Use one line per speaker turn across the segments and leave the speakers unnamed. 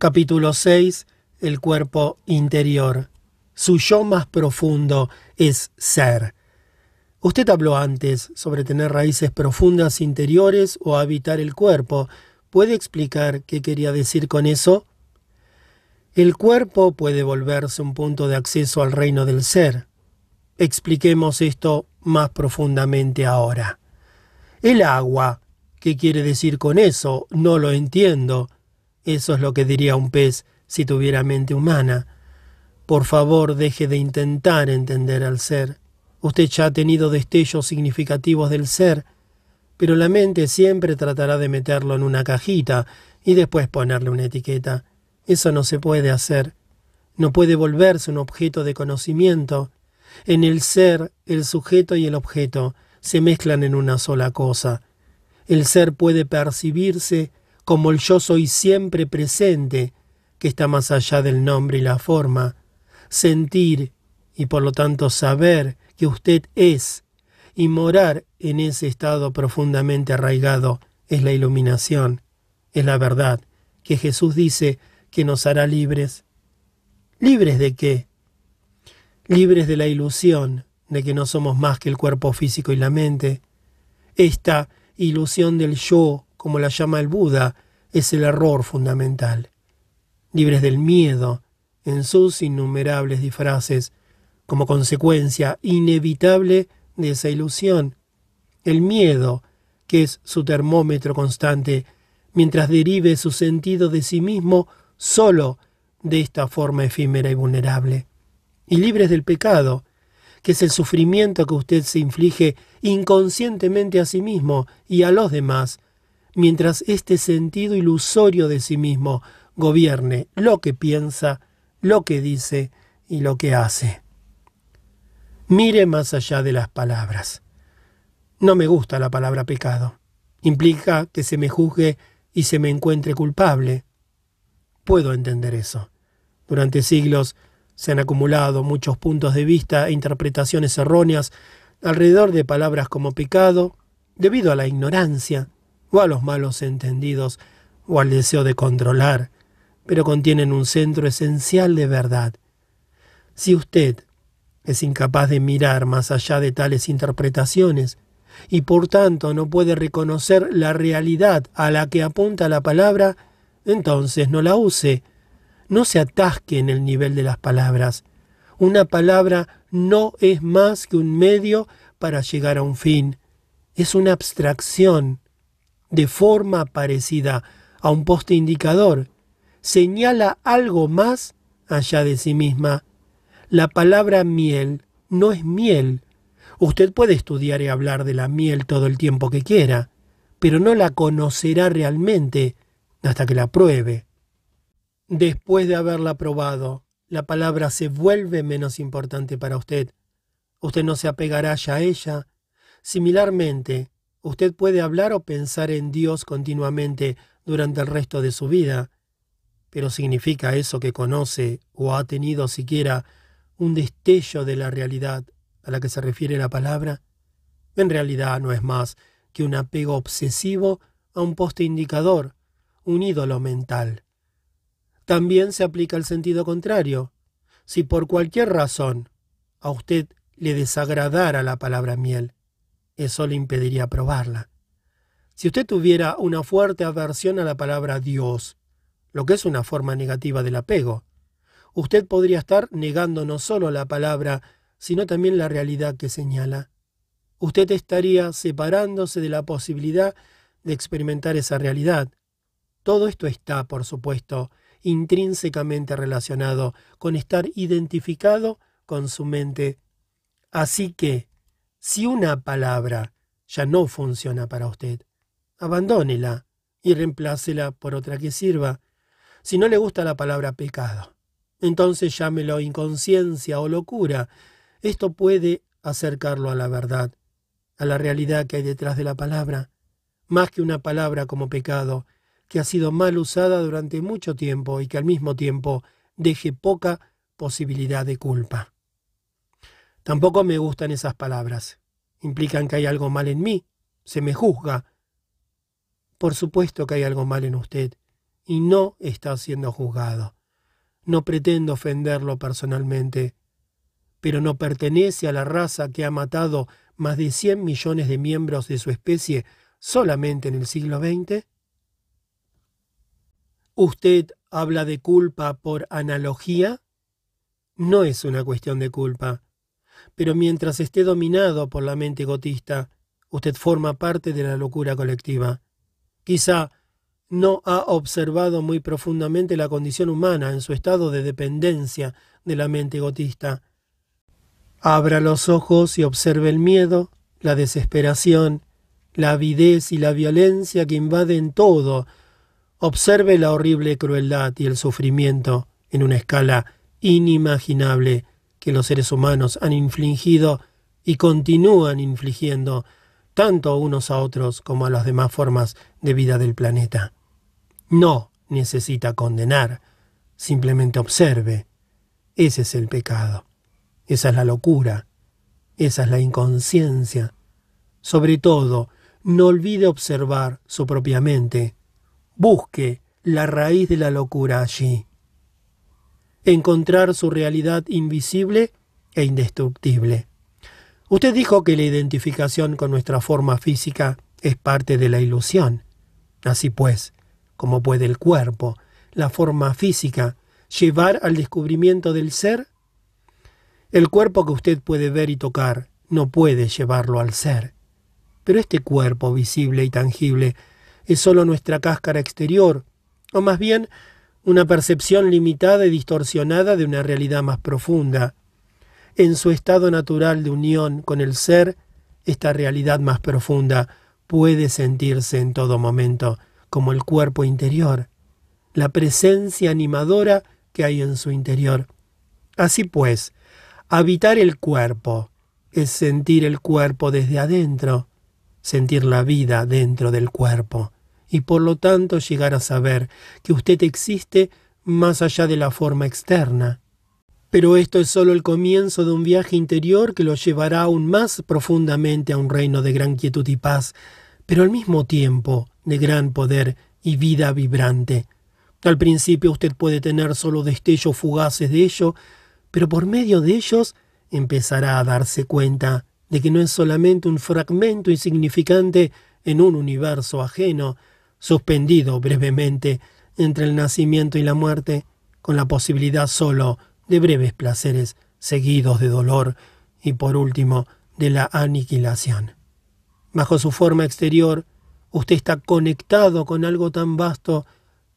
Capítulo 6. El cuerpo interior. Su yo más profundo es ser. Usted habló antes sobre tener raíces profundas interiores o habitar el cuerpo. ¿Puede explicar qué quería decir con eso? El cuerpo puede volverse un punto de acceso al reino del ser. Expliquemos esto más profundamente ahora. El agua. ¿Qué quiere decir con eso? No lo entiendo. Eso es lo que diría un pez si tuviera mente humana. Por favor, deje de intentar entender al ser. Usted ya ha tenido destellos significativos del ser, pero la mente siempre tratará de meterlo en una cajita y después ponerle una etiqueta. Eso no se puede hacer. No puede volverse un objeto de conocimiento. En el ser, el sujeto y el objeto se mezclan en una sola cosa. El ser puede percibirse como el yo soy siempre presente, que está más allá del nombre y la forma, sentir y por lo tanto saber que usted es y morar en ese estado profundamente arraigado es la iluminación, es la verdad, que Jesús dice que nos hará libres. ¿Libres de qué? Libres de la ilusión de que no somos más que el cuerpo físico y la mente. Esta ilusión del yo, como la llama el Buda, es el error fundamental. Libres del miedo, en sus innumerables disfraces, como consecuencia inevitable de esa ilusión. El miedo, que es su termómetro constante, mientras derive su sentido de sí mismo solo de esta forma efímera y vulnerable. Y libres del pecado, que es el sufrimiento que usted se inflige inconscientemente a sí mismo y a los demás, mientras este sentido ilusorio de sí mismo gobierne lo que piensa, lo que dice y lo que hace. Mire más allá de las palabras. No me gusta la palabra pecado. Implica que se me juzgue y se me encuentre culpable. Puedo entender eso. Durante siglos se han acumulado muchos puntos de vista e interpretaciones erróneas alrededor de palabras como pecado, debido a la ignorancia, o a los malos entendidos, o al deseo de controlar, pero contienen un centro esencial de verdad. Si usted es incapaz de mirar más allá de tales interpretaciones y por tanto no puede reconocer la realidad a la que apunta la palabra, entonces no la use. No se atasque en el nivel de las palabras. Una palabra no es más que un medio para llegar a un fin. Es una abstracción de forma parecida a un poste indicador. Señala algo más allá de sí misma la palabra miel no es miel. Usted puede estudiar y hablar de la miel todo el tiempo que quiera, pero no la conocerá realmente hasta que la pruebe. Después de haberla probado, la palabra se vuelve menos importante para usted. Usted no se apegará ya a ella. Similarmente, usted puede hablar o pensar en Dios continuamente durante el resto de su vida, pero ¿significa eso que conoce o ha tenido siquiera un destello de la realidad a la que se refiere la palabra, en realidad no es más que un apego obsesivo a un poste indicador, un ídolo mental. También se aplica el sentido contrario. Si por cualquier razón a usted le desagradara la palabra miel, eso le impediría probarla. Si usted tuviera una fuerte aversión a la palabra Dios, lo que es una forma negativa del apego, usted podría estar negando no solo la palabra, sino también la realidad que señala. Usted estaría separándose de la posibilidad de experimentar esa realidad. Todo esto está, por supuesto, intrínsecamente relacionado con estar identificado con su mente. Así que, si una palabra ya no funciona para usted, abandónela y reemplácela por otra que sirva. Si no le gusta la palabra pecado, entonces llámelo inconsciencia o locura. Esto puede acercarlo a la verdad, a la realidad que hay detrás de la palabra, más que una palabra como pecado, que ha sido mal usada durante mucho tiempo y que al mismo tiempo deje poca posibilidad de culpa. Tampoco me gustan esas palabras. Implican que hay algo mal en mí, se me juzga. Por supuesto que hay algo mal en usted, y no está siendo juzgado. No pretendo ofenderlo personalmente, pero no pertenece a la raza que ha matado más de 100 millones de miembros de su especie solamente en el siglo XX? ¿Usted habla de culpa por analogía? No es una cuestión de culpa, pero mientras esté dominado por la mente egotista, usted forma parte de la locura colectiva. Quizá no ha observado muy profundamente la condición humana en su estado de dependencia de la mente egotista. Abra los ojos y observe el miedo, la desesperación, la avidez y la violencia que invaden todo. Observe la horrible crueldad y el sufrimiento en una escala inimaginable que los seres humanos han infligido y continúan infligiendo tanto a unos a otros como a las demás formas de vida del planeta. No necesita condenar, simplemente observe. Ese es el pecado. Esa es la locura. Esa es la inconsciencia. Sobre todo, no olvide observar su propia mente. Busque la raíz de la locura allí. Encontrar su realidad invisible e indestructible. Usted dijo que la identificación con nuestra forma física es parte de la ilusión. Así pues, como puede el cuerpo, la forma física, llevar al descubrimiento del ser, el cuerpo que usted puede ver y tocar no puede llevarlo al ser. Pero este cuerpo visible y tangible es sólo nuestra cáscara exterior, o más bien una percepción limitada y distorsionada de una realidad más profunda. En su estado natural de unión con el ser, esta realidad más profunda puede sentirse en todo momento como el cuerpo interior, la presencia animadora que hay en su interior. Así pues, Habitar el cuerpo es sentir el cuerpo desde adentro, sentir la vida dentro del cuerpo, y por lo tanto llegar a saber que usted existe más allá de la forma externa. Pero esto es solo el comienzo de un viaje interior que lo llevará aún más profundamente a un reino de gran quietud y paz, pero al mismo tiempo de gran poder y vida vibrante. Al principio usted puede tener solo destellos fugaces de ello, pero por medio de ellos empezará a darse cuenta de que no es solamente un fragmento insignificante en un universo ajeno, suspendido brevemente entre el nacimiento y la muerte, con la posibilidad sólo de breves placeres seguidos de dolor y por último de la aniquilación. Bajo su forma exterior, usted está conectado con algo tan vasto,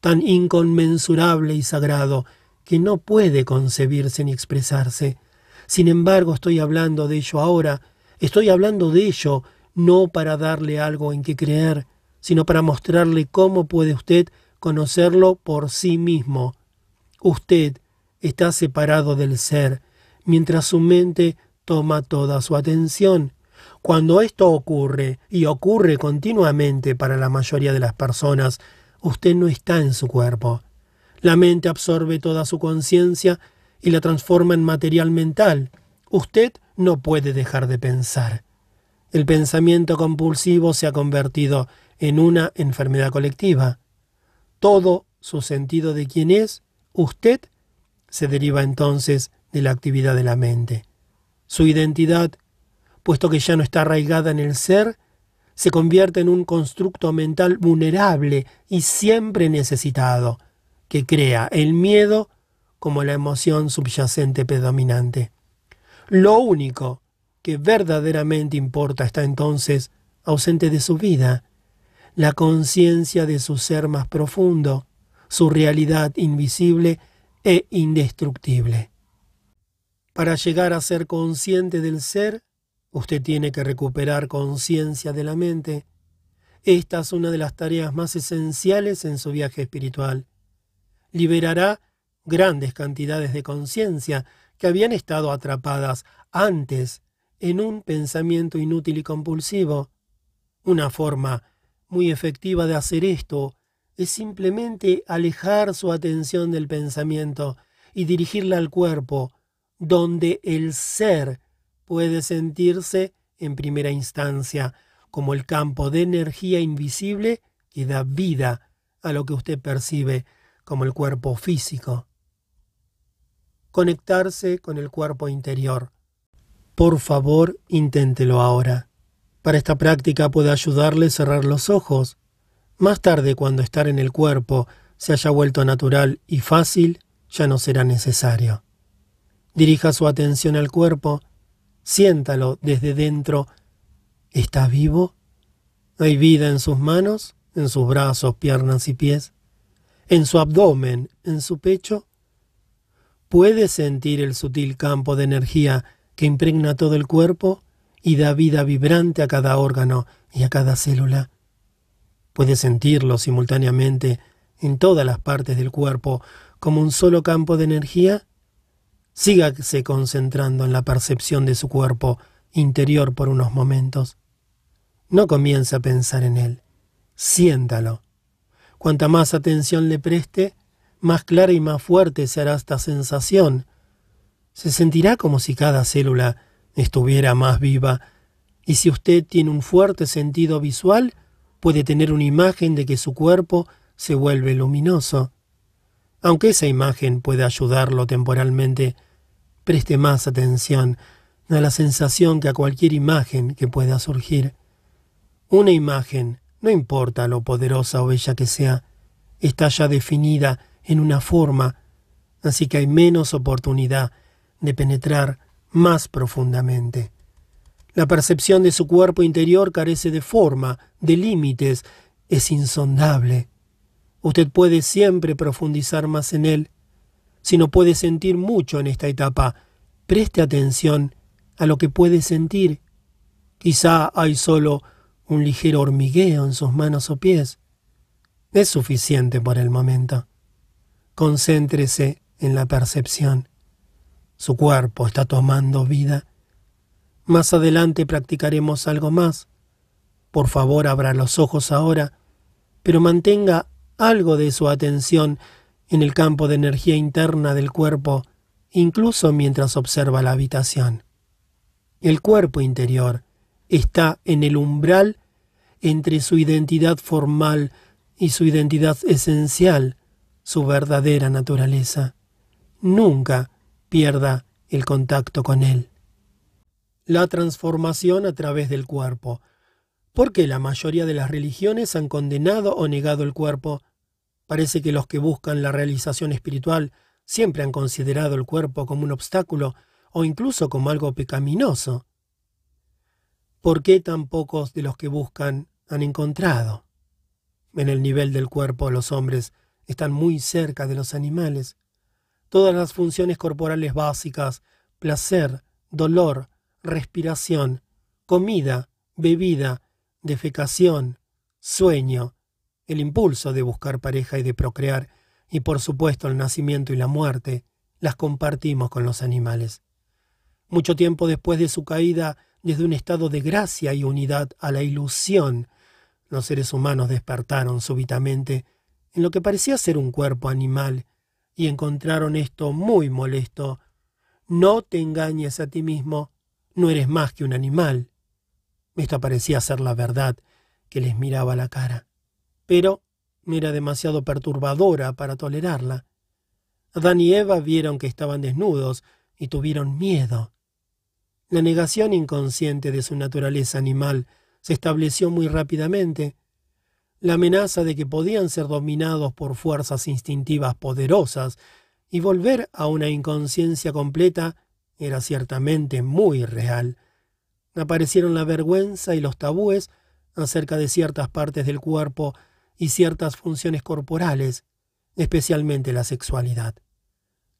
tan inconmensurable y sagrado, que no puede concebirse ni expresarse. Sin embargo, estoy hablando de ello ahora, estoy hablando de ello no para darle algo en que creer, sino para mostrarle cómo puede usted conocerlo por sí mismo. Usted está separado del ser, mientras su mente toma toda su atención. Cuando esto ocurre, y ocurre continuamente para la mayoría de las personas, usted no está en su cuerpo, la mente absorbe toda su conciencia y la transforma en material mental. Usted no puede dejar de pensar. El pensamiento compulsivo se ha convertido en una enfermedad colectiva. Todo su sentido de quién es, usted, se deriva entonces de la actividad de la mente. Su identidad, puesto que ya no está arraigada en el ser, se convierte en un constructo mental vulnerable y siempre necesitado que crea el miedo como la emoción subyacente predominante. Lo único que verdaderamente importa está entonces ausente de su vida, la conciencia de su ser más profundo, su realidad invisible e indestructible. Para llegar a ser consciente del ser, usted tiene que recuperar conciencia de la mente. Esta es una de las tareas más esenciales en su viaje espiritual liberará grandes cantidades de conciencia que habían estado atrapadas antes en un pensamiento inútil y compulsivo. Una forma muy efectiva de hacer esto es simplemente alejar su atención del pensamiento y dirigirla al cuerpo, donde el ser puede sentirse en primera instancia como el campo de energía invisible que da vida a lo que usted percibe como el cuerpo físico. Conectarse con el cuerpo interior. Por favor, inténtelo ahora. Para esta práctica puede ayudarle cerrar los ojos. Más tarde, cuando estar en el cuerpo se haya vuelto natural y fácil, ya no será necesario. Dirija su atención al cuerpo, siéntalo desde dentro. ¿Está vivo? ¿Hay vida en sus manos, en sus brazos, piernas y pies? ¿En su abdomen, en su pecho? ¿Puede sentir el sutil campo de energía que impregna todo el cuerpo y da vida vibrante a cada órgano y a cada célula? Puede sentirlo simultáneamente en todas las partes del cuerpo como un solo campo de energía? Sígase concentrando en la percepción de su cuerpo interior por unos momentos. No comience a pensar en él. Siéntalo. Cuanta más atención le preste, más clara y más fuerte se hará esta sensación. Se sentirá como si cada célula estuviera más viva, y si usted tiene un fuerte sentido visual, puede tener una imagen de que su cuerpo se vuelve luminoso. Aunque esa imagen puede ayudarlo temporalmente, preste más atención a la sensación que a cualquier imagen que pueda surgir. Una imagen, no importa lo poderosa o bella que sea, está ya definida en una forma, así que hay menos oportunidad de penetrar más profundamente. La percepción de su cuerpo interior carece de forma, de límites, es insondable. Usted puede siempre profundizar más en él. Si no puede sentir mucho en esta etapa, preste atención a lo que puede sentir. Quizá hay solo un ligero hormigueo en sus manos o pies. Es suficiente por el momento. Concéntrese en la percepción. Su cuerpo está tomando vida. Más adelante practicaremos algo más. Por favor, abra los ojos ahora, pero mantenga algo de su atención en el campo de energía interna del cuerpo, incluso mientras observa la habitación. El cuerpo interior está en el umbral entre su identidad formal y su identidad esencial, su verdadera naturaleza. Nunca pierda el contacto con él. La transformación a través del cuerpo. Porque la mayoría de las religiones han condenado o negado el cuerpo Parece que los que buscan la realización espiritual siempre han considerado el cuerpo como un obstáculo o incluso como algo pecaminoso. ¿Por qué tan pocos de los que buscan han encontrado? En el nivel del cuerpo los hombres están muy cerca de los animales. Todas las funciones corporales básicas, placer, dolor, respiración, comida, bebida, defecación, sueño, el impulso de buscar pareja y de procrear, y por supuesto el nacimiento y la muerte, las compartimos con los animales. Mucho tiempo después de su caída, desde un estado de gracia y unidad a la ilusión, los seres humanos despertaron súbitamente en lo que parecía ser un cuerpo animal, y encontraron esto muy molesto. No te engañes a ti mismo, no eres más que un animal. Esto parecía ser la verdad que les miraba la cara pero era demasiado perturbadora para tolerarla. Adán y Eva vieron que estaban desnudos y tuvieron miedo. La negación inconsciente de su naturaleza animal se estableció muy rápidamente. La amenaza de que podían ser dominados por fuerzas instintivas poderosas y volver a una inconsciencia completa era ciertamente muy real. Aparecieron la vergüenza y los tabúes acerca de ciertas partes del cuerpo y ciertas funciones corporales, especialmente la sexualidad.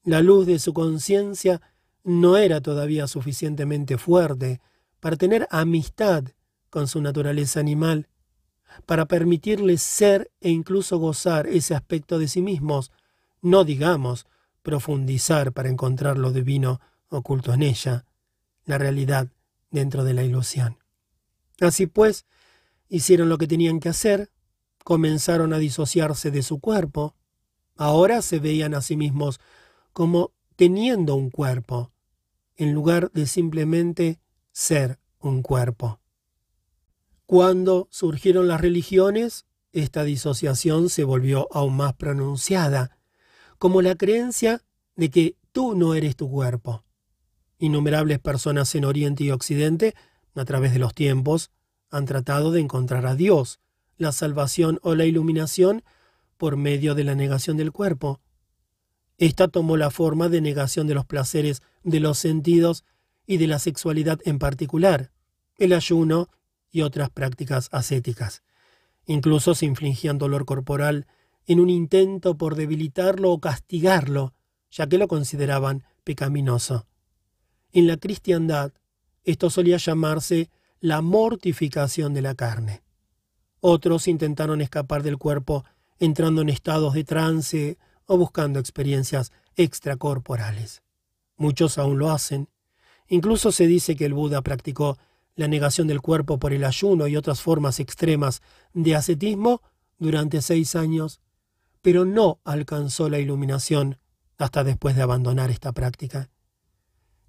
La luz de su conciencia no era todavía suficientemente fuerte para tener amistad con su naturaleza animal, para permitirles ser e incluso gozar ese aspecto de sí mismos, no digamos profundizar para encontrar lo divino oculto en ella, la realidad dentro de la ilusión. Así pues, hicieron lo que tenían que hacer, comenzaron a disociarse de su cuerpo. Ahora se veían a sí mismos como teniendo un cuerpo, en lugar de simplemente ser un cuerpo. Cuando surgieron las religiones, esta disociación se volvió aún más pronunciada, como la creencia de que tú no eres tu cuerpo. Innumerables personas en Oriente y Occidente, a través de los tiempos, han tratado de encontrar a Dios, la salvación o la iluminación por medio de la negación del cuerpo. Esta tomó la forma de negación de los placeres de los sentidos y de la sexualidad en particular, el ayuno y otras prácticas ascéticas. Incluso se infligían dolor corporal en un intento por debilitarlo o castigarlo, ya que lo consideraban pecaminoso. En la cristiandad, esto solía llamarse la mortificación de la carne. Otros intentaron escapar del cuerpo entrando en estados de trance o buscando experiencias extracorporales. Muchos aún lo hacen. Incluso se dice que el Buda practicó la negación del cuerpo por el ayuno y otras formas extremas de ascetismo durante seis años, pero no alcanzó la iluminación hasta después de abandonar esta práctica.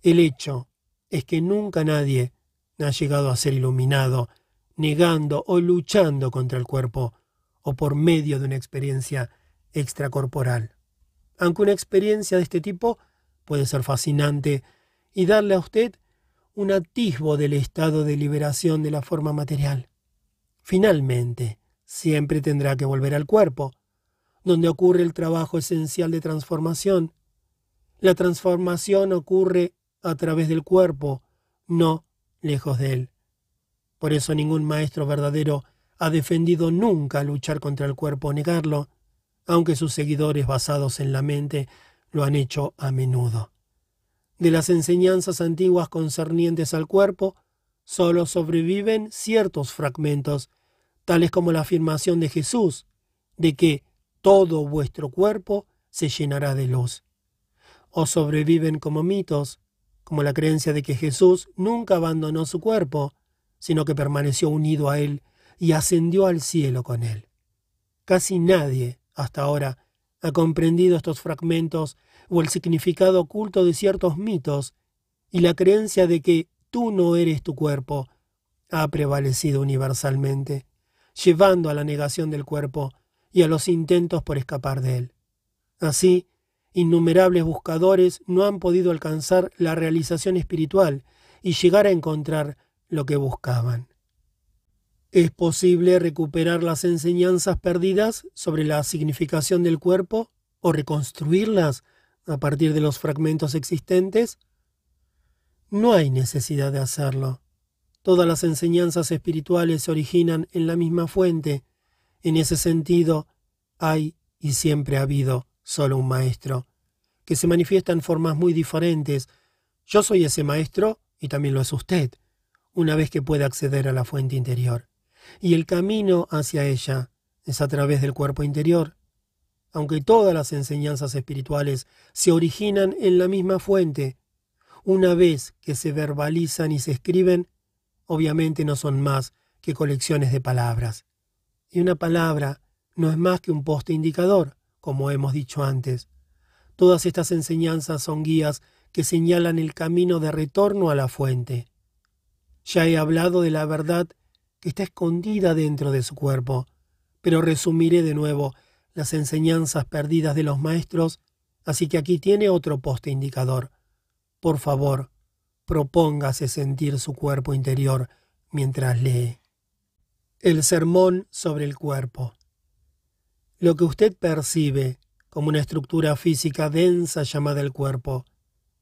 El hecho es que nunca nadie ha llegado a ser iluminado negando o luchando contra el cuerpo o por medio de una experiencia extracorporal. Aunque una experiencia de este tipo puede ser fascinante y darle a usted un atisbo del estado de liberación de la forma material. Finalmente, siempre tendrá que volver al cuerpo, donde ocurre el trabajo esencial de transformación. La transformación ocurre a través del cuerpo, no lejos de él. Por eso ningún maestro verdadero ha defendido nunca luchar contra el cuerpo o negarlo, aunque sus seguidores basados en la mente lo han hecho a menudo. De las enseñanzas antiguas concernientes al cuerpo, solo sobreviven ciertos fragmentos, tales como la afirmación de Jesús, de que todo vuestro cuerpo se llenará de luz. O sobreviven como mitos, como la creencia de que Jesús nunca abandonó su cuerpo, sino que permaneció unido a él y ascendió al cielo con él. Casi nadie, hasta ahora, ha comprendido estos fragmentos o el significado oculto de ciertos mitos, y la creencia de que tú no eres tu cuerpo ha prevalecido universalmente, llevando a la negación del cuerpo y a los intentos por escapar de él. Así, innumerables buscadores no han podido alcanzar la realización espiritual y llegar a encontrar lo que buscaban. ¿Es posible recuperar las enseñanzas perdidas sobre la significación del cuerpo o reconstruirlas a partir de los fragmentos existentes? No hay necesidad de hacerlo. Todas las enseñanzas espirituales se originan en la misma fuente. En ese sentido, hay y siempre ha habido solo un maestro, que se manifiesta en formas muy diferentes. Yo soy ese maestro y también lo es usted una vez que pueda acceder a la fuente interior. Y el camino hacia ella es a través del cuerpo interior. Aunque todas las enseñanzas espirituales se originan en la misma fuente, una vez que se verbalizan y se escriben, obviamente no son más que colecciones de palabras. Y una palabra no es más que un poste indicador, como hemos dicho antes. Todas estas enseñanzas son guías que señalan el camino de retorno a la fuente. Ya he hablado de la verdad que está escondida dentro de su cuerpo, pero resumiré de nuevo las enseñanzas perdidas de los maestros, así que aquí tiene otro poste indicador. Por favor, propóngase sentir su cuerpo interior mientras lee. El sermón sobre el cuerpo. Lo que usted percibe como una estructura física densa llamada el cuerpo,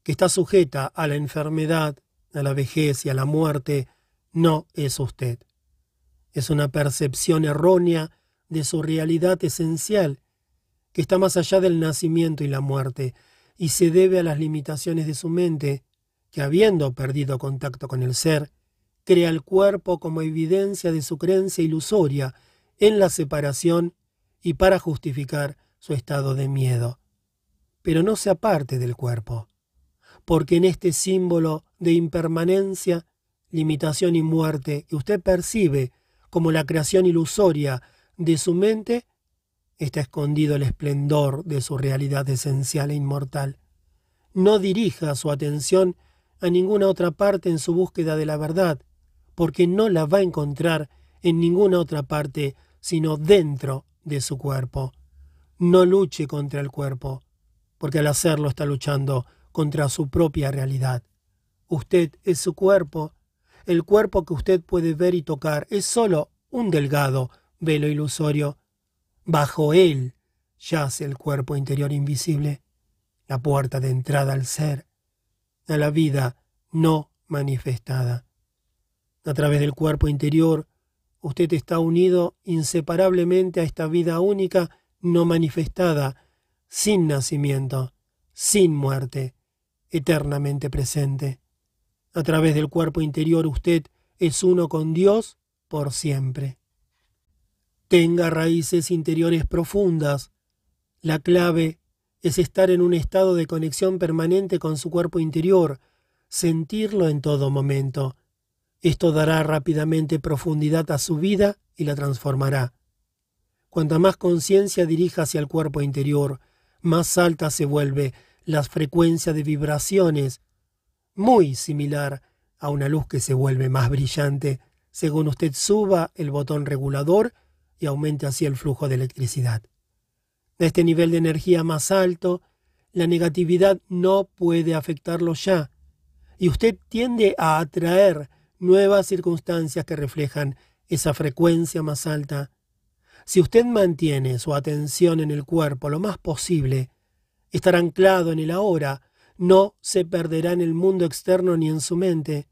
que está sujeta a la enfermedad, a la vejez y a la muerte, no es usted. Es una percepción errónea de su realidad esencial, que está más allá del nacimiento y la muerte, y se debe a las limitaciones de su mente, que habiendo perdido contacto con el ser, crea el cuerpo como evidencia de su creencia ilusoria en la separación y para justificar su estado de miedo. Pero no se aparte del cuerpo porque en este símbolo de impermanencia, limitación y muerte que usted percibe como la creación ilusoria de su mente, está escondido el esplendor de su realidad esencial e inmortal. No dirija su atención a ninguna otra parte en su búsqueda de la verdad, porque no la va a encontrar en ninguna otra parte sino dentro de su cuerpo. No luche contra el cuerpo, porque al hacerlo está luchando contra su propia realidad. Usted es su cuerpo. El cuerpo que usted puede ver y tocar es solo un delgado velo ilusorio. Bajo él yace el cuerpo interior invisible, la puerta de entrada al ser, a la vida no manifestada. A través del cuerpo interior, usted está unido inseparablemente a esta vida única no manifestada, sin nacimiento, sin muerte, eternamente presente. A través del cuerpo interior usted es uno con Dios por siempre. Tenga raíces interiores profundas. La clave es estar en un estado de conexión permanente con su cuerpo interior, sentirlo en todo momento. Esto dará rápidamente profundidad a su vida y la transformará. Cuanta más conciencia dirija hacia el cuerpo interior, más alta se vuelve la frecuencia de vibraciones, muy similar a una luz que se vuelve más brillante según usted suba el botón regulador y aumente así el flujo de electricidad. A este nivel de energía más alto, la negatividad no puede afectarlo ya, y usted tiende a atraer nuevas circunstancias que reflejan esa frecuencia más alta. Si usted mantiene su atención en el cuerpo lo más posible, estará anclado en el ahora, no se perderá en el mundo externo ni en su mente.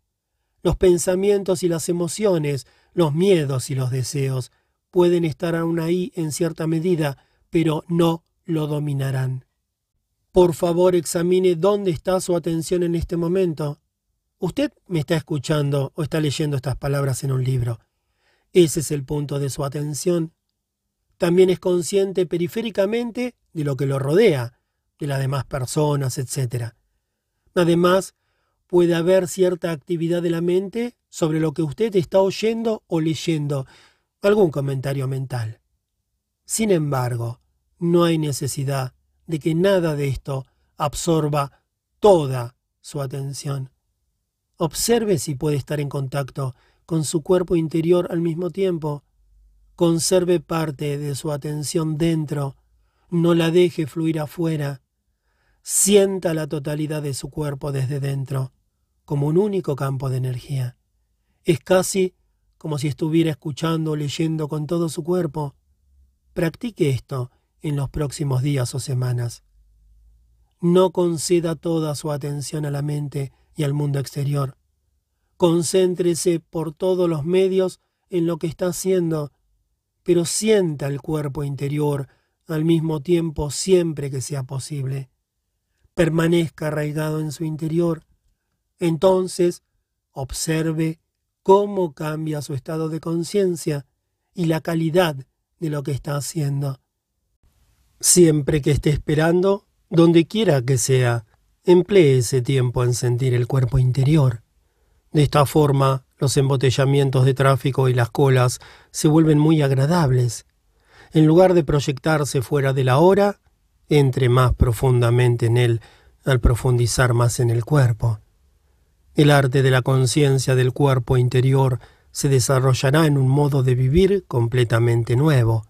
Los pensamientos y las emociones, los miedos y los deseos pueden estar aún ahí en cierta medida, pero no lo dominarán. Por favor, examine dónde está su atención en este momento. Usted me está escuchando o está leyendo estas palabras en un libro. Ese es el punto de su atención. También es consciente periféricamente de lo que lo rodea, de las demás personas, etc. Además, puede haber cierta actividad de la mente sobre lo que usted está oyendo o leyendo, algún comentario mental. Sin embargo, no hay necesidad de que nada de esto absorba toda su atención. Observe si puede estar en contacto con su cuerpo interior al mismo tiempo. Conserve parte de su atención dentro, no la deje fluir afuera. Sienta la totalidad de su cuerpo desde dentro, como un único campo de energía. Es casi como si estuviera escuchando o leyendo con todo su cuerpo. Practique esto en los próximos días o semanas. No conceda toda su atención a la mente y al mundo exterior. Concéntrese por todos los medios en lo que está haciendo, pero sienta el cuerpo interior al mismo tiempo siempre que sea posible. Permanezca arraigado en su interior. Entonces, observe cómo cambia su estado de conciencia y la calidad de lo que está haciendo. Siempre que esté esperando, donde quiera que sea, emplee ese tiempo en sentir el cuerpo interior. De esta forma, los embotellamientos de tráfico y las colas se vuelven muy agradables. En lugar de proyectarse fuera de la hora, entre más profundamente en él al profundizar más en el cuerpo. El arte de la conciencia del cuerpo interior se desarrollará en un modo de vivir completamente nuevo,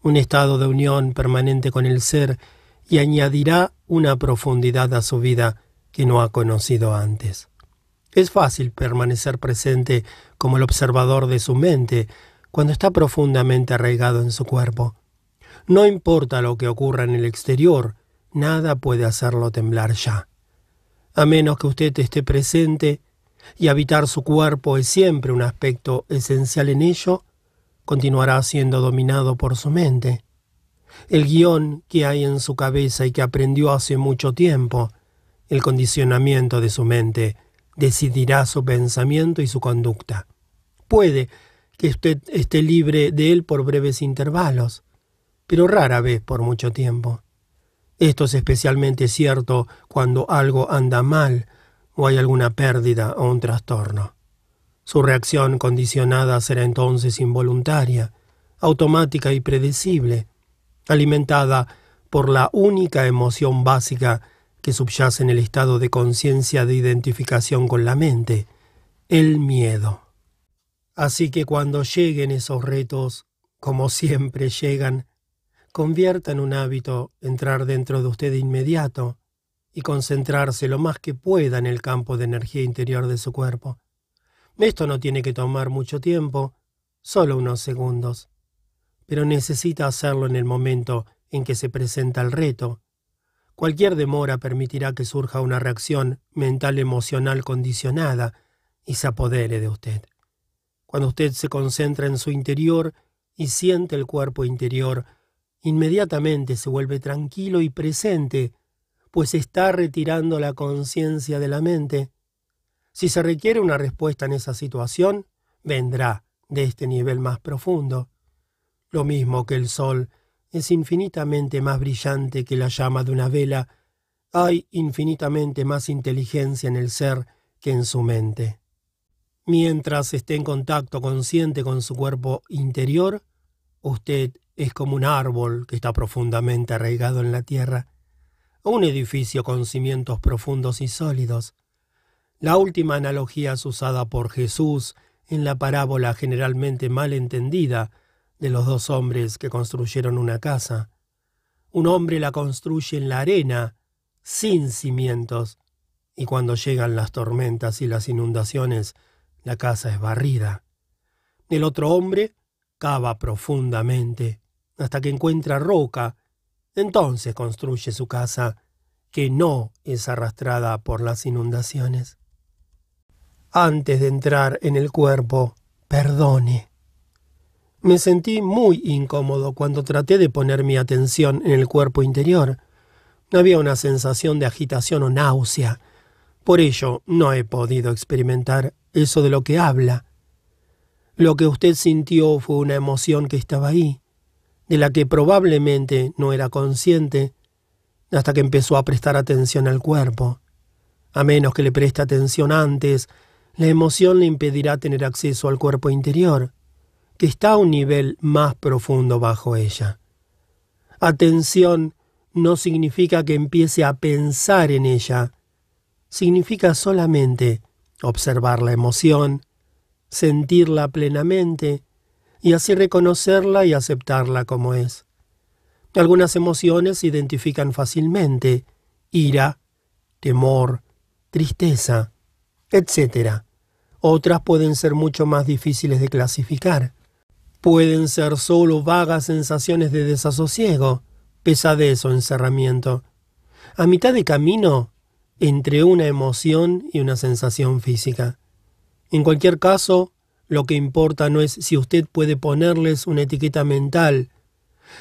un estado de unión permanente con el ser y añadirá una profundidad a su vida que no ha conocido antes. Es fácil permanecer presente como el observador de su mente cuando está profundamente arraigado en su cuerpo. No importa lo que ocurra en el exterior, nada puede hacerlo temblar ya. A menos que usted esté presente y habitar su cuerpo es siempre un aspecto esencial en ello, continuará siendo dominado por su mente. El guion que hay en su cabeza y que aprendió hace mucho tiempo, el condicionamiento de su mente, decidirá su pensamiento y su conducta. Puede que usted esté libre de él por breves intervalos, pero rara vez por mucho tiempo. Esto es especialmente cierto cuando algo anda mal o hay alguna pérdida o un trastorno. Su reacción condicionada será entonces involuntaria, automática y predecible, alimentada por la única emoción básica que subyace en el estado de conciencia de identificación con la mente, el miedo. Así que cuando lleguen esos retos, como siempre llegan, convierta en un hábito entrar dentro de usted inmediato y concentrarse lo más que pueda en el campo de energía interior de su cuerpo. Esto no tiene que tomar mucho tiempo, solo unos segundos, pero necesita hacerlo en el momento en que se presenta el reto. Cualquier demora permitirá que surja una reacción mental emocional condicionada y se apodere de usted. Cuando usted se concentra en su interior y siente el cuerpo interior, inmediatamente se vuelve tranquilo y presente, pues está retirando la conciencia de la mente. Si se requiere una respuesta en esa situación, vendrá de este nivel más profundo. Lo mismo que el sol es infinitamente más brillante que la llama de una vela, hay infinitamente más inteligencia en el ser que en su mente. Mientras esté en contacto consciente con su cuerpo interior, usted es como un árbol que está profundamente arraigado en la tierra, o un edificio con cimientos profundos y sólidos. La última analogía es usada por Jesús en la parábola generalmente mal entendida de los dos hombres que construyeron una casa. Un hombre la construye en la arena, sin cimientos, y cuando llegan las tormentas y las inundaciones, la casa es barrida. El otro hombre cava profundamente hasta que encuentra roca, entonces construye su casa, que no es arrastrada por las inundaciones. Antes de entrar en el cuerpo, perdone. Me sentí muy incómodo cuando traté de poner mi atención en el cuerpo interior. Había una sensación de agitación o náusea. Por ello, no he podido experimentar eso de lo que habla. Lo que usted sintió fue una emoción que estaba ahí, de la que probablemente no era consciente, hasta que empezó a prestar atención al cuerpo. A menos que le preste atención antes, la emoción le impedirá tener acceso al cuerpo interior, que está a un nivel más profundo bajo ella. Atención no significa que empiece a pensar en ella, significa solamente observar la emoción, sentirla plenamente y así reconocerla y aceptarla como es. Algunas emociones se identifican fácilmente, ira, temor, tristeza, etc. Otras pueden ser mucho más difíciles de clasificar. Pueden ser solo vagas sensaciones de desasosiego, pesadez o encerramiento. A mitad de camino entre una emoción y una sensación física. En cualquier caso, lo que importa no es si usted puede ponerles una etiqueta mental,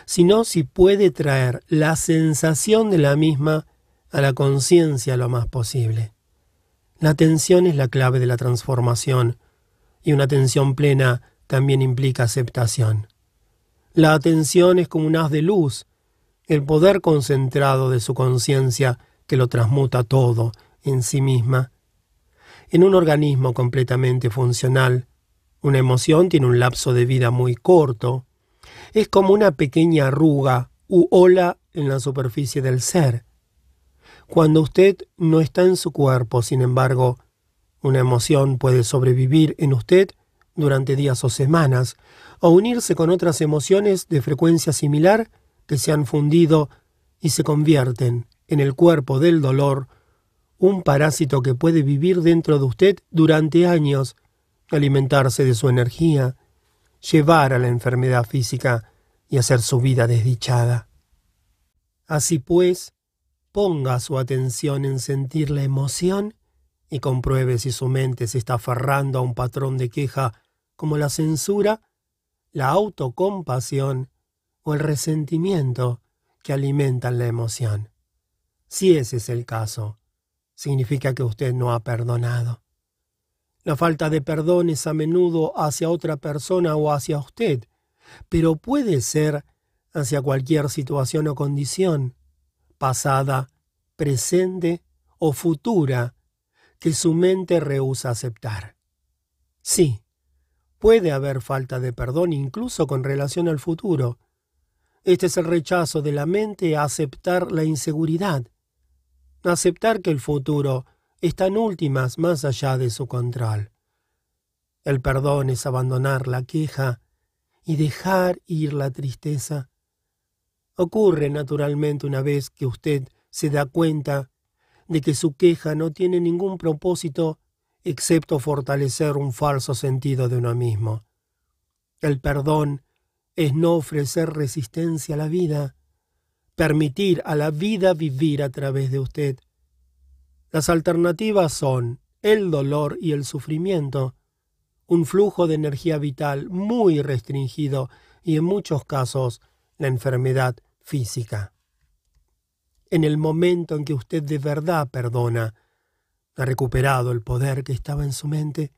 sino si puede traer la sensación de la misma a la conciencia lo más posible. La atención es la clave de la transformación, y una atención plena también implica aceptación. La atención es como un haz de luz, el poder concentrado de su conciencia que lo transmuta todo en sí misma. En un organismo completamente funcional, una emoción tiene un lapso de vida muy corto. Es como una pequeña arruga u ola en la superficie del ser. Cuando usted no está en su cuerpo, sin embargo, una emoción puede sobrevivir en usted durante días o semanas, o unirse con otras emociones de frecuencia similar que se han fundido y se convierten en el cuerpo del dolor, un parásito que puede vivir dentro de usted durante años alimentarse de su energía, llevar a la enfermedad física y hacer su vida desdichada. Así pues, ponga su atención en sentir la emoción y compruebe si su mente se está aferrando a un patrón de queja como la censura, la autocompasión o el resentimiento que alimentan la emoción. Si ese es el caso, significa que usted no ha perdonado. La falta de perdón es a menudo hacia otra persona o hacia usted, pero puede ser hacia cualquier situación o condición, pasada, presente o futura, que su mente rehúsa aceptar. Sí, puede haber falta de perdón incluso con relación al futuro. Este es el rechazo de la mente a aceptar la inseguridad, aceptar que el futuro están últimas más allá de su control. El perdón es abandonar la queja y dejar ir la tristeza. Ocurre naturalmente una vez que usted se da cuenta de que su queja no tiene ningún propósito excepto fortalecer un falso sentido de uno mismo. El perdón es no ofrecer resistencia a la vida, permitir a la vida vivir a través de usted. Las alternativas son el dolor y el sufrimiento, un flujo de energía vital muy restringido y en muchos casos la enfermedad física. En el momento en que usted de verdad perdona, ha recuperado el poder que estaba en su mente.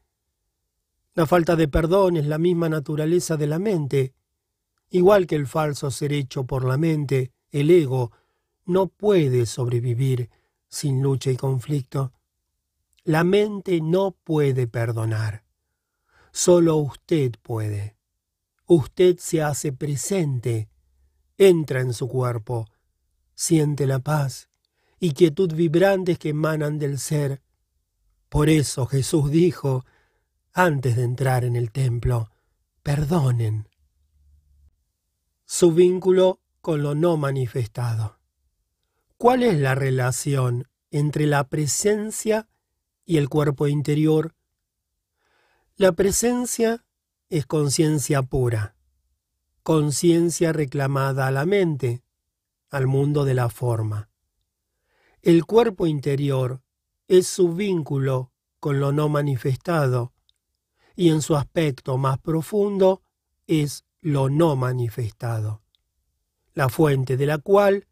La falta de perdón es la misma naturaleza de la mente. Igual que el falso ser hecho por la mente, el ego no puede sobrevivir sin lucha y conflicto. La mente no puede perdonar. Solo usted puede. Usted se hace presente, entra en su cuerpo, siente la paz y quietud vibrantes que emanan del ser. Por eso Jesús dijo, antes de entrar en el templo, perdonen. Su vínculo con lo no manifestado. ¿Cuál es la relación entre la presencia y el cuerpo interior la presencia es conciencia pura, conciencia reclamada a la mente, al mundo de la forma. El cuerpo interior es su vínculo con lo no manifestado, y en su aspecto más profundo es lo no manifestado, la fuente de la cual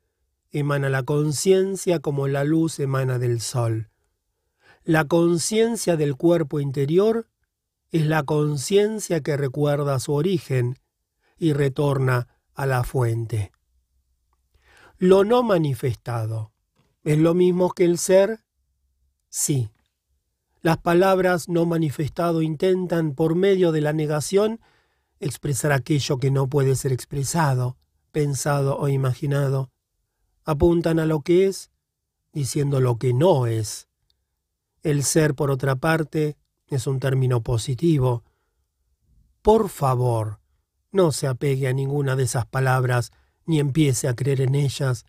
emana la conciencia como la luz emana del sol. La conciencia del cuerpo interior es la conciencia que recuerda su origen y retorna a la fuente. Lo no manifestado es lo mismo que el ser. Sí. Las palabras no manifestado intentan, por medio de la negación, expresar aquello que no puede ser expresado, pensado o imaginado. Apuntan a lo que es, diciendo lo que no es. El ser, por otra parte, es un término positivo. Por favor, no se apegue a ninguna de esas palabras ni empiece a creer en ellas.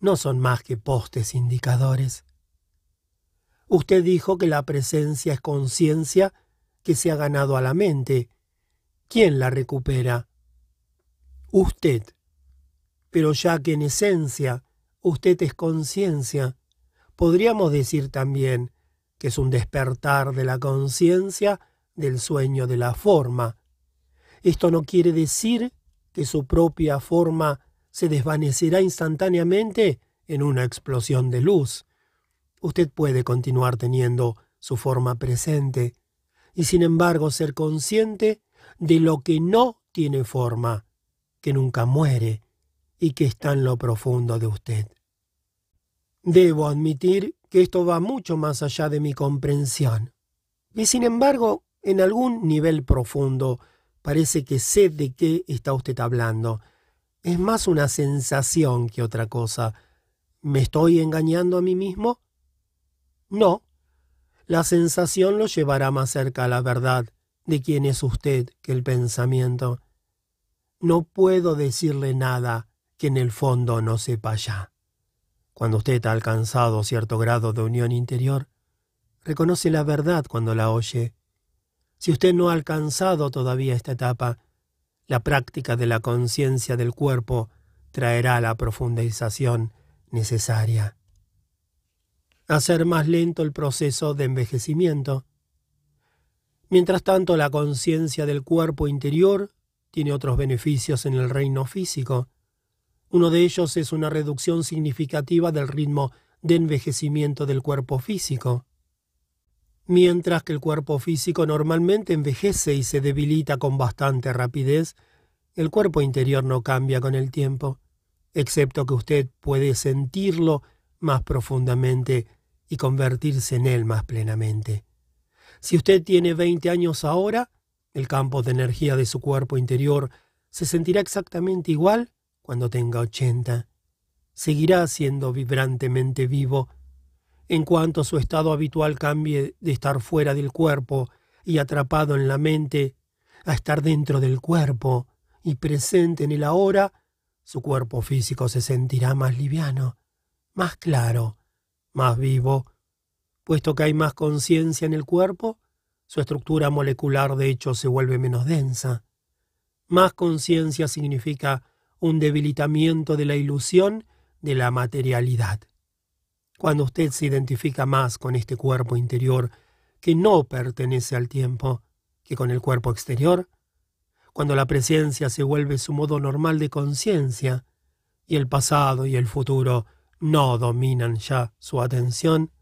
No son más que postes indicadores. Usted dijo que la presencia es conciencia que se ha ganado a la mente. ¿Quién la recupera? Usted. Pero ya que en esencia usted es conciencia, podríamos decir también que es un despertar de la conciencia del sueño de la forma. Esto no quiere decir que su propia forma se desvanecerá instantáneamente en una explosión de luz. Usted puede continuar teniendo su forma presente y sin embargo ser consciente de lo que no tiene forma, que nunca muere y que está en lo profundo de usted. Debo admitir que esto va mucho más allá de mi comprensión. Y sin embargo, en algún nivel profundo, parece que sé de qué está usted hablando. Es más una sensación que otra cosa. ¿Me estoy engañando a mí mismo? No. La sensación lo llevará más cerca a la verdad de quién es usted que el pensamiento. No puedo decirle nada que en el fondo no sepa ya. Cuando usted ha alcanzado cierto grado de unión interior, reconoce la verdad cuando la oye. Si usted no ha alcanzado todavía esta etapa, la práctica de la conciencia del cuerpo traerá la profundización necesaria. Hacer más lento el proceso de envejecimiento. Mientras tanto, la conciencia del cuerpo interior tiene otros beneficios en el reino físico. Uno de ellos es una reducción significativa del ritmo de envejecimiento del cuerpo físico. Mientras que el cuerpo físico normalmente envejece y se debilita con bastante rapidez, el cuerpo interior no cambia con el tiempo, excepto que usted puede sentirlo más profundamente y convertirse en él más plenamente. Si usted tiene 20 años ahora, el campo de energía de su cuerpo interior se sentirá exactamente igual cuando tenga ochenta, seguirá siendo vibrantemente vivo. En cuanto su estado habitual cambie de estar fuera del cuerpo y atrapado en la mente a estar dentro del cuerpo, y presente en el ahora, su cuerpo físico se sentirá más liviano, más claro, más vivo. Puesto que hay más conciencia en el cuerpo, su estructura molecular de hecho se vuelve menos densa. Más conciencia significa un debilitamiento de la ilusión de la materialidad. Cuando usted se identifica más con este cuerpo interior que no pertenece al tiempo que con el cuerpo exterior, cuando la presencia se vuelve su modo normal de conciencia y el pasado y el futuro no dominan ya su atención,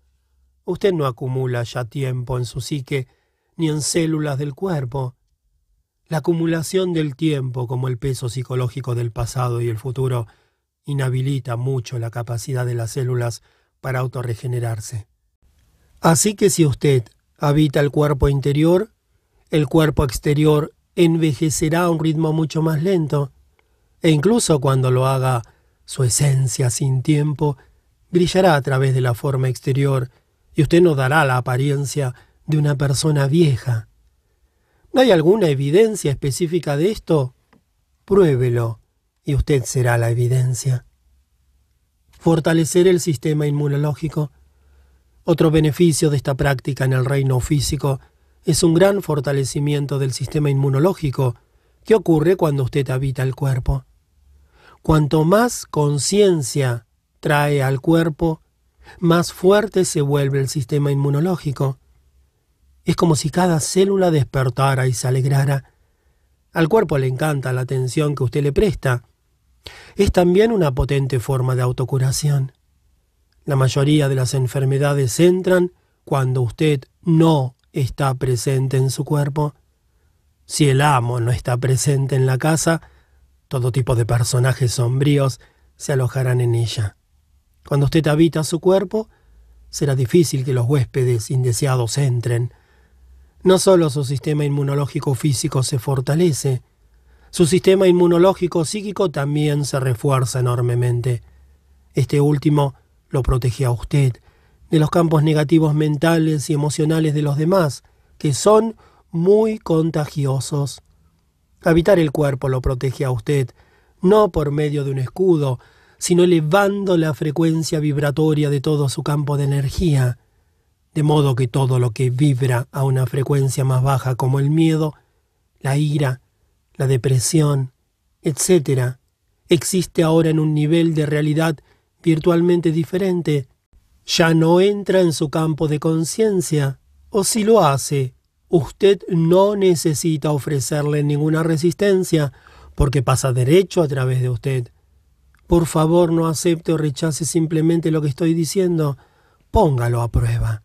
usted no acumula ya tiempo en su psique ni en células del cuerpo. La acumulación del tiempo como el peso psicológico del pasado y el futuro inhabilita mucho la capacidad de las células para autorregenerarse. Así que si usted habita el cuerpo interior, el cuerpo exterior envejecerá a un ritmo mucho más lento, e incluso cuando lo haga, su esencia sin tiempo brillará a través de la forma exterior y usted no dará la apariencia de una persona vieja. ¿No hay alguna evidencia específica de esto? Pruébelo y usted será la evidencia. Fortalecer el sistema inmunológico. Otro beneficio de esta práctica en el reino físico es un gran fortalecimiento del sistema inmunológico que ocurre cuando usted habita el cuerpo. Cuanto más conciencia trae al cuerpo, más fuerte se vuelve el sistema inmunológico. Es como si cada célula despertara y se alegrara. Al cuerpo le encanta la atención que usted le presta. Es también una potente forma de autocuración. La mayoría de las enfermedades entran cuando usted no está presente en su cuerpo. Si el amo no está presente en la casa, todo tipo de personajes sombríos se alojarán en ella. Cuando usted habita su cuerpo, será difícil que los huéspedes indeseados entren. No solo su sistema inmunológico físico se fortalece, su sistema inmunológico psíquico también se refuerza enormemente. Este último lo protege a usted de los campos negativos mentales y emocionales de los demás, que son muy contagiosos. Habitar el cuerpo lo protege a usted, no por medio de un escudo, sino elevando la frecuencia vibratoria de todo su campo de energía de modo que todo lo que vibra a una frecuencia más baja como el miedo, la ira, la depresión, etc., existe ahora en un nivel de realidad virtualmente diferente, ya no entra en su campo de conciencia, o si lo hace, usted no necesita ofrecerle ninguna resistencia, porque pasa derecho a través de usted. Por favor, no acepte o rechace simplemente lo que estoy diciendo, póngalo a prueba.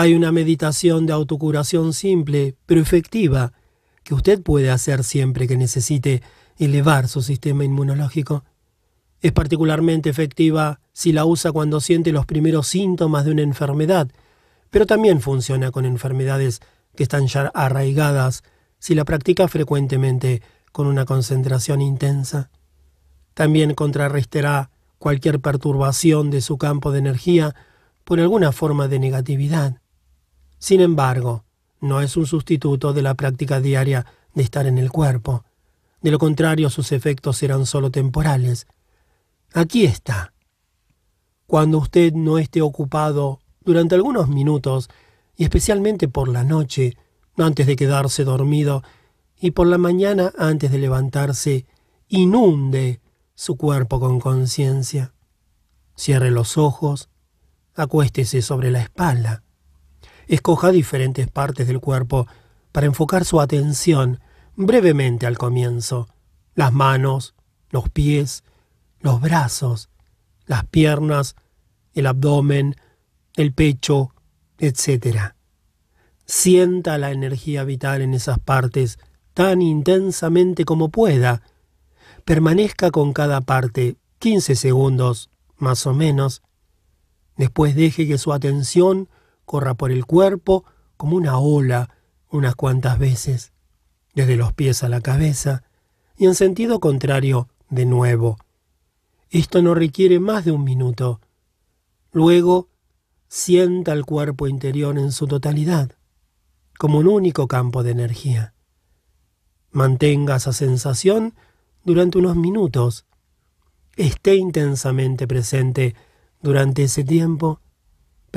Hay una meditación de autocuración simple, pero efectiva, que usted puede hacer siempre que necesite elevar su sistema inmunológico. Es particularmente efectiva si la usa cuando siente los primeros síntomas de una enfermedad, pero también funciona con enfermedades que están ya arraigadas si la practica frecuentemente con una concentración intensa. También contrarrestará cualquier perturbación de su campo de energía por alguna forma de negatividad. Sin embargo, no es un sustituto de la práctica diaria de estar en el cuerpo. De lo contrario, sus efectos serán solo temporales. Aquí está. Cuando usted no esté ocupado durante algunos minutos, y especialmente por la noche, antes de quedarse dormido, y por la mañana antes de levantarse, inunde su cuerpo con conciencia. Cierre los ojos, acuéstese sobre la espalda escoja diferentes partes del cuerpo para enfocar su atención brevemente al comienzo. Las manos, los pies, los brazos, las piernas, el abdomen, el pecho, etc. Sienta la energía vital en esas partes tan intensamente como pueda. Permanezca con cada parte 15 segundos, más o menos. Después deje que su atención corra por el cuerpo como una ola unas cuantas veces, desde los pies a la cabeza, y en sentido contrario de nuevo. Esto no requiere más de un minuto. Luego, sienta el cuerpo interior en su totalidad, como un único campo de energía. Mantenga esa sensación durante unos minutos. Esté intensamente presente durante ese tiempo,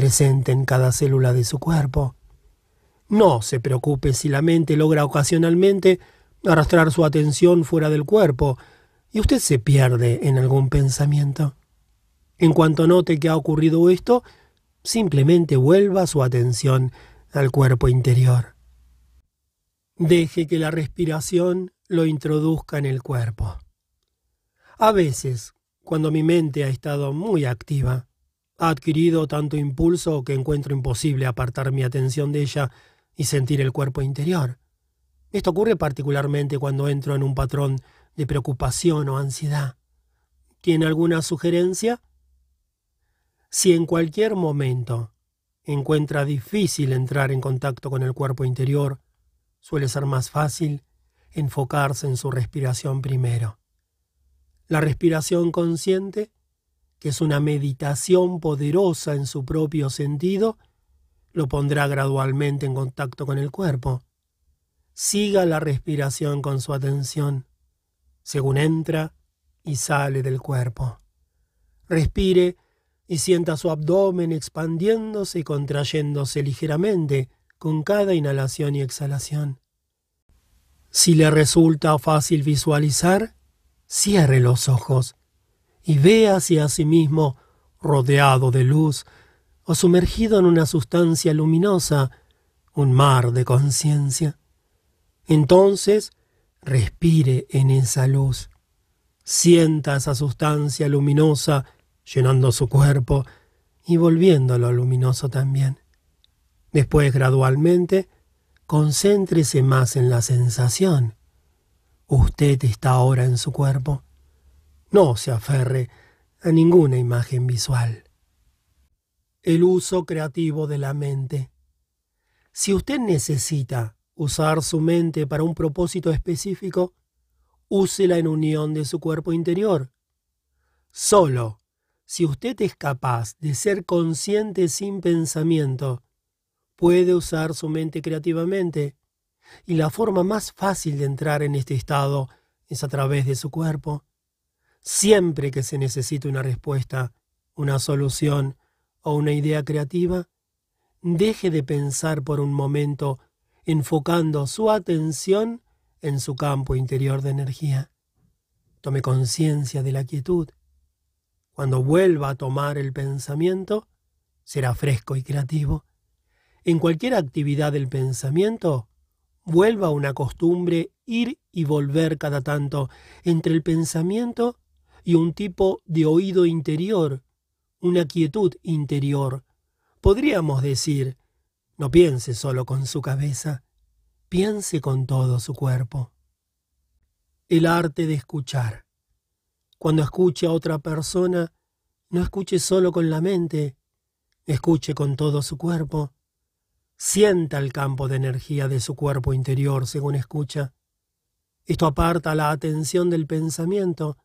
presente en cada célula de su cuerpo. No se preocupe si la mente logra ocasionalmente arrastrar su atención fuera del cuerpo y usted se pierde en algún pensamiento. En cuanto note que ha ocurrido esto, simplemente vuelva su atención al cuerpo interior. Deje que la respiración lo introduzca en el cuerpo. A veces, cuando mi mente ha estado muy activa, ha adquirido tanto impulso que encuentro imposible apartar mi atención de ella y sentir el cuerpo interior. Esto ocurre particularmente cuando entro en un patrón de preocupación o ansiedad. ¿Tiene alguna sugerencia? Si en cualquier momento encuentra difícil entrar en contacto con el cuerpo interior, suele ser más fácil enfocarse en su respiración primero. La respiración consciente, que es una meditación poderosa en su propio sentido, lo pondrá gradualmente en contacto con el cuerpo. Siga la respiración con su atención, según entra y sale del cuerpo. Respire y sienta su abdomen expandiéndose y contrayéndose ligeramente con cada inhalación y exhalación. Si le resulta fácil visualizar, cierre los ojos y véase a sí mismo rodeado de luz o sumergido en una sustancia luminosa, un mar de conciencia. Entonces, respire en esa luz. Sienta esa sustancia luminosa llenando su cuerpo y volviéndolo luminoso también. Después, gradualmente, concéntrese más en la sensación. Usted está ahora en su cuerpo. No se aferre a ninguna imagen visual. El uso creativo de la mente. Si usted necesita usar su mente para un propósito específico, úsela en unión de su cuerpo interior. Solo si usted es capaz de ser consciente sin pensamiento, puede usar su mente creativamente, y la forma más fácil de entrar en este estado es a través de su cuerpo. Siempre que se necesite una respuesta, una solución o una idea creativa, deje de pensar por un momento enfocando su atención en su campo interior de energía. Tome conciencia de la quietud cuando vuelva a tomar el pensamiento, será fresco y creativo. En cualquier actividad del pensamiento, vuelva una costumbre ir y volver cada tanto entre el pensamiento y un tipo de oído interior, una quietud interior. Podríamos decir, no piense solo con su cabeza, piense con todo su cuerpo. El arte de escuchar. Cuando escuche a otra persona, no escuche solo con la mente, escuche con todo su cuerpo. Sienta el campo de energía de su cuerpo interior según escucha. Esto aparta la atención del pensamiento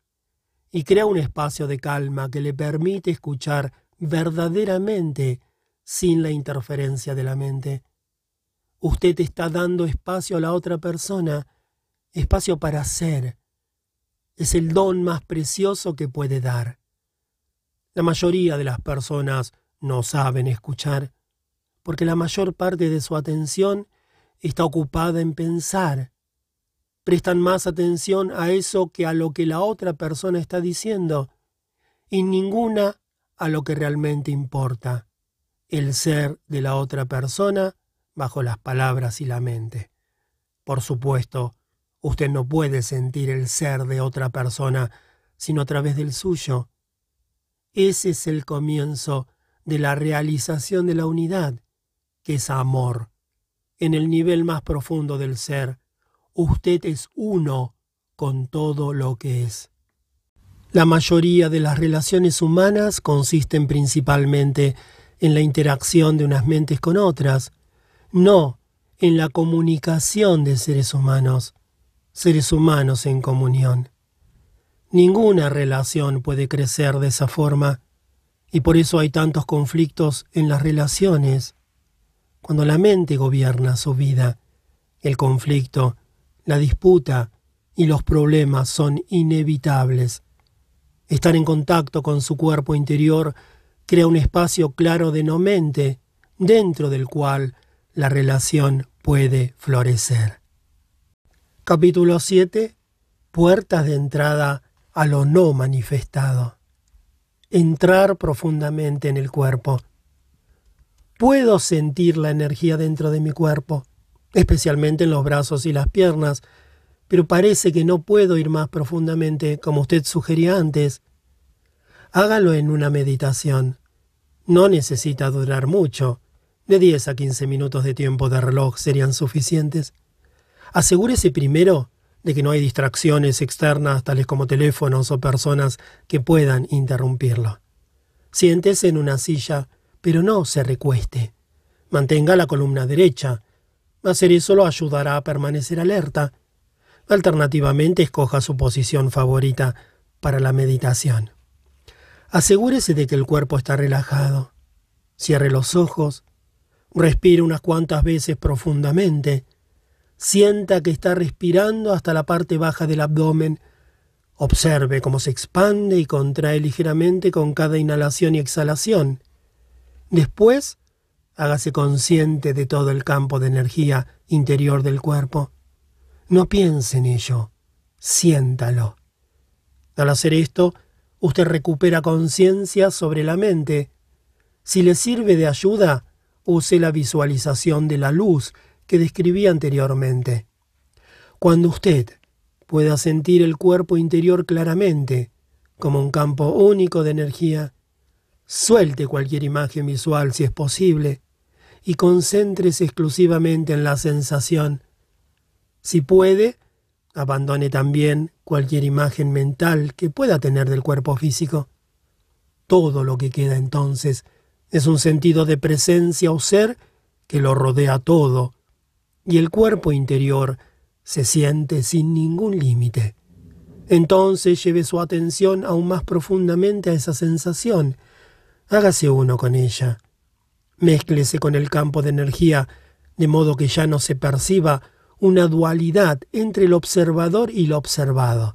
y crea un espacio de calma que le permite escuchar verdaderamente sin la interferencia de la mente. Usted está dando espacio a la otra persona, espacio para ser, es el don más precioso que puede dar. La mayoría de las personas no saben escuchar, porque la mayor parte de su atención está ocupada en pensar. Prestan más atención a eso que a lo que la otra persona está diciendo, y ninguna a lo que realmente importa, el ser de la otra persona bajo las palabras y la mente. Por supuesto, Usted no puede sentir el ser de otra persona sino a través del suyo. Ese es el comienzo de la realización de la unidad, que es amor. En el nivel más profundo del ser, usted es uno con todo lo que es. La mayoría de las relaciones humanas consisten principalmente en la interacción de unas mentes con otras, no en la comunicación de seres humanos seres humanos en comunión. Ninguna relación puede crecer de esa forma y por eso hay tantos conflictos en las relaciones. Cuando la mente gobierna su vida, el conflicto, La disputa y los problemas son inevitables. Estar en contacto con su cuerpo interior crea un espacio claro de no mente, dentro del cual la relación puede florecer. Capítulo 7. Puertas de entrada a lo no manifestado. Entrar profundamente en el cuerpo. Puedo sentir la energía dentro de mi cuerpo, especialmente en los brazos y las piernas, pero parece que no puedo ir más profundamente como usted sugería antes. Hágalo en una meditación. No necesita durar mucho. De 10 a 15 minutos de tiempo de reloj serían suficientes. Asegúrese primero de que no hay distracciones externas tales como teléfonos o personas que puedan interrumpirlo. Siéntese en una silla, pero no se recueste. Mantenga la columna derecha. Hacer eso lo ayudará a permanecer alerta. Alternativamente, escoja su posición favorita para la meditación. Asegúrese de que el cuerpo está relajado. Cierre los ojos Respire unas cuantas veces profundamente. Sienta que está respirando hasta la parte baja del abdomen. Observe cómo se expande y contrae ligeramente con cada inhalación y exhalación. Después, hágase consciente de todo el campo de energía interior del cuerpo. No piense en ello, siéntalo. Al hacer esto, usted recupera conciencia sobre la mente. Si le sirve de ayuda, use la visualización de la luz que describí anteriormente. Cuando usted pueda sentir el cuerpo interior claramente, como un campo único de energía, suelte cualquier imagen visual si es posible y concéntrese exclusivamente en la sensación. Si puede, abandone también cualquier imagen mental que pueda tener del cuerpo físico. Todo lo que queda entonces es un sentido de presencia o ser que lo rodea todo, y el cuerpo interior se siente sin ningún límite. Entonces lleve su atención aún más profundamente a esa sensación. Hágase uno con ella. Mézclese con el campo de energía, de modo que ya no se perciba una dualidad entre el observador y lo observado,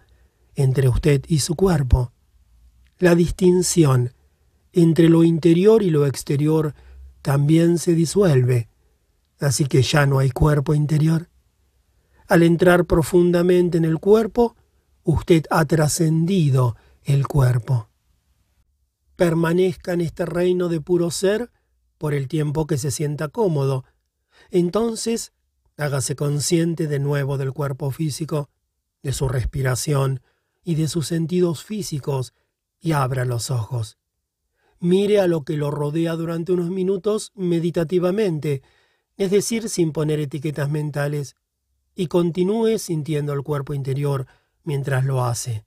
entre usted y su cuerpo. La distinción entre lo interior y lo exterior también se disuelve, así que ya no hay cuerpo interior. Al entrar profundamente en el cuerpo, usted ha trascendido el cuerpo. Permanezca en este reino de puro ser por el tiempo que se sienta cómodo. Entonces, hágase consciente de nuevo del cuerpo físico, de su respiración y de sus sentidos físicos y abra los ojos. Mire a lo que lo rodea durante unos minutos meditativamente, es decir, sin poner etiquetas mentales, y continúe sintiendo el cuerpo interior mientras lo hace.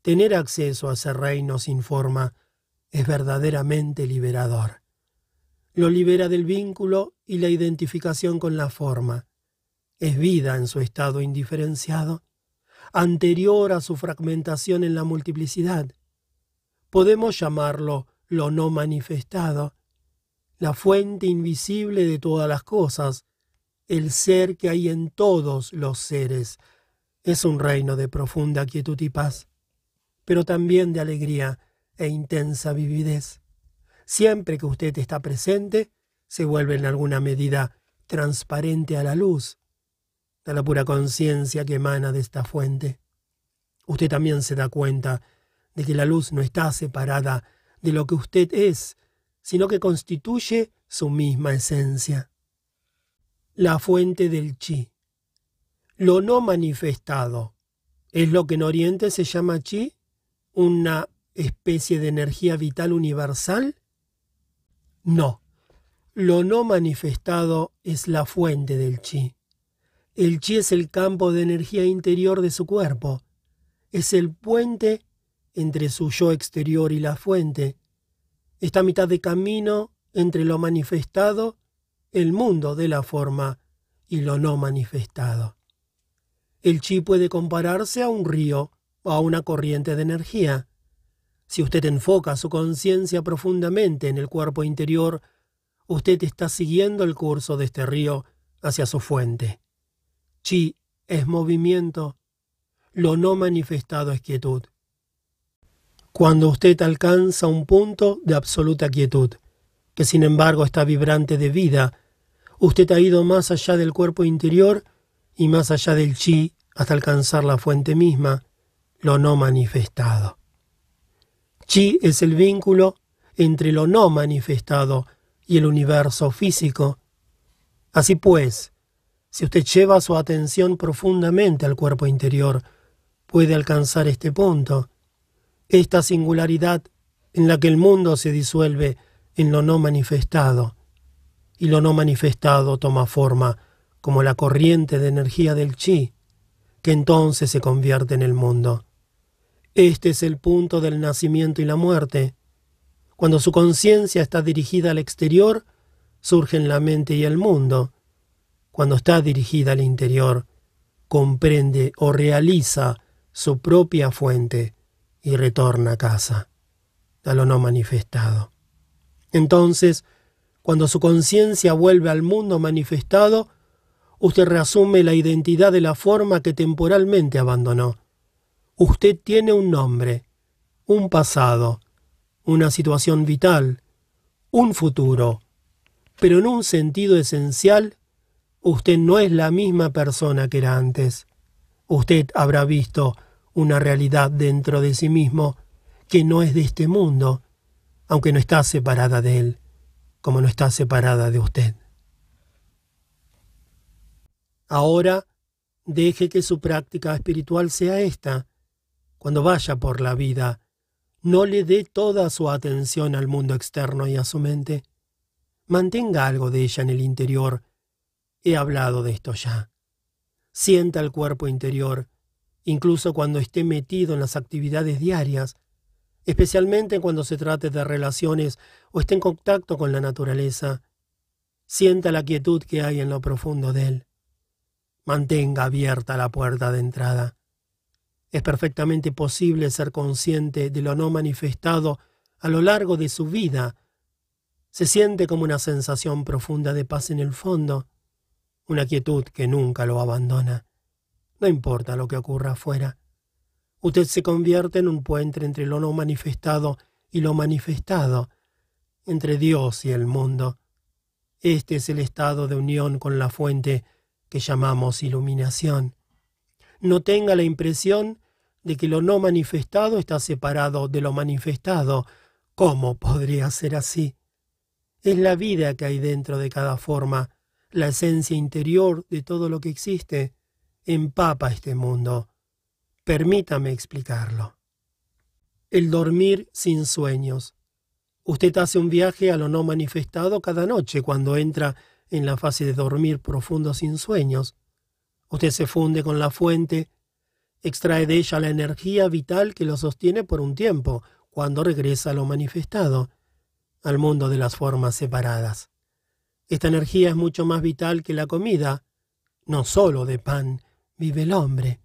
Tener acceso a ese reino sin forma es verdaderamente liberador. Lo libera del vínculo y la identificación con la forma. Es vida en su estado indiferenciado, anterior a su fragmentación en la multiplicidad podemos llamarlo lo no manifestado, la fuente invisible de todas las cosas, el ser que hay en todos los seres. Es un reino de profunda quietud y paz, pero también de alegría e intensa vividez. Siempre que usted está presente, se vuelve en alguna medida transparente a la luz, a la pura conciencia que emana de esta fuente. Usted también se da cuenta de que la luz no está separada de lo que usted es, sino que constituye su misma esencia. La fuente del chi. Lo no manifestado. ¿Es lo que en Oriente se llama chi? ¿Una especie de energía vital universal? No. Lo no manifestado es la fuente del chi. El chi es el campo de energía interior de su cuerpo. Es el puente entre su yo exterior y la fuente, esta mitad de camino entre lo manifestado, el mundo de la forma, y lo no manifestado. El chi puede compararse a un río o a una corriente de energía. Si usted enfoca su conciencia profundamente en el cuerpo interior, usted está siguiendo el curso de este río hacia su fuente. Chi es movimiento, lo no manifestado es quietud. Cuando usted alcanza un punto de absoluta quietud, que sin embargo está vibrante de vida, usted ha ido más allá del cuerpo interior y más allá del chi hasta alcanzar la fuente misma, lo no manifestado. Chi es el vínculo entre lo no manifestado y el universo físico. Así pues, si usted lleva su atención profundamente al cuerpo interior, puede alcanzar este punto, esta singularidad en la que el mundo se disuelve en lo no manifestado, y lo no manifestado toma forma como la corriente de energía del chi, que entonces se convierte en el mundo. Este es el punto del nacimiento y la muerte. Cuando su conciencia está dirigida al exterior, surgen la mente y el mundo. Cuando está dirigida al interior, comprende o realiza su propia fuente y retorna a casa, a lo no manifestado. Entonces, cuando su conciencia vuelve al mundo manifestado, usted reasume la identidad de la forma que temporalmente abandonó. Usted tiene un nombre, un pasado, una situación vital, un futuro, pero en un sentido esencial, usted no es la misma persona que era antes. Usted habrá visto una realidad dentro de sí mismo que no es de este mundo, aunque no está separada de él, como no está separada de usted. Ahora, deje que su práctica espiritual sea esta. Cuando vaya por la vida, no le dé toda su atención al mundo externo y a su mente. Mantenga algo de ella en el interior. He hablado de esto ya. Sienta el cuerpo interior, incluso cuando esté metido en las actividades diarias, especialmente cuando se trate de relaciones o esté en contacto con la naturaleza. Sienta la quietud que hay en lo profundo de él. Mantenga abierta la puerta de entrada. Es perfectamente posible ser consciente de lo no manifestado a lo largo de su vida. Se siente como una sensación profunda de paz en el fondo, una quietud que nunca lo abandona. No importa lo que ocurra afuera. Usted se convierte en un puente entre lo no manifestado y lo manifestado, entre Dios y el mundo. Este es el estado de unión con la fuente que llamamos iluminación. No tenga la impresión de que lo no manifestado está separado de lo manifestado. ¿Cómo podría ser así? Es la vida que hay dentro de cada forma, la esencia interior de todo lo que existe empapa este mundo. Permítame explicarlo. El dormir sin sueños. Usted hace un viaje a lo no manifestado cada noche cuando entra en la fase de dormir profundo sin sueños. Usted se funde con la fuente, extrae de ella la energía vital que lo sostiene por un tiempo, cuando regresa a lo manifestado, al mundo de las formas separadas. Esta energía es mucho más vital que la comida, no solo de pan, vive el hombre.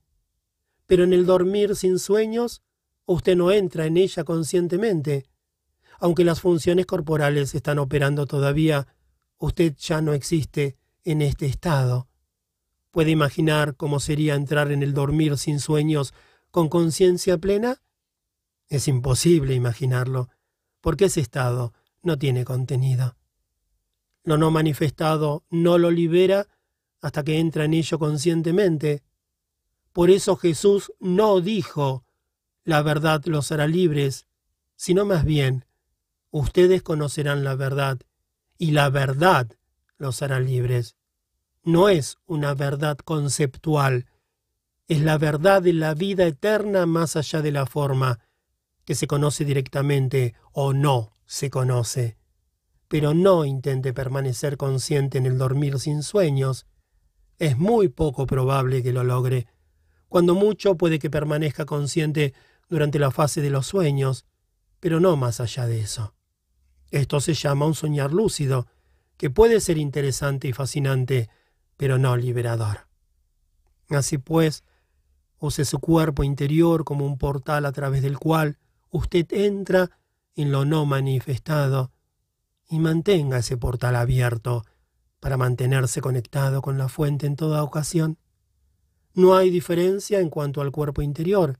Pero en el dormir sin sueños, usted no entra en ella conscientemente. Aunque las funciones corporales están operando todavía, usted ya no existe en este estado. ¿Puede imaginar cómo sería entrar en el dormir sin sueños con conciencia plena? Es imposible imaginarlo, porque ese estado no tiene contenido. Lo no manifestado no lo libera hasta que entra en ello conscientemente. Por eso Jesús no dijo, la verdad los hará libres, sino más bien, ustedes conocerán la verdad, y la verdad los hará libres. No es una verdad conceptual, es la verdad de la vida eterna más allá de la forma, que se conoce directamente o no se conoce. Pero no intente permanecer consciente en el dormir sin sueños, es muy poco probable que lo logre. Cuando mucho puede que permanezca consciente durante la fase de los sueños, pero no más allá de eso. Esto se llama un soñar lúcido, que puede ser interesante y fascinante, pero no liberador. Así pues, use su cuerpo interior como un portal a través del cual usted entra en lo no manifestado y mantenga ese portal abierto para mantenerse conectado con la fuente en toda ocasión. No hay diferencia en cuanto al cuerpo interior.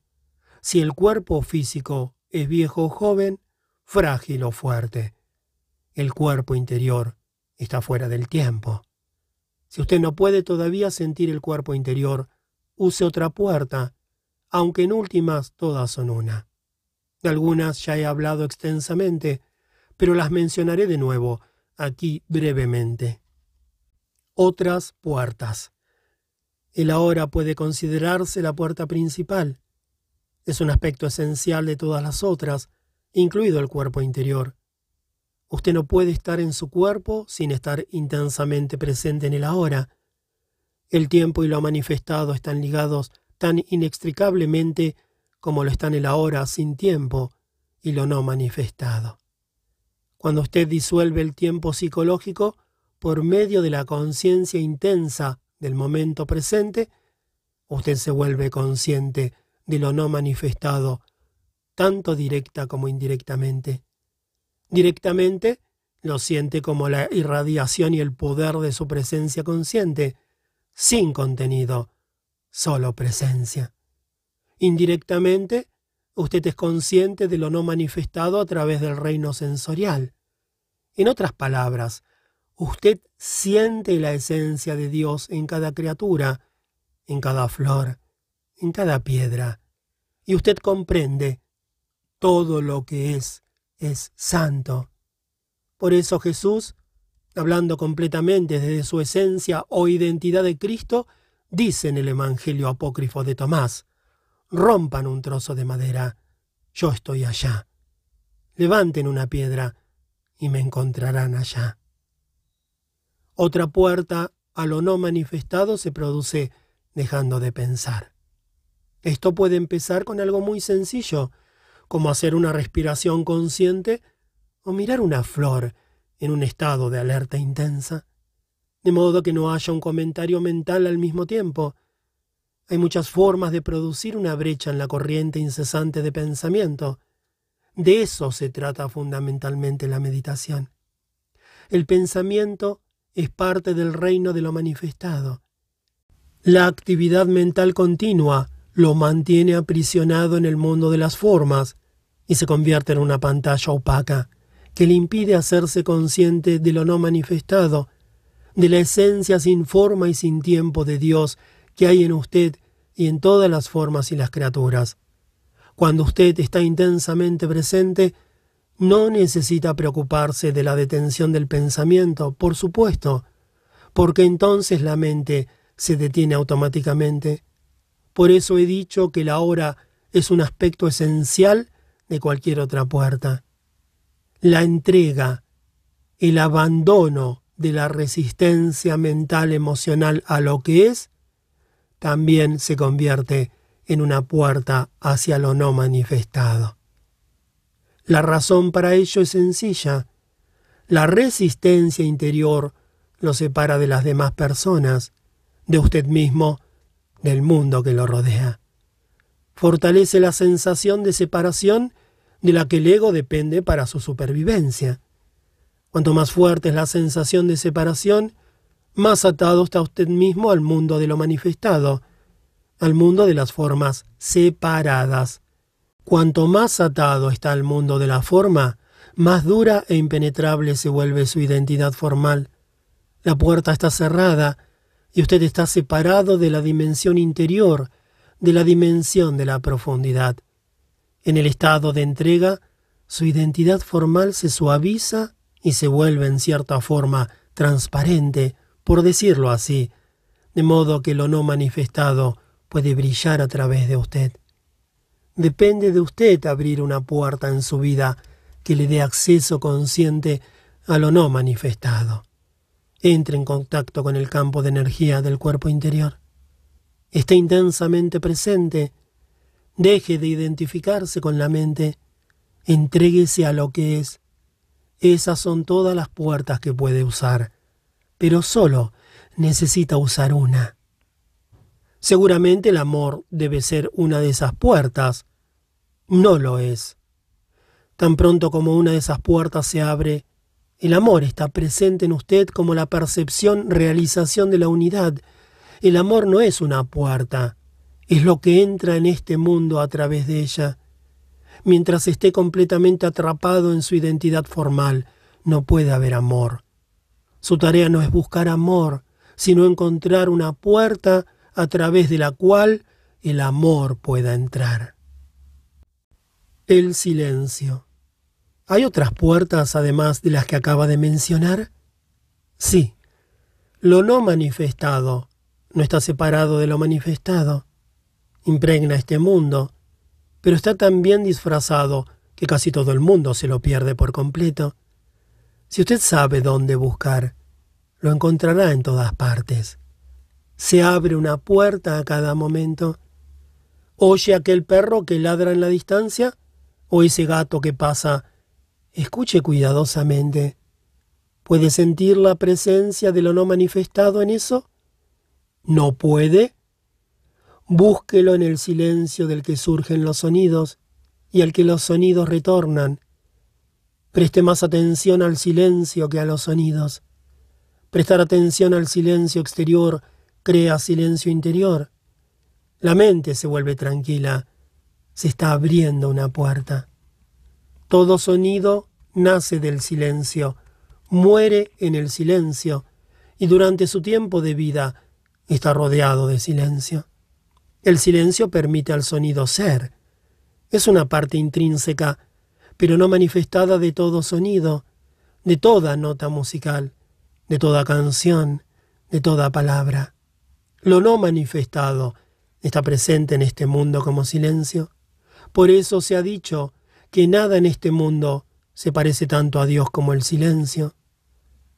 Si el cuerpo físico es viejo o joven, frágil o fuerte, el cuerpo interior está fuera del tiempo. Si usted no puede todavía sentir el cuerpo interior, use otra puerta, aunque en últimas todas son una. De algunas ya he hablado extensamente, pero las mencionaré de nuevo aquí brevemente. Otras puertas. El ahora puede considerarse la puerta principal. Es un aspecto esencial de todas las otras, incluido el cuerpo interior. Usted no puede estar en su cuerpo sin estar intensamente presente en el ahora. El tiempo y lo manifestado están ligados tan inextricablemente como lo están el ahora sin tiempo y lo no manifestado. Cuando usted disuelve el tiempo psicológico por medio de la conciencia intensa del momento presente, usted se vuelve consciente de lo no manifestado, tanto directa como indirectamente. Directamente lo siente como la irradiación y el poder de su presencia consciente, sin contenido, solo presencia. Indirectamente, usted es consciente de lo no manifestado a través del reino sensorial. En otras palabras, Usted siente la esencia de Dios en cada criatura, en cada flor, en cada piedra, y usted comprende todo lo que es, es santo. Por eso Jesús, hablando completamente desde su esencia o identidad de Cristo, dice en el Evangelio apócrifo de Tomás, rompan un trozo de madera, yo estoy allá. Levanten una piedra y me encontrarán allá. Otra puerta a lo no manifestado se produce dejando de pensar. Esto puede empezar con algo muy sencillo, como hacer una respiración consciente o mirar una flor en un estado de alerta intensa, de modo que no haya un comentario mental al mismo tiempo. Hay muchas formas de producir una brecha en la corriente incesante de pensamiento. De eso se trata fundamentalmente la meditación. El pensamiento es parte del reino de lo manifestado. La actividad mental continua lo mantiene aprisionado en el mundo de las formas y se convierte en una pantalla opaca que le impide hacerse consciente de lo no manifestado, de la esencia sin forma y sin tiempo de Dios que hay en usted y en todas las formas y las criaturas. Cuando usted está intensamente presente, no necesita preocuparse de la detención del pensamiento, por supuesto, porque entonces la mente se detiene automáticamente. Por eso he dicho que la hora es un aspecto esencial de cualquier otra puerta. La entrega, el abandono de la resistencia mental emocional a lo que es, también se convierte en una puerta hacia lo no manifestado. La razón para ello es sencilla. La resistencia interior lo separa de las demás personas, de usted mismo, del mundo que lo rodea. Fortalece la sensación de separación de la que el ego depende para su supervivencia. Cuanto más fuerte es la sensación de separación, más atado está usted mismo al mundo de lo manifestado, al mundo de las formas separadas. Cuanto más atado está al mundo de la forma, más dura e impenetrable se vuelve su identidad formal. La puerta está cerrada y usted está separado de la dimensión interior, de la dimensión de la profundidad. En el estado de entrega, su identidad formal se suaviza y se vuelve en cierta forma transparente, por decirlo así, de modo que lo no manifestado puede brillar a través de usted. Depende de usted abrir una puerta en su vida que le dé acceso consciente a lo no manifestado. Entre en contacto con el campo de energía del cuerpo interior. Esté intensamente presente. Deje de identificarse con la mente. Entréguese a lo que es. Esas son todas las puertas que puede usar, pero solo necesita usar una. Seguramente el amor debe ser una de esas puertas. No lo es. Tan pronto como una de esas puertas se abre, el amor está presente en usted como la percepción, realización de la unidad, El amor no es una puerta, es lo que entra en este mundo a través de ella. Mientras esté completamente atrapado en su identidad formal, no puede haber amor. Su tarea no es buscar amor, sino encontrar una puerta a través de la cual el amor pueda entrar. El silencio. ¿Hay otras puertas además de las que acaba de mencionar? Sí. Lo no manifestado no está separado de lo manifestado. Impregna este mundo, pero está tan bien disfrazado que casi todo el mundo se lo pierde por completo. Si usted sabe dónde buscar, lo encontrará en todas partes. Se abre una puerta a cada momento. Oye aquel perro que ladra en la distancia o ese gato que pasa. Escuche cuidadosamente. ¿Puede sentir la presencia de lo no manifestado en eso? ¿No puede? Búsquelo en el silencio del que surgen los sonidos y al que los sonidos retornan. Preste más atención al silencio que a los sonidos. Prestar atención al silencio exterior crea silencio interior. La mente se vuelve tranquila. Se está abriendo una puerta. Todo sonido nace del silencio, muere en el silencio, y durante su tiempo de vida está rodeado de silencio. El silencio permite al sonido ser. Es una parte intrínseca, pero no manifestada de todo sonido, de toda nota musical, de toda canción, de toda palabra. Lo no manifestado está presente en este mundo como silencio. Por eso se ha dicho que nada en este mundo se parece tanto a Dios como el silencio.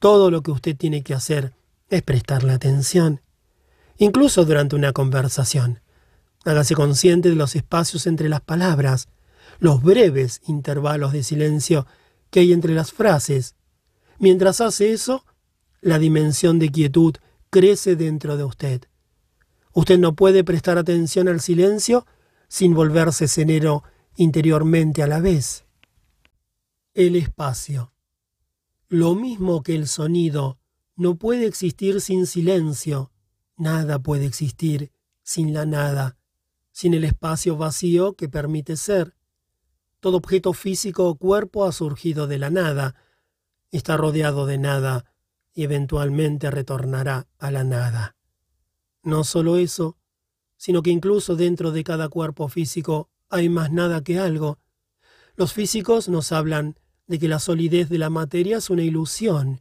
Todo lo que usted tiene que hacer es prestarle atención, incluso durante una conversación. Hágase consciente de los espacios entre las palabras, los breves intervalos de silencio que hay entre las frases. Mientras hace eso, la dimensión de quietud crece dentro de usted. Usted no puede prestar atención al silencio sin volverse cenero interiormente a la vez. El espacio. Lo mismo que el sonido no puede existir sin silencio, nada puede existir sin la nada, sin el espacio vacío que permite ser. Todo objeto físico o cuerpo ha surgido de la nada, está rodeado de nada y eventualmente retornará a la nada. No solo eso, sino que incluso dentro de cada cuerpo físico hay más nada que algo. Los físicos nos hablan de que la solidez de la materia es una ilusión.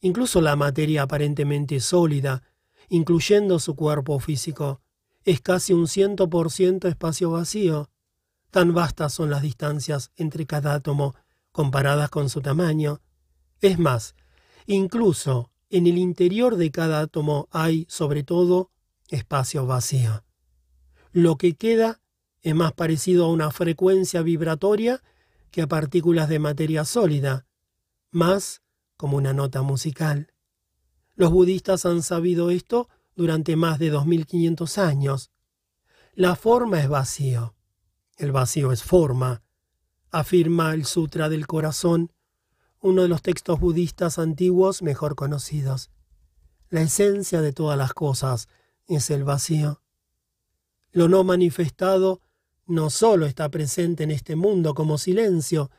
Incluso la materia aparentemente sólida, incluyendo su cuerpo físico, es casi un ciento por ciento espacio vacío. Tan vastas son las distancias entre cada átomo comparadas con su tamaño. Es más, incluso en el interior de cada átomo hay, sobre todo, espacio vacío. Lo que queda es más parecido a una frecuencia vibratoria que a partículas de materia sólida, más como una nota musical. Los budistas han sabido esto durante más de 2500 años. La forma es vacío. El vacío es forma, afirma el Sutra del Corazón uno de los textos budistas antiguos mejor conocidos. La esencia de todas las cosas es el vacío. Lo no manifestado no solo está presente en este mundo como silencio,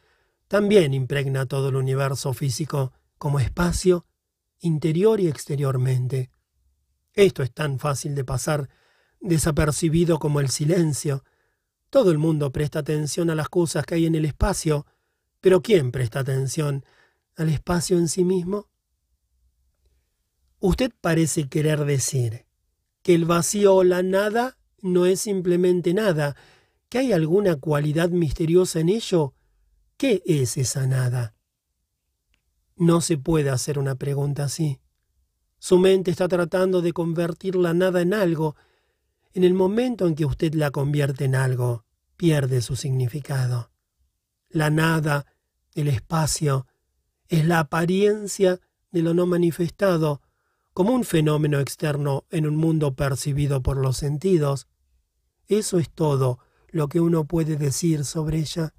también impregna todo el universo físico como espacio, interior y exteriormente. Esto es tan fácil de pasar desapercibido como el silencio. Todo el mundo presta atención a las cosas que hay en el espacio, pero ¿quién presta atención al espacio en sí mismo? Usted parece querer decir que el vacío o la nada no es simplemente nada, que hay alguna cualidad misteriosa en ello. ¿Qué es esa nada? No se puede hacer una pregunta así. Su mente está tratando de convertir la nada en algo. En el momento en que usted la convierte en algo, pierde su significado. La nada el espacio es la apariencia de lo no manifestado, como un fenómeno externo en un mundo percibido por los sentidos. Eso es todo lo que uno puede decir sobre ella.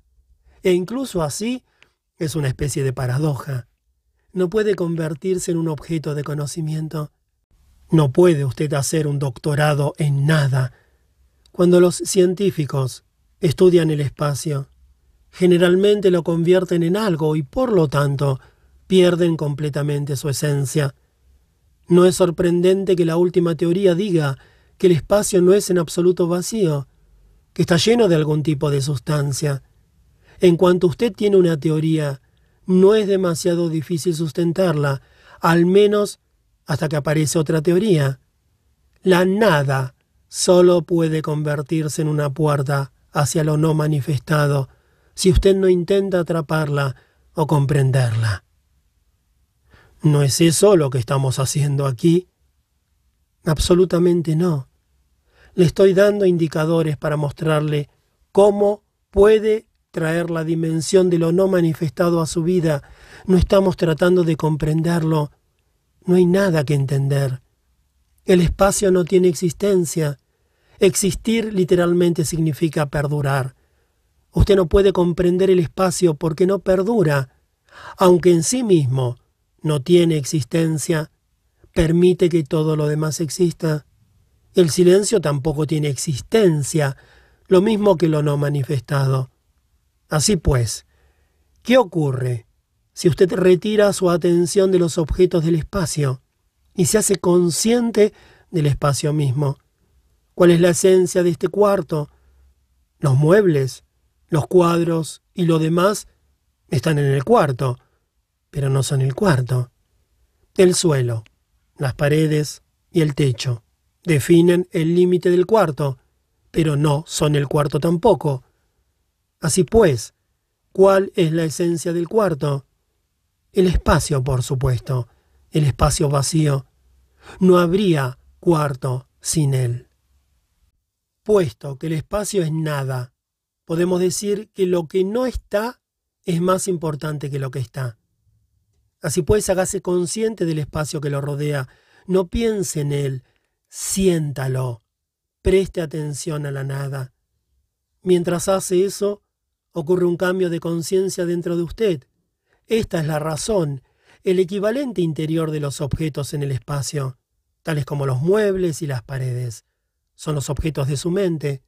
E incluso así es una especie de paradoja. No puede convertirse en un objeto de conocimiento. No puede usted hacer un doctorado en nada. Cuando los científicos estudian el espacio, generalmente lo convierten en algo y por lo tanto pierden completamente su esencia. No es sorprendente que la última teoría diga que el espacio no es en absoluto vacío, que está lleno de algún tipo de sustancia. En cuanto usted tiene una teoría, no es demasiado difícil sustentarla, al menos hasta que aparece otra teoría. La nada solo puede convertirse en una puerta hacia lo no manifestado si usted no intenta atraparla o comprenderla. ¿No es eso lo que estamos haciendo aquí? Absolutamente no. Le estoy dando indicadores para mostrarle cómo puede la dimensión de lo no manifestado a su vida. No estamos tratando de comprenderlo. No hay nada que entender. El espacio no tiene existencia. Existir literalmente significa perdurar. Usted no puede comprender el espacio porque no perdura, aunque en sí mismo no tiene existencia, permite que todo lo demás exista. El silencio tampoco tiene existencia, lo mismo que lo no manifestado. Así pues, ¿qué ocurre si usted retira su atención de los objetos del espacio y se hace consciente del espacio mismo? ¿Cuál es la esencia de este cuarto? Los muebles, los cuadros y lo demás están en el cuarto, pero no son el cuarto. El suelo, las paredes y el techo definen el límite del cuarto, pero no son el cuarto tampoco. Así pues, ¿cuál es la esencia del cuarto? El espacio, por supuesto, el espacio vacío. No habría cuarto sin él. Puesto que el espacio es nada, podemos decir que lo que no está es más importante que lo que está. Así pues, hágase consciente del espacio que lo rodea. No piense en él, siéntalo, preste atención a la nada. Mientras hace eso, ocurre un cambio de conciencia dentro de usted. Esta es la razón, el equivalente interior de los objetos en el espacio, tales como los muebles y las paredes. Son los objetos de su mente,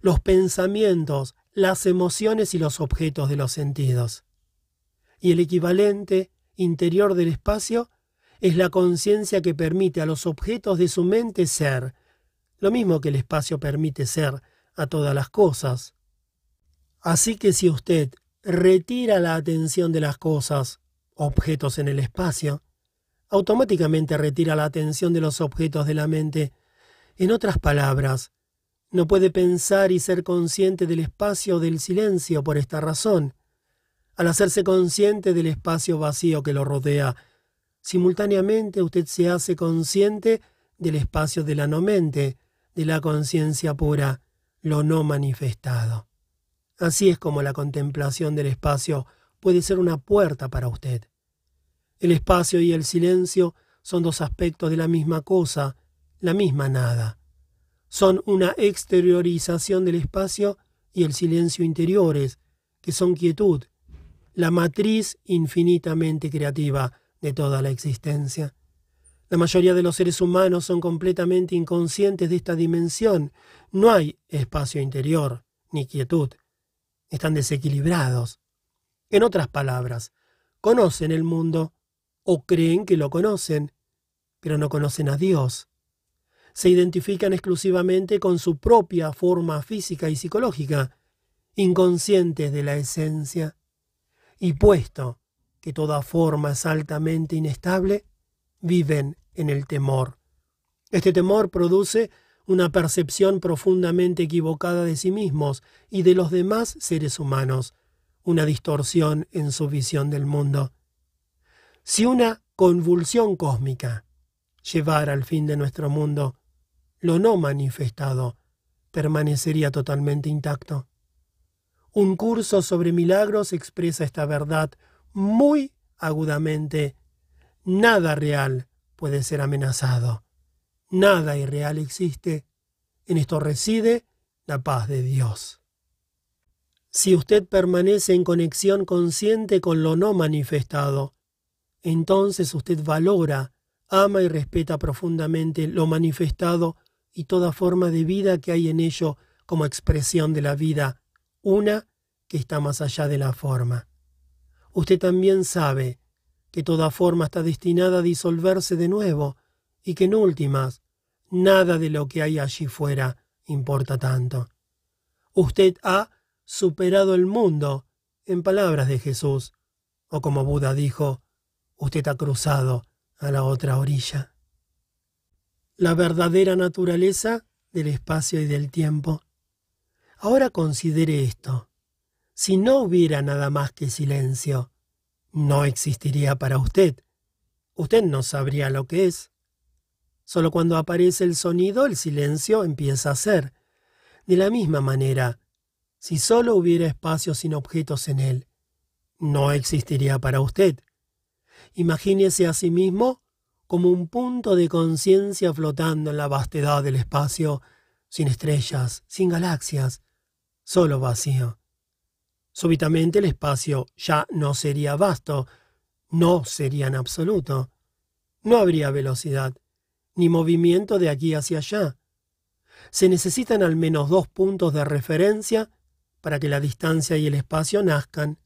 los pensamientos, las emociones y los objetos de los sentidos. Y el equivalente interior del espacio es la conciencia que permite a los objetos de su mente ser, lo mismo que el espacio permite ser a todas las cosas. Así que si usted retira la atención de las cosas, objetos en el espacio, automáticamente retira la atención de los objetos de la mente. En otras palabras, no puede pensar y ser consciente del espacio del silencio por esta razón. Al hacerse consciente del espacio vacío que lo rodea, Simultáneamente usted se hace consciente del espacio de la no mente, de la conciencia pura, lo no manifestado. Así es como la contemplación del espacio puede ser una puerta para usted. El espacio y el silencio son dos aspectos de la misma cosa, la misma nada. Son una exteriorización del espacio y el silencio interiores, que son quietud, la matriz infinitamente creativa de toda la existencia. La mayoría de los seres humanos son completamente inconscientes de esta dimensión. No hay espacio interior ni quietud. Están desequilibrados. En otras palabras, conocen el mundo o creen que lo conocen, pero no conocen a Dios. Se identifican exclusivamente con su propia forma física y psicológica, inconscientes de la esencia. Y puesto que toda forma es altamente inestable, viven en el temor. Este temor produce una percepción profundamente equivocada de sí mismos y de los demás seres humanos, una distorsión en su visión del mundo. Si una convulsión cósmica llevara al fin de nuestro mundo, lo no manifestado permanecería totalmente intacto. Un curso sobre milagros expresa esta verdad muy agudamente, nada real puede ser amenazado, nada irreal existe, en esto reside la paz de Dios. Si usted permanece en conexión consciente con lo no manifestado, entonces usted valora ama y respeta profundamente lo manifestado y toda forma de vida que hay en ello como expresión de la vida, una que está más allá de la forma. Usted también sabe que toda forma está destinada a disolverse de nuevo y que en últimas nada de lo que hay allí fuera importa tanto. Usted ha superado el mundo, en palabras de Jesús, o como Buda dijo, usted ha cruzado a la otra orilla. La verdadera naturaleza del espacio y del tiempo. Ahora considere esto. Si no hubiera nada más que silencio, no existiría para usted. Usted no sabría lo que es. Solo cuando aparece el sonido, el silencio empieza a ser. De la misma manera, si solo hubiera espacio sin objetos en él, no existiría para usted. Imagínese a sí mismo como un punto de conciencia flotando en la vastedad del espacio, sin estrellas, sin galaxias, solo vacío. Súbitamente el espacio ya no sería vasto, no sería en absoluto. No habría velocidad, ni movimiento de aquí hacia allá. Se necesitan al menos dos puntos de referencia para que la distancia y el espacio nazcan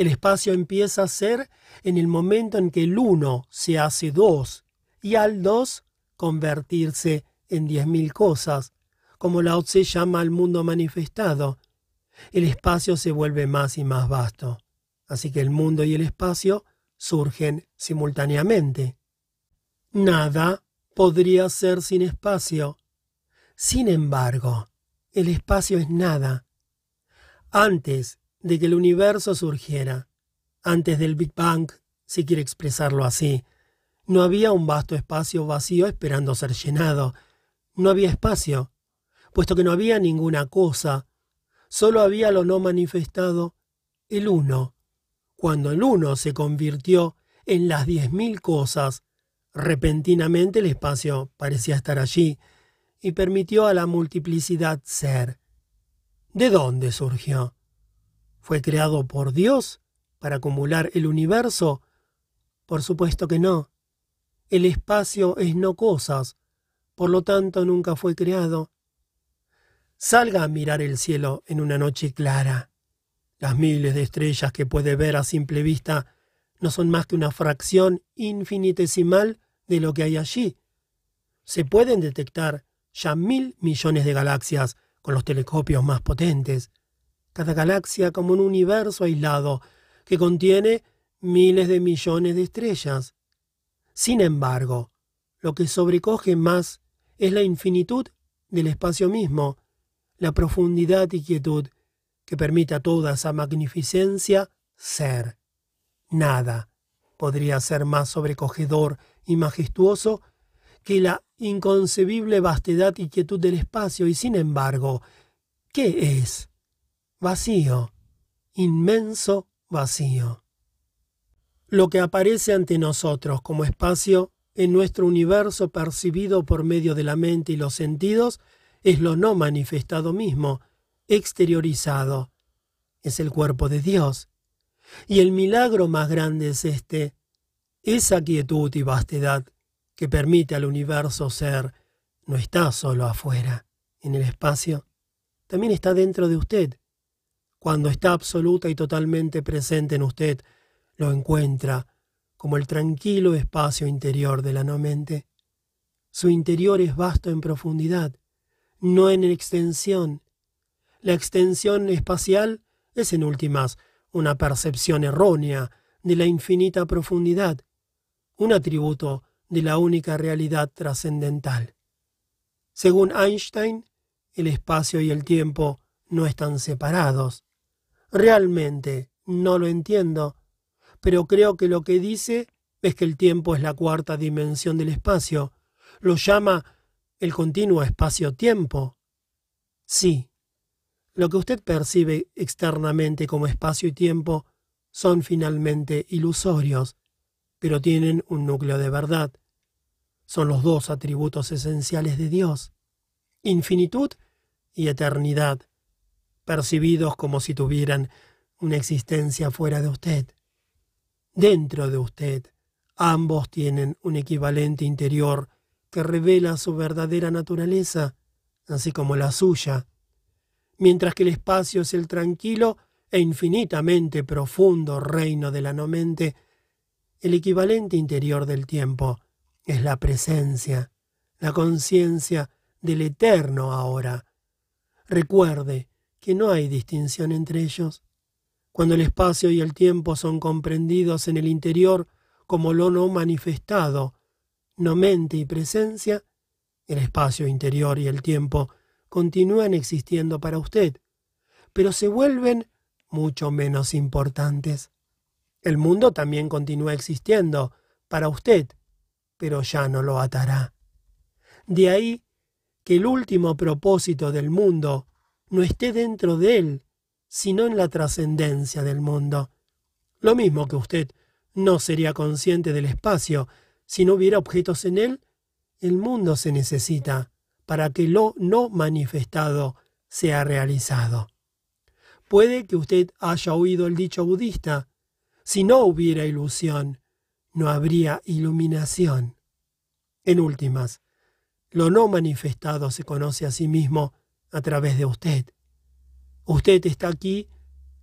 el espacio empieza a ser en el momento en que el uno se hace dos y al dos convertirse en diez mil cosas, como Lao Tse llama al mundo manifestado. El espacio se vuelve más y más vasto, así que el mundo y el espacio surgen simultáneamente. Nada podría ser sin espacio. Sin embargo, el espacio es nada. Antes de que el universo surgiera, antes del Big Bang, si quiere expresarlo así. No había un vasto espacio vacío esperando ser llenado. No había espacio, puesto que no había ninguna cosa. Solo había lo no manifestado, el uno. Cuando el uno se convirtió en las diez mil cosas, repentinamente el espacio parecía estar allí y permitió a la multiplicidad ser. ¿De dónde surgió? ¿Fue creado por Dios para acumular el universo? Por supuesto que no. El espacio es no cosas, por lo tanto nunca fue creado. Salga a mirar el cielo en una noche clara. Las miles de estrellas que puede ver a simple vista no son más que una fracción infinitesimal de lo que hay allí. Se pueden detectar ya mil millones de galaxias con los telescopios más potentes cada galaxia como un universo aislado que contiene miles de millones de estrellas. Sin embargo, lo que sobrecoge más es la infinitud del espacio mismo, la profundidad y quietud que permite a toda esa magnificencia ser. Nada podría ser más sobrecogedor y majestuoso que la inconcebible vastedad y quietud del espacio, y sin embargo, ¿qué es? vacío, inmenso vacío. Lo que aparece ante nosotros como espacio en nuestro universo percibido por medio de la mente y los sentidos es lo no manifestado mismo, exteriorizado. Es el cuerpo de Dios. Y el milagro más grande es este, esa quietud y vastedad que permite al universo ser, no está solo afuera, en el espacio, también está dentro de usted, cuando está absoluta y totalmente presente en usted, lo encuentra como el tranquilo espacio interior de la no mente. Su interior es vasto en profundidad, no en extensión. La extensión espacial es en últimas una percepción errónea de la infinita profundidad, un atributo de la única realidad trascendental. Según Einstein, el espacio y el tiempo no están separados, Realmente no lo entiendo, pero creo que lo que dice es que el tiempo es la cuarta dimensión del espacio. Lo llama el continuo espacio-tiempo. Sí, lo que usted percibe externamente como espacio y tiempo son finalmente ilusorios, pero tienen un núcleo de verdad. Son los dos atributos esenciales de Dios, infinitud y eternidad percibidos como si tuvieran una existencia fuera de usted. Dentro de usted Ambos tienen un equivalente interior que revela su verdadera naturaleza, así como la suya. Mientras que el espacio es el tranquilo e infinitamente profundo reino de la no mente, el equivalente interior del tiempo es la presencia, la conciencia del eterno ahora. Recuerde que no hay distinción entre ellos. Cuando el espacio y el tiempo son comprendidos en el interior como lo no manifestado, no mente y presencia, el espacio interior y el tiempo continúan existiendo para usted, pero se vuelven mucho menos importantes. El mundo también continúa existiendo para usted, pero ya no lo atará. De ahí que el último propósito del mundo no esté dentro de él, sino en la trascendencia del mundo. Lo mismo que usted no sería consciente del espacio si no hubiera objetos en él, el mundo se necesita para que lo no manifestado sea realizado. Puede que usted haya oído el dicho budista, si no hubiera ilusión, no habría iluminación. En últimas, lo no manifestado se conoce a sí mismo a través de usted. Usted está aquí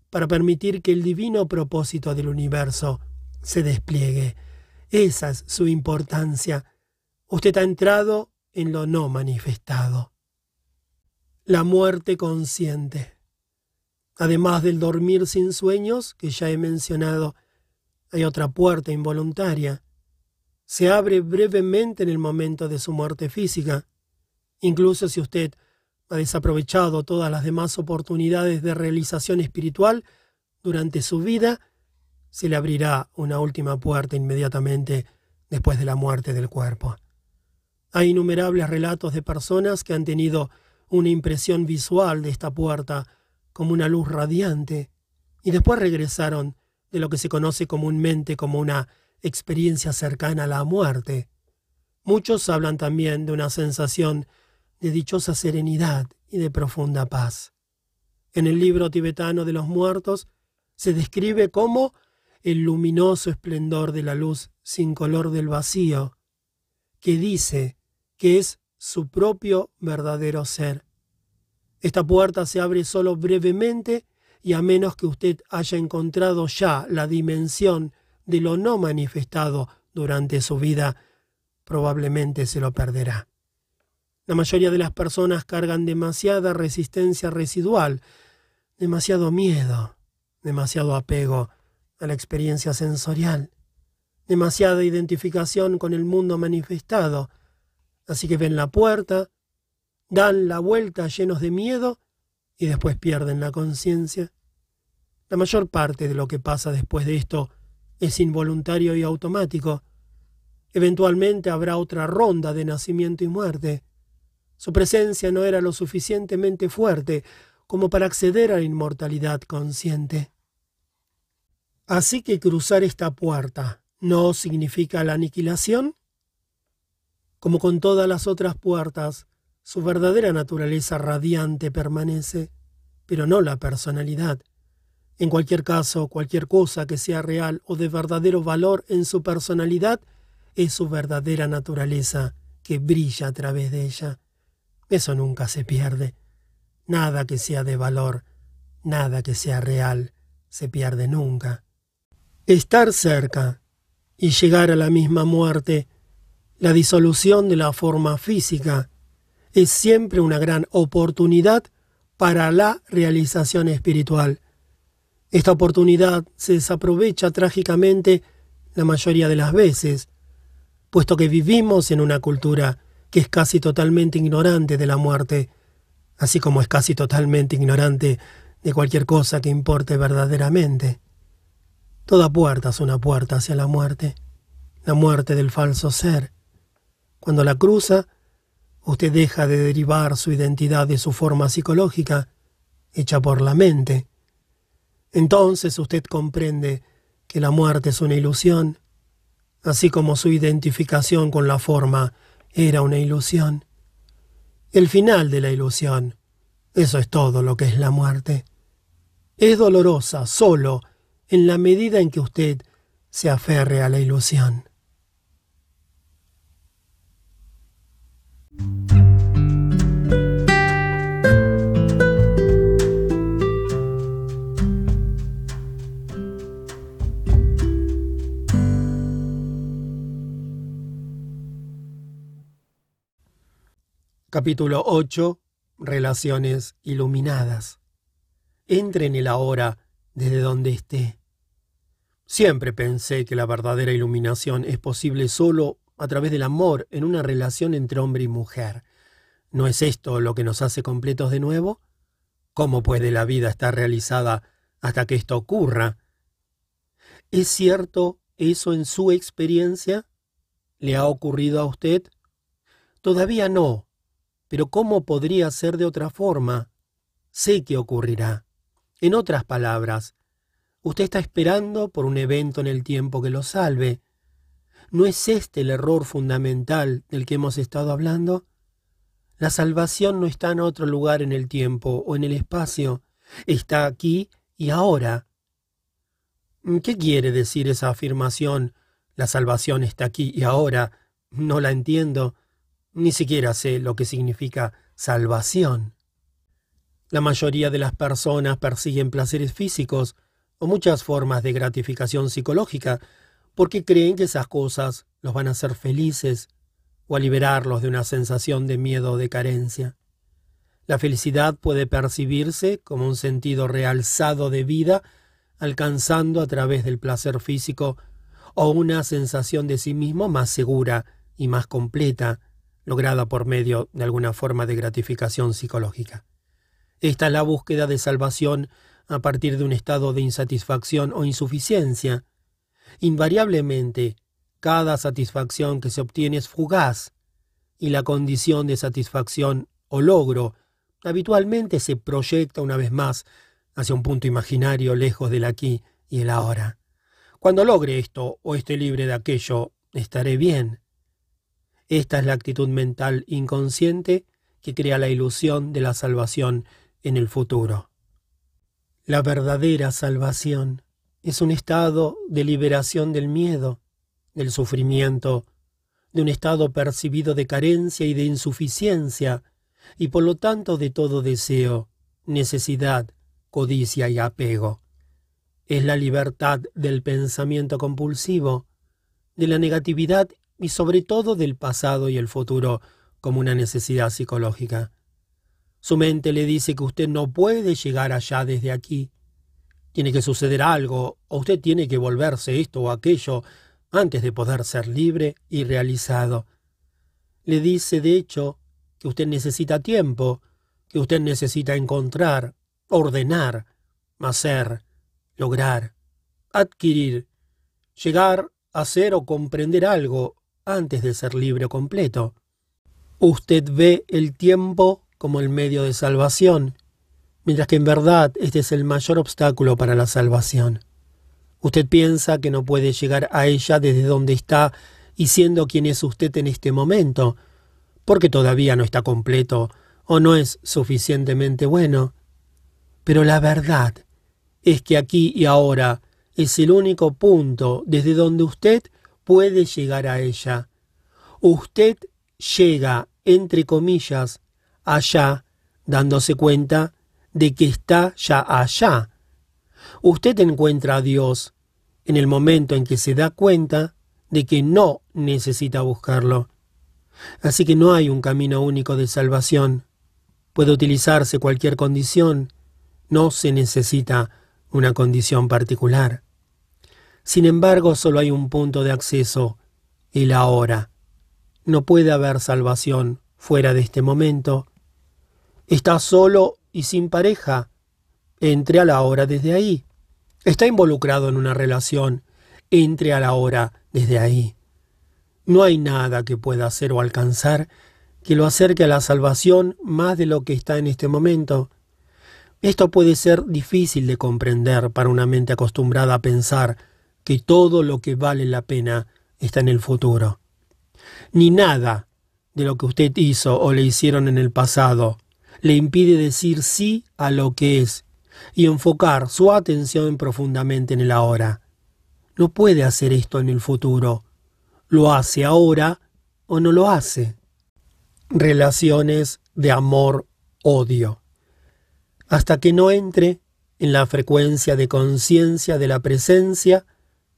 para permitir que el divino propósito del universo se despliegue. Esa es su importancia. Usted ha entrado en lo no manifestado. La muerte consciente. Además del dormir sin sueños, que ya he mencionado, hay otra puerta involuntaria. Se abre brevemente en el momento de su muerte física. Incluso si usted ha desaprovechado todas las demás oportunidades de realización espiritual durante su vida, se le abrirá una última puerta inmediatamente después de la muerte del cuerpo. Hay innumerables relatos de personas que han tenido una impresión visual de esta puerta como una luz radiante y después regresaron de lo que se conoce comúnmente como una experiencia cercana a la muerte. Muchos hablan también de una sensación de dichosa serenidad y de profunda paz. En el libro tibetano de los muertos se describe como el luminoso esplendor de la luz sin color del vacío, que dice que es su propio verdadero ser. Esta puerta se abre solo brevemente y a menos que usted haya encontrado ya la dimensión de lo no manifestado durante su vida, probablemente se lo perderá. La mayoría de las personas cargan demasiada resistencia residual, demasiado miedo, demasiado apego a la experiencia sensorial, demasiada identificación con el mundo manifestado, así que ven la puerta, dan la vuelta llenos de miedo y después pierden la conciencia. La mayor parte de lo que pasa después de esto es involuntario y automático. Eventualmente habrá otra ronda de nacimiento y muerte, su presencia no era lo suficientemente fuerte como para acceder a la inmortalidad consciente. Así que cruzar esta puerta no significa la aniquilación. Como con todas las otras puertas, su verdadera naturaleza radiante permanece, pero no la personalidad. En cualquier caso, cualquier cosa que sea real o de verdadero valor en su personalidad es su verdadera naturaleza que brilla a través de ella. Eso nunca se pierde. Nada que sea de valor, nada que sea real, se pierde nunca. Estar cerca y llegar a la misma muerte, la disolución de la forma física, es siempre una gran oportunidad para la realización espiritual. Esta oportunidad se desaprovecha trágicamente la mayoría de las veces, puesto que vivimos en una cultura que es casi totalmente ignorante de la muerte, así como es casi totalmente ignorante de cualquier cosa que importe verdaderamente. Toda puerta es una puerta hacia la muerte, la muerte del falso ser. Cuando la cruza, usted deja de derivar su identidad de su forma psicológica, hecha por la mente. Entonces usted comprende que la muerte es una ilusión, así como su identificación con la forma era una ilusión. El final de la ilusión. Eso es todo lo que es la muerte. Es dolorosa solo en la medida en que usted se aferre a la ilusión. Capítulo 8. Relaciones iluminadas. Entre en el ahora desde donde esté. Siempre pensé que la verdadera iluminación es posible solo a través del amor en una relación entre hombre y mujer. ¿No es esto lo que nos hace completos de nuevo? ¿Cómo puede la vida estar realizada hasta que esto ocurra? ¿Es cierto eso en su experiencia? ¿Le ha ocurrido a usted? Todavía no, pero ¿cómo podría ser de otra forma? Sé que ocurrirá. En otras palabras, usted está esperando por un evento en el tiempo que lo salve. ¿No es este el error fundamental del que hemos estado hablando? La salvación no está en otro lugar en el tiempo o en el espacio, está aquí y ahora. ¿Qué quiere decir esa afirmación? La salvación está aquí y ahora. No la entiendo. Ni siquiera sé lo que significa salvación. La mayoría de las personas persiguen placeres físicos o muchas formas de gratificación psicológica porque creen que esas cosas los van a hacer felices o a liberarlos de una sensación de miedo o de carencia. La felicidad puede percibirse como un sentido realzado de vida alcanzando a través del placer físico o una sensación de sí mismo más segura y más completa, lograda por medio de alguna forma de gratificación psicológica. Esta es la búsqueda de salvación a partir de un estado de insatisfacción o insuficiencia. Invariablemente, cada satisfacción que se obtiene es fugaz, y la condición de satisfacción o logro habitualmente se proyecta una vez más hacia un punto imaginario lejos del aquí y el ahora. Cuando logre esto o esté libre de aquello, estaré bien. Esta es la actitud mental inconsciente que crea la ilusión de la salvación en el futuro. La verdadera salvación es un estado de liberación del miedo, del sufrimiento, de un estado percibido de carencia y de insuficiencia, y por lo tanto de todo deseo, necesidad, codicia y apego. Es la libertad del pensamiento compulsivo, de la negatividad y sobre todo del pasado y el futuro como una necesidad psicológica. Su mente le dice que usted no puede llegar allá desde aquí. Tiene que suceder algo, o usted tiene que volverse esto o aquello antes de poder ser libre y realizado. Le dice, de hecho, que usted necesita tiempo, que usted necesita encontrar, ordenar, hacer, lograr, adquirir, llegar a ser o comprender algo antes de ser libre o completo. Usted ve el tiempo como el medio de salvación, mientras que en verdad este es el mayor obstáculo para la salvación. Usted piensa que no puede llegar a ella desde donde está y siendo quien es usted en este momento, porque todavía no está completo o no es suficientemente bueno. Pero la verdad es que aquí y ahora es el único punto desde donde usted puede llegar a ella. Usted llega, entre comillas, allá, dándose cuenta de que está ya allá. Usted encuentra a Dios en el momento en que se da cuenta de que no necesita buscarlo. Así que no hay un camino único de salvación. Puede utilizarse cualquier condición, no se necesita una condición particular. Sin embargo, solo hay un punto de acceso, el ahora. No puede haber salvación fuera de este momento. Está solo y sin pareja. Entre a la hora desde ahí. Está involucrado en una relación. Entre a la hora desde ahí. No hay nada que pueda hacer o alcanzar que lo acerque a la salvación más de lo que está en este momento. Esto puede ser difícil de comprender para una mente acostumbrada a pensar que todo lo que vale la pena está en el futuro. Ni nada de lo que usted hizo o le hicieron en el pasado le impide decir sí a lo que es y enfocar su atención profundamente en el ahora. No puede hacer esto en el futuro. Lo hace ahora o no lo hace. Relaciones de amor-odio. Hasta que no entre en la frecuencia de conciencia de la presencia,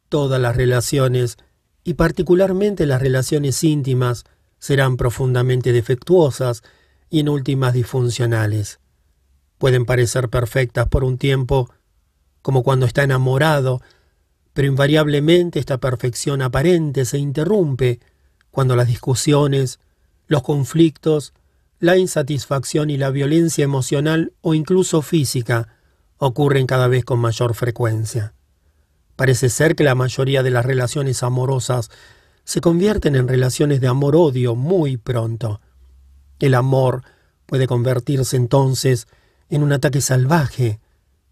Todas las relaciones, y particularmente las relaciones íntimas, serán profundamente defectuosas y en últimas disfuncionales. Pueden parecer perfectas por un tiempo, como cuando está enamorado, pero invariablemente esta perfección aparente se interrumpe cuando las discusiones, los conflictos, la insatisfacción y la violencia emocional o incluso física ocurren cada vez con mayor frecuencia. Parece ser que la mayoría de las relaciones amorosas se convierten en relaciones de amor-odio muy pronto. El amor puede convertirse entonces en un ataque salvaje,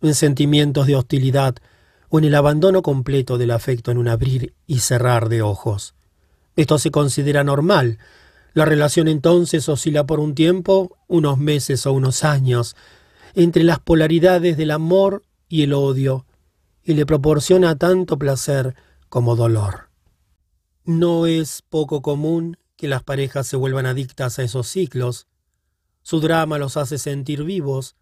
en sentimientos de hostilidad o en el abandono completo del afecto en un abrir y cerrar de ojos. Esto se considera normal. La relación entonces oscila por un tiempo, unos meses o unos años, entre las polaridades del amor y el odio, y le proporciona tanto placer como dolor. No es poco común que las parejas se vuelvan adictas a esos ciclos. Su drama los hace sentir vivos,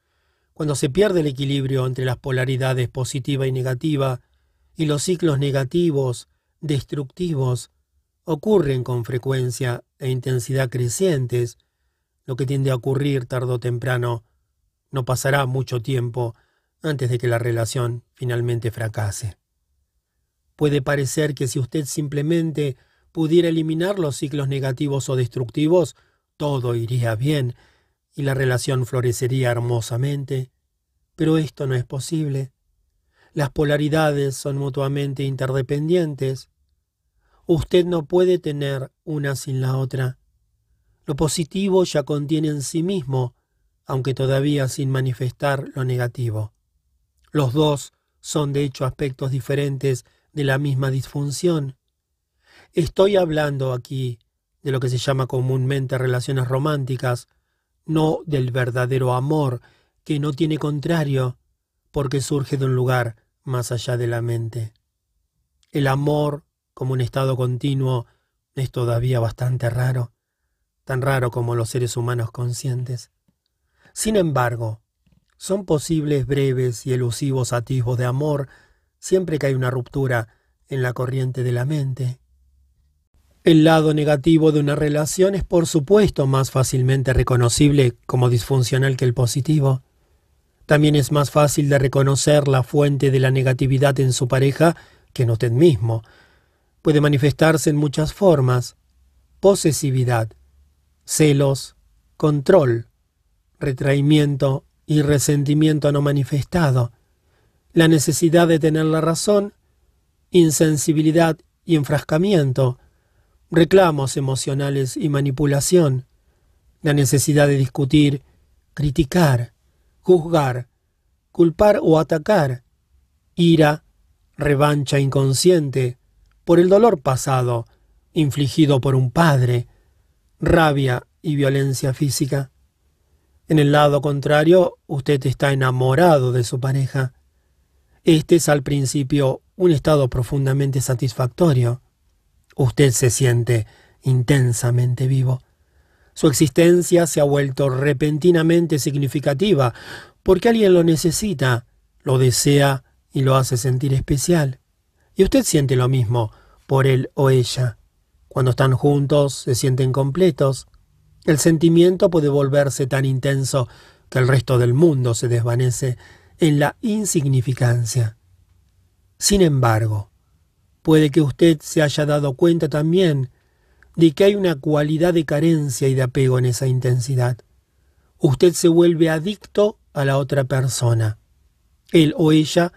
cuando se pierde el equilibrio entre las polaridades positiva y negativa, y los ciclos negativos, destructivos, ocurren con frecuencia e intensidad crecientes, lo que tiende a ocurrir tarde o temprano, no pasará mucho tiempo antes de que la relación finalmente fracase. Puede parecer que si usted simplemente pudiera eliminar los ciclos negativos o destructivos, todo iría bien, y la relación florecería hermosamente. Pero esto no es posible. Las polaridades son mutuamente interdependientes. Usted no puede tener una sin la otra. Lo positivo ya contiene en sí mismo, aunque todavía sin manifestar lo negativo. Los dos son de hecho aspectos diferentes de la misma disfunción. Estoy hablando aquí de lo que se llama comúnmente relaciones románticas, no del verdadero amor, que no tiene contrario, porque surge de un lugar más allá de la mente. El amor, como un estado continuo, es todavía bastante raro, tan raro como los seres humanos conscientes. Sin embargo, son posibles breves y elusivos atisbos de amor siempre que hay una ruptura en la corriente de la mente. El lado negativo de una relación es por supuesto más fácilmente reconocible como disfuncional que el positivo. También es más fácil de reconocer la fuente de la negatividad en su pareja que en usted mismo. Puede manifestarse en muchas formas. Posesividad, celos, control, retraimiento y resentimiento no manifestado, la necesidad de tener la razón, insensibilidad y enfrascamiento, reclamos emocionales y manipulación, la necesidad de discutir, criticar, juzgar, culpar o atacar, ira, revancha inconsciente por el dolor pasado infligido por un padre, rabia y violencia física. En el lado contrario, usted está enamorado de su pareja. Este es al principio un estado profundamente satisfactorio. Usted se siente intensamente vivo. Su existencia se ha vuelto repentinamente significativa porque alguien lo necesita, lo desea y lo hace sentir especial. Y usted siente lo mismo por él o ella. Cuando están juntos se sienten completos. El sentimiento puede volverse tan intenso que el resto del mundo se desvanece en la insignificancia. Sin embargo, Puede que usted se haya dado cuenta también de que hay una cualidad de carencia y de apego en esa intensidad. Usted se vuelve adicto a la otra persona. Él o ella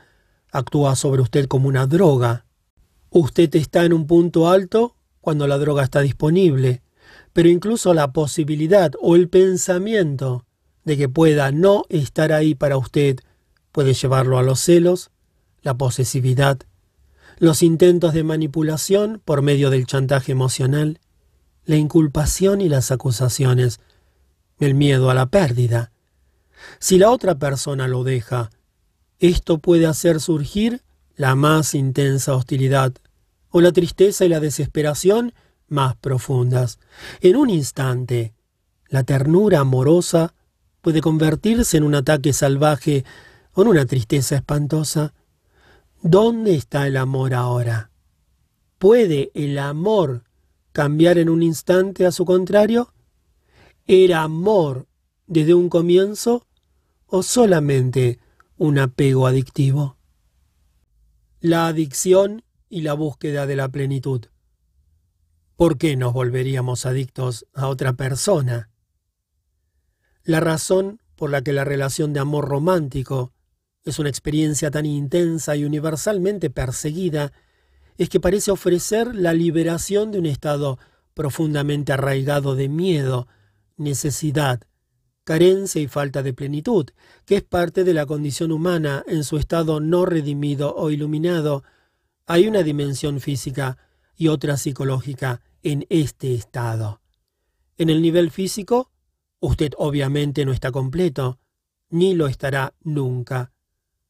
actúa sobre usted como una droga. Usted está en un punto alto cuando la droga está disponible, pero incluso la posibilidad o el pensamiento de que pueda no estar ahí para usted puede llevarlo a los celos, la posesividad los intentos de manipulación por medio del chantaje emocional, la inculpación y las acusaciones, el miedo a la pérdida. Si la otra persona lo deja, esto puede hacer surgir la más intensa hostilidad o la tristeza y la desesperación más profundas. En un instante, la ternura amorosa puede convertirse en un ataque salvaje o en una tristeza espantosa. ¿Dónde está el amor ahora? ¿Puede el amor cambiar en un instante a su contrario? Era amor desde un comienzo o solamente un apego adictivo? La adicción y la búsqueda de la plenitud. ¿Por qué nos volveríamos adictos a otra persona? La razón por la que la relación de amor romántico es una experiencia tan intensa y universalmente perseguida es que parece ofrecer la liberación de un estado profundamente arraigado de miedo, necesidad, carencia y falta de plenitud, que es parte de la condición humana en su estado no redimido o iluminado. Hay una dimensión física y otra psicológica en este estado. En el nivel físico, usted obviamente no está completo, ni lo estará nunca.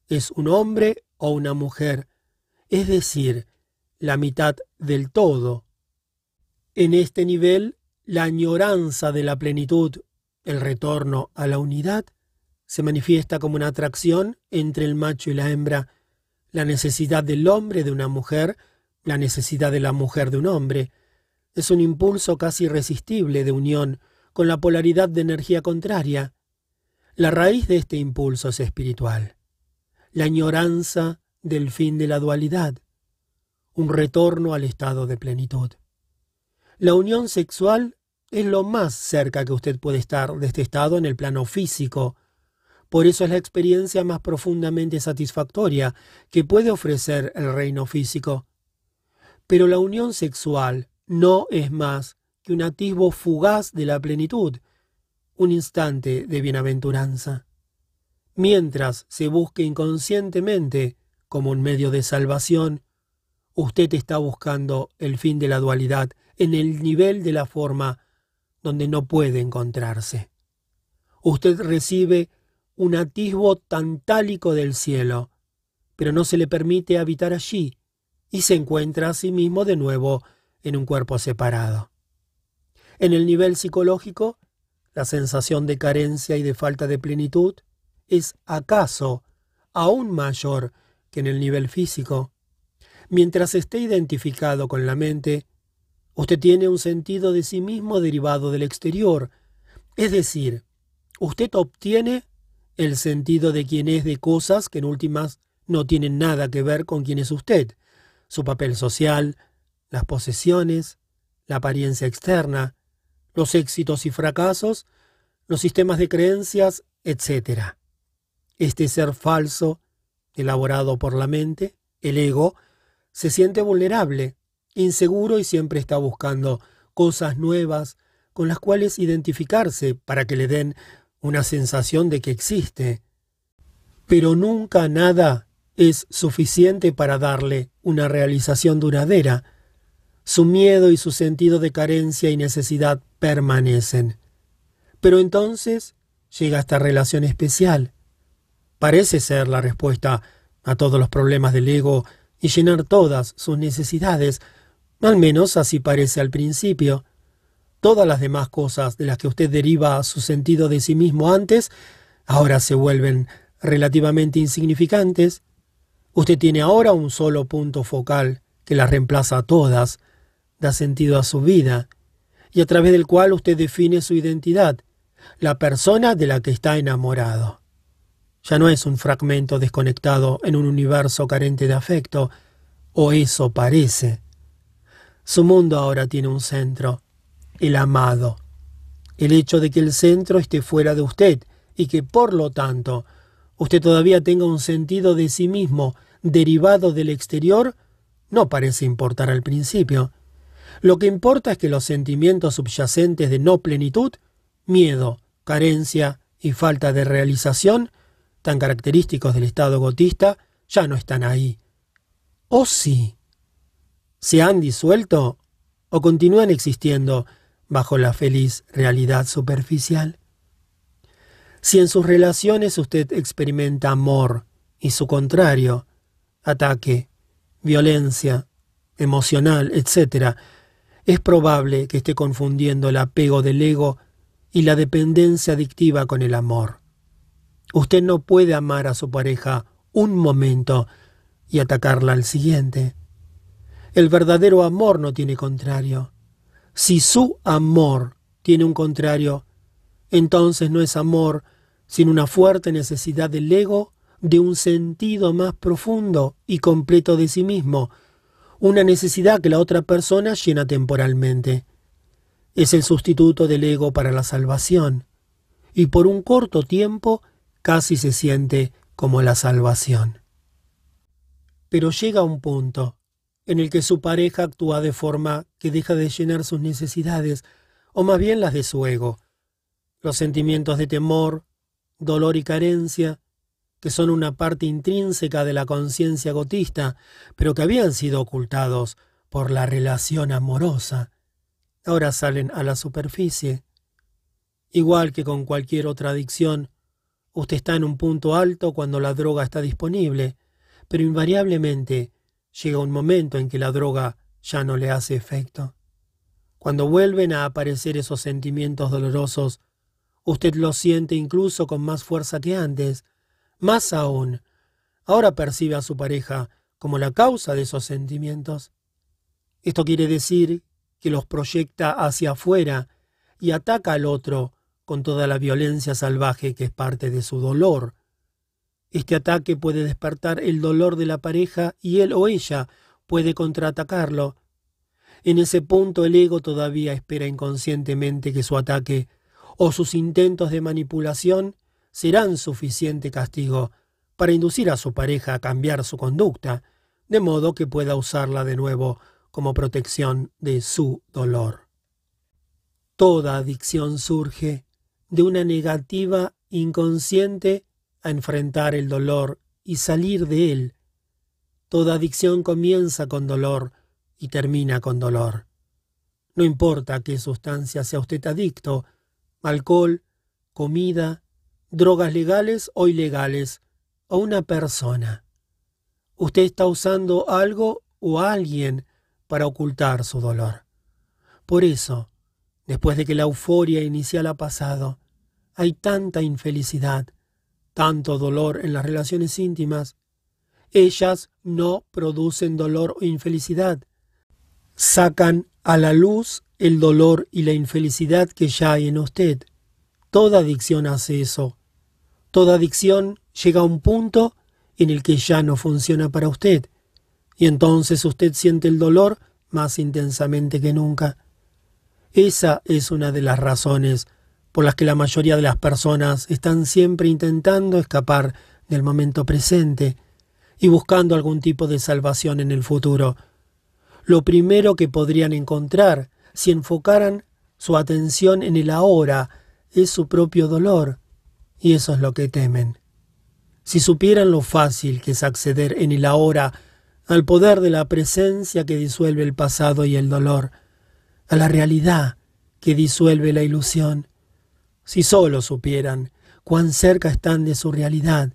Es un hombre o una mujer, es decir, la mitad del todo, en este nivel, la añoranza de la plenitud, el retorno a la unidad, se manifiesta como una atracción entre el macho y la hembra, la necesidad del hombre de una mujer, la necesidad de la mujer de un hombre. Es un impulso casi irresistible de unión con la polaridad de energía contraria. La raíz de este impulso es espiritual, la añoranza del fin de la dualidad, un retorno al estado de plenitud. La unión sexual es lo más cerca que usted puede estar de este estado en el plano físico. Por eso es la experiencia más profundamente satisfactoria que puede ofrecer el reino físico. Pero la unión sexual no es más que un atisbo fugaz de la plenitud, un instante de bienaventuranza. Mientras se busque inconscientemente como un medio de salvación, usted está buscando el fin de la dualidad en el nivel de la forma donde no puede encontrarse. Usted recibe un atisbo tantálico del cielo, pero no se le permite habitar allí y se encuentra a sí mismo de nuevo en un cuerpo separado. En el nivel psicológico, la sensación de carencia y de falta de plenitud es acaso aún mayor que en el nivel físico. Mientras esté identificado con la mente, Usted tiene un sentido de sí mismo derivado del exterior, es decir, usted obtiene el sentido de quién es de cosas que en últimas no tienen nada que ver con quién es usted, su papel social, las posesiones, la apariencia externa, los éxitos y fracasos, los sistemas de creencias, etc. Este ser falso, elaborado por la mente, el ego, se siente vulnerable inseguro y siempre está buscando cosas nuevas con las cuales identificarse para que le den una sensación de que existe. Pero nunca nada es suficiente para darle una realización duradera. Su miedo y su sentido de carencia y necesidad permanecen. Pero entonces llega esta relación especial. Parece ser la respuesta a todos los problemas del ego y llenar todas sus necesidades, al menos así parece al principio. Todas las demás cosas de las que usted deriva su sentido de sí mismo antes, ahora se vuelven relativamente insignificantes. Usted tiene ahora un solo punto focal que las reemplaza a todas, da sentido a su vida, y a través del cual usted define su identidad, la persona de la que está enamorado. Ya no es un fragmento desconectado en un universo carente de afecto, o eso parece. Su mundo ahora tiene un centro, el amado. El hecho de que el centro esté fuera de usted y que por lo tanto usted todavía tenga un sentido de sí mismo derivado del exterior no parece importar al principio. Lo que importa es que los sentimientos subyacentes de no plenitud, miedo, carencia y falta de realización, tan característicos del estado gotista, ya no están ahí. ¿O sí? se han disuelto o continúan existiendo bajo la feliz realidad superficial? Si en sus relaciones usted experimenta amor y su contrario, ataque, violencia, emocional, etc., es probable que esté confundiendo el apego del ego y la dependencia adictiva con el amor. Usted no puede amar a su pareja un momento y atacarla al siguiente. El verdadero amor no tiene contrario. Si su amor tiene un contrario, entonces no es amor, sino una fuerte necesidad del ego de un sentido más profundo y completo de sí mismo, una necesidad que la otra persona llena temporalmente. Es el sustituto del ego para la salvación, y por un corto tiempo casi se siente como la salvación. Pero llega un punto en el que su pareja actúa de forma que deja de llenar sus necesidades, o más bien las de su ego. Los sentimientos de temor, dolor y carencia, que son una parte intrínseca de la conciencia gotista, pero que habían sido ocultados por la relación amorosa, ahora salen a la superficie. Igual que con cualquier otra adicción, usted está en un punto alto cuando la droga está disponible, pero invariablemente llega un momento en que la droga ya no le hace efecto. Cuando vuelven a aparecer esos sentimientos dolorosos, usted los siente incluso con más fuerza que antes, más aún, ahora percibe a su pareja como la causa de esos sentimientos. Esto quiere decir que los proyecta hacia afuera y ataca al otro con toda la violencia salvaje que es parte de su dolor. Este ataque puede despertar el dolor de la pareja y él o ella puede contraatacarlo. En ese punto el ego todavía espera inconscientemente que su ataque o sus intentos de manipulación serán suficiente castigo para inducir a su pareja a cambiar su conducta, de modo que pueda usarla de nuevo como protección de su dolor. Toda adicción surge de una negativa inconsciente a enfrentar el dolor y salir de él. Toda adicción comienza con dolor y termina con dolor. No importa qué sustancia sea usted adicto, alcohol, comida, drogas legales o ilegales, o una persona. Usted está usando algo o alguien para ocultar su dolor. Por eso, después de que la euforia inicial ha pasado, hay tanta infelicidad, tanto dolor en las relaciones íntimas. Ellas no producen dolor o infelicidad. Sacan a la luz el dolor y la infelicidad que ya hay en usted. Toda adicción hace eso. Toda adicción llega a un punto en el que ya no funciona para usted, y entonces usted siente el dolor más intensamente que nunca. Esa es una de las razones por las que la mayoría de las personas están siempre intentando escapar del momento presente y buscando algún tipo de salvación en el futuro. Lo primero que podrían encontrar si enfocaran su atención en el ahora es su propio dolor, y eso es lo que temen. Si supieran lo fácil que es acceder en el ahora al poder de la presencia que disuelve el pasado y el dolor, a la realidad que disuelve la ilusión, si solo supieran cuán cerca están de su realidad,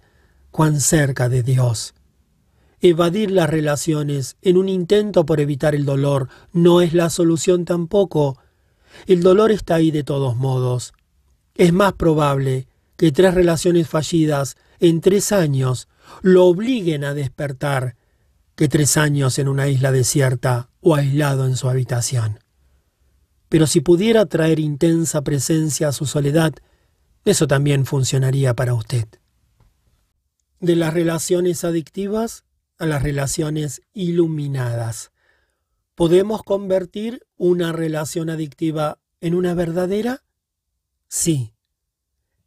cuán cerca de Dios. Evadir las relaciones en un intento por evitar el dolor no es la solución tampoco. El dolor está ahí de todos modos. Es más probable que tres relaciones fallidas en tres años lo obliguen a despertar que tres años en una isla desierta o aislado en su habitación. Pero si pudiera traer intensa presencia a su soledad, eso también funcionaría para usted. De las relaciones adictivas a las relaciones iluminadas. ¿Podemos convertir una relación adictiva en una verdadera? Sí,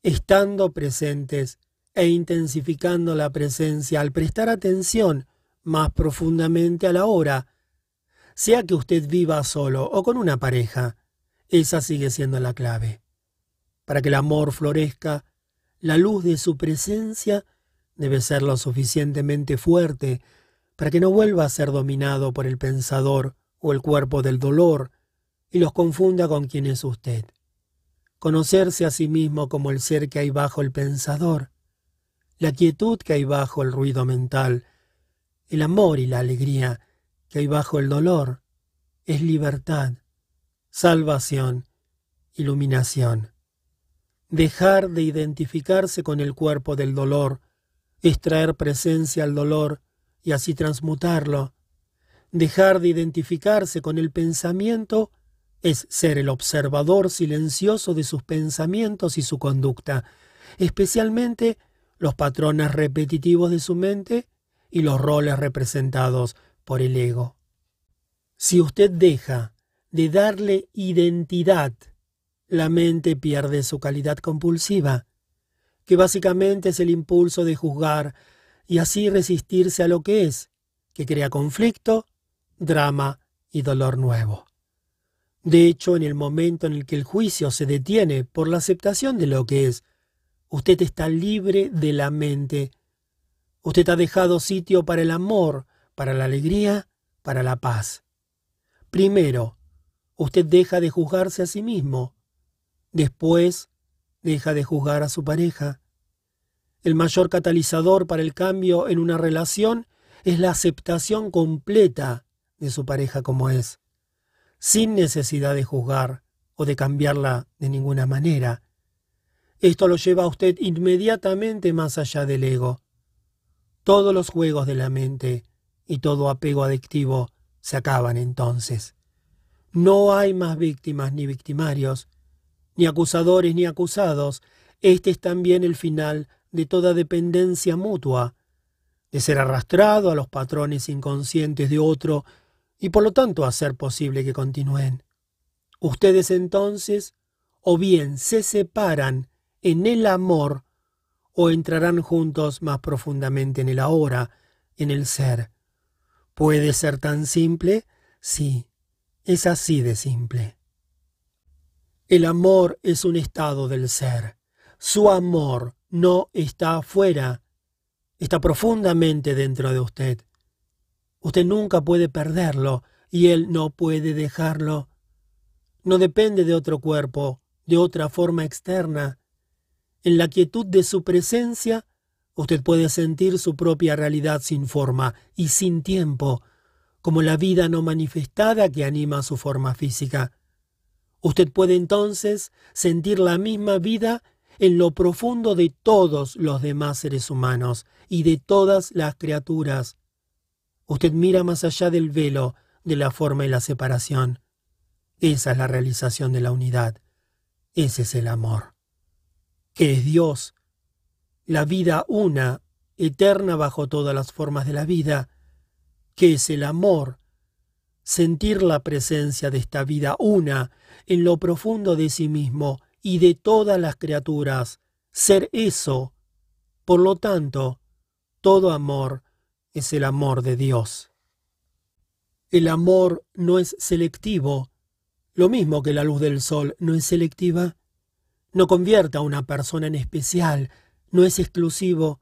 estando presentes e intensificando la presencia al prestar atención más profundamente a la hora, sea que usted viva solo o con una pareja, esa sigue siendo la clave. Para que el amor florezca, la luz de su presencia debe ser lo suficientemente fuerte para que no vuelva a ser dominado por el pensador o el cuerpo del dolor y los confunda con quien es usted. Conocerse a sí mismo como el ser que hay bajo el pensador, la quietud que hay bajo el ruido mental, el amor y la alegría que hay bajo el dolor, es libertad, salvación, iluminación. Dejar de identificarse con el cuerpo del dolor es traer presencia al dolor y así transmutarlo. Dejar de identificarse con el pensamiento es ser el observador silencioso de sus pensamientos y su conducta, especialmente los patrones repetitivos de su mente y los roles representados por el ego. Si usted deja de darle identidad, la mente pierde su calidad compulsiva, que básicamente es el impulso de juzgar y así resistirse a lo que es, que crea conflicto, drama y dolor nuevo. De hecho, en el momento en el que el juicio se detiene por la aceptación de lo que es, usted está libre de la mente. Usted ha dejado sitio para el amor, para la alegría, para la paz. Primero, usted deja de juzgarse a sí mismo. Después, deja de juzgar a su pareja. El mayor catalizador para el cambio en una relación es la aceptación completa de su pareja como es sin necesidad de juzgar o de cambiarla de ninguna manera. Esto lo lleva a usted inmediatamente más allá del ego. Todos los juegos de la mente y todo apego adictivo se acaban entonces. No hay más víctimas ni victimarios, ni acusadores ni acusados. Este es también el final de toda dependencia mutua, de ser arrastrado a los patrones inconscientes de otro y por lo tanto hacer posible que continúen. Ustedes entonces o bien se separan en el amor o entrarán juntos más profundamente en el ahora, en el ser. ¿Puede ser tan simple? Sí, es así de simple. El amor es un estado del ser. Su amor no está afuera, está profundamente dentro de usted. Usted nunca puede perderlo y Él no puede dejarlo. No depende de otro cuerpo, de otra forma externa. En la quietud de su presencia, usted puede sentir su propia realidad sin forma y sin tiempo, como la vida no manifestada que anima su forma física. Usted puede entonces sentir la misma vida en lo profundo de todos los demás seres humanos y de todas las criaturas. Usted mira más allá del velo de la forma y la separación. Esa es la realización de la unidad. Ese es el amor. Que es Dios. La vida una, eterna bajo todas las formas de la vida. Que es el amor. Sentir la presencia de esta vida una en lo profundo de sí mismo y de todas las criaturas. Ser eso. Por lo tanto, todo amor es el amor de Dios. El amor no es selectivo, lo mismo que la luz del sol no es selectiva. No convierta a una persona en especial, no es exclusivo.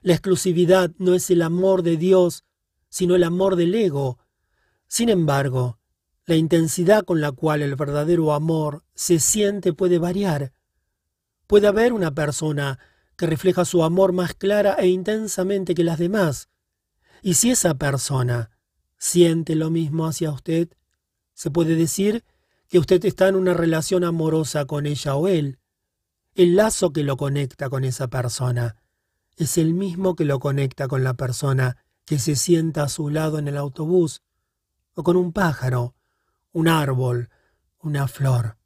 La exclusividad no es el amor de Dios, sino el amor del ego. Sin embargo, la intensidad con la cual el verdadero amor se siente puede variar. Puede haber una persona que refleja su amor más clara e intensamente que las demás, y si esa persona siente lo mismo hacia usted, se puede decir que usted está en una relación amorosa con ella o él. El lazo que lo conecta con esa persona es el mismo que lo conecta con la persona que se sienta a su lado en el autobús, o con un pájaro, un árbol, una flor.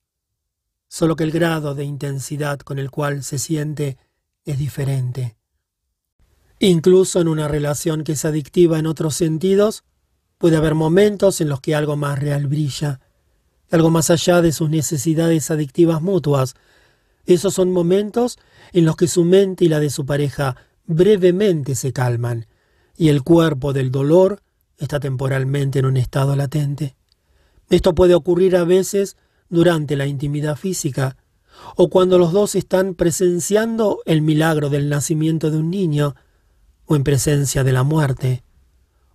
Solo que el grado de intensidad con el cual se siente es diferente. Incluso en una relación que es adictiva en otros sentidos, puede haber momentos en los que algo más real brilla, algo más allá de sus necesidades adictivas mutuas. Esos son momentos en los que su mente y la de su pareja brevemente se calman, y el cuerpo del dolor está temporalmente en un estado latente. Esto puede ocurrir a veces durante la intimidad física, o cuando los dos están presenciando el milagro del nacimiento de un niño, o en presencia de la muerte,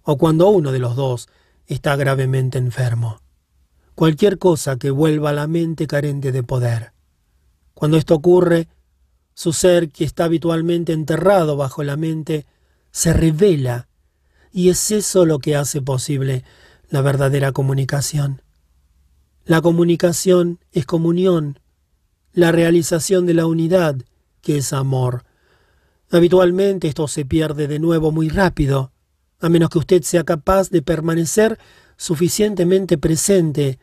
o cuando uno de los dos está gravemente enfermo. Cualquier cosa que vuelva a la mente carente de poder. Cuando esto ocurre, su ser que está habitualmente enterrado bajo la mente se revela y es eso lo que hace posible la verdadera comunicación. La comunicación es comunión, la realización de la unidad, que es amor, Habitualmente esto se pierde de nuevo muy rápido, a menos que usted sea capaz de permanecer suficientemente presente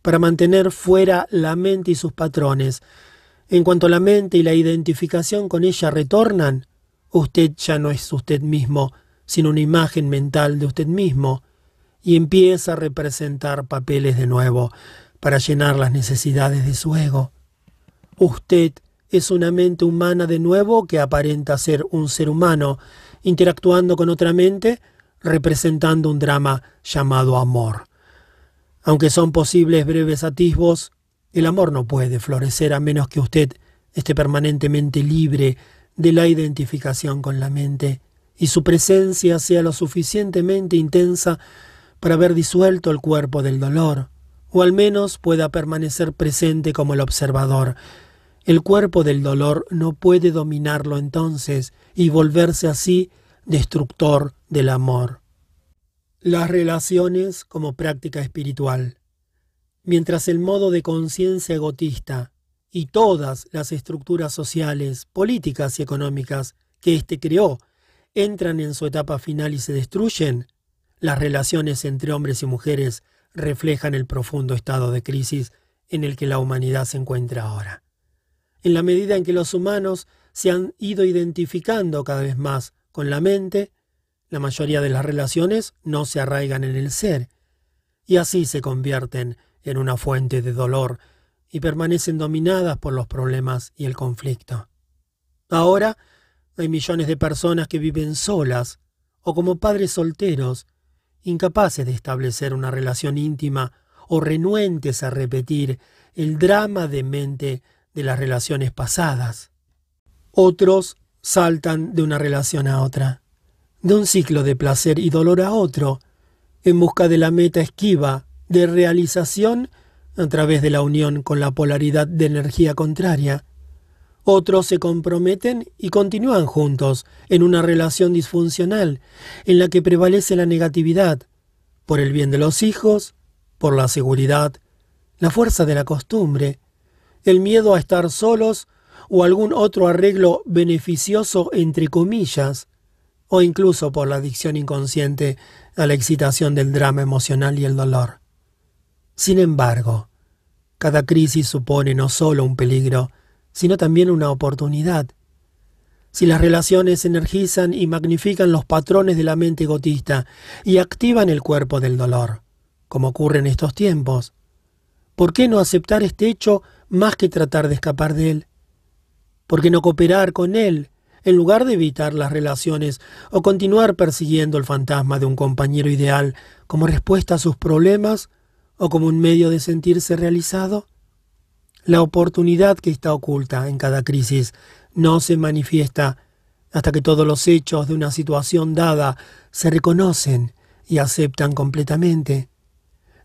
para mantener fuera la mente y sus patrones. En cuanto la mente y la identificación con ella retornan, usted ya no es usted mismo, sino una imagen mental de usted mismo, y empieza a representar papeles de nuevo para llenar las necesidades de su ego. Usted es una mente humana de nuevo que aparenta ser un ser humano, interactuando con otra mente, representando un drama llamado amor. Aunque son posibles breves atisbos, el amor no puede florecer a menos que usted esté permanentemente libre de la identificación con la mente y su presencia sea lo suficientemente intensa para haber disuelto el cuerpo del dolor, o al menos pueda permanecer presente como el observador. El cuerpo del dolor no puede dominarlo entonces y volverse así destructor del amor. Las relaciones como práctica espiritual. Mientras el modo de conciencia egotista y todas las estructuras sociales, políticas y económicas que éste creó entran en su etapa final y se destruyen, las relaciones entre hombres y mujeres reflejan el profundo estado de crisis en el que la humanidad se encuentra ahora. En la medida en que los humanos se han ido identificando cada vez más con la mente, la mayoría de las relaciones no se arraigan en el ser, y así se convierten en una fuente de dolor y permanecen dominadas por los problemas y el conflicto. Ahora hay millones de personas que viven solas o como padres solteros, incapaces de establecer una relación íntima o renuentes a repetir el drama de mente de las relaciones pasadas. Otros saltan de una relación a otra de un ciclo de placer y dolor a otro, en busca de la meta esquiva de realización a través de la unión con la polaridad de energía contraria. Otros se comprometen y continúan juntos en una relación disfuncional en la que prevalece la negatividad, por el bien de los hijos, por la seguridad, la fuerza de la costumbre, el miedo a estar solos o algún otro arreglo beneficioso entre comillas, o incluso por la adicción inconsciente a la excitación del drama emocional y el dolor. Sin embargo, cada crisis supone no solo un peligro, sino también una oportunidad. Si las relaciones energizan y magnifican los patrones de la mente egotista y activan el cuerpo del dolor, como ocurre en estos tiempos, ¿por qué no aceptar este hecho más que tratar de escapar de él? ¿Por qué no cooperar con él en lugar de evitar las relaciones o continuar persiguiendo el fantasma de un compañero ideal como respuesta a sus problemas o como un medio de sentirse realizado? La oportunidad que está oculta en cada crisis no se manifiesta hasta que todos los hechos de una situación dada se reconocen y aceptan completamente.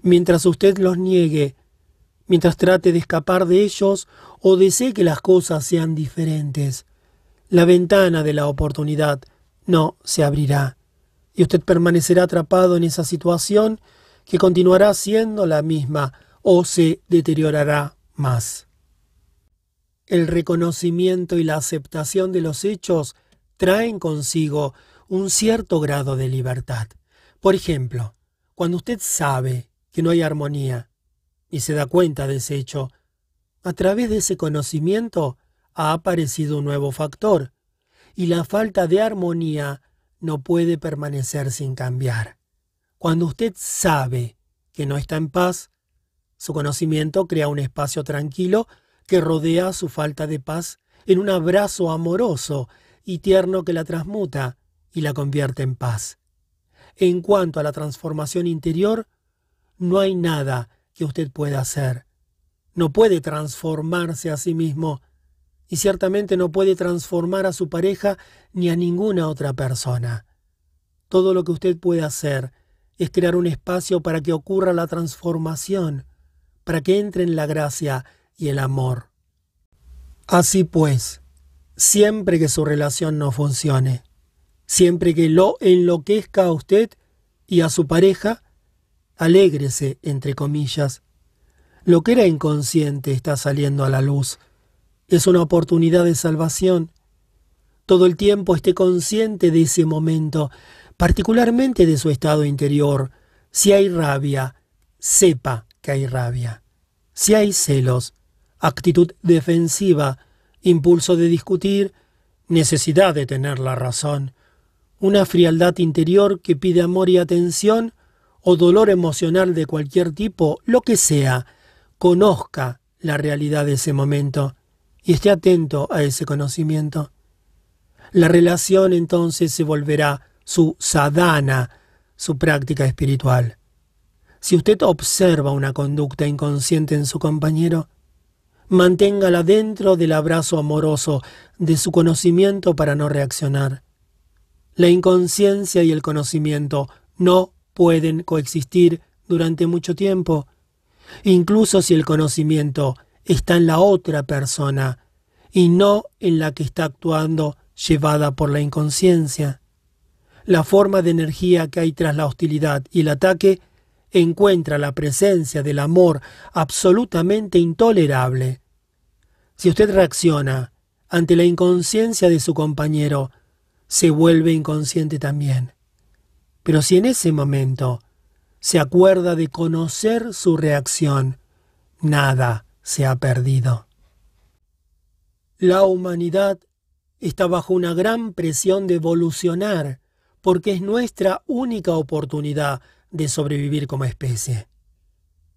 Mientras usted los niegue, mientras trate de escapar de ellos o desee que las cosas sean diferentes, la ventana de la oportunidad no se abrirá y usted permanecerá atrapado en esa situación que continuará siendo la misma o se deteriorará más. El reconocimiento y la aceptación de los hechos traen consigo un cierto grado de libertad. Por ejemplo, cuando usted sabe que no hay armonía y se da cuenta de ese hecho, a través de ese conocimiento ha aparecido un nuevo factor, y la falta de armonía no puede permanecer sin cambiar. Cuando usted sabe que no está en paz, su conocimiento crea un espacio tranquilo que rodea su falta de paz en un abrazo amoroso y tierno que la transmuta y la convierte en paz. En cuanto a la transformación interior, no hay nada que usted pueda hacer. No puede transformarse a sí mismo y ciertamente no puede transformar a su pareja ni a ninguna otra persona. Todo lo que usted puede hacer es crear un espacio para que ocurra la transformación, para que entre en la gracia y el amor. Así pues, siempre que su relación no funcione, siempre que lo enloquezca a usted y a su pareja, alégrese, entre comillas. Lo que era inconsciente está saliendo a la luz es una oportunidad de salvación. Todo el tiempo esté consciente de ese momento, particularmente de su estado interior. Si hay rabia, sepa que hay rabia. Si hay celos, actitud defensiva, impulso de discutir, necesidad de tener la razón, una frialdad interior que pide amor y atención, o dolor emocional de cualquier tipo, lo que sea, conozca la realidad de ese momento y esté atento a ese conocimiento. La relación entonces se volverá su sadhana, su práctica espiritual. Si usted observa una conducta inconsciente en su compañero, manténgala dentro del abrazo amoroso de su conocimiento para no reaccionar. La inconsciencia y el conocimiento no pueden coexistir durante mucho tiempo, incluso si el conocimiento está en la otra persona y no en la que está actuando llevada por la inconsciencia. La forma de energía que hay tras la hostilidad y el ataque encuentra la presencia del amor absolutamente intolerable. Si usted reacciona ante la inconsciencia de su compañero, se vuelve inconsciente también. Pero si en ese momento se acuerda de conocer su reacción, nada se ha perdido. La humanidad está bajo una gran presión de evolucionar porque es nuestra única oportunidad de sobrevivir como especie.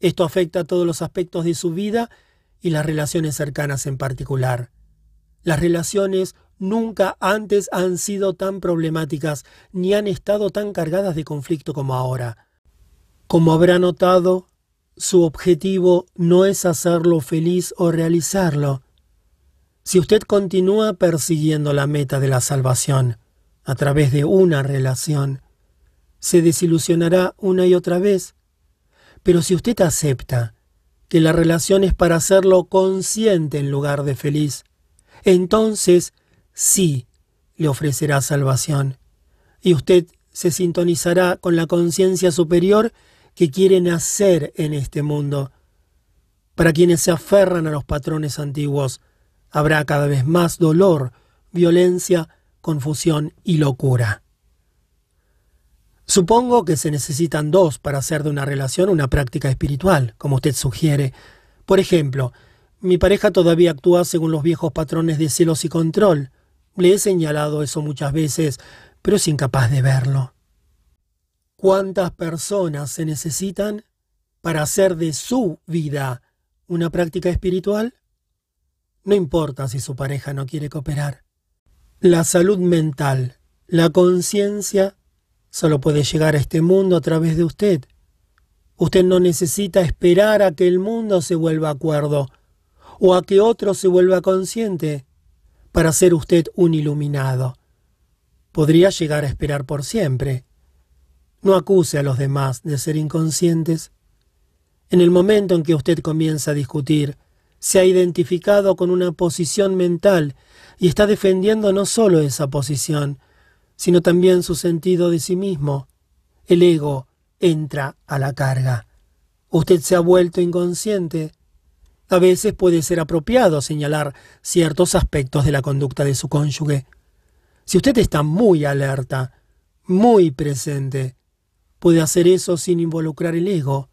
Esto afecta a todos los aspectos de su vida y las relaciones cercanas en particular. Las relaciones nunca antes han sido tan problemáticas ni han estado tan cargadas de conflicto como ahora. Como habrá notado, su objetivo no es hacerlo feliz o realizarlo. Si usted continúa persiguiendo la meta de la salvación a través de una relación, se desilusionará una y otra vez. Pero si usted acepta que la relación es para hacerlo consciente en lugar de feliz, entonces sí le ofrecerá salvación, y usted se sintonizará con la conciencia superior que quiere nacer en este mundo. Para quienes se aferran a los patrones antiguos, habrá cada vez más dolor, violencia, confusión y locura. Supongo que se necesitan dos para hacer de una relación una práctica espiritual, como usted sugiere. Por ejemplo, mi pareja todavía actúa según los viejos patrones de celos y control. Le he señalado eso muchas veces, pero es incapaz de verlo. ¿Cuántas personas se necesitan para hacer de su vida una práctica espiritual? No importa si su pareja no quiere cooperar. La salud mental, la conciencia, solo puede llegar a este mundo a través de usted. Usted no necesita esperar a que el mundo se vuelva acuerdo o a que otro se vuelva consciente para ser usted un iluminado. Podría llegar a esperar por siempre. No acuse a los demás de ser inconscientes. En el momento en que usted comienza a discutir, se ha identificado con una posición mental y está defendiendo no solo esa posición, sino también su sentido de sí mismo. El ego entra a la carga. Usted se ha vuelto inconsciente a veces puede ser apropiado señalar ciertos aspectos de la conducta de su cónyuge. Si usted está muy alerta, muy presente, puede hacer eso sin involucrar el ego,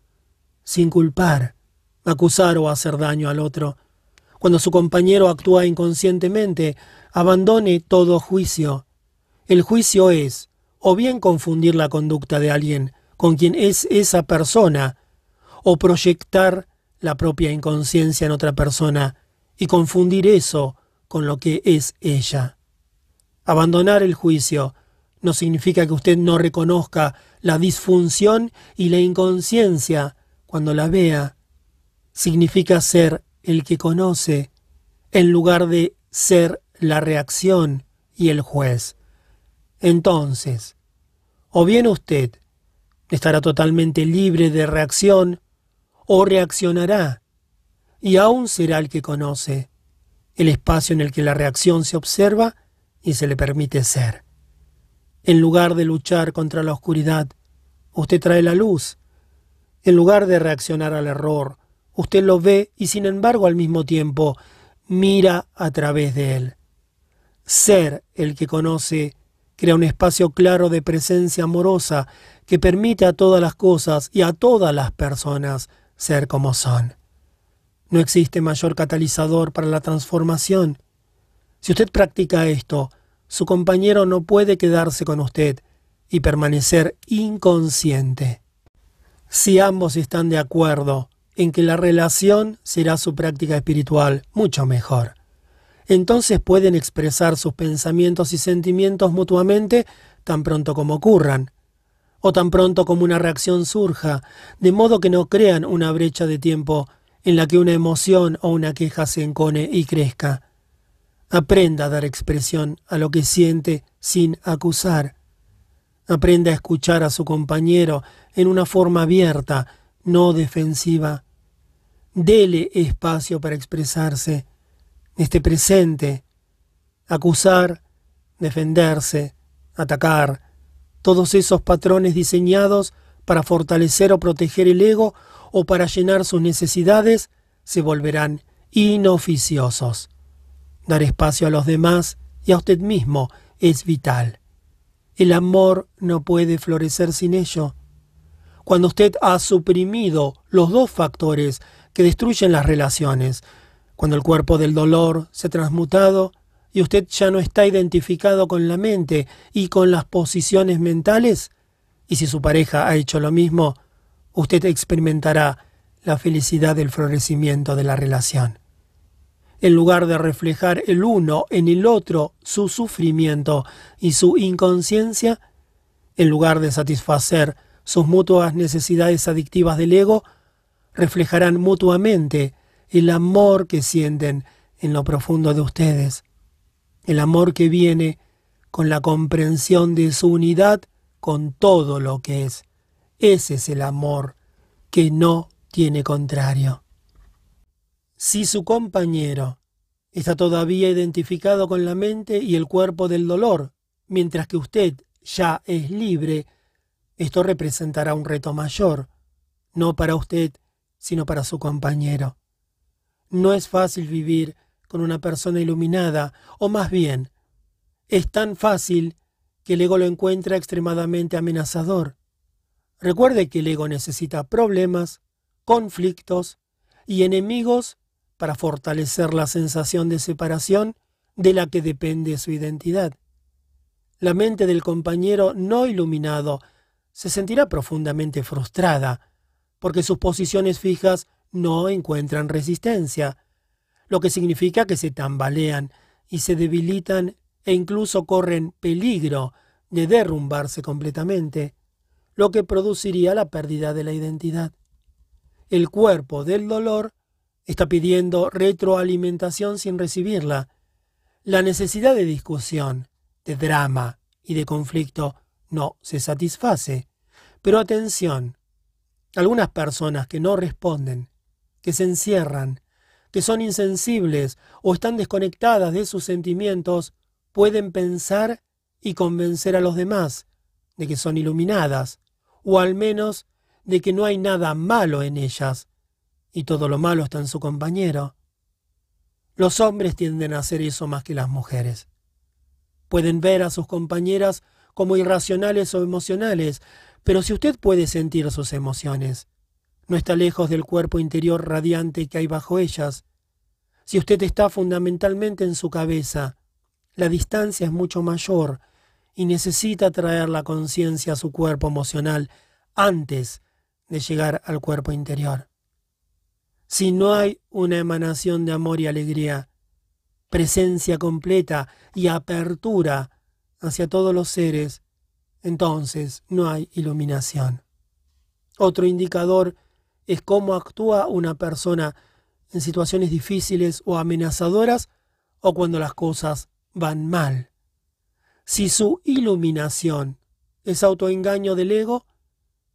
sin culpar, acusar o hacer daño al otro. Cuando su compañero actúa inconscientemente, abandone todo juicio. El juicio es o bien confundir la conducta de alguien con quien es esa persona, o proyectar la propia inconsciencia en otra persona y confundir eso con lo que es ella. Abandonar el juicio no significa que usted no reconozca la disfunción y la inconsciencia cuando la vea. Significa ser el que conoce en lugar de ser la reacción y el juez. Entonces, o bien usted estará totalmente libre de reacción o reaccionará, y aún será el que conoce el espacio en el que la reacción se observa y se le permite ser. En lugar de luchar contra la oscuridad, usted trae la luz. En lugar de reaccionar al error, usted lo ve y sin embargo al mismo tiempo mira a través de él. Ser el que conoce crea un espacio claro de presencia amorosa que permite a todas las cosas y a todas las personas ser como son. No existe mayor catalizador para la transformación. Si usted practica esto, su compañero no puede quedarse con usted y permanecer inconsciente. Si ambos están de acuerdo en que la relación será su práctica espiritual, mucho mejor. Entonces pueden expresar sus pensamientos y sentimientos mutuamente tan pronto como ocurran, o tan pronto como una reacción surja, de modo que no crean una brecha de tiempo en la que una emoción o una queja se encone y crezca. Aprenda a dar expresión a lo que siente sin acusar. Aprenda a escuchar a su compañero en una forma abierta, no defensiva. Dele espacio para expresarse. Esté presente. Acusar, defenderse, atacar, todos esos patrones diseñados para fortalecer o proteger el ego o para llenar sus necesidades se volverán inoficiosos. Dar espacio a los demás y a usted mismo es vital. El amor no puede florecer sin ello. Cuando usted ha suprimido los dos factores que destruyen las relaciones, cuando el cuerpo del dolor se ha transmutado y usted ya no está identificado con la mente y con las posiciones mentales, y si su pareja ha hecho lo mismo, usted experimentará la felicidad del florecimiento de la relación. En lugar de reflejar el uno en el otro su sufrimiento y su inconsciencia, en lugar de satisfacer sus mutuas necesidades adictivas del ego, reflejarán mutuamente el amor que sienten en lo profundo de ustedes, el amor que viene con la comprensión de su unidad con todo lo que es. Ese es el amor que no tiene contrario. Si su compañero está todavía identificado con la mente y el cuerpo del dolor, mientras que usted ya es libre, esto representará un reto mayor, no para usted, sino para su compañero. No es fácil vivir con una persona iluminada, o más bien, es tan fácil que el ego lo encuentra extremadamente amenazador. Recuerde que el ego necesita problemas, conflictos y enemigos para fortalecer la sensación de separación de la que depende su identidad. La mente del compañero no iluminado se sentirá profundamente frustrada, porque sus posiciones fijas no encuentran resistencia, lo que significa que se tambalean y se debilitan e incluso corren peligro de derrumbarse completamente, lo que produciría la pérdida de la identidad. El cuerpo del dolor está pidiendo retroalimentación sin recibirla. La necesidad de discusión, de drama y de conflicto no se satisface. Pero atención, algunas personas que no responden, que se encierran, que son insensibles o están desconectadas de sus sentimientos, pueden pensar y convencer a los demás de que son iluminadas, o al menos de que no hay nada malo en ellas, y todo lo malo está en su compañero. Los hombres tienden a hacer eso más que las mujeres. Pueden ver a sus compañeras como irracionales o emocionales, pero si usted puede sentir sus emociones, no está lejos del cuerpo interior radiante que hay bajo ellas. Si usted está fundamentalmente en su cabeza, la distancia es mucho mayor y necesita traer la conciencia a su cuerpo emocional antes de llegar al cuerpo interior. Si no hay una emanación de amor y alegría, presencia completa y apertura hacia todos los seres, entonces no hay iluminación. Otro indicador es cómo actúa una persona en situaciones difíciles o amenazadoras o cuando las cosas van mal. Si su iluminación es autoengaño del ego,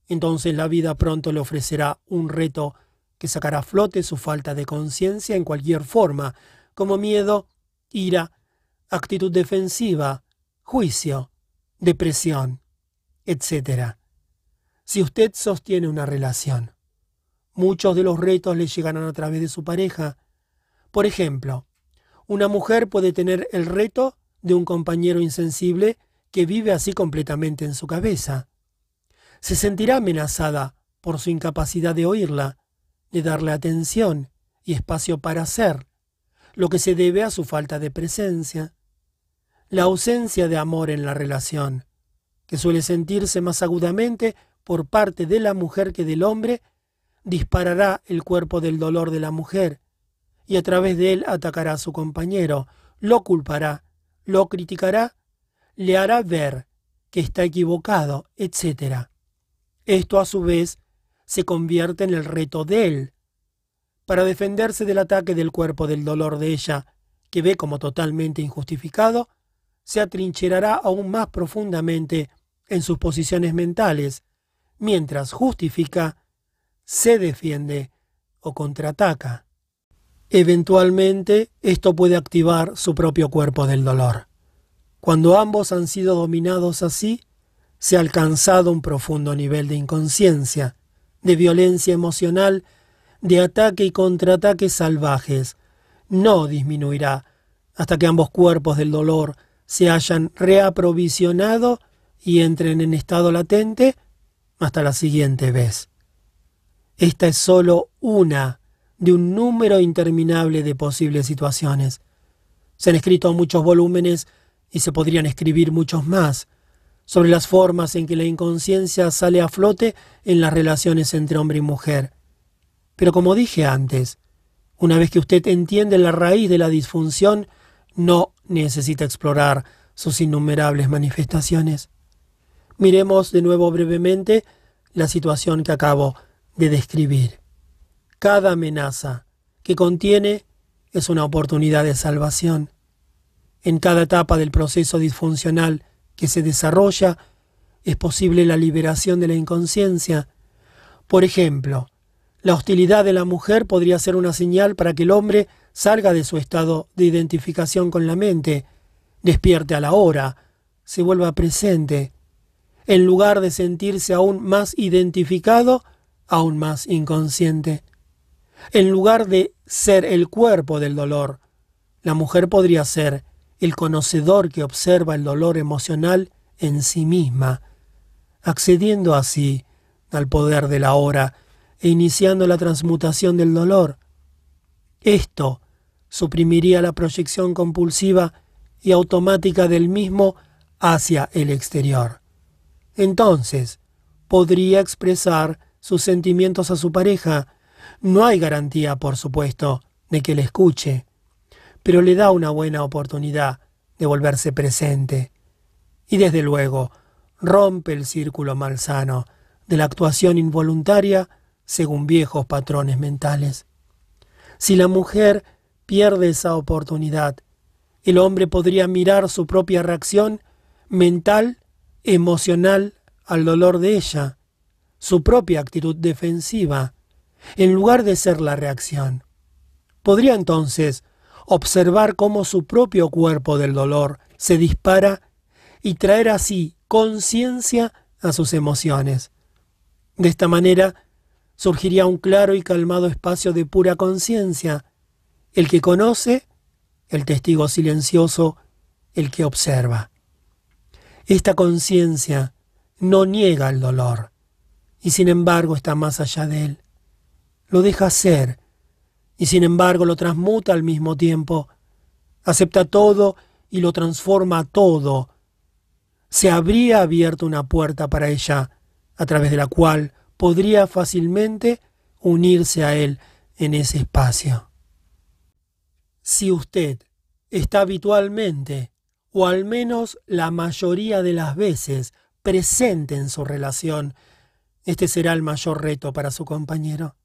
entonces la vida pronto le ofrecerá un reto que sacará a flote su falta de conciencia en cualquier forma, como miedo, ira, actitud defensiva, juicio, depresión, etc. Si usted sostiene una relación, Muchos de los retos le llegarán a través de su pareja. Por ejemplo, una mujer puede tener el reto de un compañero insensible que vive así completamente en su cabeza. Se sentirá amenazada por su incapacidad de oírla, de darle atención y espacio para ser, lo que se debe a su falta de presencia. La ausencia de amor en la relación, que suele sentirse más agudamente por parte de la mujer que del hombre, disparará el cuerpo del dolor de la mujer, y a través de él atacará a su compañero, lo culpará, lo criticará, le hará ver que está equivocado, etc. Esto a su vez se convierte en el reto de él. Para defenderse del ataque del cuerpo del dolor de ella, que ve como totalmente injustificado, se atrincherará aún más profundamente en sus posiciones mentales, mientras justifica, se defiende o contraataca. Eventualmente, esto puede activar su propio cuerpo del dolor. Cuando ambos han sido dominados así, se ha alcanzado un profundo nivel de inconsciencia, de violencia emocional, de ataque y contraataque salvajes. No disminuirá hasta que ambos cuerpos del dolor se hayan reaprovisionado y entren en estado latente hasta la siguiente vez. Esta es sólo una de un número interminable de posibles situaciones. Se han escrito muchos volúmenes y se podrían escribir muchos más sobre las formas en que la inconsciencia sale a flote en las relaciones entre hombre y mujer. Pero como dije antes, una vez que usted entiende la raíz de la disfunción, no necesita explorar sus innumerables manifestaciones. Miremos de nuevo brevemente la situación que acabo de describir. Cada amenaza que contiene es una oportunidad de salvación. En cada etapa del proceso disfuncional que se desarrolla es posible la liberación de la inconsciencia. Por ejemplo, la hostilidad de la mujer podría ser una señal para que el hombre salga de su estado de identificación con la mente, despierte a la hora, se vuelva presente, en lugar de sentirse aún más identificado, aún más inconsciente. En lugar de ser el cuerpo del dolor, la mujer podría ser el conocedor que observa el dolor emocional en sí misma, accediendo así al poder de la hora e iniciando la transmutación del dolor. Esto suprimiría la proyección compulsiva y automática del mismo hacia el exterior. Entonces, podría expresar sus sentimientos a su pareja, no hay garantía, por supuesto, de que le escuche, pero le da una buena oportunidad de volverse presente. Y desde luego, rompe el círculo malsano de la actuación involuntaria según viejos patrones mentales. Si la mujer pierde esa oportunidad, el hombre podría mirar su propia reacción mental, emocional al dolor de ella, su propia actitud defensiva, en lugar de ser la reacción. Podría entonces observar cómo su propio cuerpo del dolor se dispara y traer así conciencia a sus emociones. De esta manera surgiría un claro y calmado espacio de pura conciencia, el que conoce, el testigo silencioso, el que observa. Esta conciencia no niega el dolor, y sin embargo está más allá de él lo deja ser y sin embargo lo transmuta al mismo tiempo. Acepta todo y lo transforma todo. Se habría abierto una puerta para ella, a través de la cual podría fácilmente unirse a él en ese espacio. Si usted está habitualmente, o al menos la mayoría de las veces, presente en su relación, este será el mayor reto para su compañero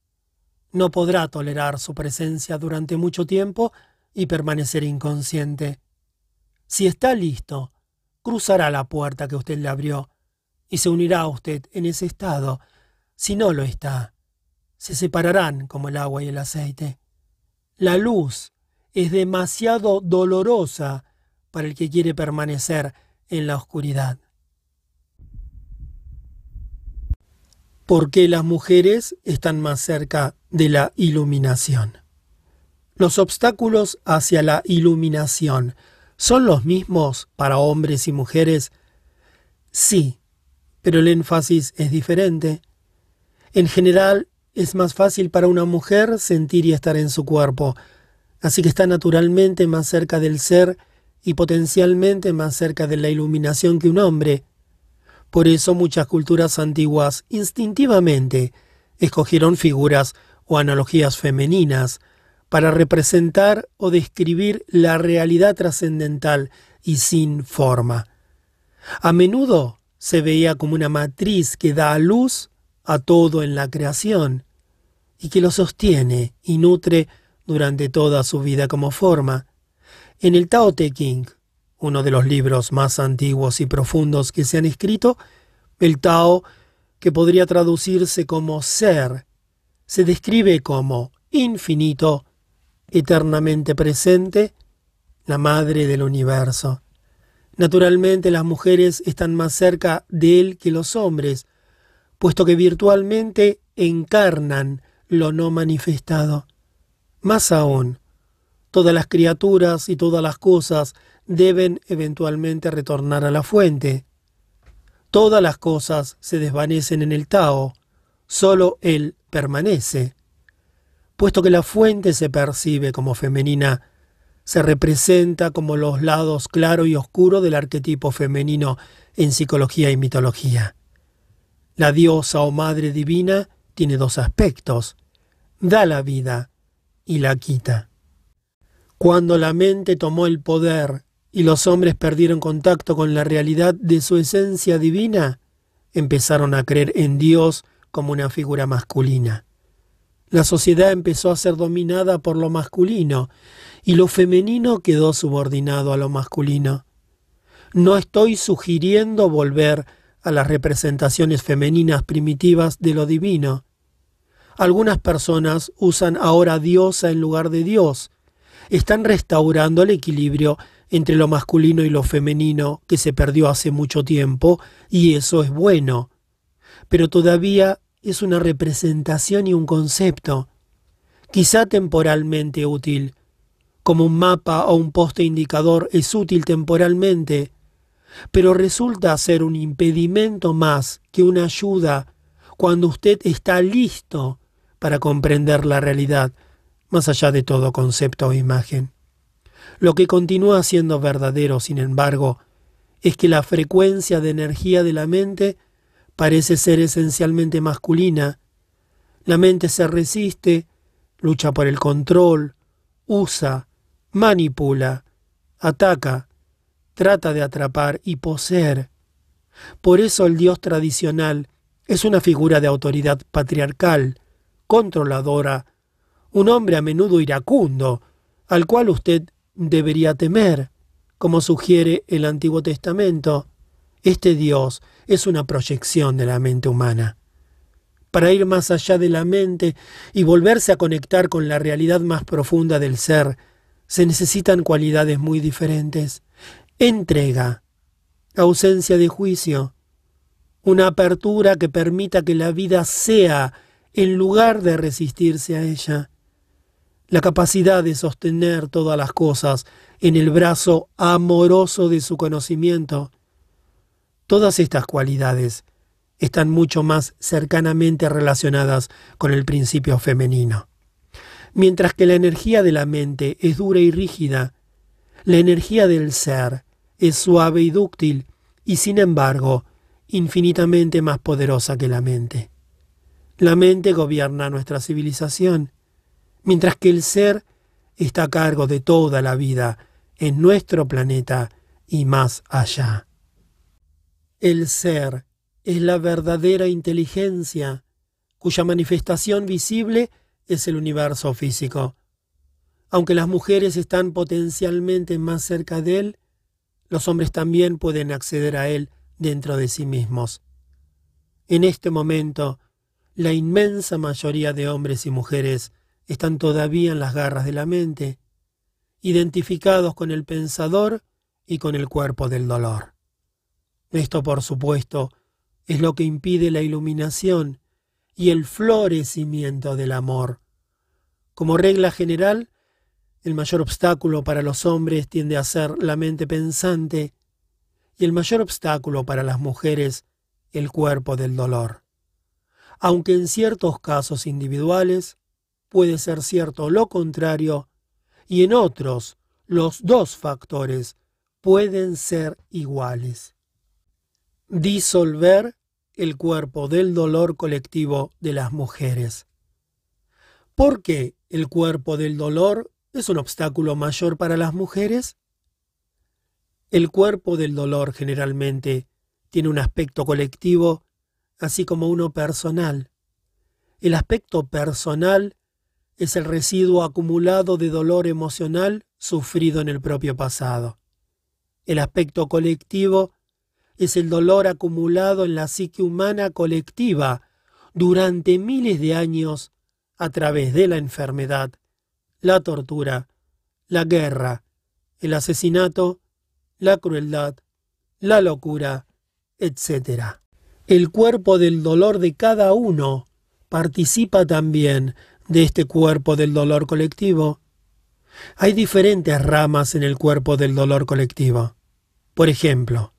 no podrá tolerar su presencia durante mucho tiempo y permanecer inconsciente. Si está listo, cruzará la puerta que usted le abrió y se unirá a usted en ese estado. Si no lo está, se separarán como el agua y el aceite. La luz es demasiado dolorosa para el que quiere permanecer en la oscuridad. ¿Por qué las mujeres están más cerca de la iluminación? ¿Los obstáculos hacia la iluminación son los mismos para hombres y mujeres? Sí, pero el énfasis es diferente. En general, es más fácil para una mujer sentir y estar en su cuerpo, así que está naturalmente más cerca del ser y potencialmente más cerca de la iluminación que un hombre. Por eso muchas culturas antiguas instintivamente escogieron figuras o analogías femeninas para representar o describir la realidad trascendental y sin forma. A menudo se veía como una matriz que da a luz a todo en la creación y que lo sostiene y nutre durante toda su vida como forma. En el Tao Te Ching, uno de los libros más antiguos y profundos que se han escrito, el Tao, que podría traducirse como ser, se describe como infinito, eternamente presente, la madre del universo. Naturalmente las mujeres están más cerca de él que los hombres, puesto que virtualmente encarnan lo no manifestado. Más aún, todas las criaturas y todas las cosas deben eventualmente retornar a la fuente. Todas las cosas se desvanecen en el Tao, solo él permanece. Puesto que la fuente se percibe como femenina, se representa como los lados claro y oscuro del arquetipo femenino en psicología y mitología. La diosa o madre divina tiene dos aspectos, da la vida y la quita. Cuando la mente tomó el poder y los hombres perdieron contacto con la realidad de su esencia divina, empezaron a creer en Dios como una figura masculina. La sociedad empezó a ser dominada por lo masculino y lo femenino quedó subordinado a lo masculino. No estoy sugiriendo volver a las representaciones femeninas primitivas de lo divino. Algunas personas usan ahora diosa en lugar de Dios. Están restaurando el equilibrio entre lo masculino y lo femenino que se perdió hace mucho tiempo, y eso es bueno. Pero todavía es una representación y un concepto, quizá temporalmente útil, como un mapa o un poste indicador es útil temporalmente, pero resulta ser un impedimento más que una ayuda cuando usted está listo para comprender la realidad, más allá de todo concepto o imagen. Lo que continúa siendo verdadero, sin embargo, es que la frecuencia de energía de la mente parece ser esencialmente masculina. La mente se resiste, lucha por el control, usa, manipula, ataca, trata de atrapar y poseer. Por eso el Dios tradicional es una figura de autoridad patriarcal, controladora, un hombre a menudo iracundo, al cual usted debería temer, como sugiere el Antiguo Testamento. Este Dios es una proyección de la mente humana. Para ir más allá de la mente y volverse a conectar con la realidad más profunda del ser, se necesitan cualidades muy diferentes. Entrega, ausencia de juicio, una apertura que permita que la vida sea en lugar de resistirse a ella, la capacidad de sostener todas las cosas en el brazo amoroso de su conocimiento. Todas estas cualidades están mucho más cercanamente relacionadas con el principio femenino. Mientras que la energía de la mente es dura y rígida, la energía del ser es suave y dúctil y sin embargo infinitamente más poderosa que la mente. La mente gobierna nuestra civilización, mientras que el ser está a cargo de toda la vida en nuestro planeta y más allá. El ser es la verdadera inteligencia, cuya manifestación visible es el universo físico. Aunque las mujeres están potencialmente más cerca de él, los hombres también pueden acceder a él dentro de sí mismos. En este momento, la inmensa mayoría de hombres y mujeres están todavía en las garras de la mente, identificados con el pensador y con el cuerpo del dolor. Esto, por supuesto, es lo que impide la iluminación y el florecimiento del amor. Como regla general, el mayor obstáculo para los hombres tiende a ser la mente pensante y el mayor obstáculo para las mujeres el cuerpo del dolor. aunque en ciertos casos individuales puede ser cierto lo contrario y en otros los dos factores pueden ser iguales. Disolver el cuerpo del dolor colectivo de las mujeres. ¿Por qué el cuerpo del dolor es un obstáculo mayor para las mujeres? El cuerpo del dolor generalmente tiene un aspecto colectivo, así como uno personal. El aspecto personal es el residuo acumulado de dolor emocional sufrido en el propio pasado. El aspecto colectivo es el dolor acumulado en la psique humana colectiva durante miles de años a través de la enfermedad, la tortura, la guerra, el asesinato, la crueldad, la locura, etc. El cuerpo del dolor de cada uno participa también de este cuerpo del dolor colectivo. Hay diferentes ramas en el cuerpo del dolor colectivo. Por ejemplo,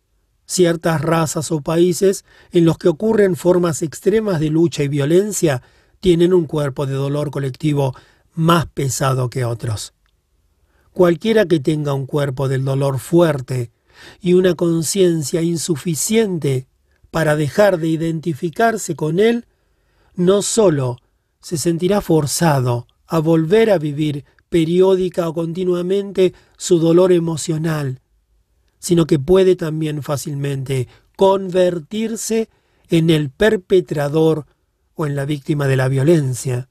ciertas razas o países en los que ocurren formas extremas de lucha y violencia tienen un cuerpo de dolor colectivo más pesado que otros. Cualquiera que tenga un cuerpo del dolor fuerte y una conciencia insuficiente para dejar de identificarse con él, no sólo se sentirá forzado a volver a vivir periódica o continuamente su dolor emocional, sino que puede también fácilmente convertirse en el perpetrador o en la víctima de la violencia,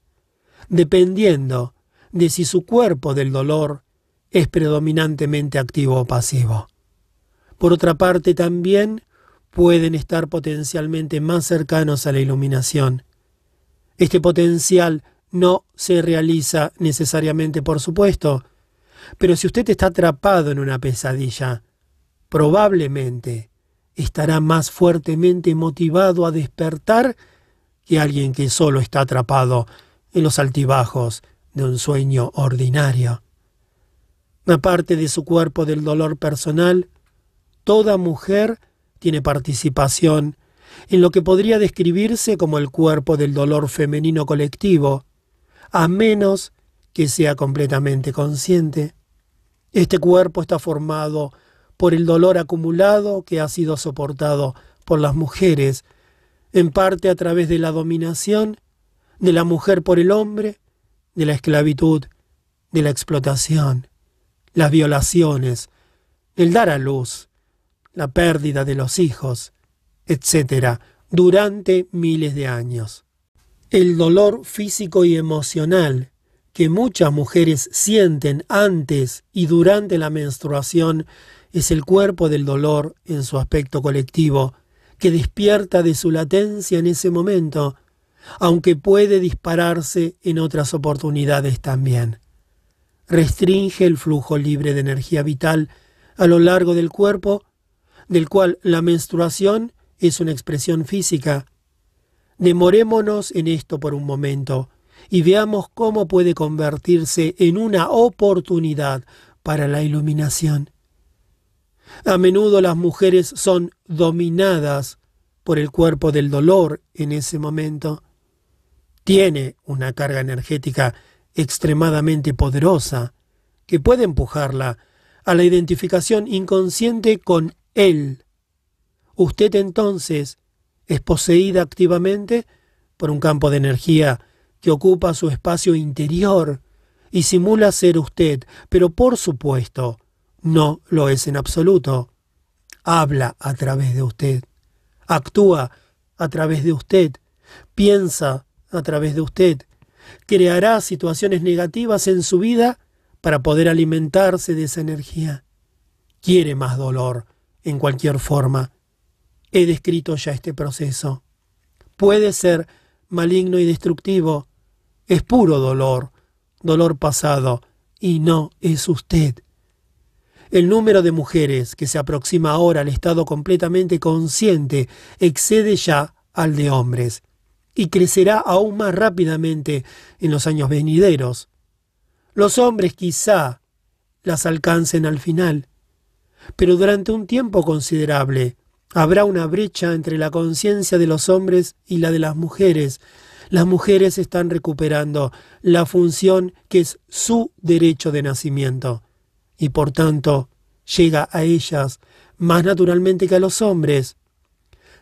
dependiendo de si su cuerpo del dolor es predominantemente activo o pasivo. Por otra parte, también pueden estar potencialmente más cercanos a la iluminación. Este potencial no se realiza necesariamente, por supuesto, pero si usted está atrapado en una pesadilla, probablemente estará más fuertemente motivado a despertar que alguien que solo está atrapado en los altibajos de un sueño ordinario. Aparte de su cuerpo del dolor personal, toda mujer tiene participación en lo que podría describirse como el cuerpo del dolor femenino colectivo, a menos que sea completamente consciente. Este cuerpo está formado por el dolor acumulado que ha sido soportado por las mujeres, en parte a través de la dominación de la mujer por el hombre, de la esclavitud, de la explotación, las violaciones, el dar a luz, la pérdida de los hijos, etc., durante miles de años. El dolor físico y emocional que muchas mujeres sienten antes y durante la menstruación es el cuerpo del dolor en su aspecto colectivo, que despierta de su latencia en ese momento, aunque puede dispararse en otras oportunidades también. Restringe el flujo libre de energía vital a lo largo del cuerpo, del cual la menstruación es una expresión física. Demorémonos en esto por un momento y veamos cómo puede convertirse en una oportunidad para la iluminación. A menudo las mujeres son dominadas por el cuerpo del dolor en ese momento. Tiene una carga energética extremadamente poderosa que puede empujarla a la identificación inconsciente con él. Usted entonces es poseída activamente por un campo de energía que ocupa su espacio interior y simula ser usted, pero por supuesto, no lo es en absoluto. Habla a través de usted, actúa a través de usted, piensa a través de usted, creará situaciones negativas en su vida para poder alimentarse de esa energía. Quiere más dolor, en cualquier forma. He descrito ya este proceso. Puede ser maligno y destructivo. Es puro dolor, dolor pasado, y no es usted. El número de mujeres que se aproxima ahora al estado completamente consciente excede ya al de hombres y crecerá aún más rápidamente en los años venideros. Los hombres quizá las alcancen al final, pero durante un tiempo considerable Habrá una brecha entre la conciencia de los hombres y la de las mujeres. Las mujeres están recuperando la función que es su derecho de nacimiento y por tanto llega a ellas más naturalmente que a los hombres.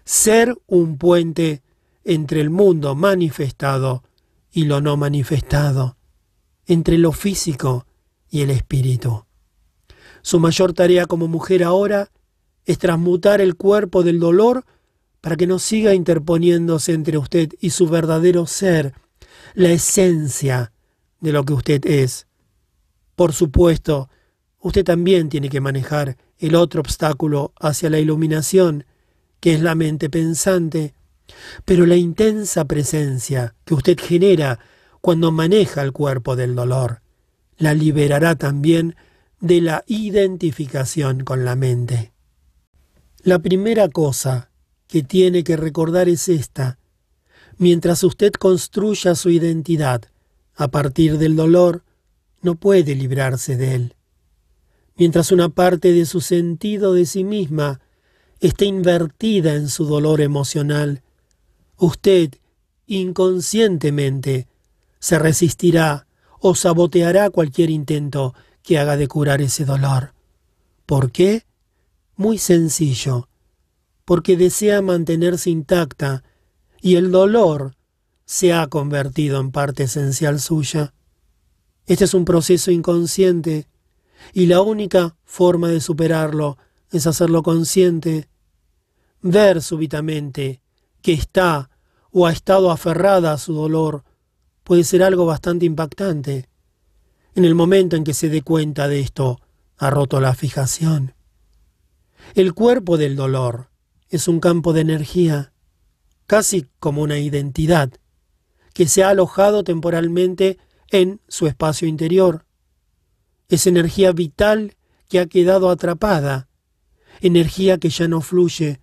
Ser un puente entre el mundo manifestado y lo no manifestado, entre lo físico y el espíritu. Su mayor tarea como mujer ahora es transmutar el cuerpo del dolor para que no siga interponiéndose entre usted y su verdadero ser, la esencia de lo que usted es. Por supuesto, usted también tiene que manejar el otro obstáculo hacia la iluminación, que es la mente pensante, pero la intensa presencia que usted genera cuando maneja el cuerpo del dolor la liberará también de la identificación con la mente. La primera cosa que tiene que recordar es esta. Mientras usted construya su identidad a partir del dolor, no puede librarse de él. Mientras una parte de su sentido de sí misma esté invertida en su dolor emocional, usted inconscientemente se resistirá o saboteará cualquier intento que haga de curar ese dolor. ¿Por qué? Muy sencillo, porque desea mantenerse intacta y el dolor se ha convertido en parte esencial suya. Este es un proceso inconsciente y la única forma de superarlo es hacerlo consciente. Ver súbitamente que está o ha estado aferrada a su dolor puede ser algo bastante impactante. En el momento en que se dé cuenta de esto, ha roto la fijación. El cuerpo del dolor es un campo de energía, casi como una identidad, que se ha alojado temporalmente en su espacio interior. Es energía vital que ha quedado atrapada, energía que ya no fluye.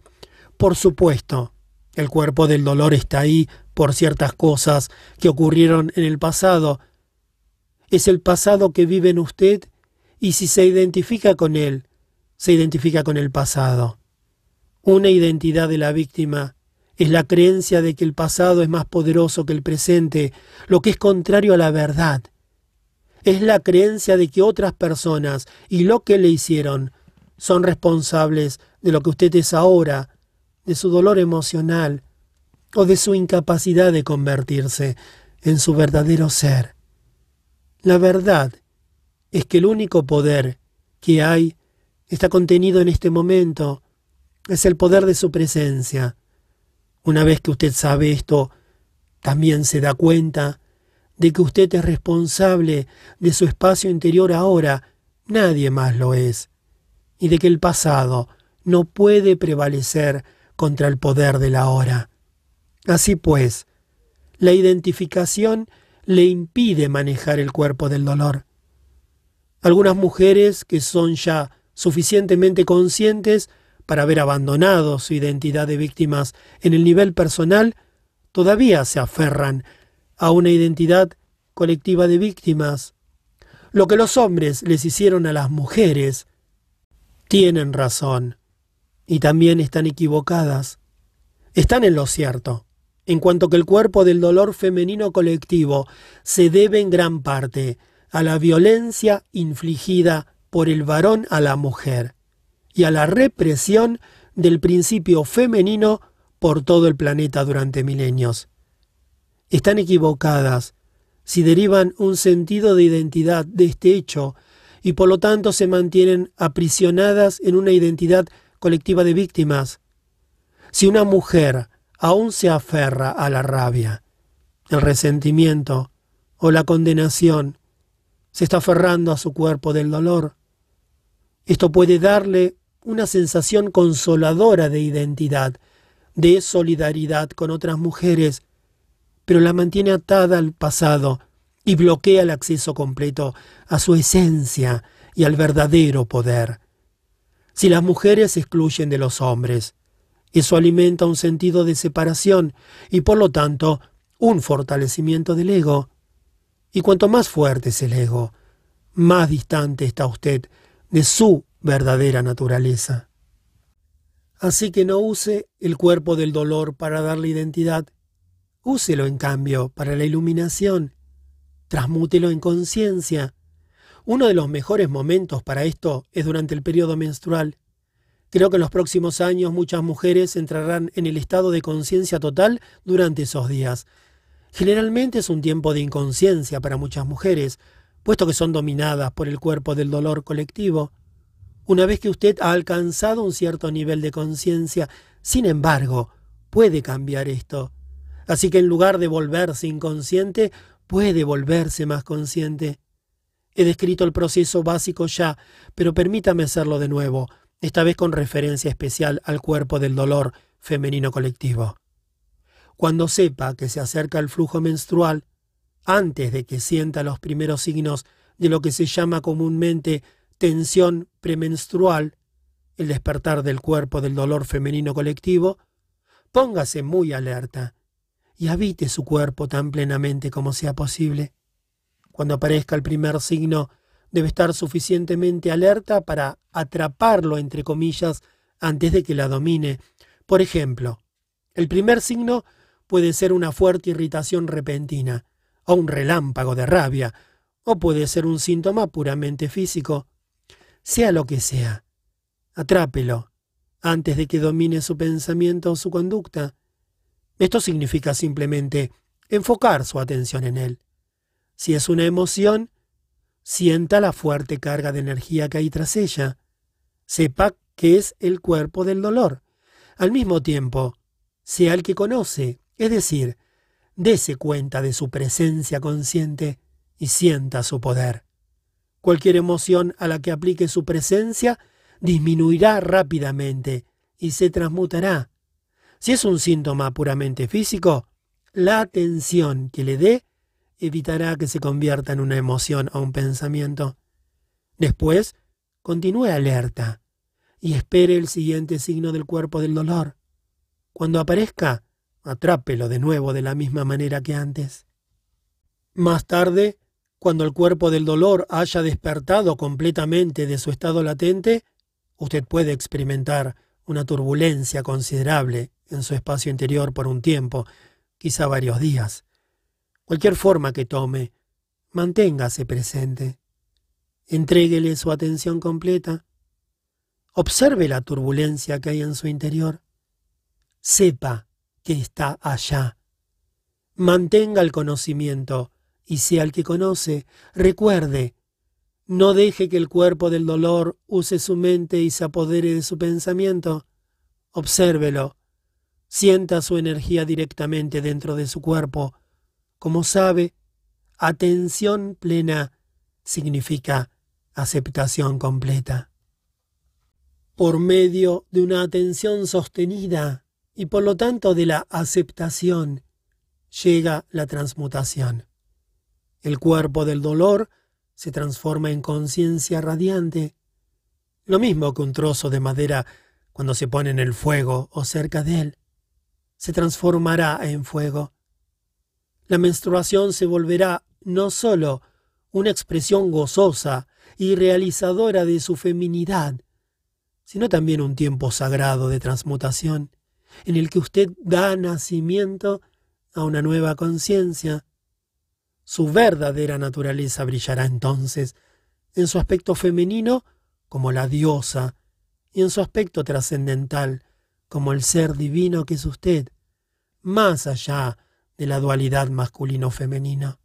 Por supuesto, el cuerpo del dolor está ahí por ciertas cosas que ocurrieron en el pasado, es el pasado que vive en usted y si se identifica con él, se identifica con el pasado. Una identidad de la víctima es la creencia de que el pasado es más poderoso que el presente, lo que es contrario a la verdad. Es la creencia de que otras personas y lo que le hicieron son responsables de lo que usted es ahora, de su dolor emocional o de su incapacidad de convertirse en su verdadero ser. La verdad es que el único poder que hay está contenido en este momento, es el poder de su presencia. Una vez que usted sabe esto, también se da cuenta de que usted es responsable de su espacio interior ahora, nadie más lo es, y de que el pasado no puede prevalecer contra el poder de la hora. Así pues, la identificación le impide manejar el cuerpo del dolor. Algunas mujeres que son ya suficientemente conscientes para haber abandonado su identidad de víctimas en el nivel personal, todavía se aferran a una identidad colectiva de víctimas. Lo que los hombres les hicieron a las mujeres, tienen razón y también están equivocadas. Están en lo cierto en cuanto que el cuerpo del dolor femenino colectivo se debe en gran parte a la violencia infligida por el varón a la mujer y a la represión del principio femenino por todo el planeta durante milenios. Están equivocadas si derivan un sentido de identidad de este hecho y por lo tanto se mantienen aprisionadas en una identidad colectiva de víctimas. Si una mujer aún se aferra a la rabia, el resentimiento o la condenación, se está aferrando a su cuerpo del dolor. Esto puede darle una sensación consoladora de identidad, de solidaridad con otras mujeres, pero la mantiene atada al pasado y bloquea el acceso completo a su esencia y al verdadero poder. Si las mujeres excluyen de los hombres, eso alimenta un sentido de separación y por lo tanto un fortalecimiento del ego. Y cuanto más fuerte es el ego, más distante está usted de su verdadera naturaleza. Así que no use el cuerpo del dolor para darle identidad. Úselo, en cambio, para la iluminación. Transmútelo en conciencia. Uno de los mejores momentos para esto es durante el periodo menstrual. Creo que en los próximos años muchas mujeres entrarán en el estado de conciencia total durante esos días. Generalmente es un tiempo de inconsciencia para muchas mujeres, puesto que son dominadas por el cuerpo del dolor colectivo. Una vez que usted ha alcanzado un cierto nivel de conciencia, sin embargo, puede cambiar esto. Así que en lugar de volverse inconsciente, puede volverse más consciente. He descrito el proceso básico ya, pero permítame hacerlo de nuevo, esta vez con referencia especial al cuerpo del dolor femenino colectivo. Cuando sepa que se acerca el flujo menstrual, antes de que sienta los primeros signos de lo que se llama comúnmente tensión premenstrual, el despertar del cuerpo del dolor femenino colectivo, póngase muy alerta y habite su cuerpo tan plenamente como sea posible. Cuando aparezca el primer signo, debe estar suficientemente alerta para atraparlo, entre comillas, antes de que la domine. Por ejemplo, el primer signo puede ser una fuerte irritación repentina, o un relámpago de rabia, o puede ser un síntoma puramente físico. Sea lo que sea, atrápelo antes de que domine su pensamiento o su conducta. Esto significa simplemente enfocar su atención en él. Si es una emoción, sienta la fuerte carga de energía que hay tras ella. Sepa que es el cuerpo del dolor. Al mismo tiempo, sea el que conoce, es decir, dése cuenta de su presencia consciente y sienta su poder. Cualquier emoción a la que aplique su presencia disminuirá rápidamente y se transmutará. Si es un síntoma puramente físico, la atención que le dé evitará que se convierta en una emoción o un pensamiento. Después, continúe alerta y espere el siguiente signo del cuerpo del dolor. Cuando aparezca, atrápelo de nuevo de la misma manera que antes. Más tarde, cuando el cuerpo del dolor haya despertado completamente de su estado latente, usted puede experimentar una turbulencia considerable en su espacio interior por un tiempo, quizá varios días. Cualquier forma que tome, manténgase presente. Entréguele su atención completa. Observe la turbulencia que hay en su interior. Sepa que está allá. Mantenga el conocimiento y sea el que conoce. Recuerde, no deje que el cuerpo del dolor use su mente y se apodere de su pensamiento. Obsérvelo. Sienta su energía directamente dentro de su cuerpo. Como sabe, atención plena significa aceptación completa. Por medio de una atención sostenida, y por lo tanto de la aceptación llega la transmutación. El cuerpo del dolor se transforma en conciencia radiante, lo mismo que un trozo de madera cuando se pone en el fuego o cerca de él, se transformará en fuego. La menstruación se volverá no sólo una expresión gozosa y realizadora de su feminidad, sino también un tiempo sagrado de transmutación en el que usted da nacimiento a una nueva conciencia. Su verdadera naturaleza brillará entonces en su aspecto femenino como la diosa y en su aspecto trascendental como el ser divino que es usted, más allá de la dualidad masculino-femenina.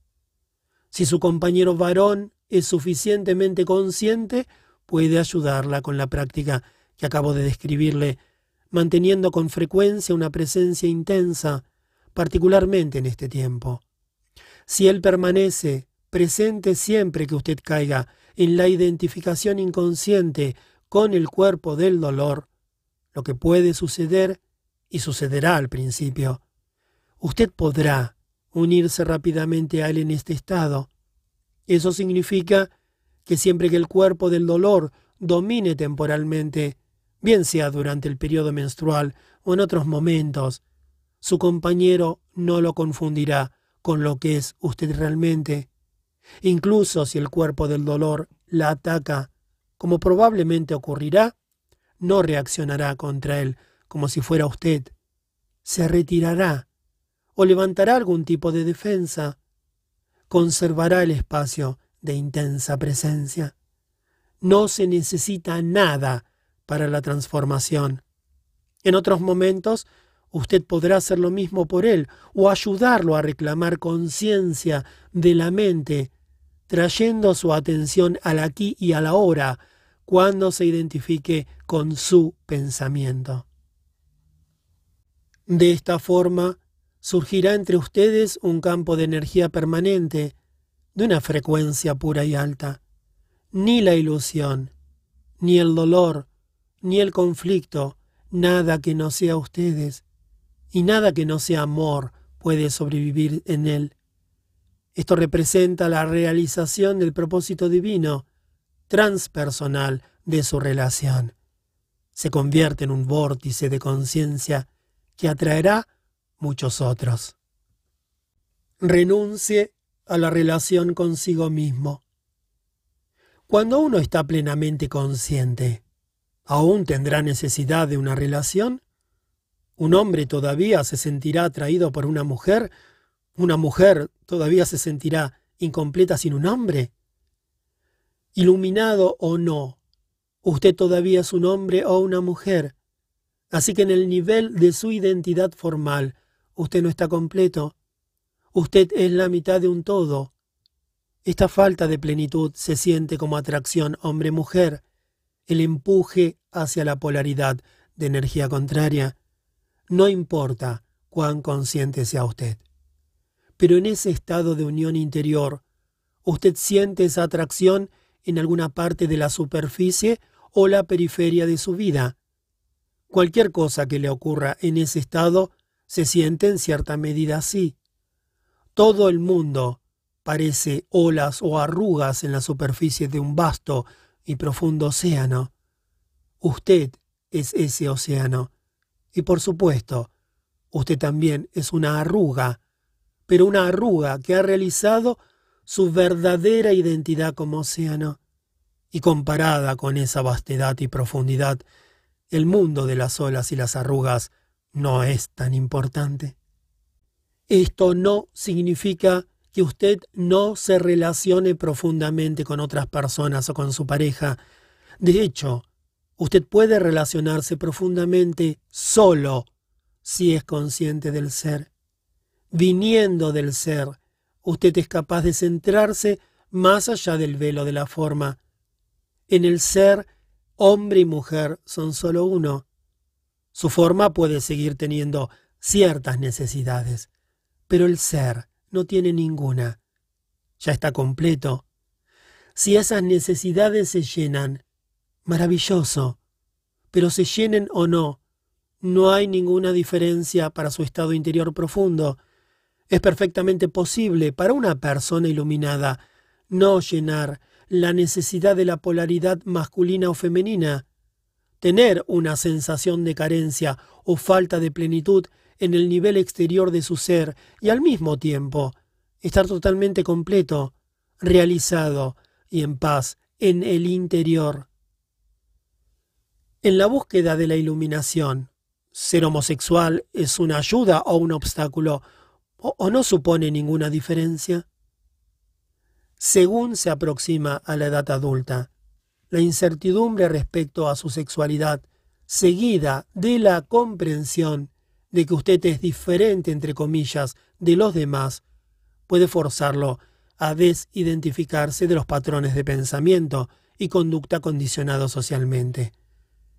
Si su compañero varón es suficientemente consciente, puede ayudarla con la práctica que acabo de describirle manteniendo con frecuencia una presencia intensa, particularmente en este tiempo. Si Él permanece presente siempre que usted caiga en la identificación inconsciente con el cuerpo del dolor, lo que puede suceder y sucederá al principio, usted podrá unirse rápidamente a Él en este estado. Eso significa que siempre que el cuerpo del dolor domine temporalmente bien sea durante el periodo menstrual o en otros momentos, su compañero no lo confundirá con lo que es usted realmente. Incluso si el cuerpo del dolor la ataca, como probablemente ocurrirá, no reaccionará contra él como si fuera usted. Se retirará o levantará algún tipo de defensa. Conservará el espacio de intensa presencia. No se necesita nada para la transformación. En otros momentos, usted podrá hacer lo mismo por él o ayudarlo a reclamar conciencia de la mente, trayendo su atención al aquí y a la hora cuando se identifique con su pensamiento. De esta forma, surgirá entre ustedes un campo de energía permanente, de una frecuencia pura y alta. Ni la ilusión, ni el dolor, ni el conflicto, nada que no sea ustedes, y nada que no sea amor puede sobrevivir en él. Esto representa la realización del propósito divino, transpersonal de su relación. Se convierte en un vórtice de conciencia que atraerá muchos otros. Renuncie a la relación consigo mismo. Cuando uno está plenamente consciente, ¿aún tendrá necesidad de una relación? ¿Un hombre todavía se sentirá atraído por una mujer? ¿Una mujer todavía se sentirá incompleta sin un hombre? Iluminado o no, usted todavía es un hombre o una mujer. Así que en el nivel de su identidad formal, usted no está completo. Usted es la mitad de un todo. Esta falta de plenitud se siente como atracción hombre-mujer, el empuje hacia la polaridad de energía contraria no importa cuán consciente sea usted. Pero en ese estado de unión interior, usted siente esa atracción en alguna parte de la superficie o la periferia de su vida. Cualquier cosa que le ocurra en ese estado se siente en cierta medida así. Todo el mundo parece olas o arrugas en la superficie de un vasto y profundo océano. Usted es ese océano y por supuesto, usted también es una arruga, pero una arruga que ha realizado su verdadera identidad como océano. Y comparada con esa vastedad y profundidad, el mundo de las olas y las arrugas no es tan importante. Esto no significa usted no se relacione profundamente con otras personas o con su pareja. De hecho, Usted puede relacionarse profundamente solo si es consciente del ser. Viniendo del ser, usted es capaz de centrarse más allá del velo de la forma. En el ser, hombre y mujer son solo uno. Su forma puede seguir teniendo ciertas necesidades, pero el ser no tiene ninguna. Ya está completo. Si esas necesidades se llenan, Maravilloso. Pero se llenen o no, no hay ninguna diferencia para su estado interior profundo. Es perfectamente posible para una persona iluminada no llenar la necesidad de la polaridad masculina o femenina, tener una sensación de carencia o falta de plenitud en el nivel exterior de su ser y al mismo tiempo estar totalmente completo, realizado y en paz en el interior. En la búsqueda de la iluminación, ser homosexual es una ayuda o un obstáculo, o, no supone ninguna diferencia. Según se aproxima a la edad adulta, la incertidumbre respecto a su sexualidad, seguida de la comprensión de que usted es diferente, entre comillas, de los demás, puede forzarlo a desidentificarse de los patrones de pensamiento y conducta condicionados socialmente.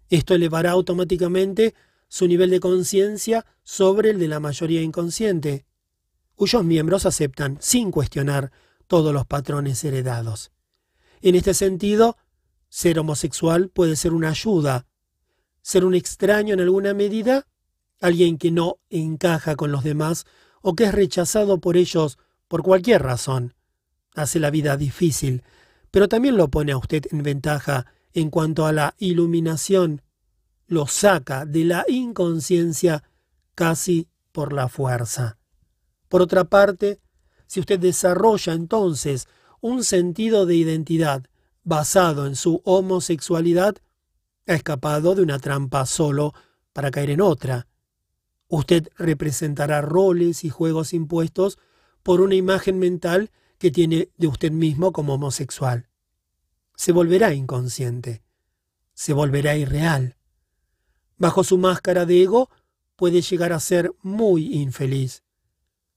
Esto elevará automáticamente su nivel de conciencia sobre el de la mayoría inconsciente, cuyos miembros aceptan, sin cuestionar, todos los patrones heredados. En este sentido, ser homosexual puede ser una ayuda. Ser un extraño en alguna medida, alguien que no encaja con los demás o que es rechazado por ellos por cualquier razón, hace la vida difícil, pero también lo pone a usted en ventaja en cuanto a la iluminación, lo saca de la inconsciencia casi por la fuerza. Por otra parte, si usted desarrolla entonces un sentido de identidad basado en su homosexualidad, ha escapado de una trampa solo para caer en otra. Usted representará roles y juegos impuestos por una imagen mental que tiene de usted mismo como homosexual. Se volverá inconsciente, se volverá irreal. Bajo su máscara de ego puede llegar a ser muy infeliz.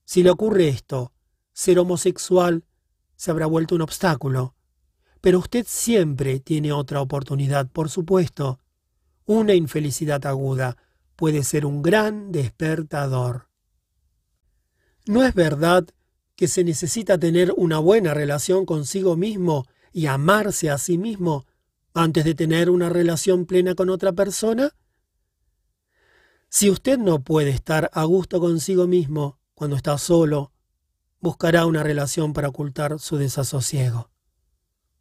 Si le ocurre esto, ser homosexual se habrá vuelto un obstáculo. Pero usted siempre tiene otra oportunidad, por supuesto. Una infelicidad aguda puede ser un gran despertador. ¿No es verdad que se necesita tener una buena relación consigo mismo y amarse a sí mismo antes de tener una relación plena con otra persona? Si usted no puede estar a gusto consigo mismo cuando está solo, buscará una relación para ocultar su desasosiego.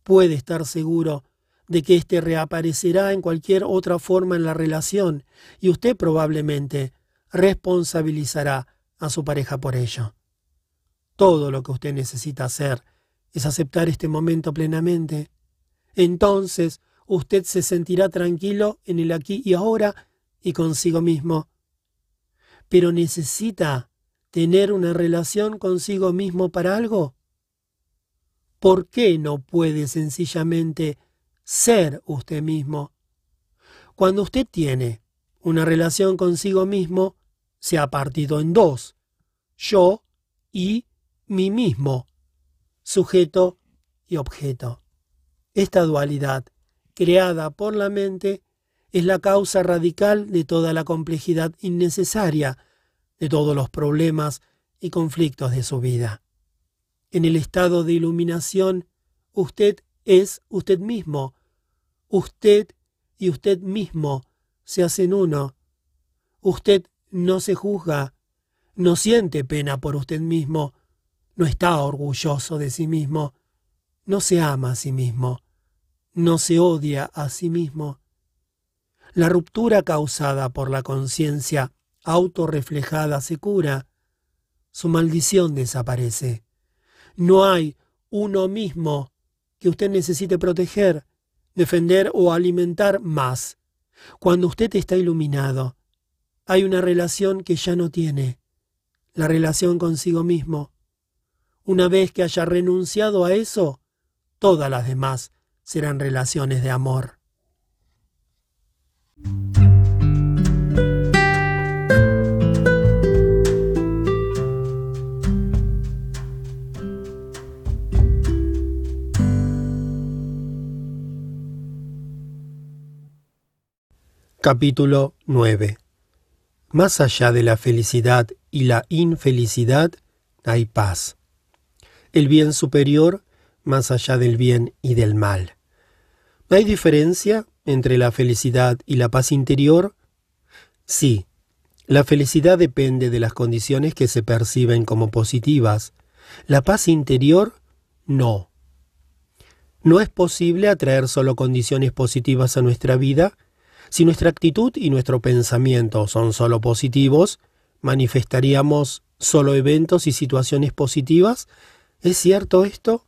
Puede estar seguro de que éste reaparecerá en cualquier otra forma en la relación y usted probablemente responsabilizará a su pareja por ello. Todo lo que usted necesita hacer es aceptar este momento plenamente. Entonces usted se sentirá tranquilo en el aquí y ahora y consigo mismo. Pero necesita tener una relación consigo mismo para algo. ¿Por qué no puede sencillamente ser usted mismo? Cuando usted tiene una relación consigo mismo, se ha partido en dos, yo y mí mismo, sujeto y objeto. Esta dualidad, creada por la mente, es la causa radical de toda la complejidad innecesaria, de todos los problemas y conflictos de su vida. En el estado de iluminación, usted es usted mismo. Usted y usted mismo se hacen uno. Usted no se juzga, no siente pena por usted mismo, no está orgulloso de sí mismo, no se ama a sí mismo, no se odia a sí mismo. La ruptura causada por la conciencia autorreflejada se cura, su maldición desaparece. No hay uno mismo que usted necesite proteger, defender o alimentar más. Cuando usted está iluminado, hay una relación que ya no tiene, la relación consigo mismo. Una vez que haya renunciado a eso, todas las demás serán relaciones de amor. Capítulo 9 Más allá de la felicidad y la infelicidad hay paz. El bien superior más allá del bien y del mal. ¿Hay diferencia entre la felicidad y la paz interior? Sí, la felicidad depende de las condiciones que se perciben como positivas. La paz interior, no. No es posible atraer solo condiciones positivas a nuestra vida si nuestra actitud y nuestro pensamiento son solo positivos, manifestaríamos solo eventos y situaciones positivas. ¿Es cierto esto?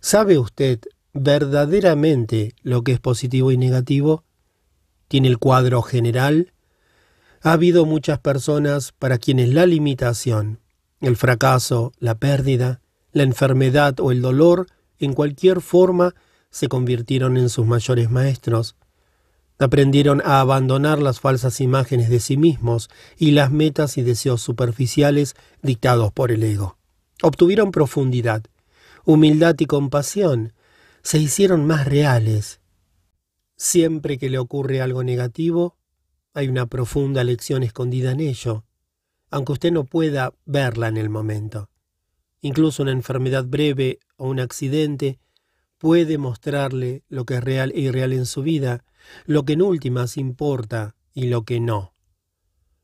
¿Sabe usted verdaderamente lo que es positivo y negativo? ¿Tiene el cuadro general? Ha habido muchas personas para quienes la limitación, el fracaso, la pérdida, la enfermedad o el dolor, en cualquier forma, se convirtieron en sus mayores maestros. Aprendieron a abandonar las falsas imágenes de sí mismos y las metas y deseos superficiales dictados por el ego. Obtuvieron profundidad, humildad y compasión. Se hicieron más reales. Siempre que le ocurre algo negativo, hay una profunda lección escondida en ello, aunque usted no pueda verla en el momento. Incluso una enfermedad breve o un accidente puede mostrarle lo que es real e irreal en su vida, lo que en últimas importa y lo que no.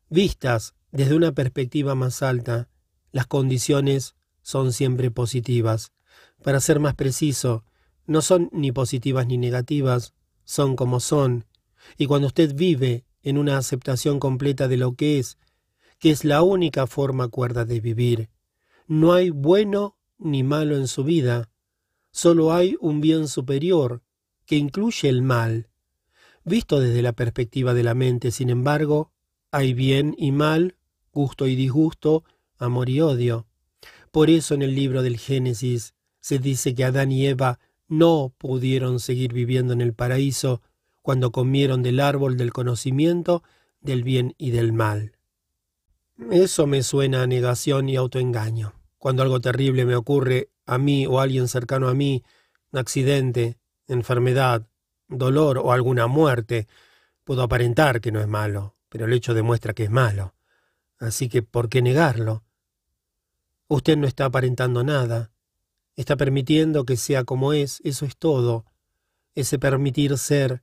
Vistas desde una perspectiva más alta, las condiciones son siempre positivas. Para ser más preciso, no son ni positivas ni negativas, son como son. Y cuando usted vive en una aceptación completa de lo que es, que es la única forma cuerda de vivir, no hay bueno ni malo en su vida, solo hay un bien superior, que incluye el mal, Visto desde la perspectiva de la mente, sin embargo, hay bien y mal, gusto y disgusto, amor y odio. Por eso en el libro del Génesis se dice que Adán y Eva no pudieron seguir viviendo en el paraíso cuando comieron del árbol del conocimiento del bien y del mal. Eso me suena a negación y autoengaño. Cuando algo terrible me ocurre a mí o a alguien cercano a mí, accidente, enfermedad, dolor o alguna muerte, puedo aparentar que no es malo, pero el hecho demuestra que es malo. Así que, ¿por qué negarlo? Usted no está aparentando nada, está permitiendo que sea como es, eso es todo. Ese permitir ser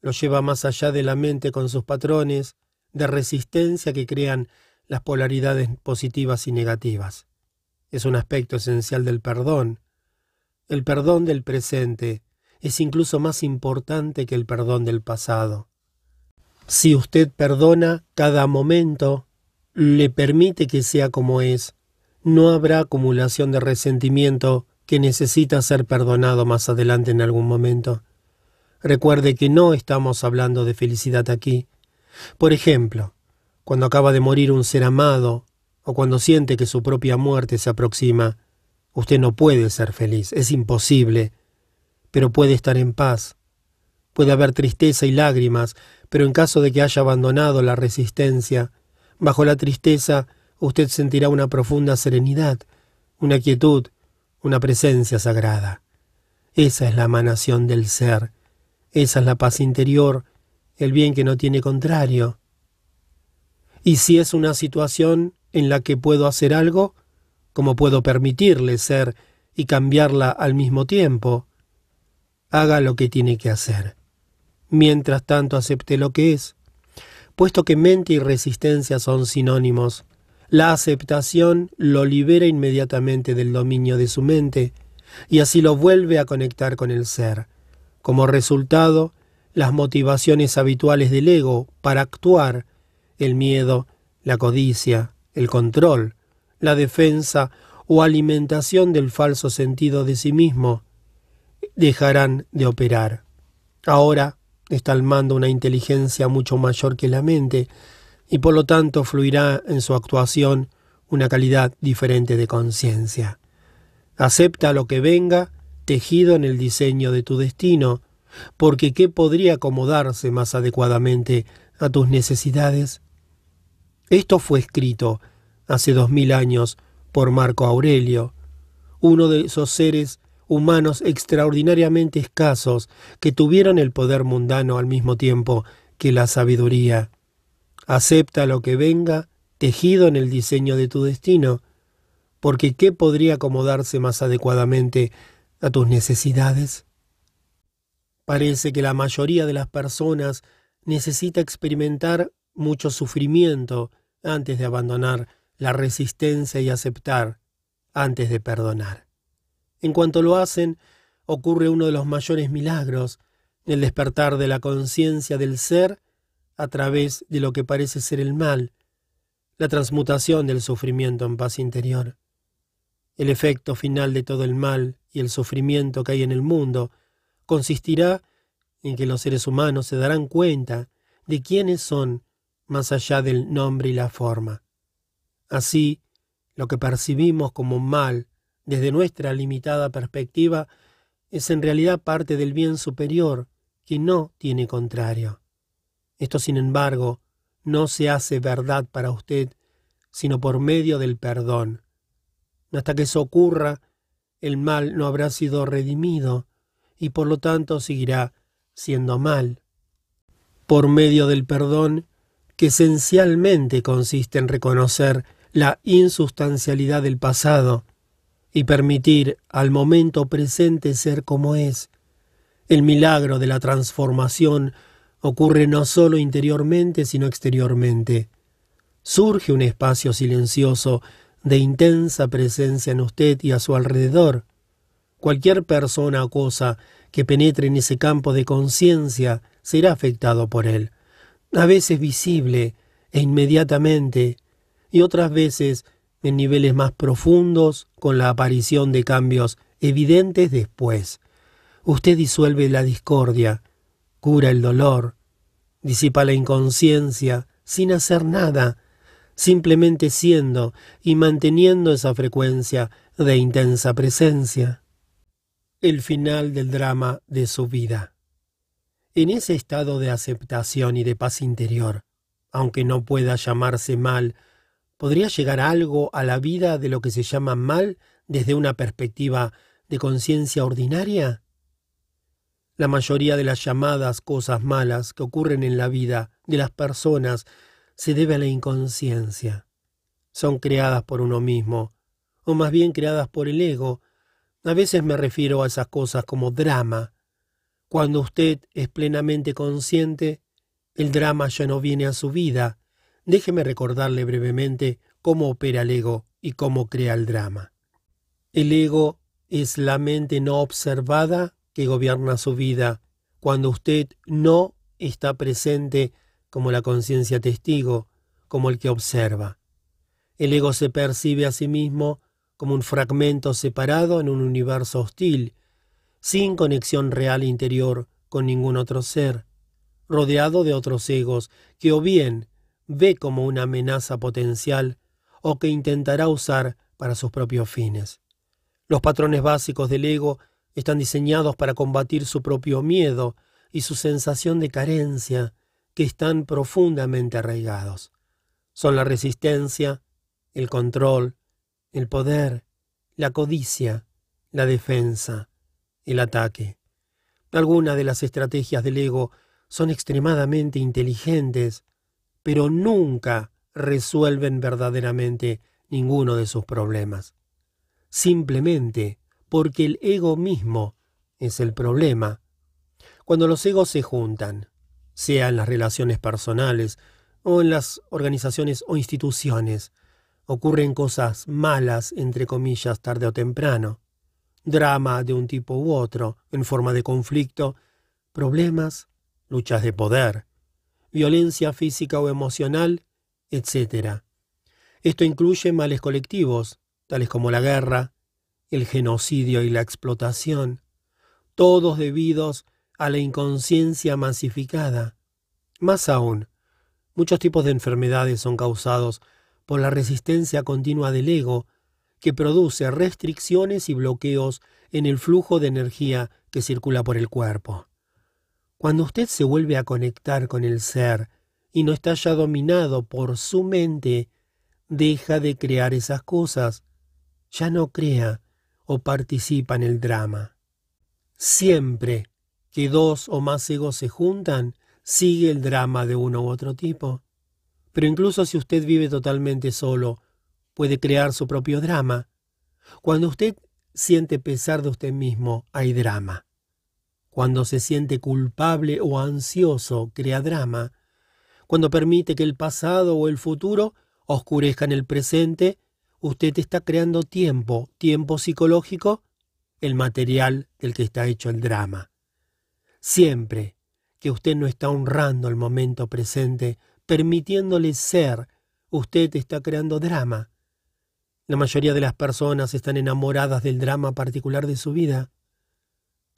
lo lleva más allá de la mente con sus patrones de resistencia que crean las polaridades positivas y negativas. Es un aspecto esencial del perdón. El perdón del presente es incluso más importante que el perdón del pasado. Si usted perdona cada momento, le permite que sea como es, no habrá acumulación de resentimiento que necesita ser perdonado más adelante en algún momento. Recuerde que no estamos hablando de felicidad aquí. Por ejemplo, cuando acaba de morir un ser amado o cuando siente que su propia muerte se aproxima, usted no puede ser feliz, es imposible, pero puede estar en paz. Puede haber tristeza y lágrimas, pero en caso de que haya abandonado la resistencia, bajo la tristeza usted sentirá una profunda serenidad, una quietud, una presencia sagrada. Esa es la emanación del ser, esa es la paz interior, el bien que no tiene contrario. Y si es una situación en la que puedo hacer algo, ¿cómo puedo permitirle ser y cambiarla al mismo tiempo? Haga lo que tiene que hacer. Mientras tanto acepte lo que es. Puesto que mente y resistencia son sinónimos, la aceptación lo libera inmediatamente del dominio de su mente y así lo vuelve a conectar con el ser. Como resultado, las motivaciones habituales del ego para actuar, el miedo, la codicia, el control, la defensa o alimentación del falso sentido de sí mismo, dejarán de operar. Ahora está al mando una inteligencia mucho mayor que la mente, y por lo tanto fluirá en su actuación una calidad diferente de conciencia. Acepta lo que venga tejido en el diseño de tu destino, porque ¿qué podría acomodarse más adecuadamente a tus necesidades? Esto fue escrito hace dos mil años por Marco Aurelio, uno de esos seres humanos extraordinariamente escasos que tuvieron el poder mundano al mismo tiempo que la sabiduría. Acepta lo que venga tejido en el diseño de tu destino, porque ¿qué podría acomodarse más adecuadamente a tus necesidades? Parece que la mayoría de las personas necesita experimentar mucho sufrimiento antes de abandonar la resistencia y aceptar antes de perdonar. En cuanto lo hacen, ocurre uno de los mayores milagros, el despertar de la conciencia del ser a través de lo que parece ser el mal, la transmutación del sufrimiento en paz interior. El efecto final de todo el mal y el sufrimiento que hay en el mundo consistirá en que los seres humanos se darán cuenta de quiénes son más allá del nombre y la forma. Así, lo que percibimos como mal desde nuestra limitada perspectiva es en realidad parte del bien superior que no tiene contrario. Esto, sin embargo, no se hace verdad para usted sino por medio del perdón. Hasta que eso ocurra, el mal no habrá sido redimido y por lo tanto seguirá siendo mal. Por medio del perdón, que esencialmente consiste en reconocer la insustancialidad del pasado y permitir al momento presente ser como es, el milagro de la transformación ocurre no solo interiormente, sino exteriormente. Surge un espacio silencioso de intensa presencia en usted y a su alrededor. Cualquier persona o cosa que penetre en ese campo de conciencia será afectado por él, a veces visible e inmediatamente, y otras veces en niveles más profundos con la aparición de cambios evidentes después. Usted disuelve la discordia, cura el dolor, Disipa la inconsciencia sin hacer nada, simplemente siendo y manteniendo esa frecuencia de intensa presencia. El final del drama de su vida. En ese estado de aceptación y de paz interior, aunque no pueda llamarse mal, ¿podría llegar algo a la vida de lo que se llama mal desde una perspectiva de conciencia ordinaria? La mayoría de las llamadas cosas malas que ocurren en la vida de las personas se debe a la inconsciencia. Son creadas por uno mismo, o más bien creadas por el ego. A veces me refiero a esas cosas como drama. Cuando usted es plenamente consciente, el drama ya no viene a su vida. Déjeme recordarle brevemente cómo opera el ego y cómo crea el drama. El ego es la mente no observada que gobierna su vida cuando usted no está presente como la conciencia testigo, como el que observa. El ego se percibe a sí mismo como un fragmento separado en un universo hostil, sin conexión real interior con ningún otro ser, rodeado de otros egos que o bien ve como una amenaza potencial o que intentará usar para sus propios fines. Los patrones básicos del ego están diseñados para combatir su propio miedo y su sensación de carencia, que están profundamente arraigados. Son la resistencia, el control, el poder, la codicia, la defensa, el ataque. Algunas de las estrategias del ego son extremadamente inteligentes, pero nunca resuelven verdaderamente ninguno de sus problemas. Simplemente porque el ego mismo es el problema. Cuando los egos se juntan, sea en las relaciones personales o en las organizaciones o instituciones, ocurren cosas malas, entre comillas, tarde o temprano. Drama de un tipo u otro, en forma de conflicto, problemas, luchas de poder, violencia física o emocional, etc. Esto incluye males colectivos, tales como la guerra, el genocidio y la explotación, todos debidos a la inconsciencia masificada. Más aún, muchos tipos de enfermedades son causados por la resistencia continua del ego, que produce restricciones y bloqueos en el flujo de energía que circula por el cuerpo. Cuando usted se vuelve a conectar con el ser y no está ya dominado por su mente, deja de crear esas cosas, ya no crea o participa en el drama. Siempre que dos o más egos se juntan, sigue el drama de uno u otro tipo. Pero incluso si usted vive totalmente solo, puede crear su propio drama. Cuando usted siente pesar de usted mismo, hay drama. Cuando se siente culpable o ansioso, crea drama. Cuando permite que el pasado o el futuro oscurezcan el presente, usted está creando tiempo, tiempo psicológico, el material del que está hecho el drama. Siempre que usted no está honrando el momento presente, permitiéndole ser, usted está creando drama. La mayoría de las personas están enamoradas del drama particular de su vida.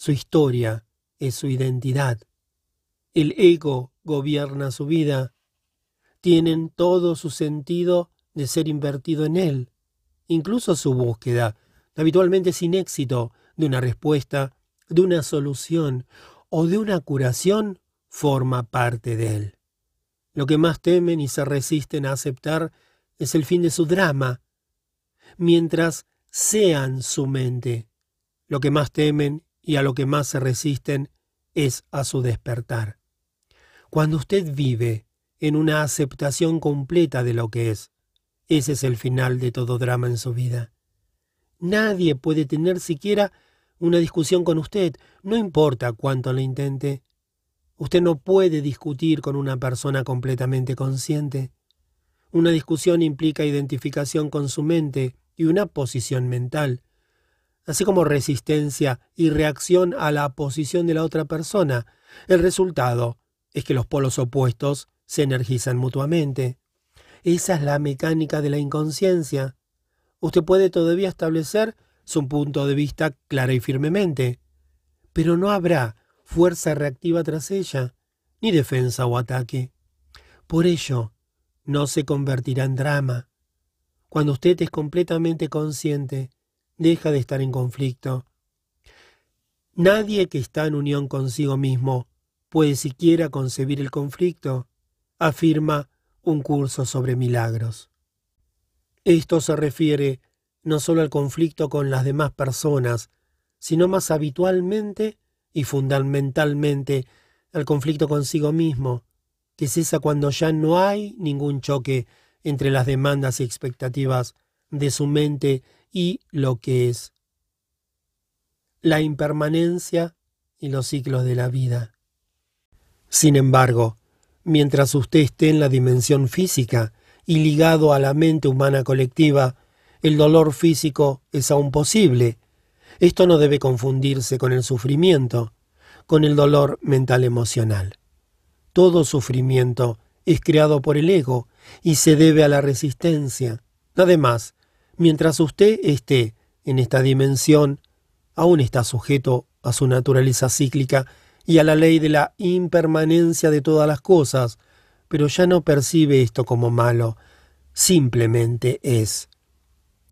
Su historia es su identidad. El ego gobierna su vida. Tienen todo su sentido de ser invertido en él, incluso su búsqueda, habitualmente sin éxito, de una respuesta, de una solución o de una curación forma parte de él. Lo que más temen y se resisten a aceptar es el fin de su drama, mientras sean su mente. Lo que más temen y a lo que más se resisten es a su despertar. Cuando usted vive en una aceptación completa de lo que es, ese es el final de todo drama en su vida. Nadie puede tener siquiera una discusión con usted, no importa cuánto lo intente. Usted no puede discutir con una persona completamente consciente. Una discusión implica identificación con su mente y una posición mental, así como resistencia y reacción a la posición de la otra persona. El resultado es que los polos opuestos se energizan mutuamente. Esa es la mecánica de la inconsciencia. Usted puede todavía establecer su punto de vista clara y firmemente, pero no habrá fuerza reactiva tras ella. ni defensa o ataque. Por ello, no se convertirá en drama. Cuando usted es completamente consciente, deja de estar en conflicto. Nadie que está en unión consigo mismo puede siquiera concebir el conflicto, afirma un curso sobre milagros. Esto se refiere no solo al conflicto con las demás personas, sino más habitualmente y fundamentalmente al conflicto consigo mismo, que cesa cuando ya no hay ningún choque entre las demandas y expectativas de su mente y lo que es. La impermanencia y los ciclos de la vida. Sin embargo, mientras usted esté en la dimensión física y ligado a la mente humana colectiva, el dolor físico es aún posible. Esto no debe confundirse con el sufrimiento, con el dolor mental emocional. Todo sufrimiento es creado por el ego y se debe a la resistencia. Además, mientras usted esté en esta dimensión, aún está sujeto a su naturaleza cíclica y a la ley de la impermanencia de todas las cosas, pero ya no percibe esto como malo, simplemente es.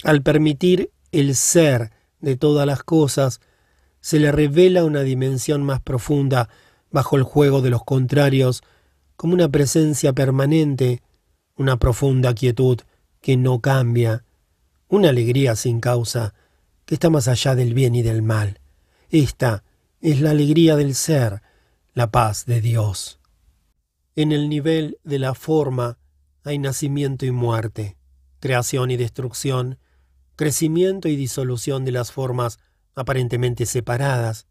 Al permitir el ser de todas las cosas, se le revela una dimensión más profunda bajo el juego de los contrarios, como una presencia permanente, una profunda quietud que no cambia, una alegría sin causa, que está más allá del bien y del mal. Esta es la alegría del ser, la paz de Dios. En el nivel de la forma hay nacimiento y muerte, creación y destrucción, crecimiento y disolución de las formas aparentemente separadas.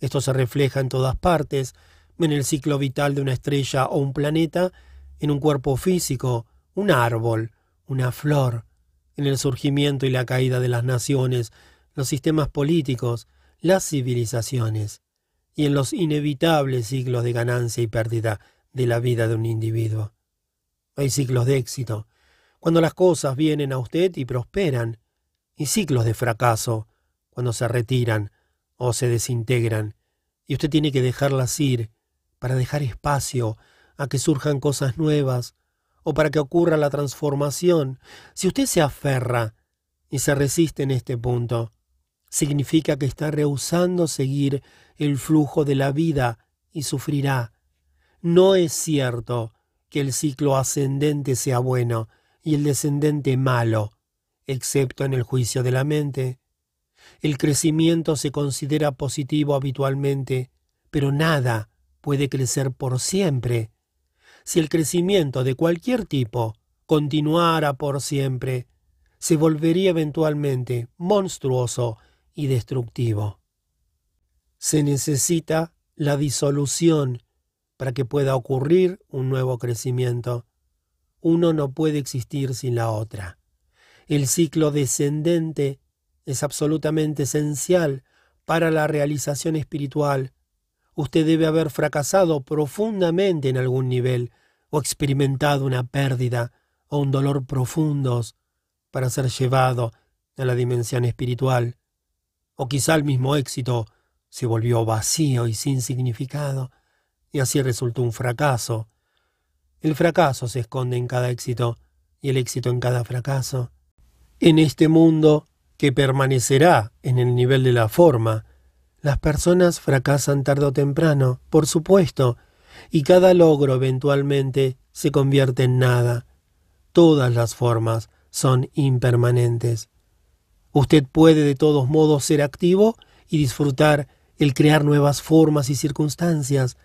Esto se refleja en todas partes, en el ciclo vital de una estrella o un planeta, en un cuerpo físico, un árbol, una flor, en el surgimiento y la caída de las naciones, los sistemas políticos, las civilizaciones, y en los inevitables ciclos de ganancia y pérdida de la vida de un individuo. Hay ciclos de éxito, cuando las cosas vienen a usted y prosperan, y ciclos de fracaso, cuando se retiran o se desintegran, y usted tiene que dejarlas ir para dejar espacio a que surjan cosas nuevas o para que ocurra la transformación. Si usted se aferra y se resiste en este punto, significa que está rehusando seguir el flujo de la vida y sufrirá. No es cierto que el ciclo ascendente sea bueno y el descendente malo, excepto en el juicio de la mente. El crecimiento se considera positivo habitualmente, pero nada puede crecer por siempre. Si el crecimiento de cualquier tipo continuara por siempre, se volvería eventualmente monstruoso y destructivo. Se necesita la disolución para que pueda ocurrir un nuevo crecimiento. Uno no puede existir sin la otra. El ciclo descendente es absolutamente esencial para la realización espiritual usted debe haber fracasado profundamente en algún nivel o experimentado una pérdida o un dolor profundos para ser llevado a la dimensión espiritual. O quizá el mismo éxito se volvió vacío y sin significado, y así resultó un fracaso. El fracaso se esconde en cada éxito y el éxito en cada fracaso. En este mundo que permanecerá en el nivel de la forma, las personas fracasan tarde o temprano, por supuesto, y cada logro eventualmente se convierte en nada. Todas las formas son impermanentes. Usted puede de todos modos ser activo y disfrutar el crear nuevas formas y circunstancias,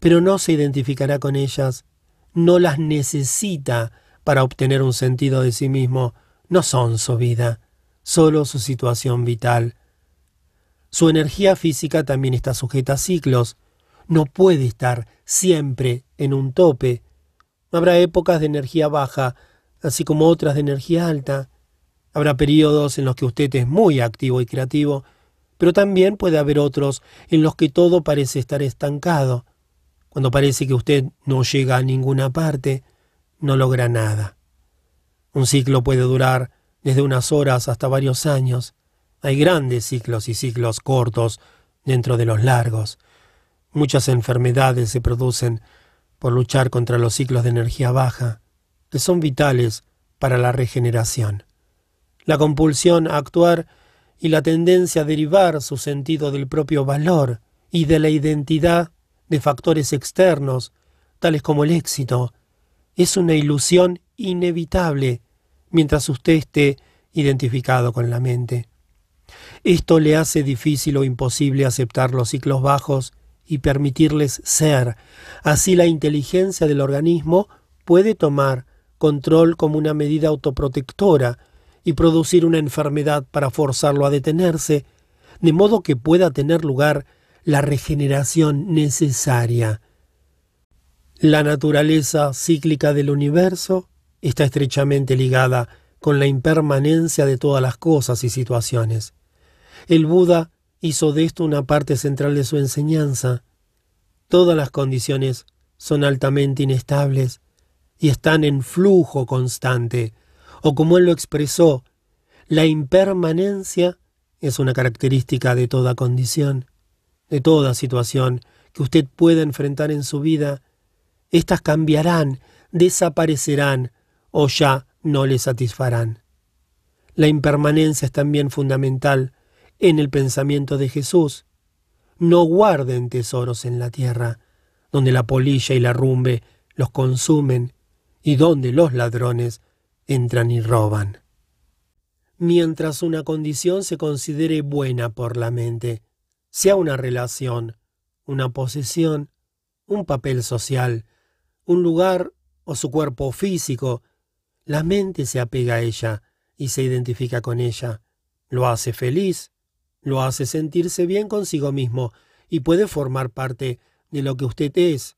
pero no se identificará con ellas, no las necesita para obtener un sentido de sí mismo, no son su vida, solo su situación vital. Su energía física también está sujeta a ciclos. No puede estar siempre en un tope. Habrá épocas de energía baja, así como otras de energía alta. Habrá periodos en los que usted es muy activo y creativo, pero también puede haber otros en los que todo parece estar estancado. Cuando parece que usted no llega a ninguna parte, no logra nada. Un ciclo puede durar desde unas horas hasta varios años. Hay grandes ciclos y ciclos cortos dentro de los largos. Muchas enfermedades se producen por luchar contra los ciclos de energía baja, que son vitales para la regeneración. La compulsión a actuar y la tendencia a derivar su sentido del propio valor y de la identidad de factores externos, tales como el éxito, es una ilusión inevitable mientras usted esté identificado con la mente. Esto le hace difícil o imposible aceptar los ciclos bajos y permitirles ser. Así la inteligencia del organismo puede tomar control como una medida autoprotectora y producir una enfermedad para forzarlo a detenerse, de modo que pueda tener lugar la regeneración necesaria. La naturaleza cíclica del universo está estrechamente ligada con la impermanencia de todas las cosas y situaciones. El Buda hizo de esto una parte central de su enseñanza. Todas las condiciones son altamente inestables y están en flujo constante, o como él lo expresó, la impermanencia es una característica de toda condición, de toda situación que usted pueda enfrentar en su vida. Estas cambiarán, desaparecerán o ya no le satisfarán. La impermanencia es también fundamental en el pensamiento de Jesús. No guarden tesoros en la tierra, donde la polilla y la rumbe los consumen y donde los ladrones entran y roban. Mientras una condición se considere buena por la mente, sea una relación, una posesión, un papel social, un lugar o su cuerpo físico, la mente se apega a ella y se identifica con ella, lo hace feliz lo hace sentirse bien consigo mismo y puede formar parte de lo que usted es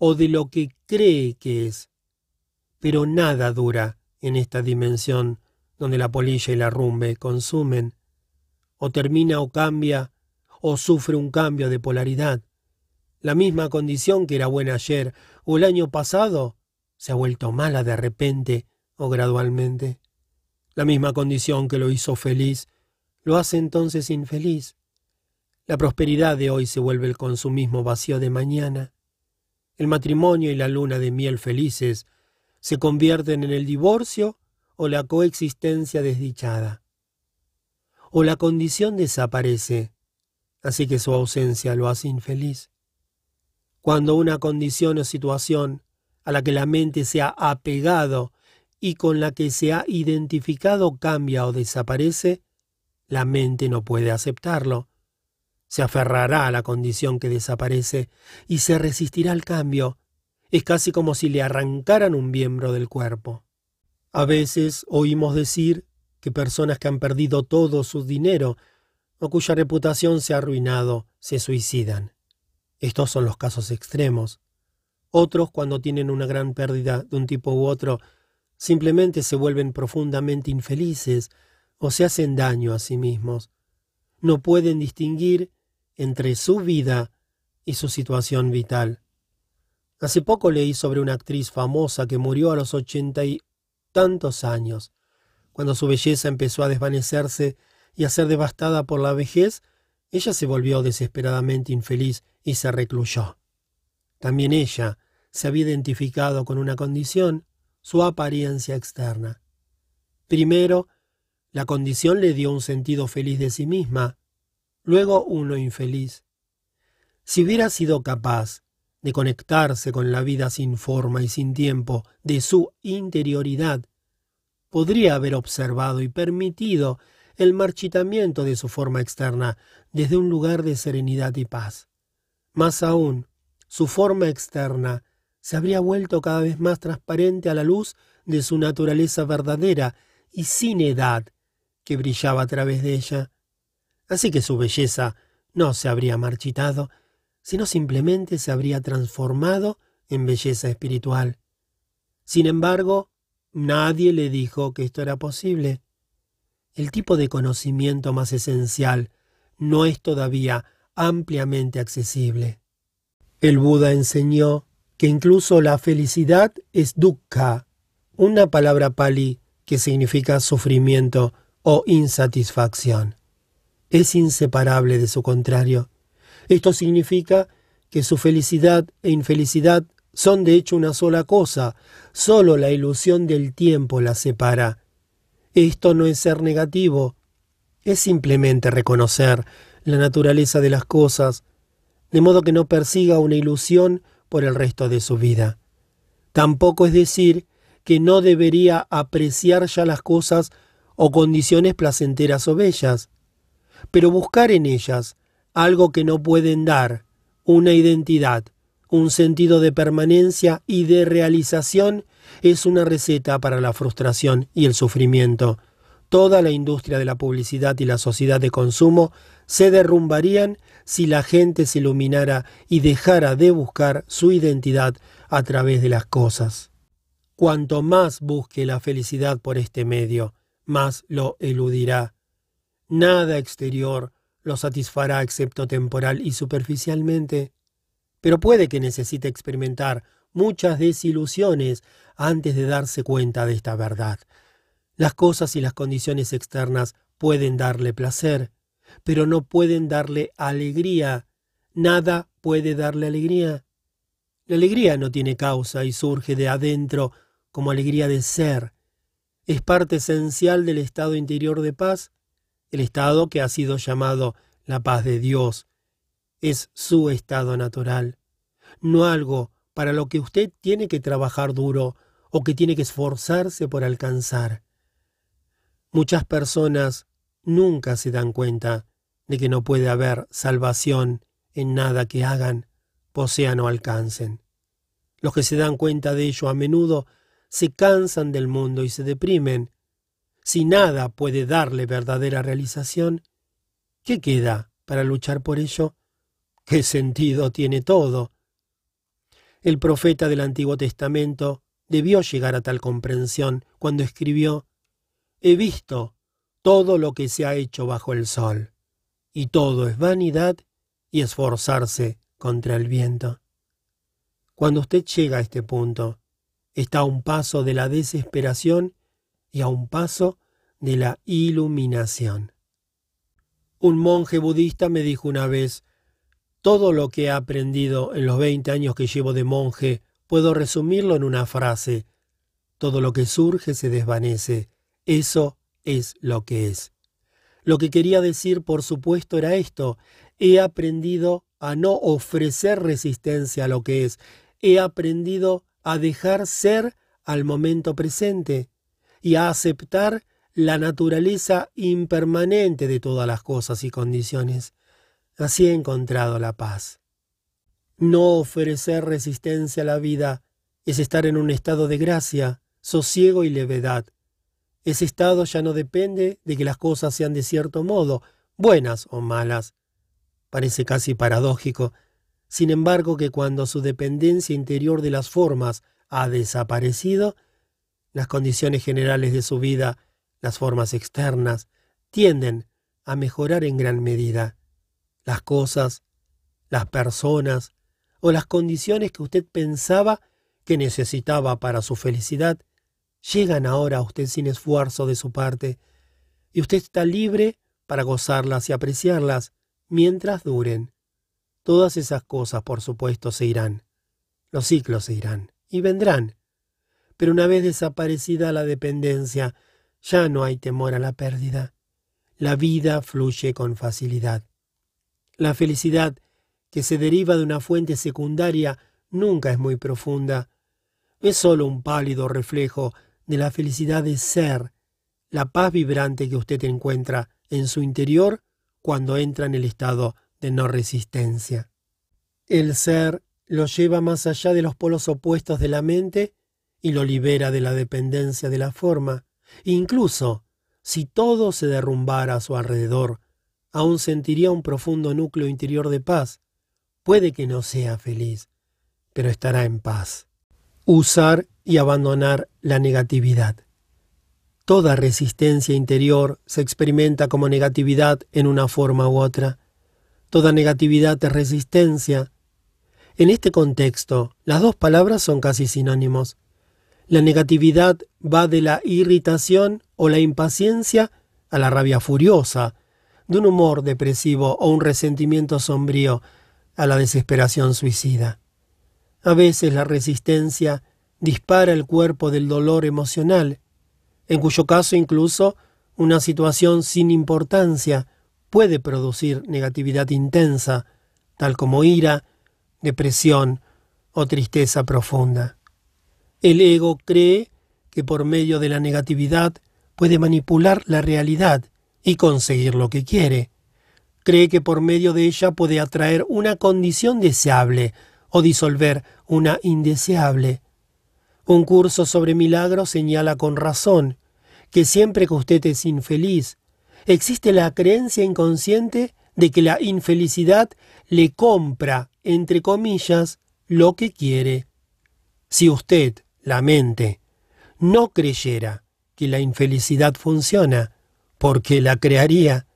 o de lo que cree que es. Pero nada dura en esta dimensión donde la polilla y la rumbe consumen. O termina o cambia o sufre un cambio de polaridad. La misma condición que era buena ayer o el año pasado se ha vuelto mala de repente o gradualmente. La misma condición que lo hizo feliz lo hace entonces infeliz. La prosperidad de hoy se vuelve el consumismo vacío de mañana. El matrimonio y la luna de miel felices se convierten en el divorcio o la coexistencia desdichada. O la condición desaparece, así que su ausencia lo hace infeliz. Cuando una condición o situación a la que la mente se ha apegado y con la que se ha identificado cambia o desaparece, la mente no puede aceptarlo. Se aferrará a la condición que desaparece y se resistirá al cambio. Es casi como si le arrancaran un miembro del cuerpo. A veces oímos decir que personas que han perdido todo su dinero o cuya reputación se ha arruinado se suicidan. Estos son los casos extremos. Otros, cuando tienen una gran pérdida de un tipo u otro, simplemente se vuelven profundamente infelices o se hacen daño a sí mismos. No pueden distinguir entre su vida y su situación vital. Hace poco leí sobre una actriz famosa que murió a los ochenta y tantos años. Cuando su belleza empezó a desvanecerse y a ser devastada por la vejez, ella se volvió desesperadamente infeliz y se recluyó. También ella se había identificado con una condición, su apariencia externa. Primero, la condición le dio un sentido feliz de sí misma, luego uno infeliz. Si hubiera sido capaz de conectarse con la vida sin forma y sin tiempo de su interioridad, podría haber observado y permitido el marchitamiento de su forma externa desde un lugar de serenidad y paz. Más aún, su forma externa se habría vuelto cada vez más transparente a la luz de su naturaleza verdadera y sin edad que brillaba a través de ella. Así que su belleza no se habría marchitado, sino simplemente se habría transformado en belleza espiritual. Sin embargo, nadie le dijo que esto era posible. El tipo de conocimiento más esencial no es todavía ampliamente accesible. El Buda enseñó que incluso la felicidad es dukkha, una palabra pali que significa sufrimiento o insatisfacción. Es inseparable de su contrario. Esto significa que su felicidad e infelicidad son de hecho una sola cosa, solo la ilusión del tiempo las separa. Esto no es ser negativo, es simplemente reconocer la naturaleza de las cosas, de modo que no persiga una ilusión por el resto de su vida. Tampoco es decir que no debería apreciar ya las cosas o condiciones placenteras o bellas, pero buscar en ellas algo que no pueden dar, una identidad, un sentido de permanencia y de realización, es una receta para la frustración y el sufrimiento. Toda la industria de la publicidad y la sociedad de consumo se derrumbarían si la gente se iluminara y dejara de buscar su identidad a través de las cosas. Cuanto más busque la felicidad por este medio, más lo eludirá. Nada exterior lo satisfará excepto temporal y superficialmente, pero puede que necesite experimentar muchas desilusiones antes de darse cuenta de esta verdad. Las cosas y las condiciones externas pueden darle placer, pero no pueden darle alegría. Nada puede darle alegría. La alegría no tiene causa y surge de adentro como alegría de ser. Es parte esencial del estado interior de paz, el estado que ha sido llamado la paz de Dios. Es su estado natural, no algo para lo que usted tiene que trabajar duro o que tiene que esforzarse por alcanzar. Muchas personas nunca se dan cuenta de que no puede haber salvación en nada que hagan, posean o alcancen. Los que se dan cuenta de ello a menudo se cansan del mundo y se deprimen. Si nada puede darle verdadera realización, ¿qué queda para luchar por ello? ¿Qué sentido tiene todo? El profeta del Antiguo Testamento debió llegar a tal comprensión cuando escribió He visto todo lo que se ha hecho bajo el sol, y todo es vanidad y esforzarse contra el viento. Cuando usted llega a este punto, está a un paso de la desesperación y a un paso de la iluminación. Un monje budista me dijo una vez, todo lo que he aprendido en los veinte años que llevo de monje puedo resumirlo en una frase, todo lo que surge se desvanece, eso es lo que es. Lo que quería decir, por supuesto, era esto. He aprendido a no ofrecer resistencia a lo que es. He aprendido a dejar ser al momento presente y a aceptar la naturaleza impermanente de todas las cosas y condiciones. Así he encontrado la paz. No ofrecer resistencia a la vida es estar en un estado de gracia, sosiego y levedad, ese estado ya no depende de que las cosas sean de cierto modo, buenas o malas. Parece casi paradójico, sin embargo, que cuando su dependencia interior de las formas ha desaparecido, las condiciones generales de su vida, las formas externas, tienden a mejorar en gran medida. Las cosas, las personas o las condiciones que usted pensaba que necesitaba para su felicidad llegan ahora a usted sin esfuerzo de su parte, y usted está libre para gozarlas y apreciarlas mientras duren. Todas esas cosas, por supuesto, se irán. Los ciclos se irán y vendrán. Pero una vez desaparecida la dependencia, ya no hay temor a la pérdida. La vida fluye con facilidad. La felicidad que se deriva de una fuente secundaria nunca es muy profunda. Es sólo un pálido reflejo de la felicidad de ser, la paz vibrante que usted encuentra en su interior cuando entra en el estado de no resistencia. El ser lo lleva más allá de los polos opuestos de la mente y lo libera de la dependencia de la forma. Incluso si todo se derrumbara a su alrededor, aún sentiría un profundo núcleo interior de paz. Puede que no sea feliz, pero estará en paz. Usar y abandonar la negatividad. Toda resistencia interior se experimenta como negatividad en una forma u otra. Toda negatividad es resistencia. En este contexto, las dos palabras son casi sinónimos. La negatividad va de la irritación o la impaciencia a la rabia furiosa, de un humor depresivo o un resentimiento sombrío, a la desesperación suicida. A veces la resistencia dispara el cuerpo del dolor emocional, en cuyo caso incluso una situación sin importancia puede producir negatividad intensa, tal como ira, depresión o tristeza profunda. El ego cree que por medio de la negatividad puede manipular la realidad y conseguir lo que quiere. Cree que por medio de ella puede atraer una condición deseable o disolver una indeseable. Un curso sobre milagros señala con razón que siempre que usted es infeliz, existe la creencia inconsciente de que la infelicidad le compra, entre comillas, lo que quiere. Si usted, la mente, no creyera que la infelicidad funciona, ¿por qué la crearía?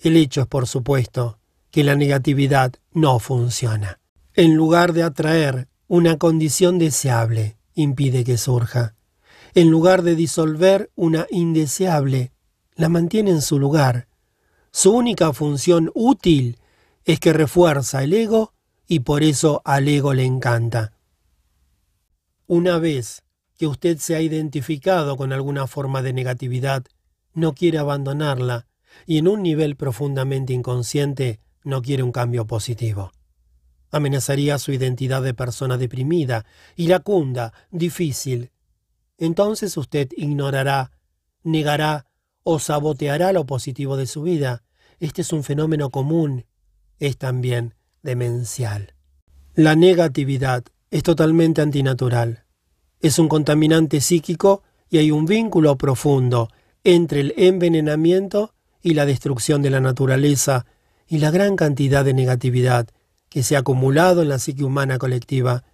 El hecho es, por supuesto, que la negatividad no funciona. En lugar de atraer una condición deseable, impide que surja en lugar de disolver una indeseable, la mantiene en su lugar. Su única función útil es que refuerza el ego y por eso al ego le encanta. Una vez que usted se ha identificado con alguna forma de negatividad, no quiere abandonarla y en un nivel profundamente inconsciente no quiere un cambio positivo. Amenazaría su identidad de persona deprimida, iracunda, difícil, entonces usted ignorará, negará o saboteará lo positivo de su vida. Este es un fenómeno común, es también demencial. La negatividad es totalmente antinatural. Es un contaminante psíquico y hay un vínculo profundo entre el envenenamiento y la destrucción de la naturaleza y la gran cantidad de negatividad que se ha acumulado en la psique humana colectiva.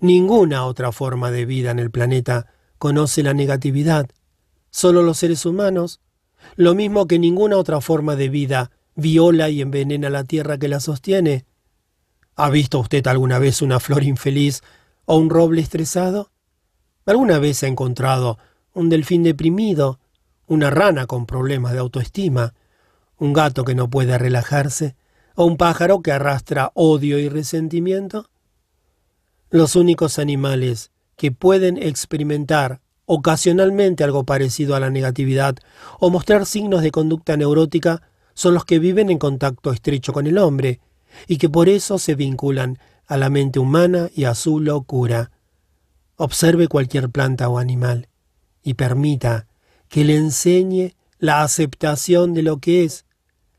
Ninguna otra forma de vida en el planeta conoce la negatividad. Solo los seres humanos, lo mismo que ninguna otra forma de vida, viola y envenena la tierra que la sostiene. ¿Ha visto usted alguna vez una flor infeliz o un roble estresado? ¿Alguna vez ha encontrado un delfín deprimido, una rana con problemas de autoestima, un gato que no puede relajarse, o un pájaro que arrastra odio y resentimiento? Los únicos animales que pueden experimentar ocasionalmente algo parecido a la negatividad o mostrar signos de conducta neurótica son los que viven en contacto estrecho con el hombre y que por eso se vinculan a la mente humana y a su locura. Observe cualquier planta o animal y permita que le enseñe la aceptación de lo que es,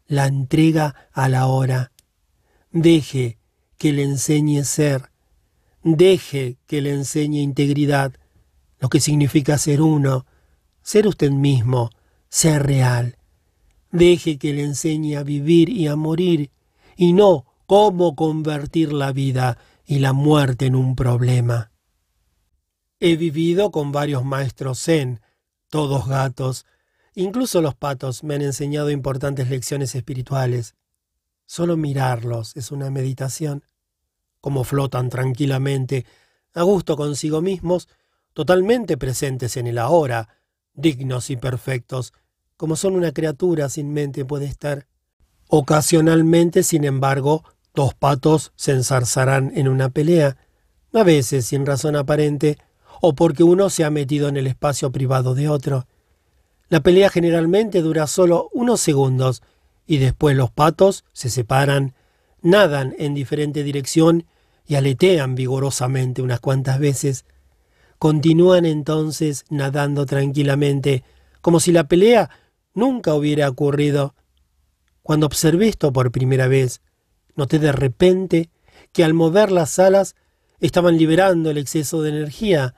la entrega a la hora. Deje que le enseñe ser, Deje que le enseñe integridad, lo que significa ser uno, ser usted mismo, ser real. Deje que le enseñe a vivir y a morir, y no cómo convertir la vida y la muerte en un problema. He vivido con varios maestros zen, todos gatos, incluso los patos me han enseñado importantes lecciones espirituales. Solo mirarlos es una meditación como flotan tranquilamente, a gusto consigo mismos, totalmente presentes en el ahora, dignos y perfectos, como son una criatura sin mente puede estar. Ocasionalmente, sin embargo, dos patos se ensarzarán en una pelea, a veces sin razón aparente, o porque uno se ha metido en el espacio privado de otro. La pelea generalmente dura solo unos segundos, y después los patos se separan, nadan en diferente dirección y aletean vigorosamente unas cuantas veces. Continúan entonces nadando tranquilamente, como si la pelea nunca hubiera ocurrido. Cuando observé esto por primera vez, noté de repente que al mover las alas estaban liberando el exceso de energía,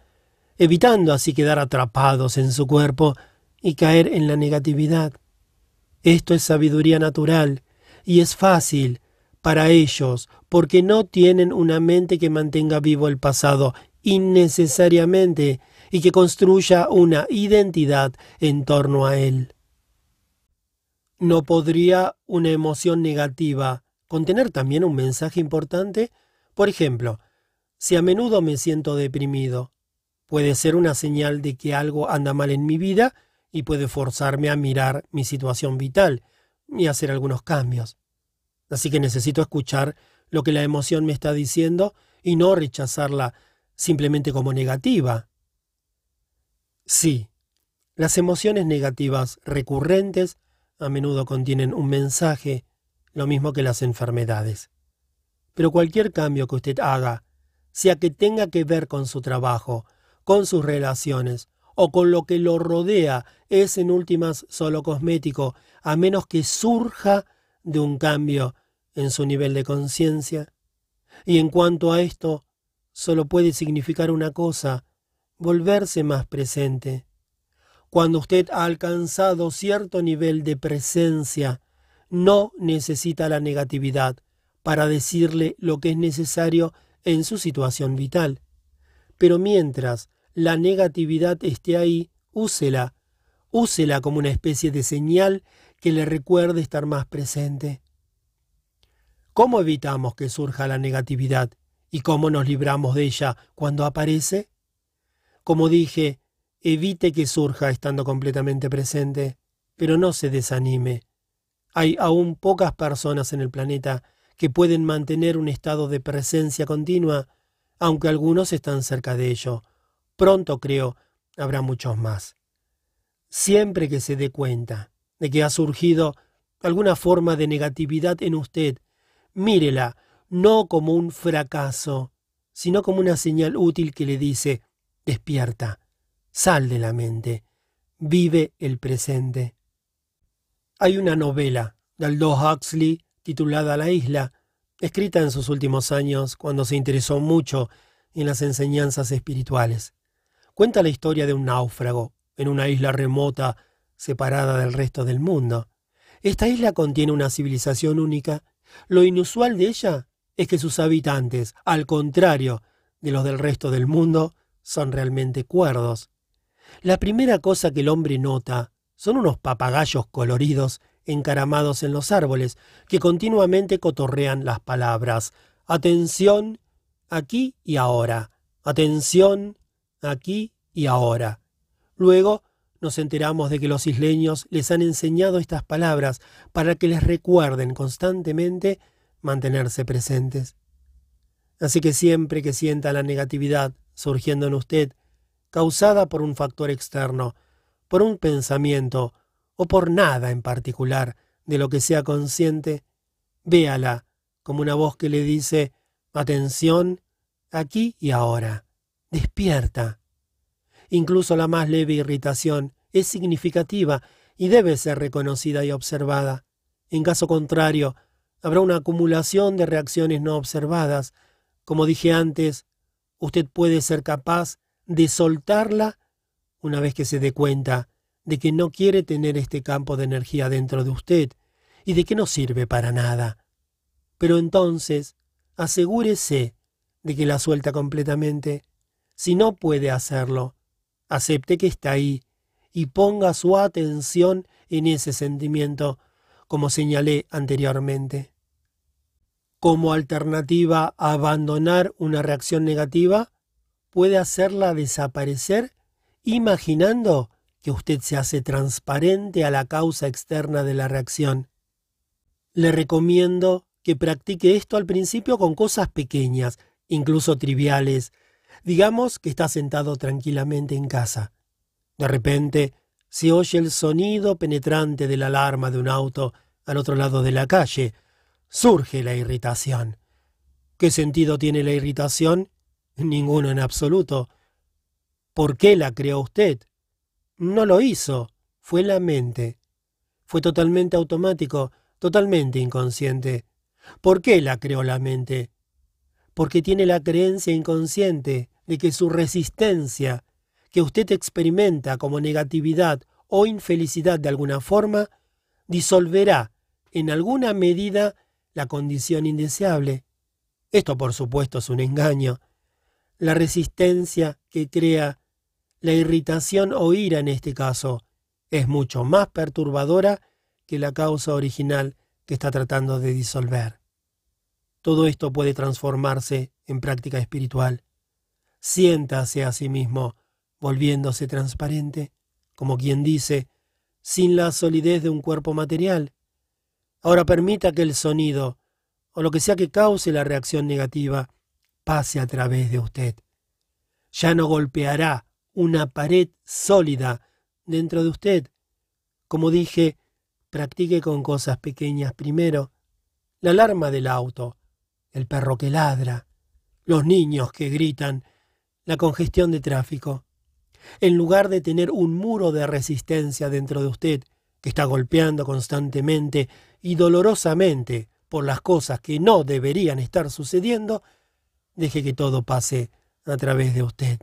evitando así quedar atrapados en su cuerpo y caer en la negatividad. Esto es sabiduría natural, y es fácil, para ellos, porque no tienen una mente que mantenga vivo el pasado innecesariamente y que construya una identidad en torno a él. ¿No podría una emoción negativa contener también un mensaje importante? Por ejemplo, si a menudo me siento deprimido, puede ser una señal de que algo anda mal en mi vida y puede forzarme a mirar mi situación vital y hacer algunos cambios. Así que necesito escuchar lo que la emoción me está diciendo y no rechazarla simplemente como negativa. Sí, las emociones negativas recurrentes a menudo contienen un mensaje, lo mismo que las enfermedades. Pero cualquier cambio que usted haga, sea que tenga que ver con su trabajo, con sus relaciones o con lo que lo rodea, es en últimas solo cosmético, a menos que surja de un cambio en su nivel de conciencia. Y en cuanto a esto, solo puede significar una cosa, volverse más presente. Cuando usted ha alcanzado cierto nivel de presencia, no necesita la negatividad para decirle lo que es necesario en su situación vital. Pero mientras la negatividad esté ahí, úsela, úsela como una especie de señal que le recuerde estar más presente. ¿Cómo evitamos que surja la negatividad y cómo nos libramos de ella cuando aparece? Como dije, evite que surja estando completamente presente, pero no se desanime. Hay aún pocas personas en el planeta que pueden mantener un estado de presencia continua, aunque algunos están cerca de ello. Pronto, creo, habrá muchos más. Siempre que se dé cuenta de que ha surgido alguna forma de negatividad en usted, mírela no como un fracaso, sino como una señal útil que le dice, despierta, sal de la mente, vive el presente. Hay una novela de Aldous Huxley titulada La isla, escrita en sus últimos años cuando se interesó mucho en las enseñanzas espirituales. Cuenta la historia de un náufrago en una isla remota, separada del resto del mundo. Esta isla contiene una civilización única. Lo inusual de ella es que sus habitantes, al contrario de los del resto del mundo, son realmente cuerdos. La primera cosa que el hombre nota son unos papagayos coloridos encaramados en los árboles, que continuamente cotorrean las palabras atención, aquí y ahora, atención, aquí y ahora. Luego nos enteramos de que los isleños les han enseñado estas palabras para que les recuerden constantemente mantenerse presentes. Así que siempre que sienta la negatividad surgiendo en usted, causada por un factor externo, por un pensamiento o por nada en particular de lo que sea consciente, véala como una voz que le dice, atención, aquí y ahora, despierta. Incluso la más leve irritación es significativa y debe ser reconocida y observada. En caso contrario, habrá una acumulación de reacciones no observadas. Como dije antes, usted puede ser capaz de soltarla una vez que se dé cuenta de que no quiere tener este campo de energía dentro de usted y de que no sirve para nada. Pero entonces, asegúrese de que la suelta completamente. Si no puede hacerlo, acepte que está ahí y ponga su atención en ese sentimiento, como señalé anteriormente. Como alternativa a abandonar una reacción negativa, puede hacerla desaparecer imaginando que usted se hace transparente a la causa externa de la reacción. Le recomiendo que practique esto al principio con cosas pequeñas, incluso triviales. Digamos que está sentado tranquilamente en casa. De repente se oye el sonido penetrante de la alarma de un auto al otro lado de la calle. Surge la irritación. ¿Qué sentido tiene la irritación? Ninguno en absoluto. ¿Por qué la creó usted? No lo hizo, fue la mente. Fue totalmente automático, totalmente inconsciente. ¿Por qué la creó la mente? Porque tiene la creencia inconsciente de que su resistencia, que usted experimenta como negatividad o infelicidad de alguna forma, disolverá en alguna medida la condición indeseable. Esto por supuesto es un engaño. La resistencia que crea la irritación o ira en este caso es mucho más perturbadora que la causa original que está tratando de disolver. Todo esto puede transformarse en práctica espiritual. Siéntase a sí mismo, volviéndose transparente, como quien dice, sin la solidez de un cuerpo material. Ahora permita que el sonido o lo que sea que cause la reacción negativa pase a través de usted. Ya no golpeará una pared sólida dentro de usted. Como dije, practique con cosas pequeñas primero. La alarma del auto, el perro que ladra, los niños que gritan, la congestión de tráfico. En lugar de tener un muro de resistencia dentro de usted, que está golpeando constantemente y dolorosamente por las cosas que no deberían estar sucediendo, deje que todo pase a través de usted.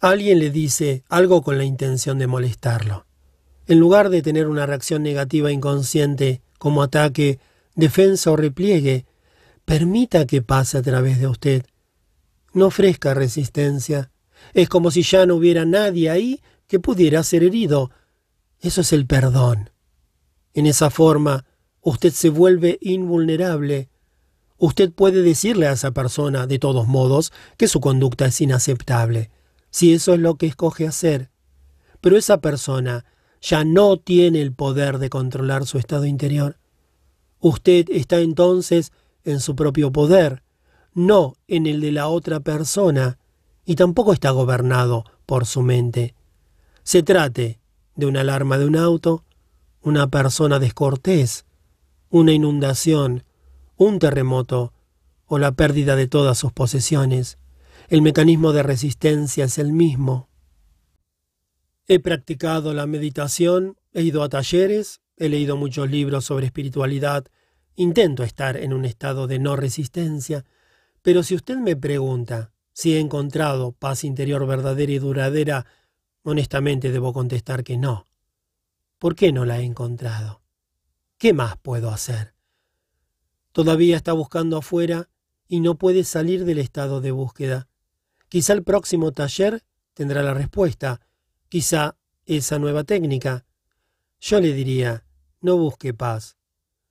Alguien le dice algo con la intención de molestarlo. En lugar de tener una reacción negativa inconsciente como ataque, defensa o repliegue, permita que pase a través de usted. No ofrezca resistencia. Es como si ya no hubiera nadie ahí que pudiera ser herido. Eso es el perdón. En esa forma, usted se vuelve invulnerable. Usted puede decirle a esa persona, de todos modos, que su conducta es inaceptable, si eso es lo que escoge hacer. Pero esa persona ya no tiene el poder de controlar su estado interior. Usted está entonces en su propio poder, no en el de la otra persona, y tampoco está gobernado por su mente. Se trate de una alarma de un auto, una persona descortés, una inundación, un terremoto o la pérdida de todas sus posesiones. El mecanismo de resistencia es el mismo. He practicado la meditación, he ido a talleres, he leído muchos libros sobre espiritualidad, intento estar en un estado de no resistencia, pero si usted me pregunta si he encontrado paz interior verdadera y duradera, honestamente debo contestar que no. ¿Por qué no la he encontrado? ¿Qué más puedo hacer? Todavía está buscando afuera y no puede salir del estado de búsqueda. Quizá el próximo taller tendrá la respuesta, quizá esa nueva técnica. Yo le diría, no busque paz,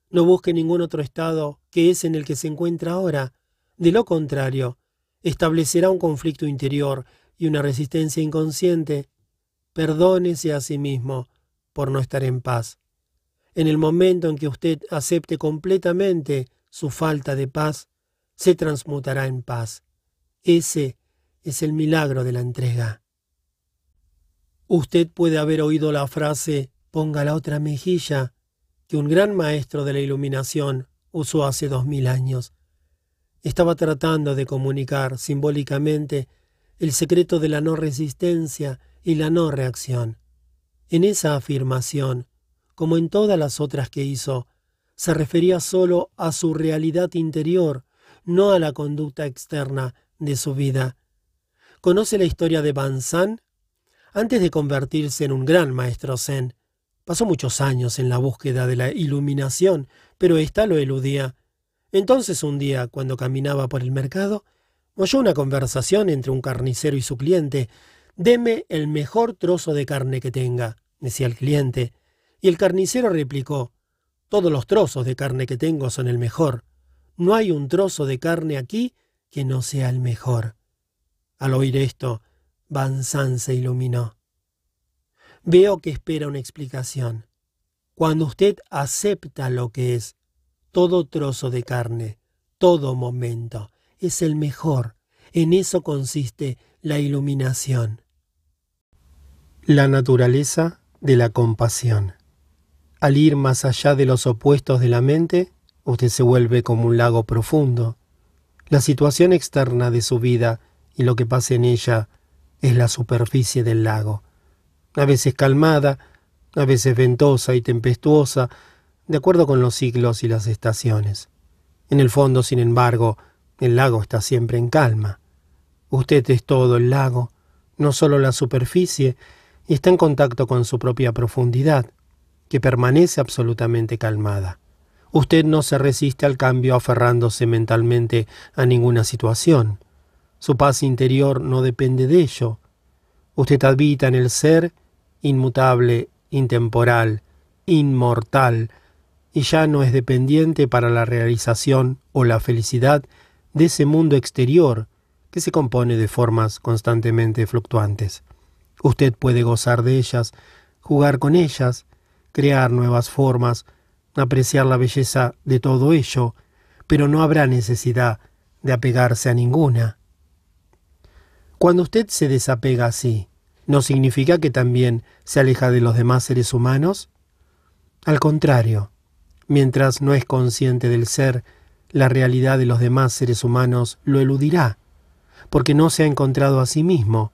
no busque ningún otro estado que es en el que se encuentra ahora. De lo contrario, establecerá un conflicto interior y una resistencia inconsciente. Perdónese a sí mismo por no estar en paz. En el momento en que usted acepte completamente su falta de paz, se transmutará en paz. Ese es el milagro de la entrega. Usted puede haber oído la frase ponga la otra mejilla que un gran maestro de la iluminación usó hace dos mil años. Estaba tratando de comunicar simbólicamente el secreto de la no resistencia y la no reacción. En esa afirmación, como en todas las otras que hizo, se refería solo a su realidad interior, no a la conducta externa de su vida. ¿Conoce la historia de Ban San? Antes de convertirse en un gran maestro zen, pasó muchos años en la búsqueda de la iluminación, pero ésta lo eludía. Entonces un día, cuando caminaba por el mercado, oyó una conversación entre un carnicero y su cliente. Deme el mejor trozo de carne que tenga, decía el cliente. Y el carnicero replicó, Todos los trozos de carne que tengo son el mejor. No hay un trozo de carne aquí que no sea el mejor. Al oír esto, Banzán se iluminó. Veo que espera una explicación. Cuando usted acepta lo que es, todo trozo de carne, todo momento, es el mejor. En eso consiste la iluminación. La naturaleza de la compasión. Al ir más allá de los opuestos de la mente, usted se vuelve como un lago profundo. La situación externa de su vida y lo que pasa en ella es la superficie del lago, a veces calmada, a veces ventosa y tempestuosa, de acuerdo con los ciclos y las estaciones. En el fondo, sin embargo, el lago está siempre en calma. Usted es todo el lago, no solo la superficie, y está en contacto con su propia profundidad que permanece absolutamente calmada. Usted no se resiste al cambio aferrándose mentalmente a ninguna situación. Su paz interior no depende de ello. Usted habita en el ser inmutable, intemporal, inmortal, y ya no es dependiente para la realización o la felicidad de ese mundo exterior que se compone de formas constantemente fluctuantes. Usted puede gozar de ellas, jugar con ellas, crear nuevas formas, apreciar la belleza de todo ello, pero no habrá necesidad de apegarse a ninguna. Cuando usted se desapega así, ¿no significa que también se aleja de los demás seres humanos? Al contrario, mientras no es consciente del ser, la realidad de los demás seres humanos lo eludirá, porque no se ha encontrado a sí mismo.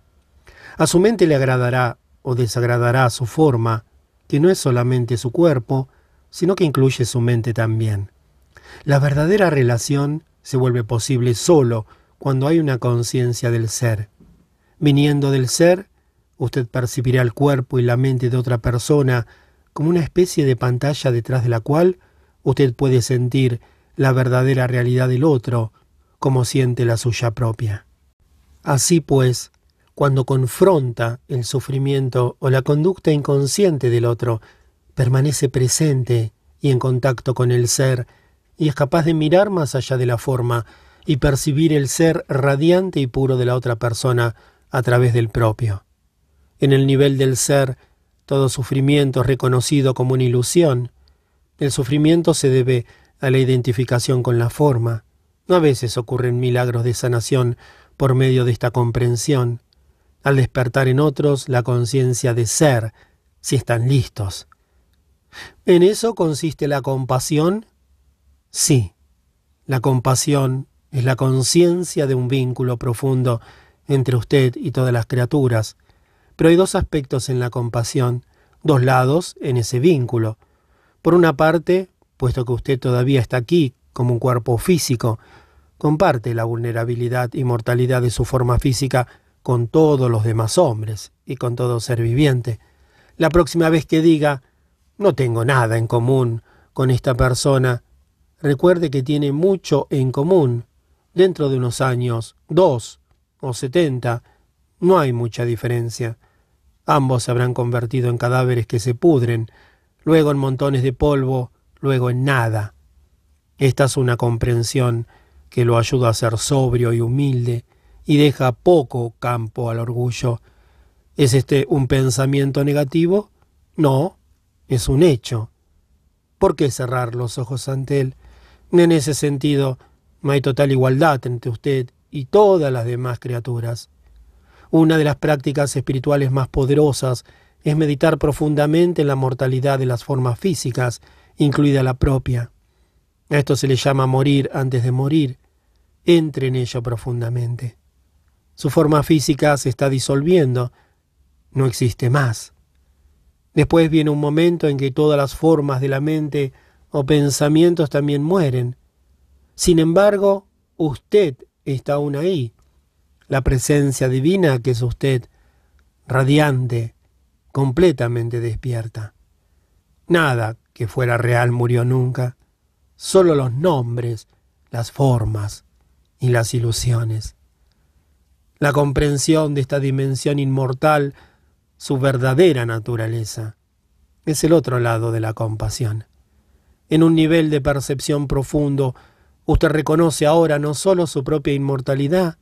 A su mente le agradará o desagradará su forma, que no es solamente su cuerpo, sino que incluye su mente también. La verdadera relación se vuelve posible solo cuando hay una conciencia del ser. Viniendo del ser, usted percibirá el cuerpo y la mente de otra persona como una especie de pantalla detrás de la cual usted puede sentir la verdadera realidad del otro como siente la suya propia. Así pues, cuando confronta el sufrimiento o la conducta inconsciente del otro, permanece presente y en contacto con el ser, y es capaz de mirar más allá de la forma y percibir el ser radiante y puro de la otra persona a través del propio. En el nivel del ser, todo sufrimiento es reconocido como una ilusión. El sufrimiento se debe a la identificación con la forma. A veces ocurren milagros de sanación por medio de esta comprensión, al despertar en otros la conciencia de ser, si están listos. ¿En eso consiste la compasión? Sí, la compasión es la conciencia de un vínculo profundo entre usted y todas las criaturas. Pero hay dos aspectos en la compasión, dos lados en ese vínculo. Por una parte, puesto que usted todavía está aquí como un cuerpo físico, comparte la vulnerabilidad y mortalidad de su forma física con todos los demás hombres y con todo ser viviente. La próxima vez que diga, no tengo nada en común con esta persona, recuerde que tiene mucho en común. Dentro de unos años, dos, o setenta, no hay mucha diferencia. Ambos se habrán convertido en cadáveres que se pudren, luego en montones de polvo, luego en nada. Esta es una comprensión que lo ayuda a ser sobrio y humilde y deja poco campo al orgullo. ¿Es este un pensamiento negativo? No, es un hecho. ¿Por qué cerrar los ojos ante él? En ese sentido, no hay total igualdad entre usted y todas las demás criaturas. Una de las prácticas espirituales más poderosas es meditar profundamente en la mortalidad de las formas físicas, incluida la propia. A esto se le llama morir antes de morir. Entre en ello profundamente. Su forma física se está disolviendo, no existe más. Después viene un momento en que todas las formas de la mente o pensamientos también mueren. Sin embargo, usted está aún ahí. La presencia divina que es usted, radiante, completamente despierta. Nada que fuera real murió nunca, solo los nombres, las formas y las ilusiones. La comprensión de esta dimensión inmortal, su verdadera naturaleza, es el otro lado de la compasión. En un nivel de percepción profundo, Usted reconoce ahora no solo su propia inmortalidad,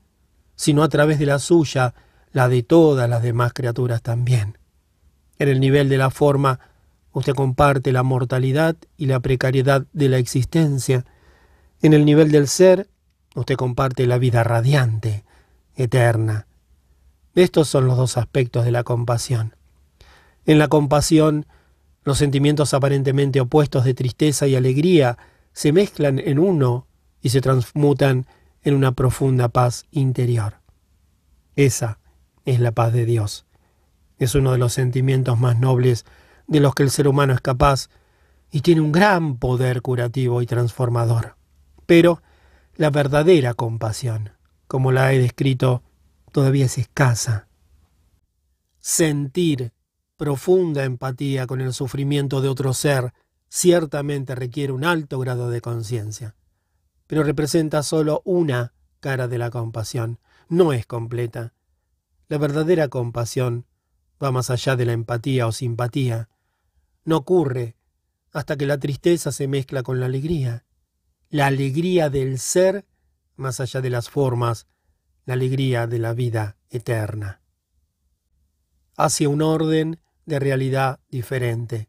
sino a través de la suya, la de todas las demás criaturas también. En el nivel de la forma, usted comparte la mortalidad y la precariedad de la existencia. En el nivel del ser, usted comparte la vida radiante, eterna. Estos son los dos aspectos de la compasión. En la compasión, los sentimientos aparentemente opuestos de tristeza y alegría se mezclan en uno y se transmutan en una profunda paz interior. Esa es la paz de Dios. Es uno de los sentimientos más nobles de los que el ser humano es capaz y tiene un gran poder curativo y transformador. Pero la verdadera compasión, como la he descrito, todavía es escasa. Sentir profunda empatía con el sufrimiento de otro ser ciertamente requiere un alto grado de conciencia pero representa solo una cara de la compasión, no es completa. La verdadera compasión va más allá de la empatía o simpatía. No ocurre hasta que la tristeza se mezcla con la alegría. La alegría del ser más allá de las formas, la alegría de la vida eterna. Hacia un orden de realidad diferente.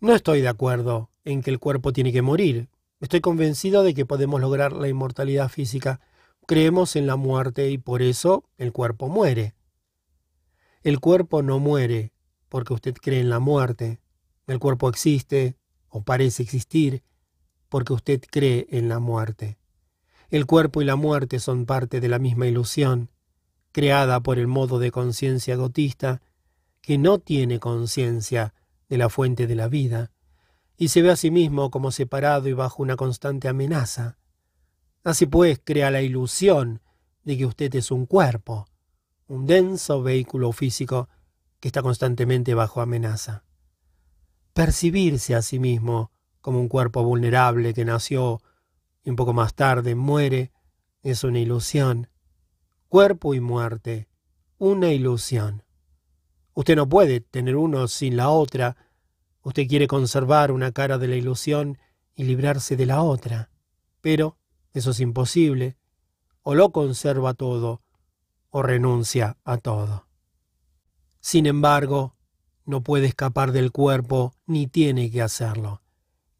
No estoy de acuerdo en que el cuerpo tiene que morir, Estoy convencido de que podemos lograr la inmortalidad física. Creemos en la muerte y por eso el cuerpo muere. El cuerpo no muere porque usted cree en la muerte. El cuerpo existe o parece existir porque usted cree en la muerte. El cuerpo y la muerte son parte de la misma ilusión, creada por el modo de conciencia egotista que no tiene conciencia de la fuente de la vida y se ve a sí mismo como separado y bajo una constante amenaza. Así pues, crea la ilusión de que usted es un cuerpo, un denso vehículo físico que está constantemente bajo amenaza. Percibirse a sí mismo como un cuerpo vulnerable que nació y un poco más tarde muere es una ilusión. Cuerpo y muerte, una ilusión. Usted no puede tener uno sin la otra, Usted quiere conservar una cara de la ilusión y librarse de la otra. Pero eso es imposible. O lo conserva todo o renuncia a todo. Sin embargo, no puede escapar del cuerpo ni tiene que hacerlo.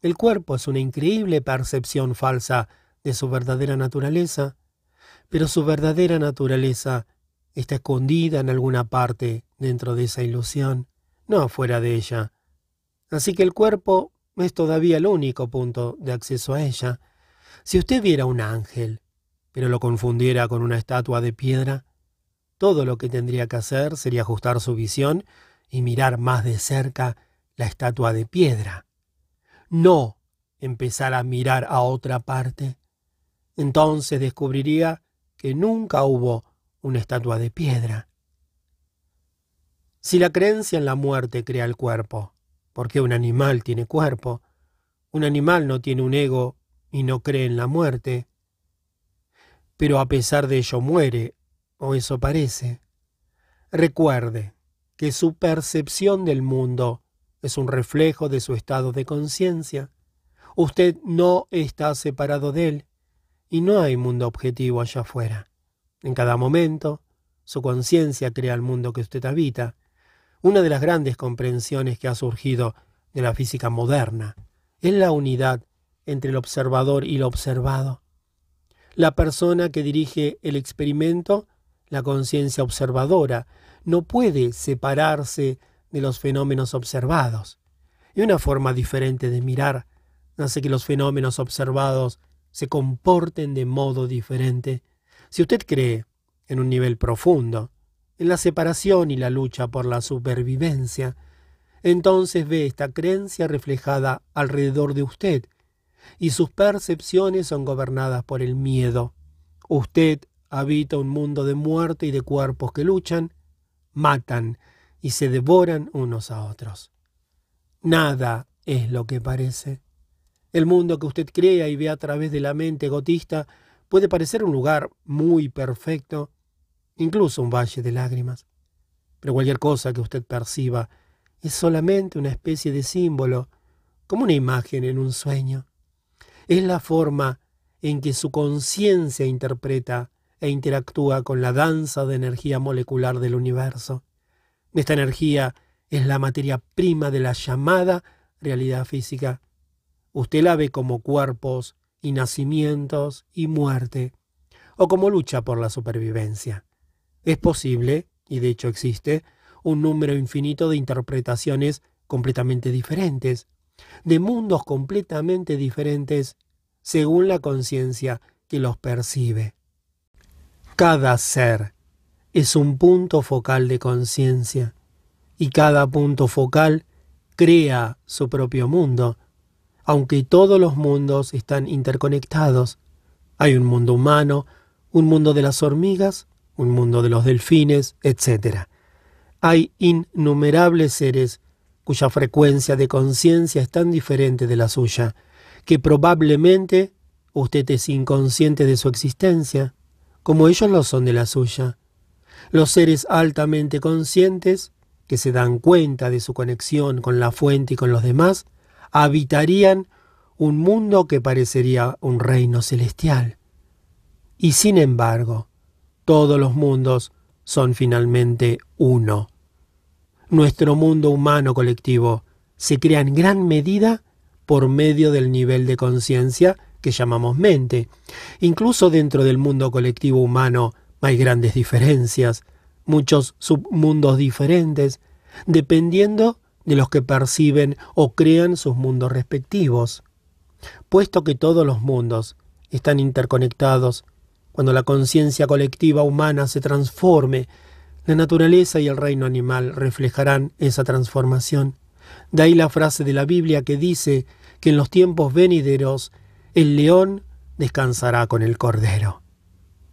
El cuerpo es una increíble percepción falsa de su verdadera naturaleza, pero su verdadera naturaleza está escondida en alguna parte dentro de esa ilusión, no fuera de ella. Así que el cuerpo es todavía el único punto de acceso a ella. Si usted viera un ángel, pero lo confundiera con una estatua de piedra, todo lo que tendría que hacer sería ajustar su visión y mirar más de cerca la estatua de piedra. No empezar a mirar a otra parte. Entonces descubriría que nunca hubo una estatua de piedra. Si la creencia en la muerte crea el cuerpo, porque un animal tiene cuerpo. Un animal no tiene un ego y no cree en la muerte. Pero a pesar de ello muere, o eso parece. Recuerde que su percepción del mundo es un reflejo de su estado de conciencia. Usted no está separado de él y no hay mundo objetivo allá afuera. En cada momento, su conciencia crea el mundo que usted habita una de las grandes comprensiones que ha surgido de la física moderna es la unidad entre el observador y lo observado. La persona que dirige el experimento, la conciencia observadora, no puede separarse de los fenómenos observados. Y una forma diferente de mirar hace que los fenómenos observados se comporten de modo diferente. Si usted cree en un nivel profundo en la separación y la lucha por la supervivencia, entonces ve esta creencia reflejada alrededor de usted, y sus percepciones son gobernadas por el miedo. Usted habita un mundo de muerte y de cuerpos que luchan, matan y se devoran unos a otros. Nada es lo que parece. El mundo que usted crea y ve a través de la mente egotista puede parecer un lugar muy perfecto, incluso un valle de lágrimas. Pero cualquier cosa que usted perciba es solamente una especie de símbolo, como una imagen en un sueño. Es la forma en que su conciencia interpreta e interactúa con la danza de energía molecular del universo. Esta energía es la materia prima de la llamada realidad física. Usted la ve como cuerpos y nacimientos y muerte, o como lucha por la supervivencia. Es posible, y de hecho existe, un número infinito de interpretaciones completamente diferentes, de mundos completamente diferentes según la conciencia que los percibe. Cada ser es un punto focal de conciencia y cada punto focal crea su propio mundo, aunque todos los mundos están interconectados. Hay un mundo humano, un mundo de las hormigas, un mundo de los delfines, etc. Hay innumerables seres cuya frecuencia de conciencia es tan diferente de la suya, que probablemente usted es inconsciente de su existencia, como ellos lo son de la suya. Los seres altamente conscientes, que se dan cuenta de su conexión con la fuente y con los demás, habitarían un mundo que parecería un reino celestial. Y sin embargo, todos los mundos son finalmente uno. Nuestro mundo humano colectivo se crea en gran medida por medio del nivel de conciencia que llamamos mente. Incluso dentro del mundo colectivo humano hay grandes diferencias, muchos submundos diferentes, dependiendo de los que perciben o crean sus mundos respectivos. Puesto que todos los mundos están interconectados, cuando la conciencia colectiva humana se transforme, la naturaleza y el reino animal reflejarán esa transformación. De ahí la frase de la Biblia que dice que en los tiempos venideros el león descansará con el cordero.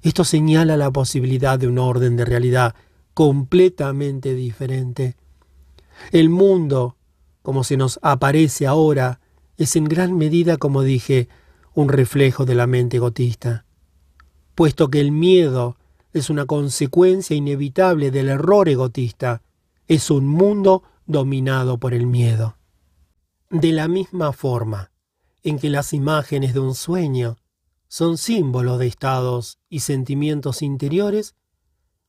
Esto señala la posibilidad de un orden de realidad completamente diferente. El mundo, como se nos aparece ahora, es en gran medida, como dije, un reflejo de la mente gotista. Puesto que el miedo es una consecuencia inevitable del error egotista, es un mundo dominado por el miedo. De la misma forma, en que las imágenes de un sueño son símbolos de estados y sentimientos interiores,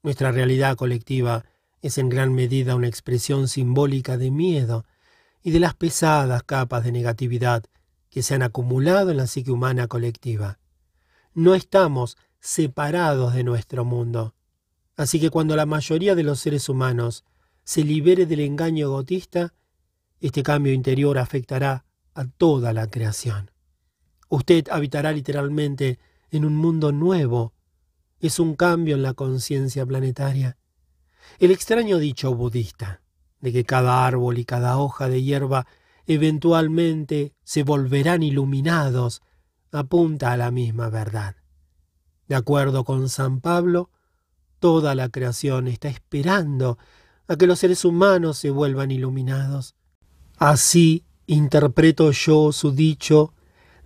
nuestra realidad colectiva es en gran medida una expresión simbólica de miedo y de las pesadas capas de negatividad que se han acumulado en la psique humana colectiva. No estamos separados de nuestro mundo. Así que cuando la mayoría de los seres humanos se libere del engaño egotista, este cambio interior afectará a toda la creación. Usted habitará literalmente en un mundo nuevo. Es un cambio en la conciencia planetaria. El extraño dicho budista de que cada árbol y cada hoja de hierba eventualmente se volverán iluminados apunta a la misma verdad. De acuerdo con San Pablo, toda la creación está esperando a que los seres humanos se vuelvan iluminados. Así interpreto yo su dicho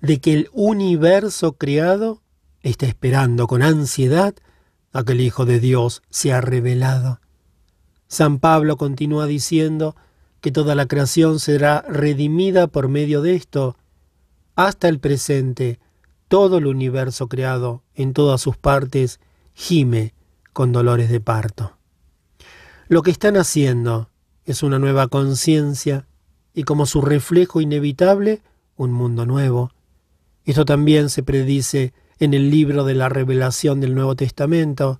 de que el universo creado está esperando con ansiedad a que el Hijo de Dios sea revelado. San Pablo continúa diciendo que toda la creación será redimida por medio de esto. Hasta el presente, todo el universo creado en todas sus partes gime con dolores de parto. Lo que están haciendo es una nueva conciencia y como su reflejo inevitable, un mundo nuevo. Esto también se predice en el libro de la revelación del Nuevo Testamento.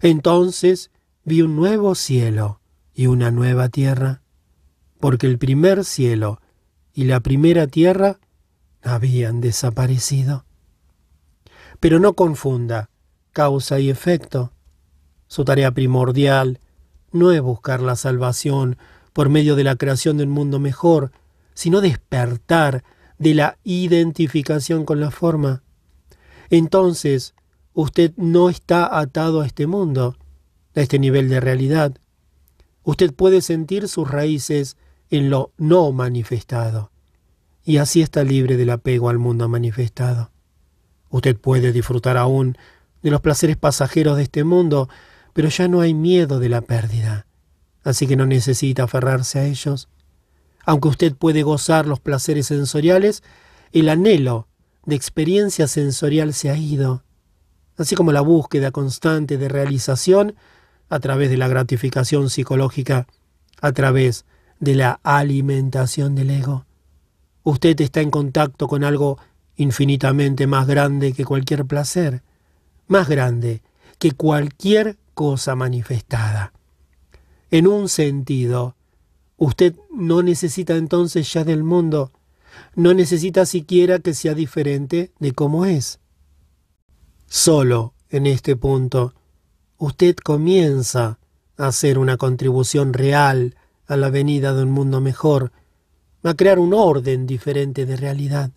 Entonces vi un nuevo cielo y una nueva tierra, porque el primer cielo y la primera tierra habían desaparecido. Pero no confunda causa y efecto. Su tarea primordial no es buscar la salvación por medio de la creación de un mundo mejor, sino despertar de la identificación con la forma. Entonces, usted no está atado a este mundo, a este nivel de realidad. Usted puede sentir sus raíces en lo no manifestado, y así está libre del apego al mundo manifestado. Usted puede disfrutar aún de los placeres pasajeros de este mundo, pero ya no hay miedo de la pérdida así que no necesita aferrarse a ellos. Aunque usted puede gozar los placeres sensoriales, el anhelo de experiencia sensorial se ha ido, así como la búsqueda constante de realización a través de la gratificación psicológica, a través de la alimentación del ego. Usted está en contacto con algo infinitamente más grande que cualquier placer, más grande que cualquier cosa manifestada. En un sentido, usted no necesita entonces ya del mundo, no necesita siquiera que sea diferente de cómo es. Solo en este punto, usted comienza a hacer una contribución real a la venida de un mundo mejor, a crear un orden diferente de realidad.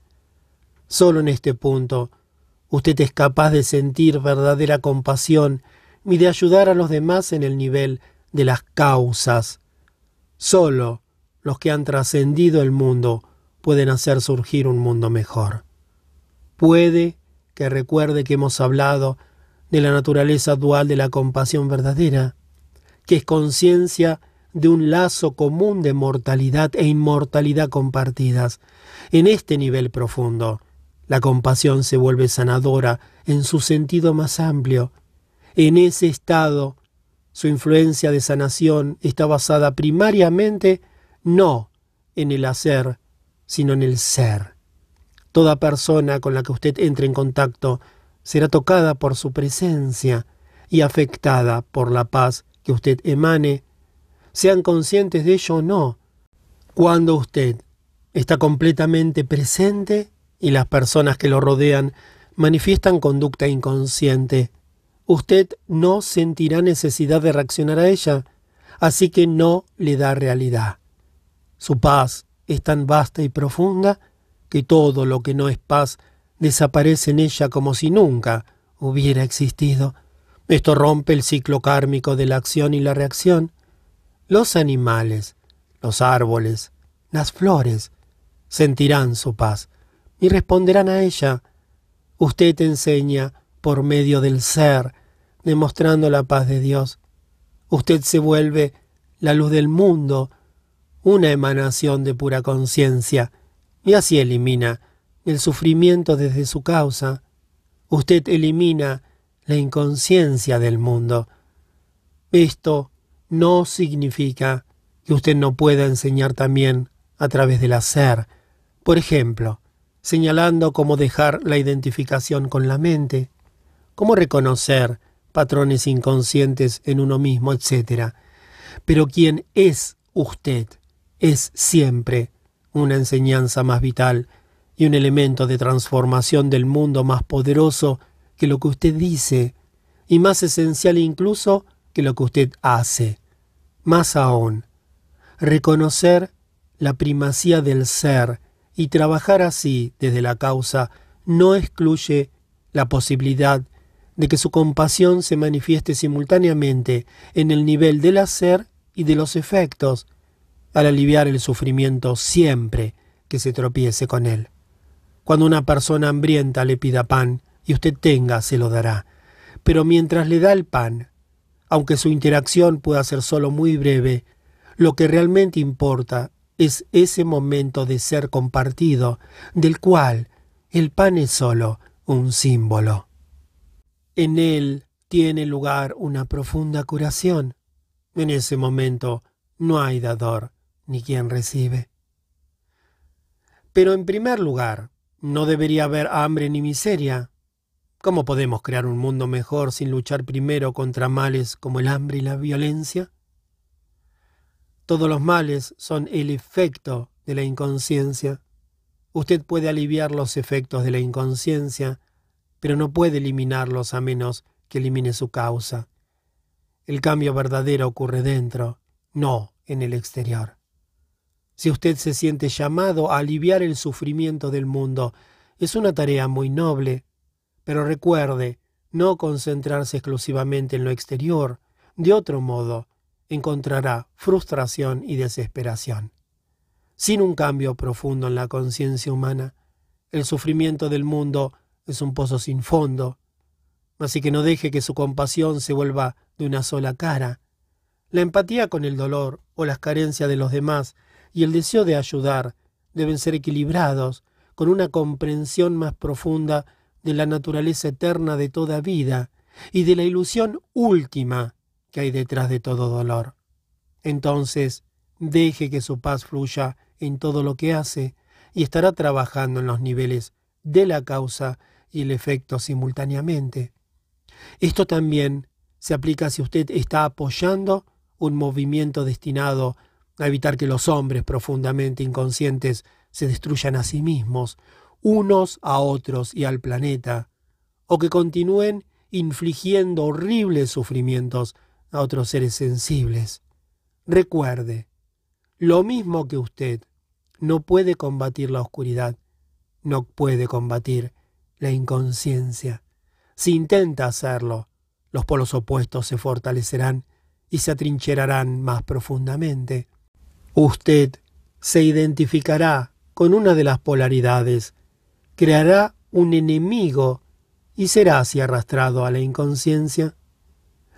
Solo en este punto, usted es capaz de sentir verdadera compasión y de ayudar a los demás en el nivel de las causas. Solo los que han trascendido el mundo pueden hacer surgir un mundo mejor. Puede que recuerde que hemos hablado de la naturaleza dual de la compasión verdadera, que es conciencia de un lazo común de mortalidad e inmortalidad compartidas. En este nivel profundo, la compasión se vuelve sanadora en su sentido más amplio. En ese estado, su influencia de sanación está basada primariamente no en el hacer, sino en el ser. Toda persona con la que usted entre en contacto será tocada por su presencia y afectada por la paz que usted emane, sean conscientes de ello o no. Cuando usted está completamente presente y las personas que lo rodean manifiestan conducta inconsciente, usted no sentirá necesidad de reaccionar a ella, así que no le da realidad. Su paz es tan vasta y profunda que todo lo que no es paz desaparece en ella como si nunca hubiera existido. Esto rompe el ciclo kármico de la acción y la reacción. Los animales, los árboles, las flores, sentirán su paz y responderán a ella. Usted enseña por medio del ser, demostrando la paz de Dios. Usted se vuelve la luz del mundo, una emanación de pura conciencia, y así elimina el sufrimiento desde su causa. Usted elimina la inconsciencia del mundo. Esto no significa que usted no pueda enseñar también a través del hacer, por ejemplo, señalando cómo dejar la identificación con la mente, cómo reconocer patrones inconscientes en uno mismo, etc. Pero quien es usted es siempre una enseñanza más vital y un elemento de transformación del mundo más poderoso que lo que usted dice y más esencial incluso que lo que usted hace. Más aún, reconocer la primacía del ser y trabajar así desde la causa no excluye la posibilidad de que su compasión se manifieste simultáneamente en el nivel del hacer y de los efectos, al aliviar el sufrimiento siempre que se tropiece con él. Cuando una persona hambrienta le pida pan y usted tenga, se lo dará. Pero mientras le da el pan, aunque su interacción pueda ser solo muy breve, lo que realmente importa es ese momento de ser compartido, del cual el pan es solo un símbolo. En él tiene lugar una profunda curación. En ese momento no hay dador ni quien recibe. Pero en primer lugar, no debería haber hambre ni miseria. ¿Cómo podemos crear un mundo mejor sin luchar primero contra males como el hambre y la violencia? Todos los males son el efecto de la inconsciencia. Usted puede aliviar los efectos de la inconsciencia, pero no puede eliminarlos a menos que elimine su causa. El cambio verdadero ocurre dentro, no en el exterior. Si usted se siente llamado a aliviar el sufrimiento del mundo, es una tarea muy noble, pero recuerde no concentrarse exclusivamente en lo exterior. De otro modo, encontrará frustración y desesperación. Sin un cambio profundo en la conciencia humana, el sufrimiento del mundo es un pozo sin fondo, así que no deje que su compasión se vuelva de una sola cara. La empatía con el dolor o las carencias de los demás y el deseo de ayudar deben ser equilibrados con una comprensión más profunda de la naturaleza eterna de toda vida y de la ilusión última que hay detrás de todo dolor. Entonces, deje que su paz fluya en todo lo que hace y estará trabajando en los niveles de la causa y el efecto simultáneamente. Esto también se aplica si usted está apoyando un movimiento destinado a evitar que los hombres profundamente inconscientes se destruyan a sí mismos, unos a otros y al planeta, o que continúen infligiendo horribles sufrimientos a otros seres sensibles. Recuerde, lo mismo que usted no puede combatir la oscuridad, no puede combatir la inconsciencia. Si intenta hacerlo, los polos opuestos se fortalecerán y se atrincherarán más profundamente. Usted se identificará con una de las polaridades, creará un enemigo y será así arrastrado a la inconsciencia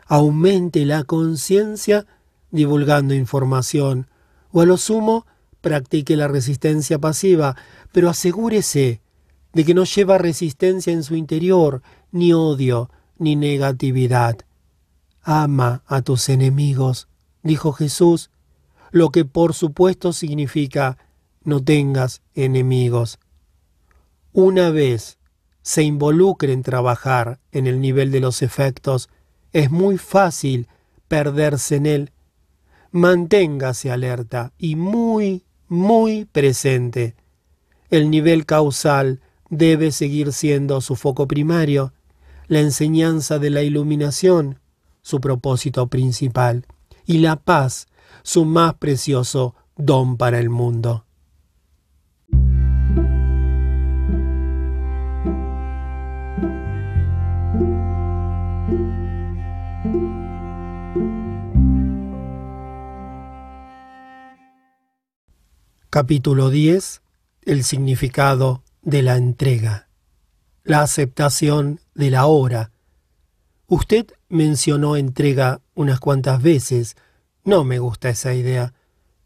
aumente la conciencia divulgando información, o a lo sumo practique la resistencia pasiva, pero asegúrese de que no lleva resistencia en su interior, ni odio, ni negatividad. Ama a tus enemigos, dijo Jesús, lo que por supuesto significa no tengas enemigos. Una vez se involucre en trabajar en el nivel de los efectos, es muy fácil perderse en él. Manténgase alerta y muy, muy presente. El nivel causal debe seguir siendo su foco primario, la enseñanza de la iluminación, su propósito principal, y la paz, su más precioso don para el mundo. Capítulo 10. El significado de la entrega. La aceptación de la hora. Usted mencionó entrega unas cuantas veces. No me gusta esa idea.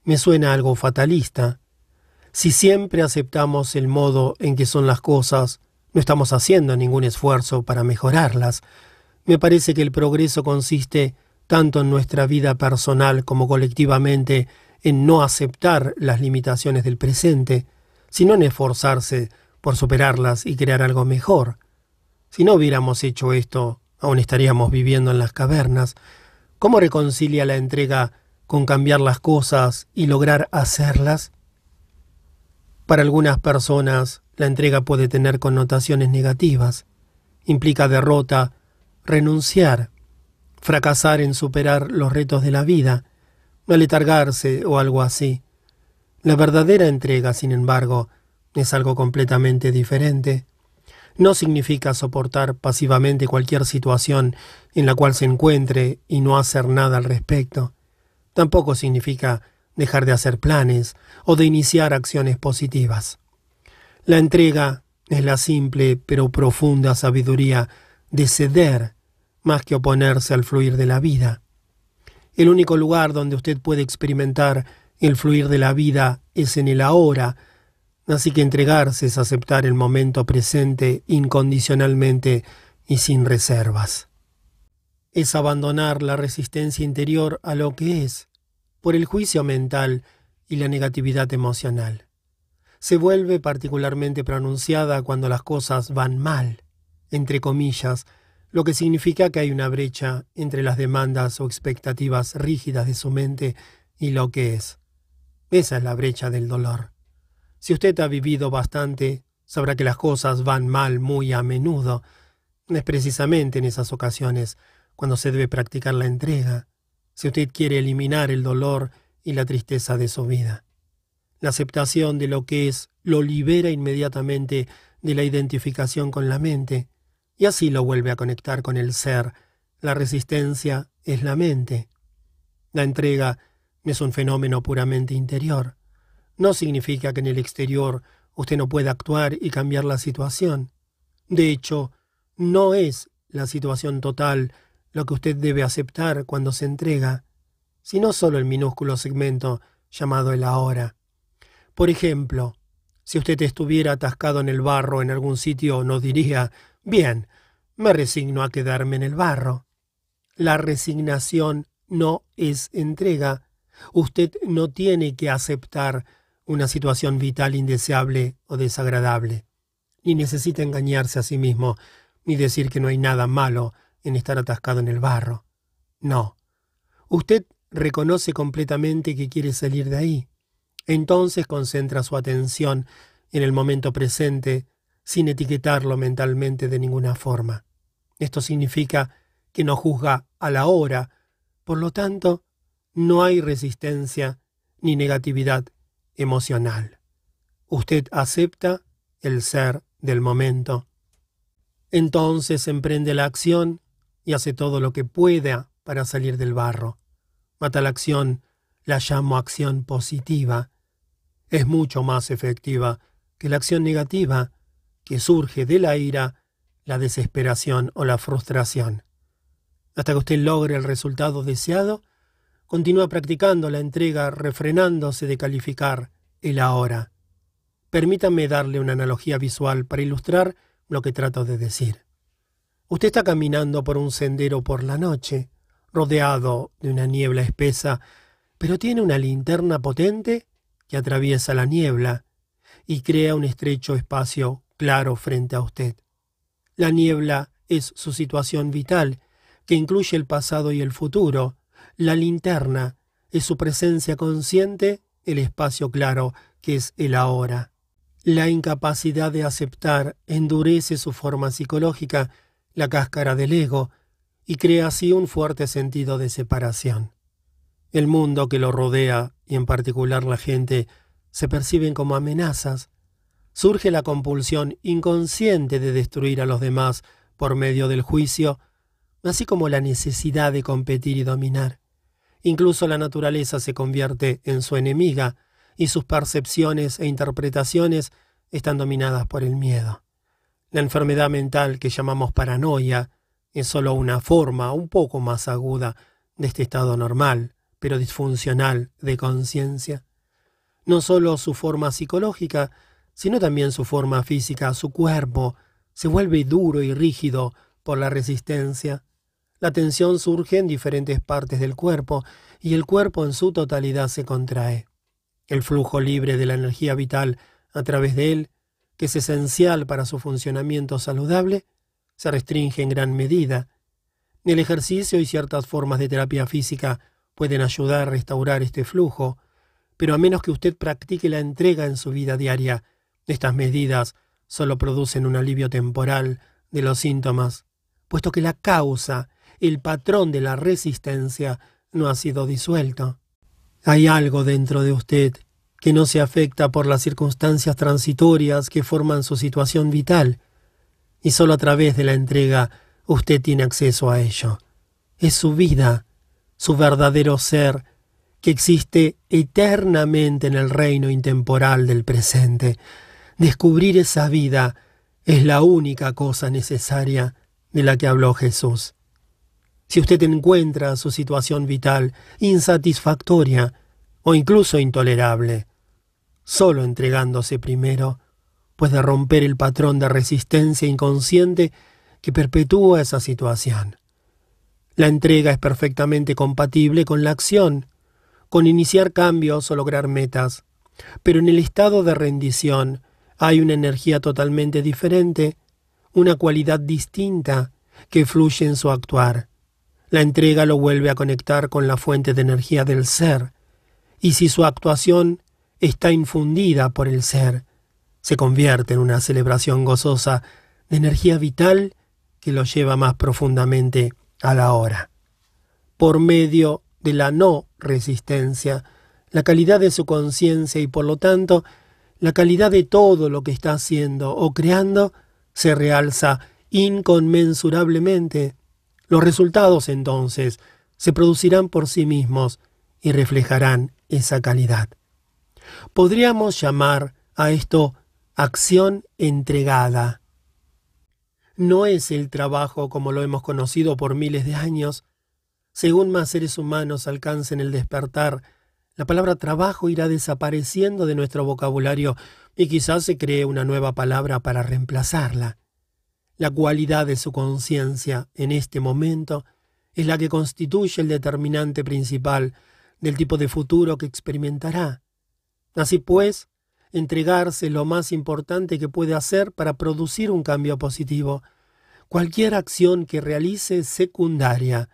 Me suena algo fatalista. Si siempre aceptamos el modo en que son las cosas, no estamos haciendo ningún esfuerzo para mejorarlas. Me parece que el progreso consiste tanto en nuestra vida personal como colectivamente en no aceptar las limitaciones del presente, sino en esforzarse por superarlas y crear algo mejor. Si no hubiéramos hecho esto, aún estaríamos viviendo en las cavernas. ¿Cómo reconcilia la entrega con cambiar las cosas y lograr hacerlas? Para algunas personas, la entrega puede tener connotaciones negativas. Implica derrota, renunciar, fracasar en superar los retos de la vida, aletargarse o algo así. La verdadera entrega, sin embargo, es algo completamente diferente. No significa soportar pasivamente cualquier situación en la cual se encuentre y no hacer nada al respecto. Tampoco significa dejar de hacer planes o de iniciar acciones positivas. La entrega es la simple pero profunda sabiduría de ceder más que oponerse al fluir de la vida. El único lugar donde usted puede experimentar el fluir de la vida es en el ahora, así que entregarse es aceptar el momento presente incondicionalmente y sin reservas. Es abandonar la resistencia interior a lo que es, por el juicio mental y la negatividad emocional. Se vuelve particularmente pronunciada cuando las cosas van mal, entre comillas, lo que significa que hay una brecha entre las demandas o expectativas rígidas de su mente y lo que es. Esa es la brecha del dolor. Si usted ha vivido bastante, sabrá que las cosas van mal muy a menudo. Es precisamente en esas ocasiones cuando se debe practicar la entrega, si usted quiere eliminar el dolor y la tristeza de su vida. La aceptación de lo que es lo libera inmediatamente de la identificación con la mente, y así lo vuelve a conectar con el ser. La resistencia es la mente. La entrega es un fenómeno puramente interior. No significa que en el exterior usted no pueda actuar y cambiar la situación. De hecho, no es la situación total lo que usted debe aceptar cuando se entrega, sino solo el minúsculo segmento llamado el ahora. Por ejemplo, si usted estuviera atascado en el barro en algún sitio, no diría Bien, me resigno a quedarme en el barro. La resignación no es entrega. Usted no tiene que aceptar una situación vital indeseable o desagradable, ni necesita engañarse a sí mismo, ni decir que no hay nada malo en estar atascado en el barro. No. Usted reconoce completamente que quiere salir de ahí. Entonces concentra su atención en el momento presente sin etiquetarlo mentalmente de ninguna forma. Esto significa que no juzga a la hora, por lo tanto, no hay resistencia ni negatividad emocional. Usted acepta el ser del momento. Entonces emprende la acción y hace todo lo que pueda para salir del barro. Mata la acción la llamo acción positiva. Es mucho más efectiva que la acción negativa que surge de la ira, la desesperación o la frustración. Hasta que usted logre el resultado deseado, continúa practicando la entrega refrenándose de calificar el ahora. Permítanme darle una analogía visual para ilustrar lo que trato de decir. Usted está caminando por un sendero por la noche, rodeado de una niebla espesa, pero tiene una linterna potente que atraviesa la niebla y crea un estrecho espacio claro frente a usted. La niebla es su situación vital, que incluye el pasado y el futuro. La linterna es su presencia consciente, el espacio claro, que es el ahora. La incapacidad de aceptar endurece su forma psicológica, la cáscara del ego, y crea así un fuerte sentido de separación. El mundo que lo rodea, y en particular la gente, se perciben como amenazas. Surge la compulsión inconsciente de destruir a los demás por medio del juicio, así como la necesidad de competir y dominar. Incluso la naturaleza se convierte en su enemiga y sus percepciones e interpretaciones están dominadas por el miedo. La enfermedad mental que llamamos paranoia es solo una forma un poco más aguda de este estado normal, pero disfuncional de conciencia. No solo su forma psicológica, sino también su forma física, su cuerpo, se vuelve duro y rígido por la resistencia. La tensión surge en diferentes partes del cuerpo y el cuerpo en su totalidad se contrae. El flujo libre de la energía vital a través de él, que es esencial para su funcionamiento saludable, se restringe en gran medida. El ejercicio y ciertas formas de terapia física pueden ayudar a restaurar este flujo, pero a menos que usted practique la entrega en su vida diaria, estas medidas solo producen un alivio temporal de los síntomas, puesto que la causa, el patrón de la resistencia, no ha sido disuelto. Hay algo dentro de usted que no se afecta por las circunstancias transitorias que forman su situación vital, y solo a través de la entrega usted tiene acceso a ello. Es su vida, su verdadero ser, que existe eternamente en el reino intemporal del presente, Descubrir esa vida es la única cosa necesaria de la que habló Jesús. Si usted encuentra su situación vital insatisfactoria o incluso intolerable, solo entregándose primero puede romper el patrón de resistencia inconsciente que perpetúa esa situación. La entrega es perfectamente compatible con la acción, con iniciar cambios o lograr metas, pero en el estado de rendición hay una energía totalmente diferente, una cualidad distinta que fluye en su actuar. La entrega lo vuelve a conectar con la fuente de energía del ser, y si su actuación está infundida por el ser, se convierte en una celebración gozosa de energía vital que lo lleva más profundamente a la hora. Por medio de la no resistencia, la calidad de su conciencia y por lo tanto la calidad de todo lo que está haciendo o creando se realza inconmensurablemente. Los resultados entonces se producirán por sí mismos y reflejarán esa calidad. Podríamos llamar a esto acción entregada. No es el trabajo como lo hemos conocido por miles de años. Según más seres humanos alcancen el despertar la palabra trabajo irá desapareciendo de nuestro vocabulario y quizás se cree una nueva palabra para reemplazarla. La cualidad de su conciencia en este momento es la que constituye el determinante principal del tipo de futuro que experimentará. Así pues, entregarse es lo más importante que puede hacer para producir un cambio positivo. Cualquier acción que realice es secundaria.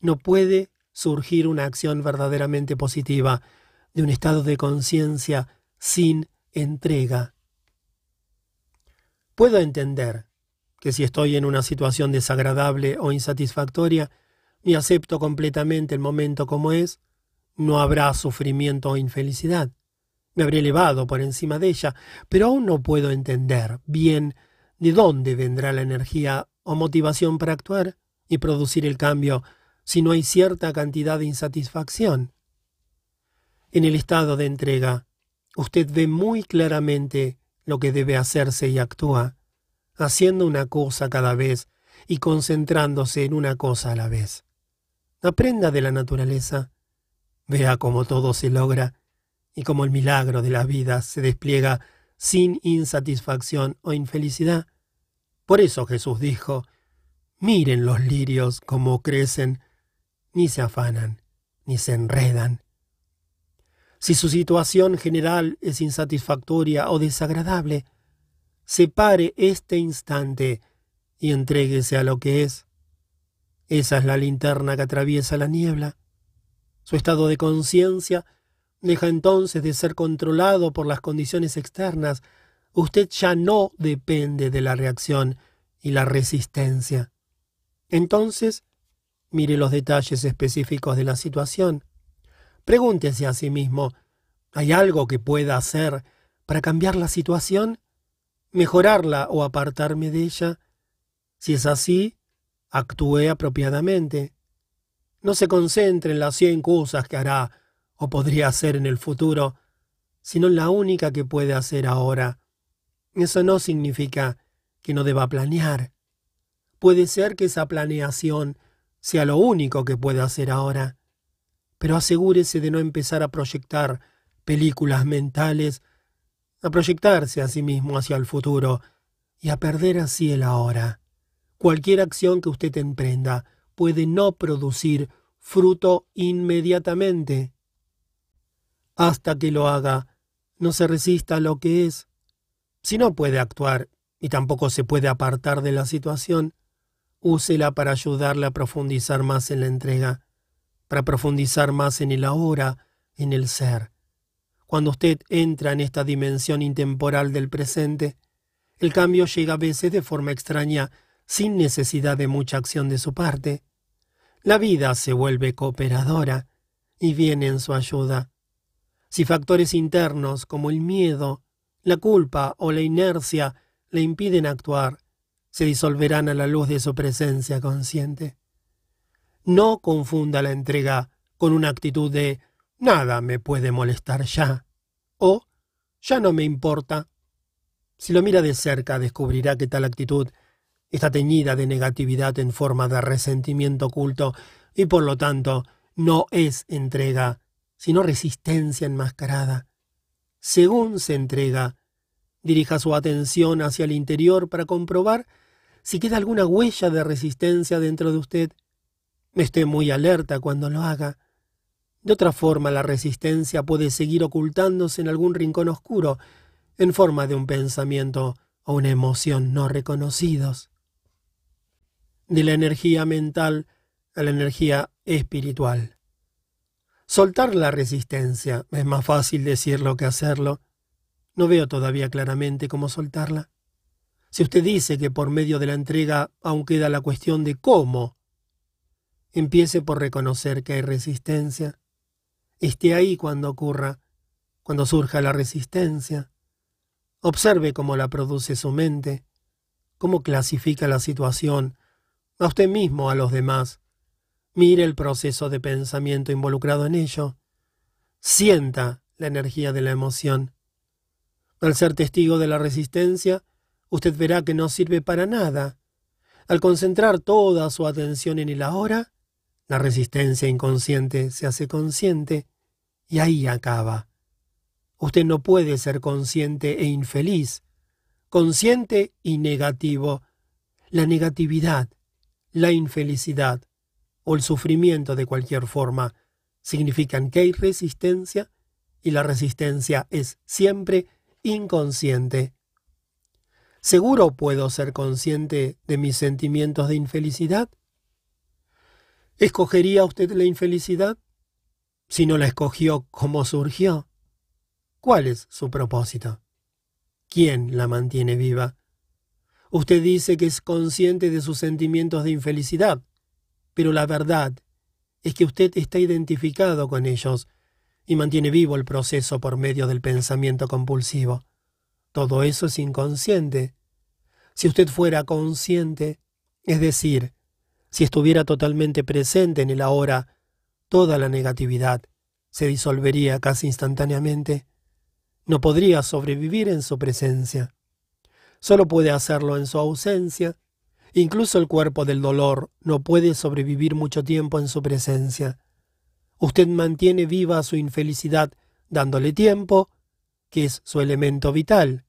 No puede surgir una acción verdaderamente positiva de un estado de conciencia sin entrega. Puedo entender que si estoy en una situación desagradable o insatisfactoria y acepto completamente el momento como es, no habrá sufrimiento o infelicidad. Me habré elevado por encima de ella, pero aún no puedo entender bien de dónde vendrá la energía o motivación para actuar y producir el cambio si no hay cierta cantidad de insatisfacción. En el estado de entrega, usted ve muy claramente lo que debe hacerse y actúa, haciendo una cosa cada vez y concentrándose en una cosa a la vez. Aprenda de la naturaleza, vea cómo todo se logra y cómo el milagro de la vida se despliega sin insatisfacción o infelicidad. Por eso Jesús dijo, miren los lirios cómo crecen, ni se afanan, ni se enredan. Si su situación general es insatisfactoria o desagradable, separe este instante y entréguese a lo que es. Esa es la linterna que atraviesa la niebla. Su estado de conciencia deja entonces de ser controlado por las condiciones externas. Usted ya no depende de la reacción y la resistencia. Entonces, mire los detalles específicos de la situación. Pregúntese a sí mismo, ¿hay algo que pueda hacer para cambiar la situación? ¿Mejorarla o apartarme de ella? Si es así, actúe apropiadamente. No se concentre en las cien cosas que hará o podría hacer en el futuro, sino en la única que puede hacer ahora. Eso no significa que no deba planear. Puede ser que esa planeación sea lo único que puede hacer ahora pero asegúrese de no empezar a proyectar películas mentales, a proyectarse a sí mismo hacia el futuro y a perder así el ahora. Cualquier acción que usted emprenda puede no producir fruto inmediatamente. Hasta que lo haga, no se resista a lo que es. Si no puede actuar y tampoco se puede apartar de la situación, úsela para ayudarle a profundizar más en la entrega para profundizar más en el ahora, en el ser. Cuando usted entra en esta dimensión intemporal del presente, el cambio llega a veces de forma extraña, sin necesidad de mucha acción de su parte. La vida se vuelve cooperadora y viene en su ayuda. Si factores internos como el miedo, la culpa o la inercia le impiden actuar, se disolverán a la luz de su presencia consciente. No confunda la entrega con una actitud de nada me puede molestar ya o ya no me importa. Si lo mira de cerca descubrirá que tal actitud está teñida de negatividad en forma de resentimiento oculto y por lo tanto no es entrega, sino resistencia enmascarada. Según se entrega, dirija su atención hacia el interior para comprobar si queda alguna huella de resistencia dentro de usted. Esté muy alerta cuando lo haga. De otra forma, la resistencia puede seguir ocultándose en algún rincón oscuro, en forma de un pensamiento o una emoción no reconocidos. De la energía mental a la energía espiritual. Soltar la resistencia es más fácil decirlo que hacerlo. No veo todavía claramente cómo soltarla. Si usted dice que por medio de la entrega aún queda la cuestión de cómo Empiece por reconocer que hay resistencia. Esté ahí cuando ocurra, cuando surja la resistencia. Observe cómo la produce su mente, cómo clasifica la situación, a usted mismo, a los demás. Mire el proceso de pensamiento involucrado en ello. Sienta la energía de la emoción. Al ser testigo de la resistencia, usted verá que no sirve para nada. Al concentrar toda su atención en el ahora, la resistencia inconsciente se hace consciente y ahí acaba. Usted no puede ser consciente e infeliz, consciente y negativo. La negatividad, la infelicidad o el sufrimiento de cualquier forma significan que hay resistencia y la resistencia es siempre inconsciente. ¿Seguro puedo ser consciente de mis sentimientos de infelicidad? ¿Escogería usted la infelicidad? Si no la escogió, ¿cómo surgió? ¿Cuál es su propósito? ¿Quién la mantiene viva? Usted dice que es consciente de sus sentimientos de infelicidad, pero la verdad es que usted está identificado con ellos y mantiene vivo el proceso por medio del pensamiento compulsivo. Todo eso es inconsciente. Si usted fuera consciente, es decir, si estuviera totalmente presente en el ahora, toda la negatividad se disolvería casi instantáneamente. No podría sobrevivir en su presencia. Solo puede hacerlo en su ausencia. Incluso el cuerpo del dolor no puede sobrevivir mucho tiempo en su presencia. Usted mantiene viva su infelicidad dándole tiempo, que es su elemento vital.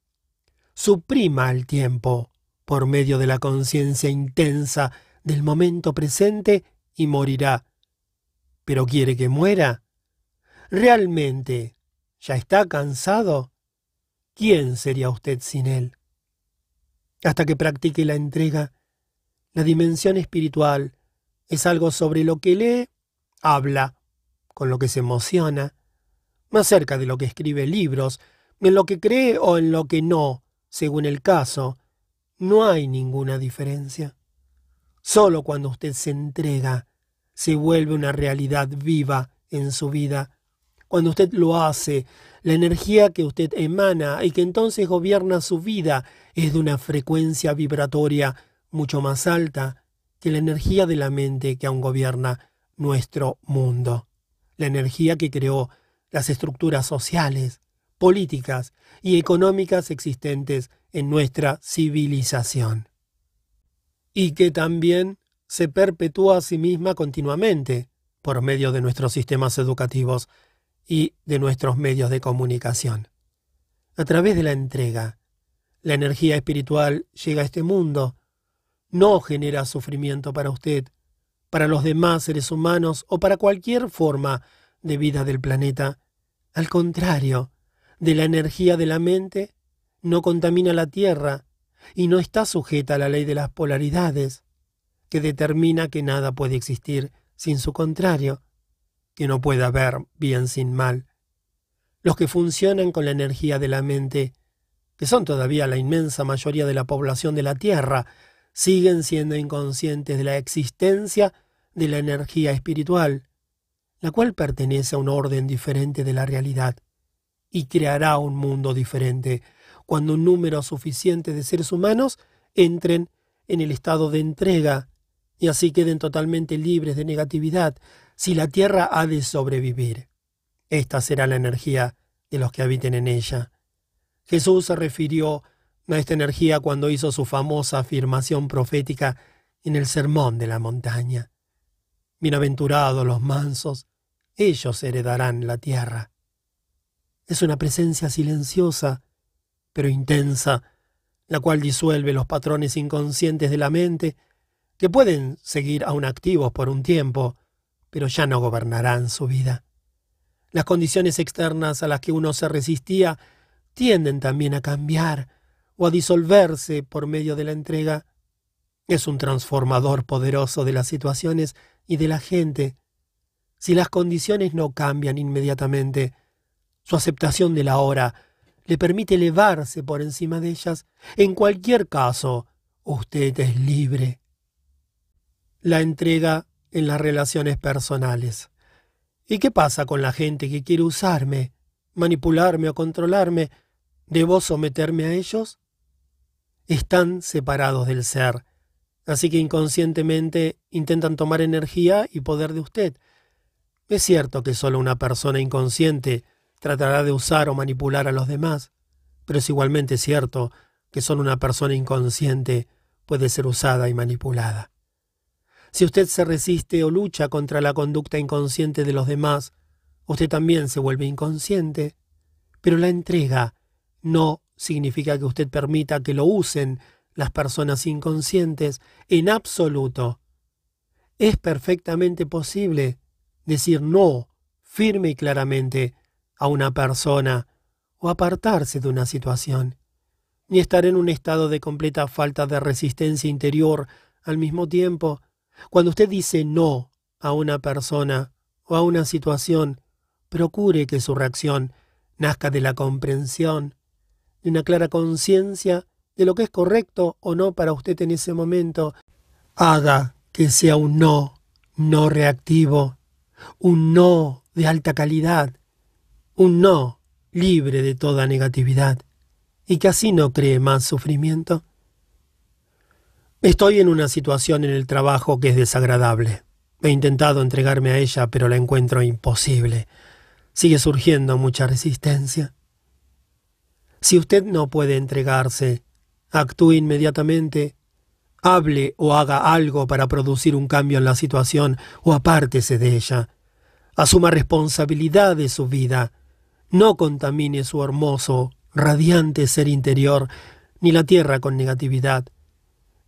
Suprima el tiempo por medio de la conciencia intensa del momento presente y morirá. ¿Pero quiere que muera? ¿Realmente ya está cansado, ¿quién sería usted sin él? Hasta que practique la entrega, la dimensión espiritual es algo sobre lo que lee, habla, con lo que se emociona, más cerca de lo que escribe libros, en lo que cree o en lo que no, según el caso, no hay ninguna diferencia. Solo cuando usted se entrega, se vuelve una realidad viva en su vida cuando usted lo hace, la energía que usted emana y que entonces gobierna su vida es de una frecuencia vibratoria mucho más alta que la energía de la mente que aún gobierna nuestro mundo, la energía que creó las estructuras sociales, políticas y económicas existentes en nuestra civilización. Y que también se perpetúa a sí misma continuamente por medio de nuestros sistemas educativos y de nuestros medios de comunicación. A través de la entrega, la energía espiritual llega a este mundo, no genera sufrimiento para usted, para los demás seres humanos o para cualquier forma de vida del planeta. Al contrario, de la energía de la mente, no contamina la Tierra y no está sujeta a la ley de las polaridades, que determina que nada puede existir sin su contrario que no puede haber bien sin mal. Los que funcionan con la energía de la mente, que son todavía la inmensa mayoría de la población de la Tierra, siguen siendo inconscientes de la existencia de la energía espiritual, la cual pertenece a un orden diferente de la realidad, y creará un mundo diferente cuando un número suficiente de seres humanos entren en el estado de entrega y así queden totalmente libres de negatividad, si la tierra ha de sobrevivir. Esta será la energía de los que habiten en ella. Jesús se refirió a esta energía cuando hizo su famosa afirmación profética en el Sermón de la Montaña. Bienaventurados los mansos, ellos heredarán la tierra. Es una presencia silenciosa, pero intensa, la cual disuelve los patrones inconscientes de la mente, que pueden seguir aún activos por un tiempo, pero ya no gobernarán su vida. Las condiciones externas a las que uno se resistía tienden también a cambiar o a disolverse por medio de la entrega. Es un transformador poderoso de las situaciones y de la gente. Si las condiciones no cambian inmediatamente, su aceptación de la hora le permite elevarse por encima de ellas. En cualquier caso, usted es libre. La entrega en las relaciones personales. ¿Y qué pasa con la gente que quiere usarme, manipularme o controlarme? ¿Debo someterme a ellos? Están separados del ser, así que inconscientemente intentan tomar energía y poder de usted. Es cierto que solo una persona inconsciente tratará de usar o manipular a los demás, pero es igualmente cierto que solo una persona inconsciente puede ser usada y manipulada. Si usted se resiste o lucha contra la conducta inconsciente de los demás, usted también se vuelve inconsciente. Pero la entrega no significa que usted permita que lo usen las personas inconscientes en absoluto. Es perfectamente posible decir no firme y claramente a una persona o apartarse de una situación, ni estar en un estado de completa falta de resistencia interior al mismo tiempo cuando usted dice no a una persona o a una situación, procure que su reacción nazca de la comprensión, de una clara conciencia de lo que es correcto o no para usted en ese momento. Haga que sea un no, no reactivo, un no de alta calidad, un no libre de toda negatividad, y que así no cree más sufrimiento. Estoy en una situación en el trabajo que es desagradable. He intentado entregarme a ella, pero la encuentro imposible. Sigue surgiendo mucha resistencia. Si usted no puede entregarse, actúe inmediatamente, hable o haga algo para producir un cambio en la situación o apártese de ella. Asuma responsabilidad de su vida. No contamine su hermoso, radiante ser interior, ni la tierra con negatividad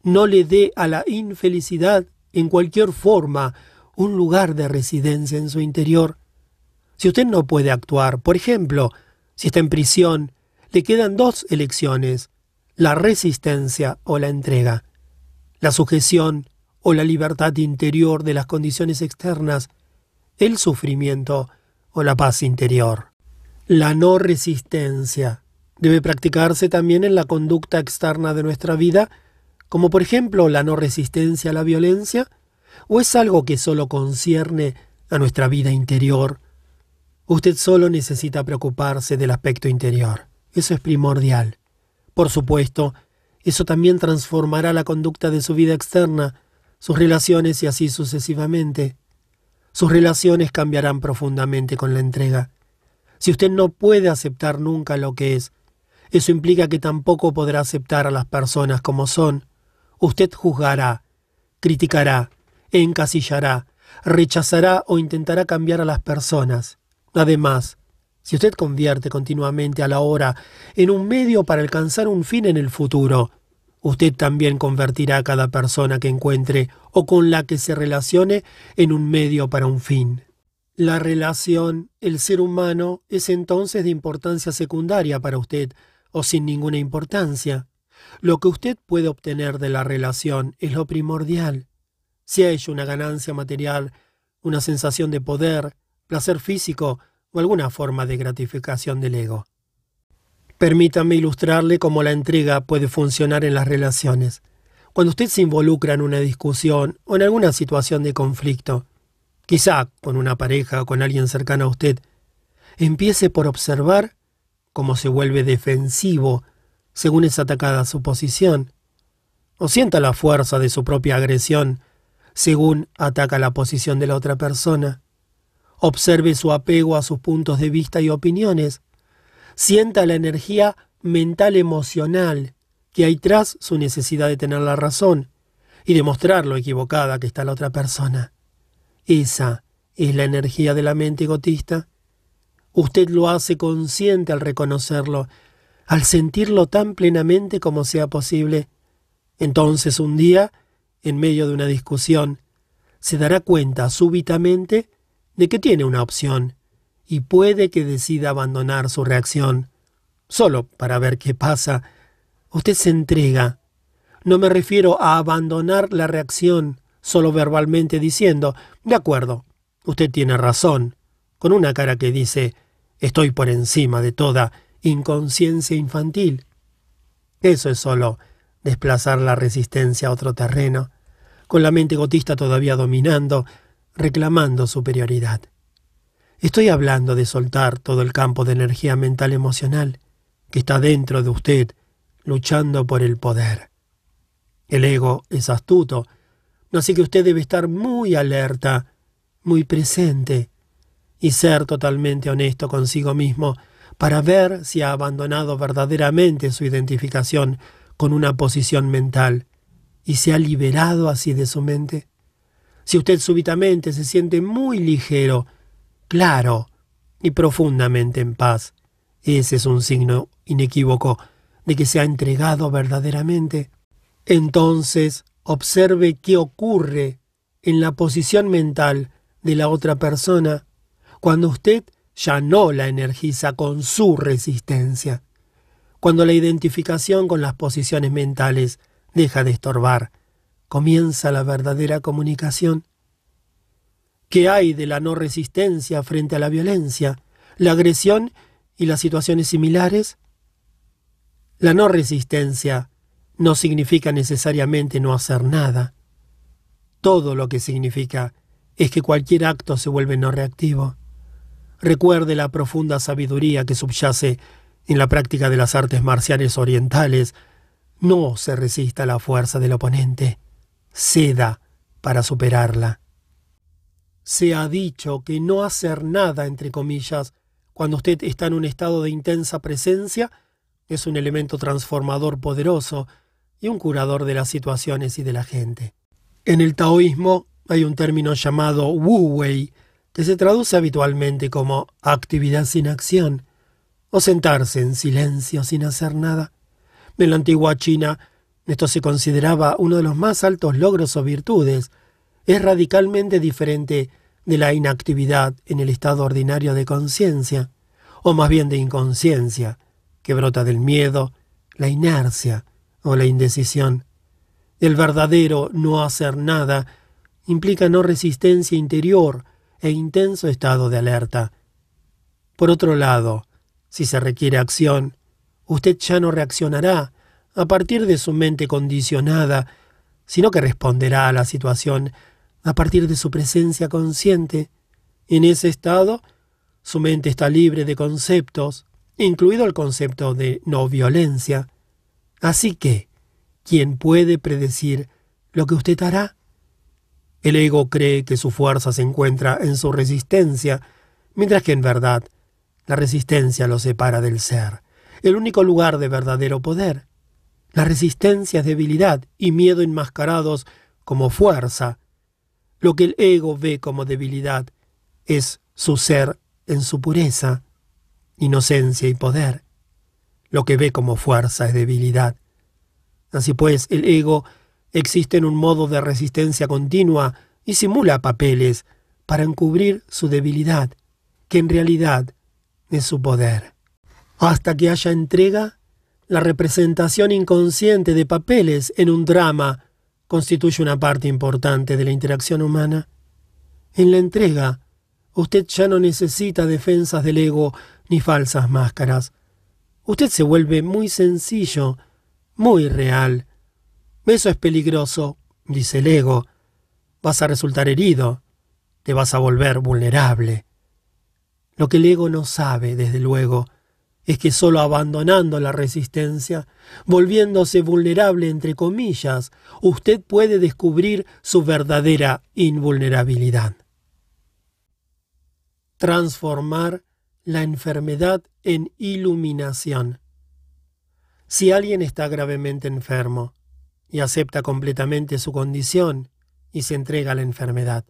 no le dé a la infelicidad en cualquier forma un lugar de residencia en su interior. Si usted no puede actuar, por ejemplo, Si está en prisión, le quedan dos elecciones, la resistencia o la entrega, la sujeción o la libertad interior de las condiciones externas, el sufrimiento o la paz interior. La no resistencia debe practicarse también en la conducta externa de nuestra vida, como por ejemplo la no resistencia a la violencia, o es algo que solo concierne a nuestra vida interior. Usted solo necesita preocuparse del aspecto interior. Eso es primordial. Por supuesto, eso también transformará la conducta de su vida externa, sus relaciones y así sucesivamente. Sus relaciones cambiarán profundamente con la entrega. Si usted no puede aceptar nunca lo que es, eso implica que tampoco podrá aceptar a las personas como son. Usted juzgará, criticará, encasillará, rechazará o intentará cambiar a las personas. Además, si usted convierte continuamente a la hora en un medio para alcanzar un fin en el futuro, usted también convertirá a cada persona que encuentre o con la que se relacione en un medio para un fin. La relación, el ser humano, es entonces de importancia secundaria para usted, o sin ninguna importancia. Lo que usted puede obtener de la relación es lo primordial. Si ha hecho una ganancia material, una sensación de poder, placer físico o alguna forma de gratificación del ego. Permítame ilustrarle cómo la entrega puede funcionar en las relaciones. Cuando usted se involucra en una discusión o en alguna situación de conflicto, quizá con una pareja o con alguien cercano a usted, empiece por observar cómo se vuelve defensivo según es atacada su posición, o sienta la fuerza de su propia agresión según ataca la posición de la otra persona. Observe su apego a sus puntos de vista y opiniones. Sienta la energía mental emocional que hay tras su necesidad de tener la razón y demostrar lo equivocada que está la otra persona. Esa es la energía de la mente egotista. Usted lo hace consciente al reconocerlo, al sentirlo tan plenamente como sea posible. Entonces un día en medio de una discusión, se dará cuenta súbitamente de que tiene una opción y puede que decida abandonar su reacción. Solo para ver qué pasa, usted se entrega. No me refiero a abandonar la reacción solo verbalmente diciendo, de acuerdo, usted tiene razón, con una cara que dice, estoy por encima de toda inconsciencia infantil. Eso es solo desplazar la resistencia a otro terreno con la mente gotista todavía dominando, reclamando superioridad. Estoy hablando de soltar todo el campo de energía mental emocional que está dentro de usted, luchando por el poder. El ego es astuto, así que usted debe estar muy alerta, muy presente, y ser totalmente honesto consigo mismo para ver si ha abandonado verdaderamente su identificación con una posición mental y se ha liberado así de su mente? Si usted súbitamente se siente muy ligero, claro y profundamente en paz, ese es un signo inequívoco de que se ha entregado verdaderamente. Entonces observe qué ocurre en la posición mental de la otra persona cuando usted ya no la energiza con su resistencia, cuando la identificación con las posiciones mentales deja de estorbar. Comienza la verdadera comunicación. ¿Qué hay de la no resistencia frente a la violencia, la agresión y las situaciones similares? La no resistencia no significa necesariamente no hacer nada. Todo lo que significa es que cualquier acto se vuelve no reactivo. Recuerde la profunda sabiduría que subyace en la práctica de las artes marciales orientales no se resista a la fuerza del oponente, ceda para superarla. Se ha dicho que no hacer nada, entre comillas, cuando usted está en un estado de intensa presencia, es un elemento transformador poderoso y un curador de las situaciones y de la gente. En el taoísmo hay un término llamado Wu Wei, que se traduce habitualmente como actividad sin acción, o sentarse en silencio sin hacer nada. En la antigua China, esto se consideraba uno de los más altos logros o virtudes. Es radicalmente diferente de la inactividad en el estado ordinario de conciencia. o más bien de inconsciencia, que brota del miedo, la inercia o la indecisión. El verdadero no hacer nada implica no resistencia interior e intenso estado de alerta. Por otro lado, si se requiere acción, usted ya no reaccionará a partir de su mente condicionada, sino que responderá a la situación a partir de su presencia consciente. En ese estado, su mente está libre de conceptos, incluido el concepto de no violencia. Así que, ¿quién puede predecir lo que usted hará? El ego cree que su fuerza se encuentra en su resistencia, mientras que en verdad la resistencia lo separa del ser, el único lugar de verdadero poder. La resistencia es debilidad y miedo enmascarados como fuerza. Lo que el ego ve como debilidad es su ser en su pureza, inocencia y poder. Lo que ve como fuerza es debilidad. Así pues, el ego existe un modo de resistencia continua y simula papeles para encubrir su debilidad, que en realidad es su poder. Hasta que haya entrega, la representación inconsciente de papeles en un drama constituye una parte importante de la interacción humana. En la entrega, usted ya no necesita defensas del ego ni falsas máscaras. Usted se vuelve muy sencillo, muy real. Eso es peligroso, dice el ego. Vas a resultar herido, te vas a volver vulnerable. Lo que el ego no sabe, desde luego, es que solo abandonando la resistencia, volviéndose vulnerable entre comillas, usted puede descubrir su verdadera invulnerabilidad. Transformar la enfermedad en iluminación. Si alguien está gravemente enfermo y acepta completamente su condición y se entrega a la enfermedad,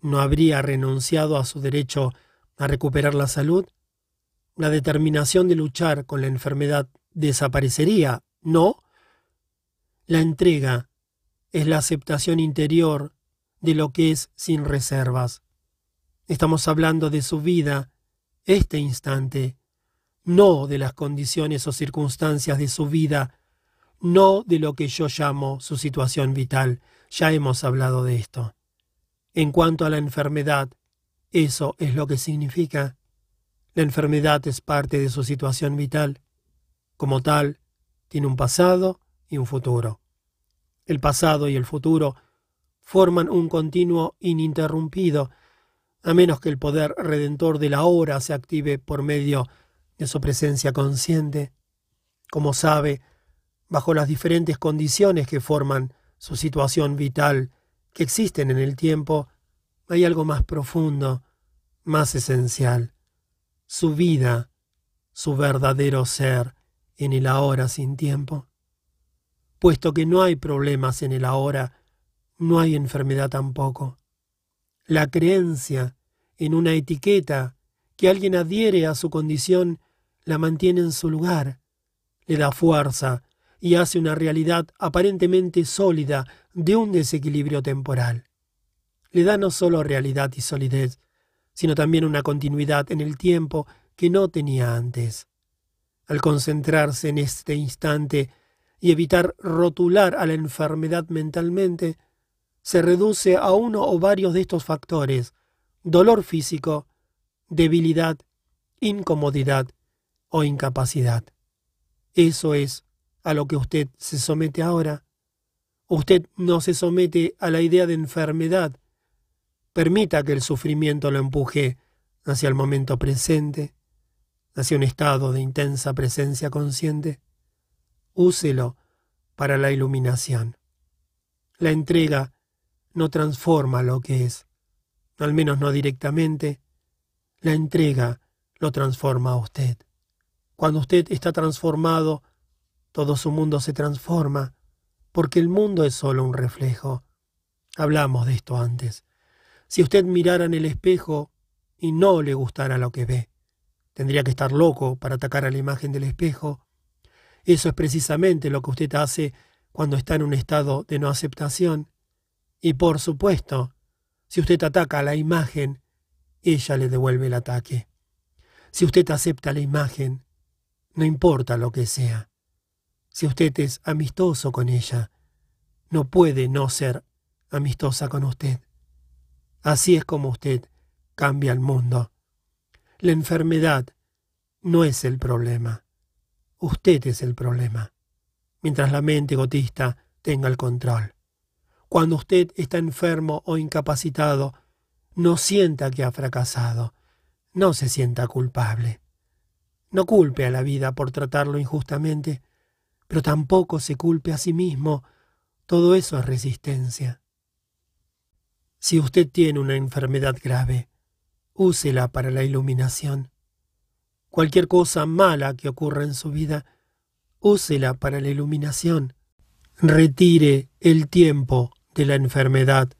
¿no habría renunciado a su derecho a recuperar la salud? la determinación de luchar con la enfermedad desaparecería, ¿no? La entrega es la aceptación interior de lo que es sin reservas. Estamos hablando de su vida, este instante, no de las condiciones o circunstancias de su vida, no de lo que yo llamo su situación vital. Ya hemos hablado de esto. En cuanto a la enfermedad, eso es lo que significa. La enfermedad es parte de su situación vital. Como tal, tiene un pasado y un futuro. El pasado y el futuro forman un continuo ininterrumpido, a menos que el poder redentor de la hora se active por medio de su presencia consciente. Como sabe, bajo las diferentes condiciones que forman su situación vital, que existen en el tiempo, hay algo más profundo, más esencial su vida, su verdadero ser en el ahora sin tiempo. Puesto que no hay problemas en el ahora, no hay enfermedad tampoco. La creencia en una etiqueta que alguien adhiere a su condición la mantiene en su lugar, le da fuerza y hace una realidad aparentemente sólida de un desequilibrio temporal. Le da no solo realidad y solidez, sino también una continuidad en el tiempo que no tenía antes. Al concentrarse en este instante y evitar rotular a la enfermedad mentalmente, se reduce a uno o varios de estos factores, dolor físico, debilidad, incomodidad o incapacidad. Eso es a lo que usted se somete ahora. Usted no se somete a la idea de enfermedad, Permita que el sufrimiento lo empuje hacia el momento presente, hacia un estado de intensa presencia consciente. Úselo para la iluminación. La entrega no transforma lo que es, al menos no directamente. La entrega lo transforma a usted. Cuando usted está transformado, todo su mundo se transforma, porque el mundo es solo un reflejo. Hablamos de esto antes. Si usted mirara en el espejo y no le gustara lo que ve, tendría que estar loco para atacar a la imagen del espejo. Eso es precisamente lo que usted hace cuando está en un estado de no aceptación. Y por supuesto, si usted ataca a la imagen, ella le devuelve el ataque. Si usted acepta la imagen, no importa lo que sea. Si usted es amistoso con ella, no puede no ser amistosa con usted. Así es como usted cambia el mundo. La enfermedad no es el problema. Usted es el problema. Mientras la mente egotista tenga el control. Cuando usted está enfermo o incapacitado, no sienta que ha fracasado. No se sienta culpable. No culpe a la vida por tratarlo injustamente, pero tampoco se culpe a sí mismo. Todo eso es resistencia. Si usted tiene una enfermedad grave, úsela para la iluminación. Cualquier cosa mala que ocurra en su vida, úsela para la iluminación. Retire el tiempo de la enfermedad.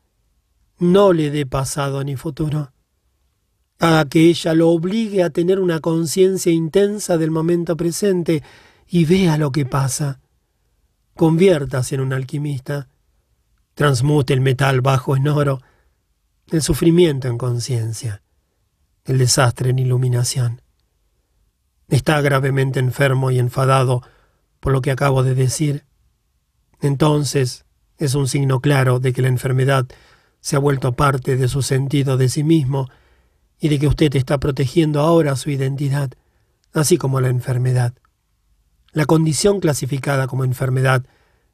No le dé pasado ni futuro. Haga que ella lo obligue a tener una conciencia intensa del momento presente y vea lo que pasa. Conviértase en un alquimista. Transmute el metal bajo en oro, el sufrimiento en conciencia, el desastre en iluminación. Está gravemente enfermo y enfadado por lo que acabo de decir. Entonces es un signo claro de que la enfermedad se ha vuelto parte de su sentido de sí mismo y de que usted está protegiendo ahora su identidad, así como la enfermedad. La condición clasificada como enfermedad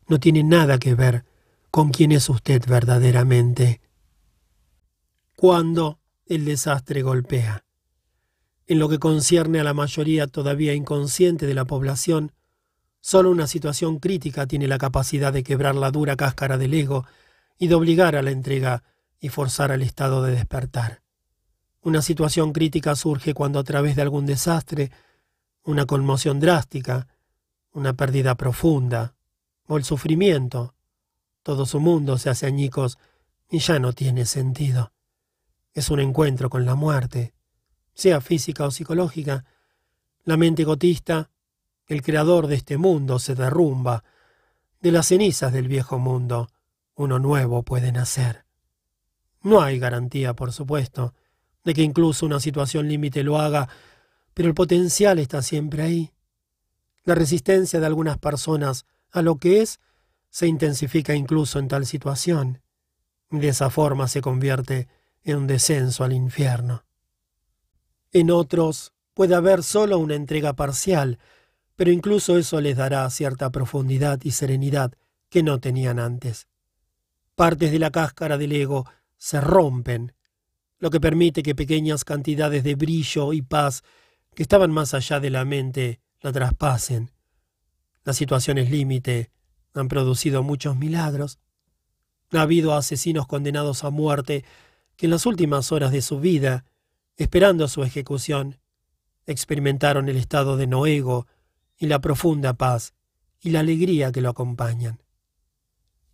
no tiene nada que ver con quién es usted verdaderamente. Cuando el desastre golpea. En lo que concierne a la mayoría todavía inconsciente de la población, solo una situación crítica tiene la capacidad de quebrar la dura cáscara del ego y de obligar a la entrega y forzar al estado de despertar. Una situación crítica surge cuando a través de algún desastre, una conmoción drástica, una pérdida profunda, o el sufrimiento, todo su mundo se hace añicos y ya no tiene sentido. Es un encuentro con la muerte, sea física o psicológica. La mente gotista, el creador de este mundo, se derrumba. De las cenizas del viejo mundo, uno nuevo puede nacer. No hay garantía, por supuesto, de que incluso una situación límite lo haga, pero el potencial está siempre ahí. La resistencia de algunas personas a lo que es se intensifica incluso en tal situación. De esa forma se convierte en un descenso al infierno. En otros puede haber solo una entrega parcial, pero incluso eso les dará cierta profundidad y serenidad que no tenían antes. Partes de la cáscara del ego se rompen lo que permite que pequeñas cantidades de brillo y paz que estaban más allá de la mente la traspasen. Las situaciones límite han producido muchos milagros. Ha habido asesinos condenados a muerte que en las últimas horas de su vida, esperando su ejecución, experimentaron el estado de noego y la profunda paz y la alegría que lo acompañan.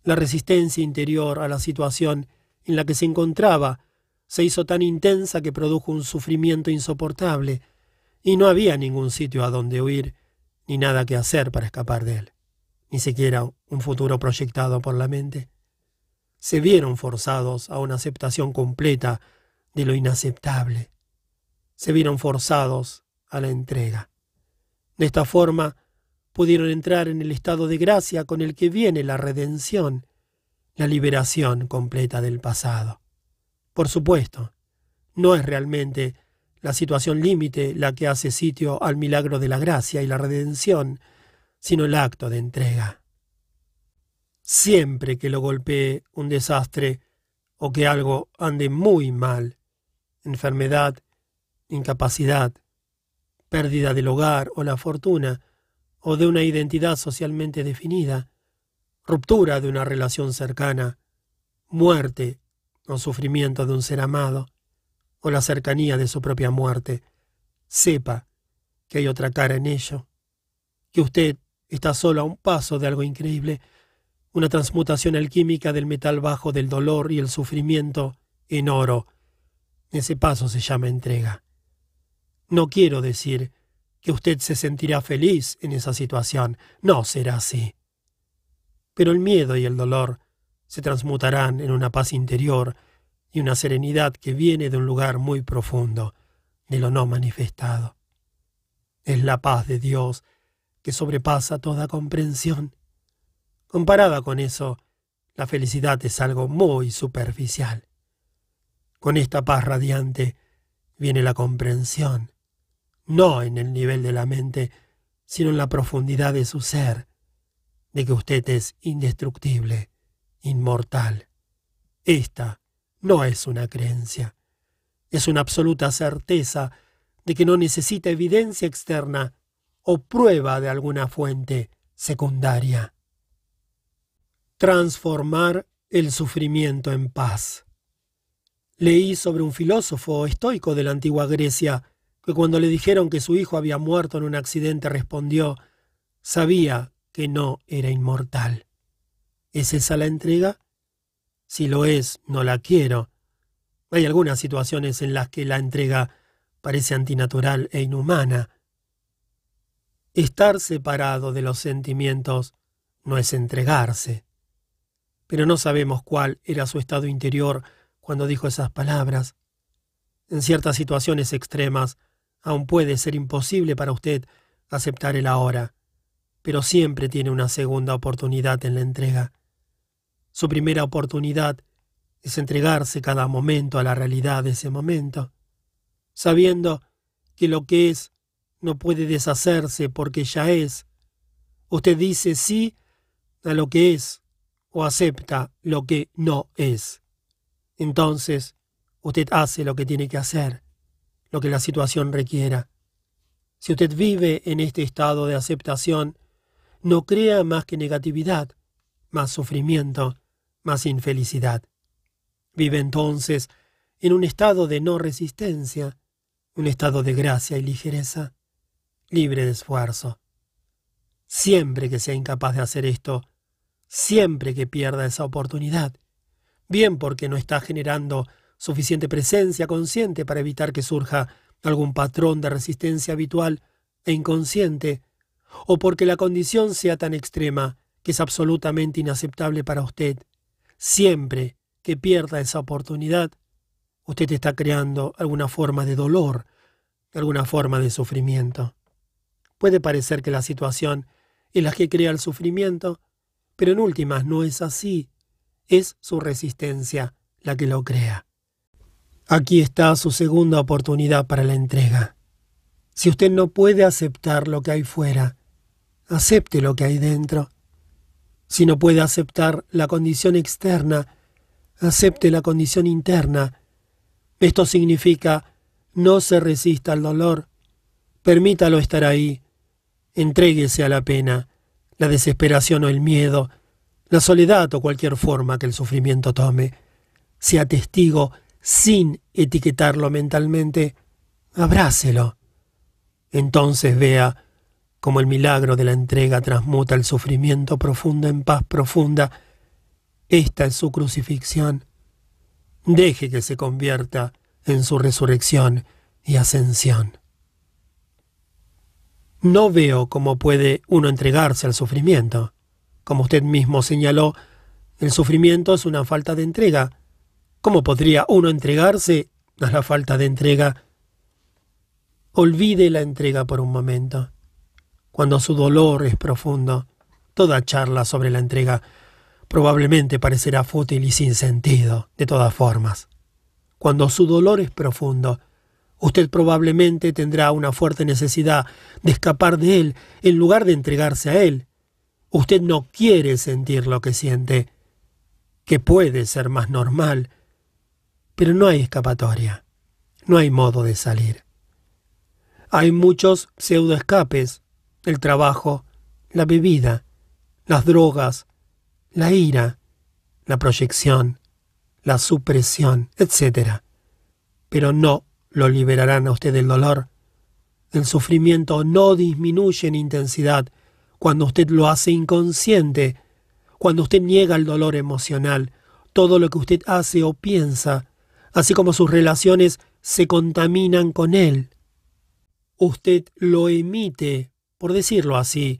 La resistencia interior a la situación en la que se encontraba se hizo tan intensa que produjo un sufrimiento insoportable, y no había ningún sitio a donde huir, ni nada que hacer para escapar de él, ni siquiera un futuro proyectado por la mente. Se vieron forzados a una aceptación completa de lo inaceptable. Se vieron forzados a la entrega. De esta forma, pudieron entrar en el estado de gracia con el que viene la redención, la liberación completa del pasado. Por supuesto, no es realmente la situación límite la que hace sitio al milagro de la gracia y la redención, sino el acto de entrega. Siempre que lo golpee un desastre o que algo ande muy mal, enfermedad, incapacidad, pérdida del hogar o la fortuna, o de una identidad socialmente definida, ruptura de una relación cercana, muerte o sufrimiento de un ser amado, o la cercanía de su propia muerte, sepa que hay otra cara en ello, que usted está solo a un paso de algo increíble, una transmutación alquímica del metal bajo del dolor y el sufrimiento en oro. Ese paso se llama entrega. No quiero decir que usted se sentirá feliz en esa situación, no será así. Pero el miedo y el dolor se transmutarán en una paz interior y una serenidad que viene de un lugar muy profundo, de lo no manifestado. Es la paz de Dios que sobrepasa toda comprensión. Comparada con eso, la felicidad es algo muy superficial. Con esta paz radiante viene la comprensión, no en el nivel de la mente, sino en la profundidad de su ser, de que usted es indestructible, inmortal. Esta no es una creencia, es una absoluta certeza de que no necesita evidencia externa o prueba de alguna fuente secundaria. Transformar el sufrimiento en paz. Leí sobre un filósofo estoico de la antigua Grecia que cuando le dijeron que su hijo había muerto en un accidente respondió, sabía que no era inmortal. ¿Es esa la entrega? Si lo es, no la quiero. Hay algunas situaciones en las que la entrega parece antinatural e inhumana. Estar separado de los sentimientos no es entregarse. Pero no sabemos cuál era su estado interior cuando dijo esas palabras. En ciertas situaciones extremas, aún puede ser imposible para usted aceptar el ahora, pero siempre tiene una segunda oportunidad en la entrega. Su primera oportunidad es entregarse cada momento a la realidad de ese momento, sabiendo que lo que es no puede deshacerse porque ya es. Usted dice sí a lo que es o acepta lo que no es. Entonces, usted hace lo que tiene que hacer, lo que la situación requiera. Si usted vive en este estado de aceptación, no crea más que negatividad, más sufrimiento, más infelicidad. Vive entonces en un estado de no resistencia, un estado de gracia y ligereza, libre de esfuerzo. Siempre que sea incapaz de hacer esto, siempre que pierda esa oportunidad, bien porque no está generando suficiente presencia consciente para evitar que surja algún patrón de resistencia habitual e inconsciente, o porque la condición sea tan extrema que es absolutamente inaceptable para usted. Siempre que pierda esa oportunidad, usted está creando alguna forma de dolor, alguna forma de sufrimiento. Puede parecer que la situación es la que crea el sufrimiento, pero en últimas no es así es su resistencia la que lo crea. Aquí está su segunda oportunidad para la entrega. Si usted no puede aceptar lo que hay fuera, acepte lo que hay dentro. Si no puede aceptar la condición externa, acepte la condición interna. Esto significa no se resista al dolor, permítalo estar ahí, entréguese a la pena, la desesperación o el miedo, la soledad o cualquier forma que el sufrimiento tome, sea testigo sin etiquetarlo mentalmente, abrácelo. Entonces vea cómo el milagro de la entrega transmuta el sufrimiento profundo en paz profunda. Esta es su crucifixión. Deje que se convierta en su resurrección y ascensión. No veo cómo puede uno entregarse al sufrimiento. Como usted mismo señaló, el sufrimiento es una falta de entrega. ¿Cómo podría uno entregarse a la falta de entrega? Olvide la entrega por un momento. Cuando su dolor es profundo, toda charla sobre la entrega probablemente parecerá fútil y sin sentido, de todas formas. Cuando su dolor es profundo, usted probablemente tendrá una fuerte necesidad de escapar de él en lugar de entregarse a él. Usted no quiere sentir lo que siente, que puede ser más normal, pero no hay escapatoria, no hay modo de salir. Hay muchos pseudoescapes, el trabajo, la bebida, las drogas, la ira, la proyección, la supresión, etc. Pero no lo liberarán a usted del dolor. El sufrimiento no disminuye en intensidad cuando usted lo hace inconsciente, cuando usted niega el dolor emocional, todo lo que usted hace o piensa, así como sus relaciones se contaminan con él. Usted lo emite, por decirlo así,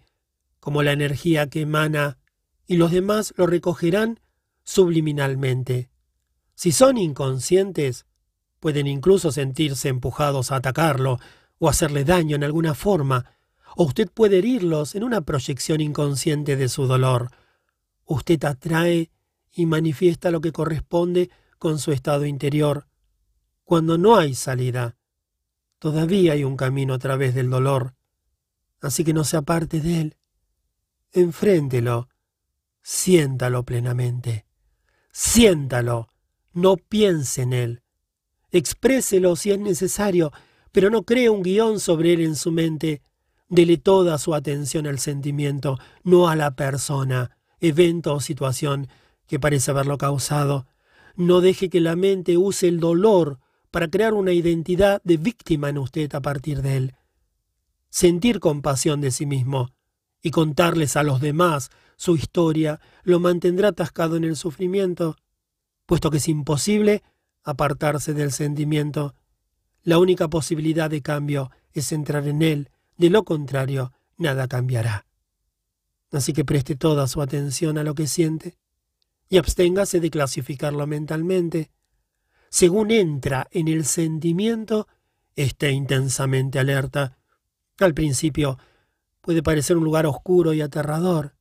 como la energía que emana, y los demás lo recogerán subliminalmente. Si son inconscientes, pueden incluso sentirse empujados a atacarlo o hacerle daño en alguna forma, o usted puede herirlos en una proyección inconsciente de su dolor. Usted atrae y manifiesta lo que corresponde con su estado interior. Cuando no hay salida, todavía hay un camino a través del dolor, así que no se aparte de él. Enfréntelo, siéntalo plenamente. Siéntalo, no piense en él. Expréselo si es necesario, pero no cree un guion sobre él en su mente. Dele toda su atención al sentimiento, no a la persona, evento o situación que parece haberlo causado. No deje que la mente use el dolor para crear una identidad de víctima en usted a partir de él. Sentir compasión de sí mismo y contarles a los demás su historia lo mantendrá atascado en el sufrimiento, puesto que es imposible apartarse del sentimiento. La única posibilidad de cambio es entrar en él, de lo contrario, nada cambiará. Así que preste toda su atención a lo que siente y absténgase de clasificarlo mentalmente. Según entra en el sentimiento, esté intensamente alerta. Al principio puede parecer un lugar oscuro y aterrador,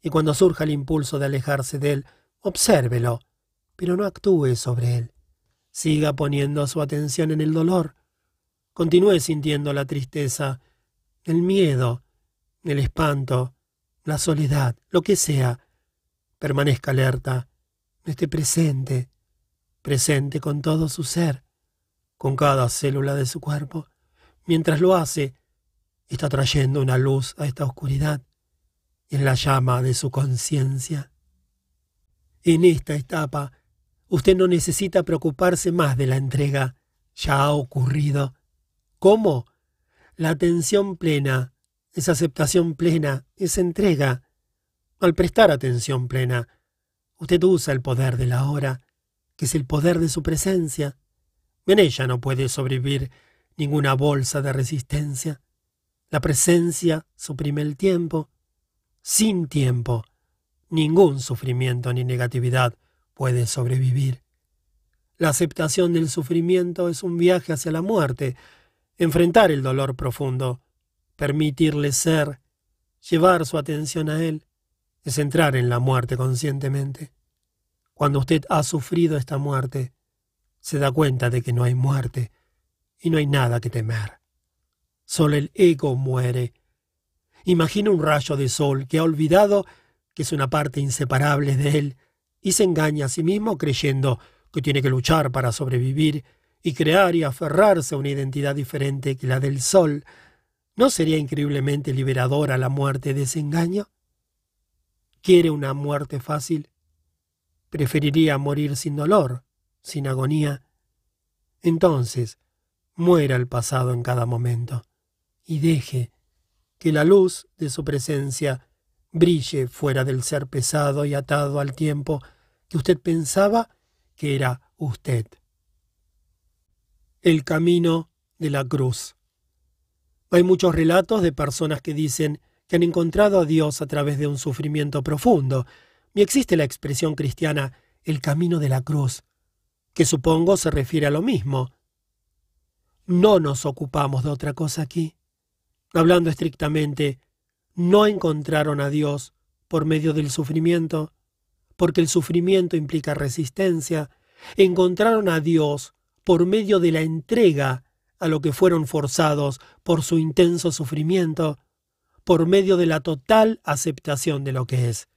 y cuando surja el impulso de alejarse de él, obsérvelo, pero no actúe sobre él. Siga poniendo su atención en el dolor. Continúe sintiendo la tristeza, el miedo, el espanto, la soledad, lo que sea, permanezca alerta, esté presente, presente con todo su ser, con cada célula de su cuerpo. Mientras lo hace, está trayendo una luz a esta oscuridad en la llama de su conciencia. En esta etapa, usted no necesita preocuparse más de la entrega. Ya ha ocurrido. ¿Cómo? La atención plena, esa aceptación plena, esa entrega, al prestar atención plena, usted usa el poder de la hora, que es el poder de su presencia. En ella no puede sobrevivir ninguna bolsa de resistencia. La presencia suprime el tiempo. Sin tiempo, ningún sufrimiento ni negatividad puede sobrevivir. La aceptación del sufrimiento es un viaje hacia la muerte, enfrentar el dolor profundo, permitirle ser, llevar su atención a él, es entrar en la muerte conscientemente. Cuando usted ha sufrido esta muerte, se da cuenta de que no hay muerte y no hay nada que temer. Solo el ego muere. Imagina un rayo de sol que ha olvidado que es una parte inseparable de él y se engaña a sí mismo creyendo que tiene que luchar para sobrevivir y crear y aferrarse a una identidad diferente que la del sol. ¿No sería increíblemente liberadora la muerte de ese engaño? quiere una muerte fácil, preferiría morir sin dolor, sin agonía. Entonces, muera el pasado en cada momento y deje que la luz de su presencia brille fuera del ser pesado y atado al tiempo que usted pensaba que era usted. El camino de la cruz. Hay muchos relatos de personas que dicen que han encontrado a Dios a través de un sufrimiento profundo, y existe la expresión cristiana el camino de la cruz, que supongo se refiere a lo mismo. No nos ocupamos de otra cosa aquí. Hablando estrictamente, no encontraron a Dios por medio del sufrimiento, porque el sufrimiento implica resistencia, encontraron a Dios por medio de la entrega a lo que fueron forzados por su intenso sufrimiento, por medio de la total aceptación de lo que es.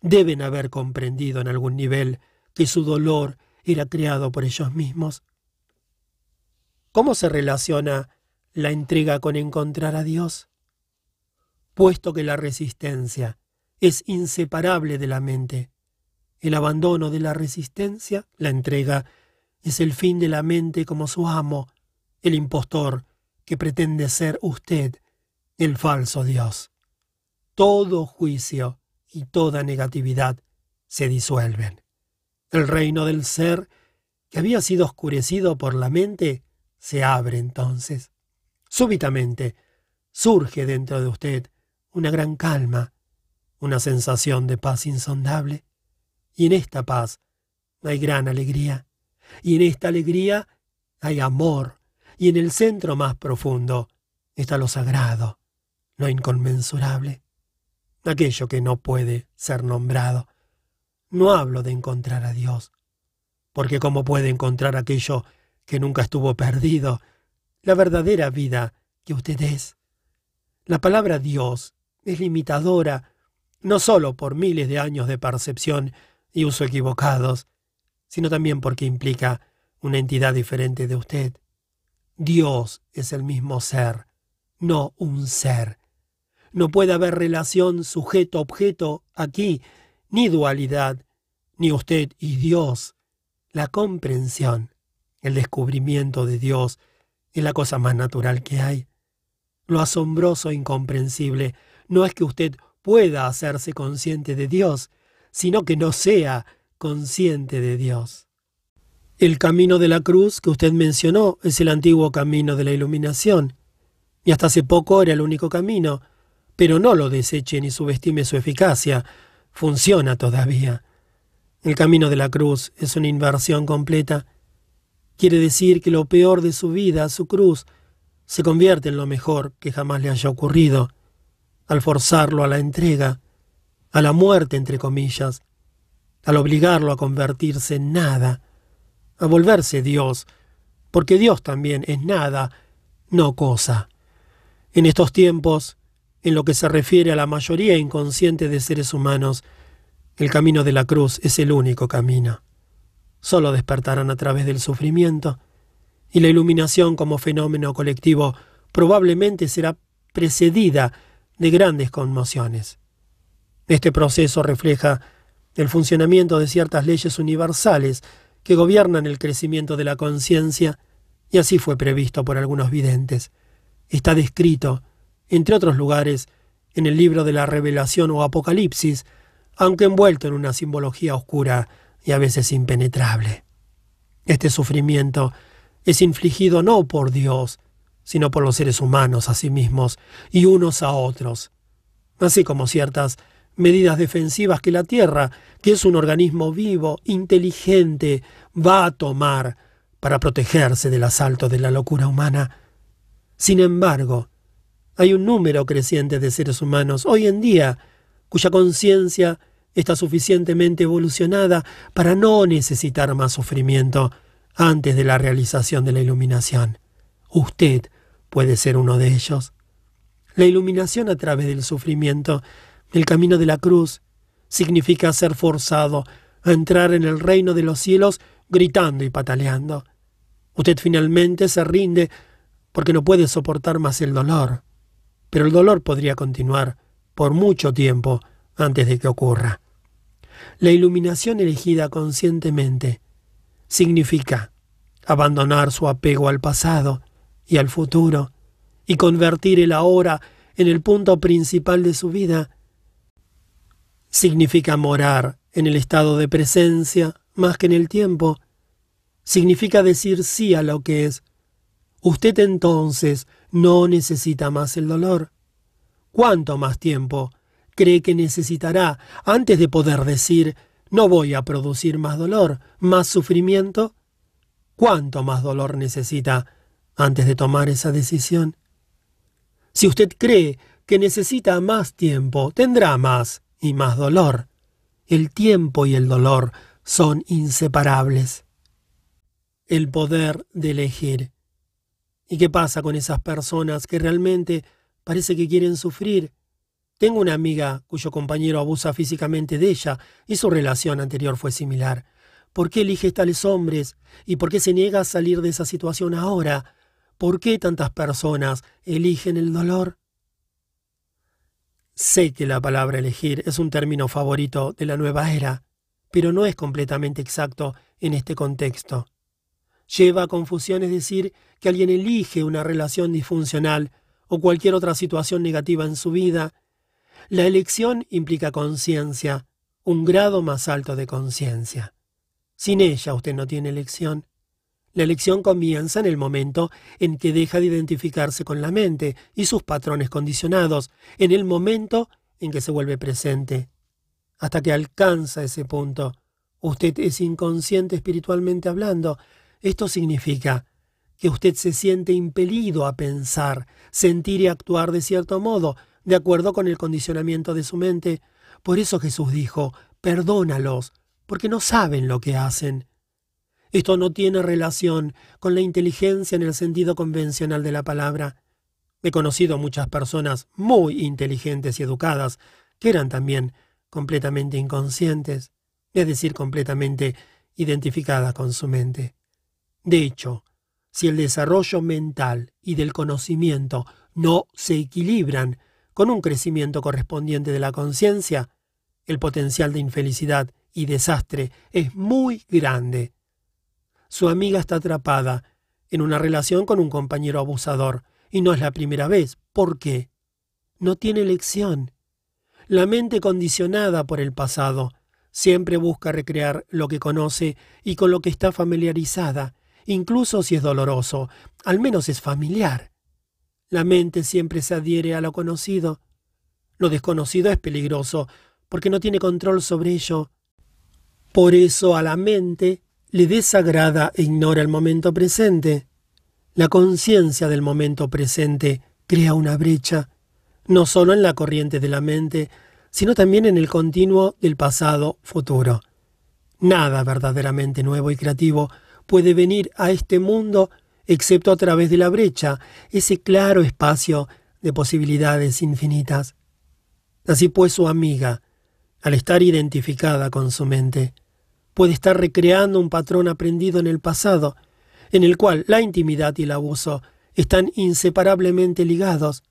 Deben haber comprendido en algún nivel que su dolor era creado por ellos mismos. ¿Cómo se relaciona la entrega con encontrar a Dios? Puesto que la resistencia es inseparable de la mente, el abandono de la resistencia, la entrega, es el fin de la mente como su amo, el impostor que pretende ser usted el falso Dios. Todo juicio y toda negatividad se disuelven. El reino del ser, que había sido oscurecido por la mente, se abre entonces. Súbitamente surge dentro de usted una gran calma, una sensación de paz insondable, y en esta paz hay gran alegría, y en esta alegría hay amor, y en el centro más profundo está lo sagrado, lo inconmensurable, aquello que no puede ser nombrado. No hablo de encontrar a Dios, porque ¿cómo puede encontrar aquello que nunca estuvo perdido, la verdadera vida que usted es? La palabra Dios es limitadora, no solo por miles de años de percepción y uso equivocados, sino también porque implica una entidad diferente de usted. Dios es el mismo ser, no un ser. No puede haber relación sujeto-objeto aquí, ni dualidad, ni usted y Dios. La comprensión, el descubrimiento de Dios es la cosa más natural que hay. Lo asombroso e incomprensible no es que usted pueda hacerse consciente de Dios, sino que no sea consciente de Dios. El camino de la cruz que usted mencionó es el antiguo camino de la iluminación, y hasta hace poco era el único camino, pero no lo deseche ni subestime su eficacia, funciona todavía. El camino de la cruz es una inversión completa. Quiere decir que lo peor de su vida, su cruz, se convierte en lo mejor que jamás le haya ocurrido al forzarlo a la entrega, a la muerte, entre comillas, al obligarlo a convertirse en nada, a volverse Dios, porque Dios también es nada, no cosa. En estos tiempos, en lo que se refiere a la mayoría inconsciente de seres humanos, el camino de la cruz es el único camino. Solo despertarán a través del sufrimiento, y la iluminación como fenómeno colectivo probablemente será precedida de grandes conmociones. Este proceso refleja el funcionamiento de ciertas leyes universales que gobiernan el crecimiento de la conciencia, y así fue previsto por algunos videntes. Está descrito, entre otros lugares, en el libro de la Revelación o Apocalipsis, aunque envuelto en una simbología oscura y a veces impenetrable. Este sufrimiento es infligido no por Dios, sino por los seres humanos a sí mismos y unos a otros, así como ciertas medidas defensivas que la Tierra, que es un organismo vivo, inteligente, va a tomar para protegerse del asalto de la locura humana. Sin embargo, hay un número creciente de seres humanos hoy en día cuya conciencia está suficientemente evolucionada para no necesitar más sufrimiento antes de la realización de la iluminación. Usted puede ser uno de ellos. La iluminación a través del sufrimiento, el camino de la cruz, significa ser forzado a entrar en el reino de los cielos gritando y pataleando. Usted finalmente se rinde porque no puede soportar más el dolor, pero el dolor podría continuar por mucho tiempo antes de que ocurra. La iluminación elegida conscientemente significa abandonar su apego al pasado, y al futuro, y convertir el ahora en el punto principal de su vida, significa morar en el estado de presencia más que en el tiempo, significa decir sí a lo que es. Usted entonces no necesita más el dolor. ¿Cuánto más tiempo cree que necesitará antes de poder decir no voy a producir más dolor, más sufrimiento? ¿Cuánto más dolor necesita antes de tomar esa decisión. Si usted cree que necesita más tiempo, tendrá más y más dolor. El tiempo y el dolor son inseparables. El poder de elegir. ¿Y qué pasa con esas personas que realmente parece que quieren sufrir? Tengo una amiga cuyo compañero abusa físicamente de ella y su relación anterior fue similar. ¿Por qué elige tales hombres? ¿Y por qué se niega a salir de esa situación ahora? ¿Por qué tantas personas eligen el dolor? Sé que la palabra elegir es un término favorito de la nueva era, pero no es completamente exacto en este contexto. Lleva a confusión es decir que alguien elige una relación disfuncional o cualquier otra situación negativa en su vida. La elección implica conciencia, un grado más alto de conciencia. Sin ella usted no tiene elección. La elección comienza en el momento en que deja de identificarse con la mente y sus patrones condicionados, en el momento en que se vuelve presente. Hasta que alcanza ese punto, usted es inconsciente espiritualmente hablando. Esto significa que usted se siente impelido a pensar, sentir y actuar de cierto modo, de acuerdo con el condicionamiento de su mente. Por eso Jesús dijo, perdónalos, porque no saben lo que hacen. Esto no tiene relación con la inteligencia en el sentido convencional de la palabra. He conocido muchas personas muy inteligentes y educadas que eran también completamente inconscientes, es decir, completamente identificadas con su mente. De hecho, si el desarrollo mental y del conocimiento no se equilibran con un crecimiento correspondiente de la conciencia, el potencial de infelicidad y desastre es muy grande. Su amiga está atrapada en una relación con un compañero abusador, y no es la primera vez. ¿Por qué? No tiene elección. La mente condicionada por el pasado siempre busca recrear lo que conoce y con lo que está familiarizada, incluso si es doloroso, al menos es familiar. La mente siempre se adhiere a lo conocido. Lo desconocido es peligroso, porque no tiene control sobre ello. Por eso a la mente le desagrada e ignora el momento presente. La conciencia del momento presente crea una brecha, no solo en la corriente de la mente, sino también en el continuo del pasado futuro. Nada verdaderamente nuevo y creativo puede venir a este mundo excepto a través de la brecha, ese claro espacio de posibilidades infinitas. Así pues su amiga, al estar identificada con su mente, puede estar recreando un patrón aprendido en el pasado, en el cual la intimidad y el abuso están inseparablemente ligados.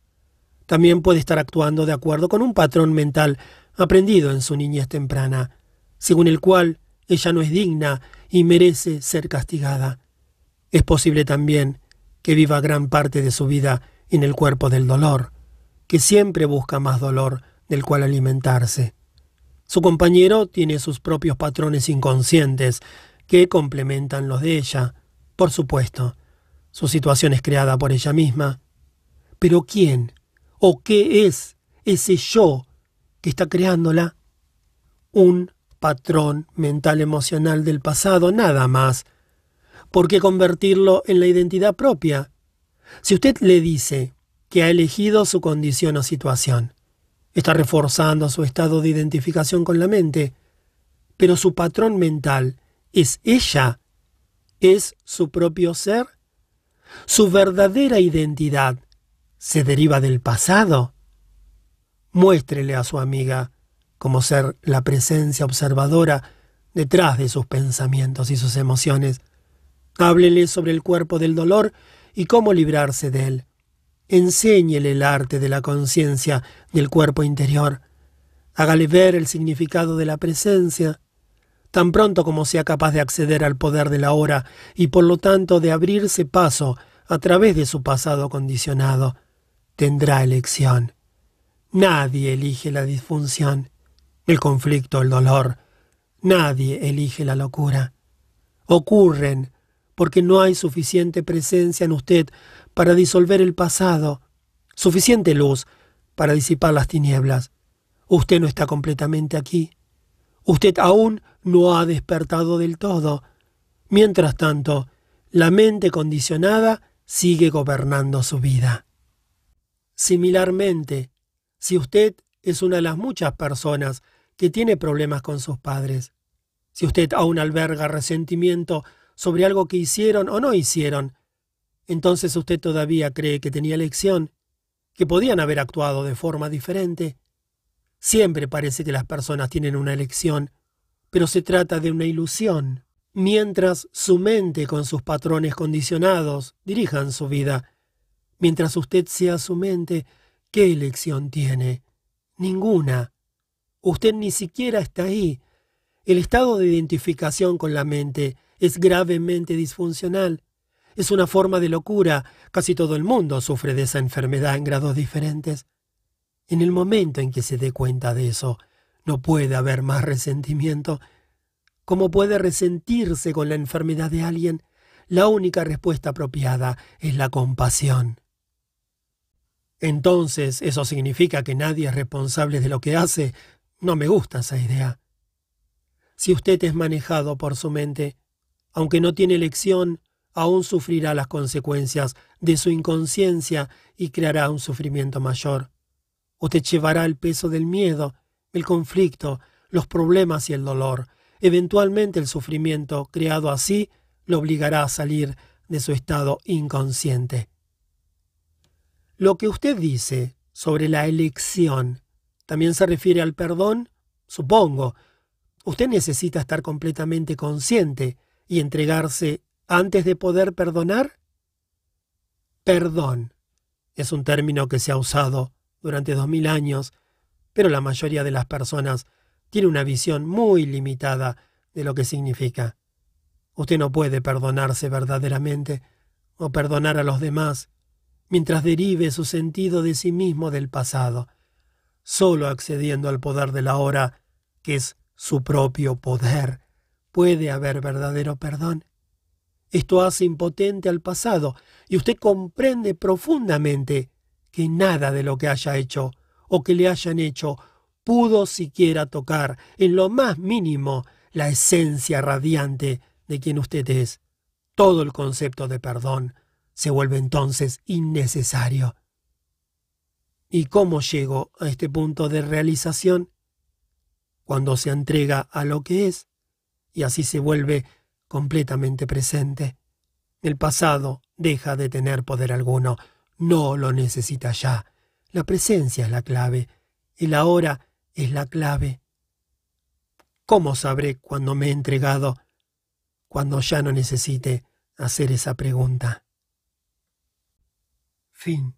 También puede estar actuando de acuerdo con un patrón mental aprendido en su niñez temprana, según el cual ella no es digna y merece ser castigada. Es posible también que viva gran parte de su vida en el cuerpo del dolor, que siempre busca más dolor del cual alimentarse. Su compañero tiene sus propios patrones inconscientes que complementan los de ella, por supuesto, su situación es creada por ella misma. Pero ¿quién o qué es ese yo que está creándola? Un patrón mental emocional del pasado, nada más. ¿Por qué convertirlo en la identidad propia? Si usted le dice que ha elegido su condición o situación, está reforzando su estado de identificación con la mente, pero su patrón mental es ella es su propio ser? ¿Su verdadera identidad se deriva del pasado? Muéstrele a su amiga cómo ser la presencia observadora detrás de sus pensamientos y sus emociones. Háblele sobre el cuerpo del dolor y cómo librarse de él. Enséñele el arte de la conciencia del cuerpo interior. Hágale ver el significado de la presencia tan pronto como sea capaz de acceder al poder de la hora y por lo tanto de abrirse paso a través de su pasado condicionado, tendrá elección. Nadie elige la disfunción, el conflicto, el dolor. Nadie elige la locura. Ocurren porque no hay suficiente presencia en usted para disolver el pasado, suficiente luz para disipar las tinieblas. Usted no está completamente aquí. Usted aún no ha despertado del todo. Mientras tanto, la mente condicionada sigue gobernando su vida. Similarmente, si usted es una de las muchas personas que tiene problemas con sus padres, si usted aún alberga resentimiento sobre algo que hicieron o no hicieron, entonces usted todavía cree que tenía elección, que podían haber actuado de forma diferente. Siempre parece que las personas tienen una elección, pero se trata de una ilusión. Mientras su mente con sus patrones condicionados dirijan su vida, mientras usted sea su mente, ¿qué elección tiene? Ninguna. Usted ni siquiera está ahí. El estado de identificación con la mente es gravemente disfuncional. Es una forma de locura. Casi todo el mundo sufre de esa enfermedad en grados diferentes. En el momento en que se dé cuenta de eso, no puede haber más resentimiento. ¿Cómo puede resentirse con la enfermedad de alguien? La única respuesta apropiada es la compasión. Entonces, ¿eso significa que nadie es responsable de lo que hace? No me gusta esa idea. Si usted es manejado por su mente, aunque no tiene elección, aún sufrirá las consecuencias de su inconsciencia y creará un sufrimiento mayor. Usted llevará el peso del miedo, el conflicto, los problemas y el dolor. Eventualmente el sufrimiento creado así lo obligará a salir de su estado inconsciente. Lo que usted dice sobre la elección también se refiere al perdón, supongo. Usted necesita estar completamente consciente y entregarse antes de poder perdonar. Perdón es un término que se ha usado durante dos mil años, pero la mayoría de las personas tiene una visión muy limitada de lo que significa. Usted no puede perdonarse verdaderamente o perdonar a los demás mientras derive su sentido de sí mismo del pasado, solo accediendo al poder de la hora, que es su propio poder, puede haber verdadero perdón. Esto hace impotente al pasado y usted comprende profundamente que nada de lo que haya hecho o que le hayan hecho pudo siquiera tocar en lo más mínimo la esencia radiante de quien usted es. Todo el concepto de perdón se vuelve entonces innecesario. ¿Y cómo llego a este punto de realización? Cuando se entrega a lo que es, y así se vuelve completamente presente. El pasado deja de tener poder alguno, no lo necesita ya. La presencia es la clave, el ahora es la clave. ¿Cómo sabré cuando me he entregado? Cuando ya no necesite hacer esa pregunta. Fin.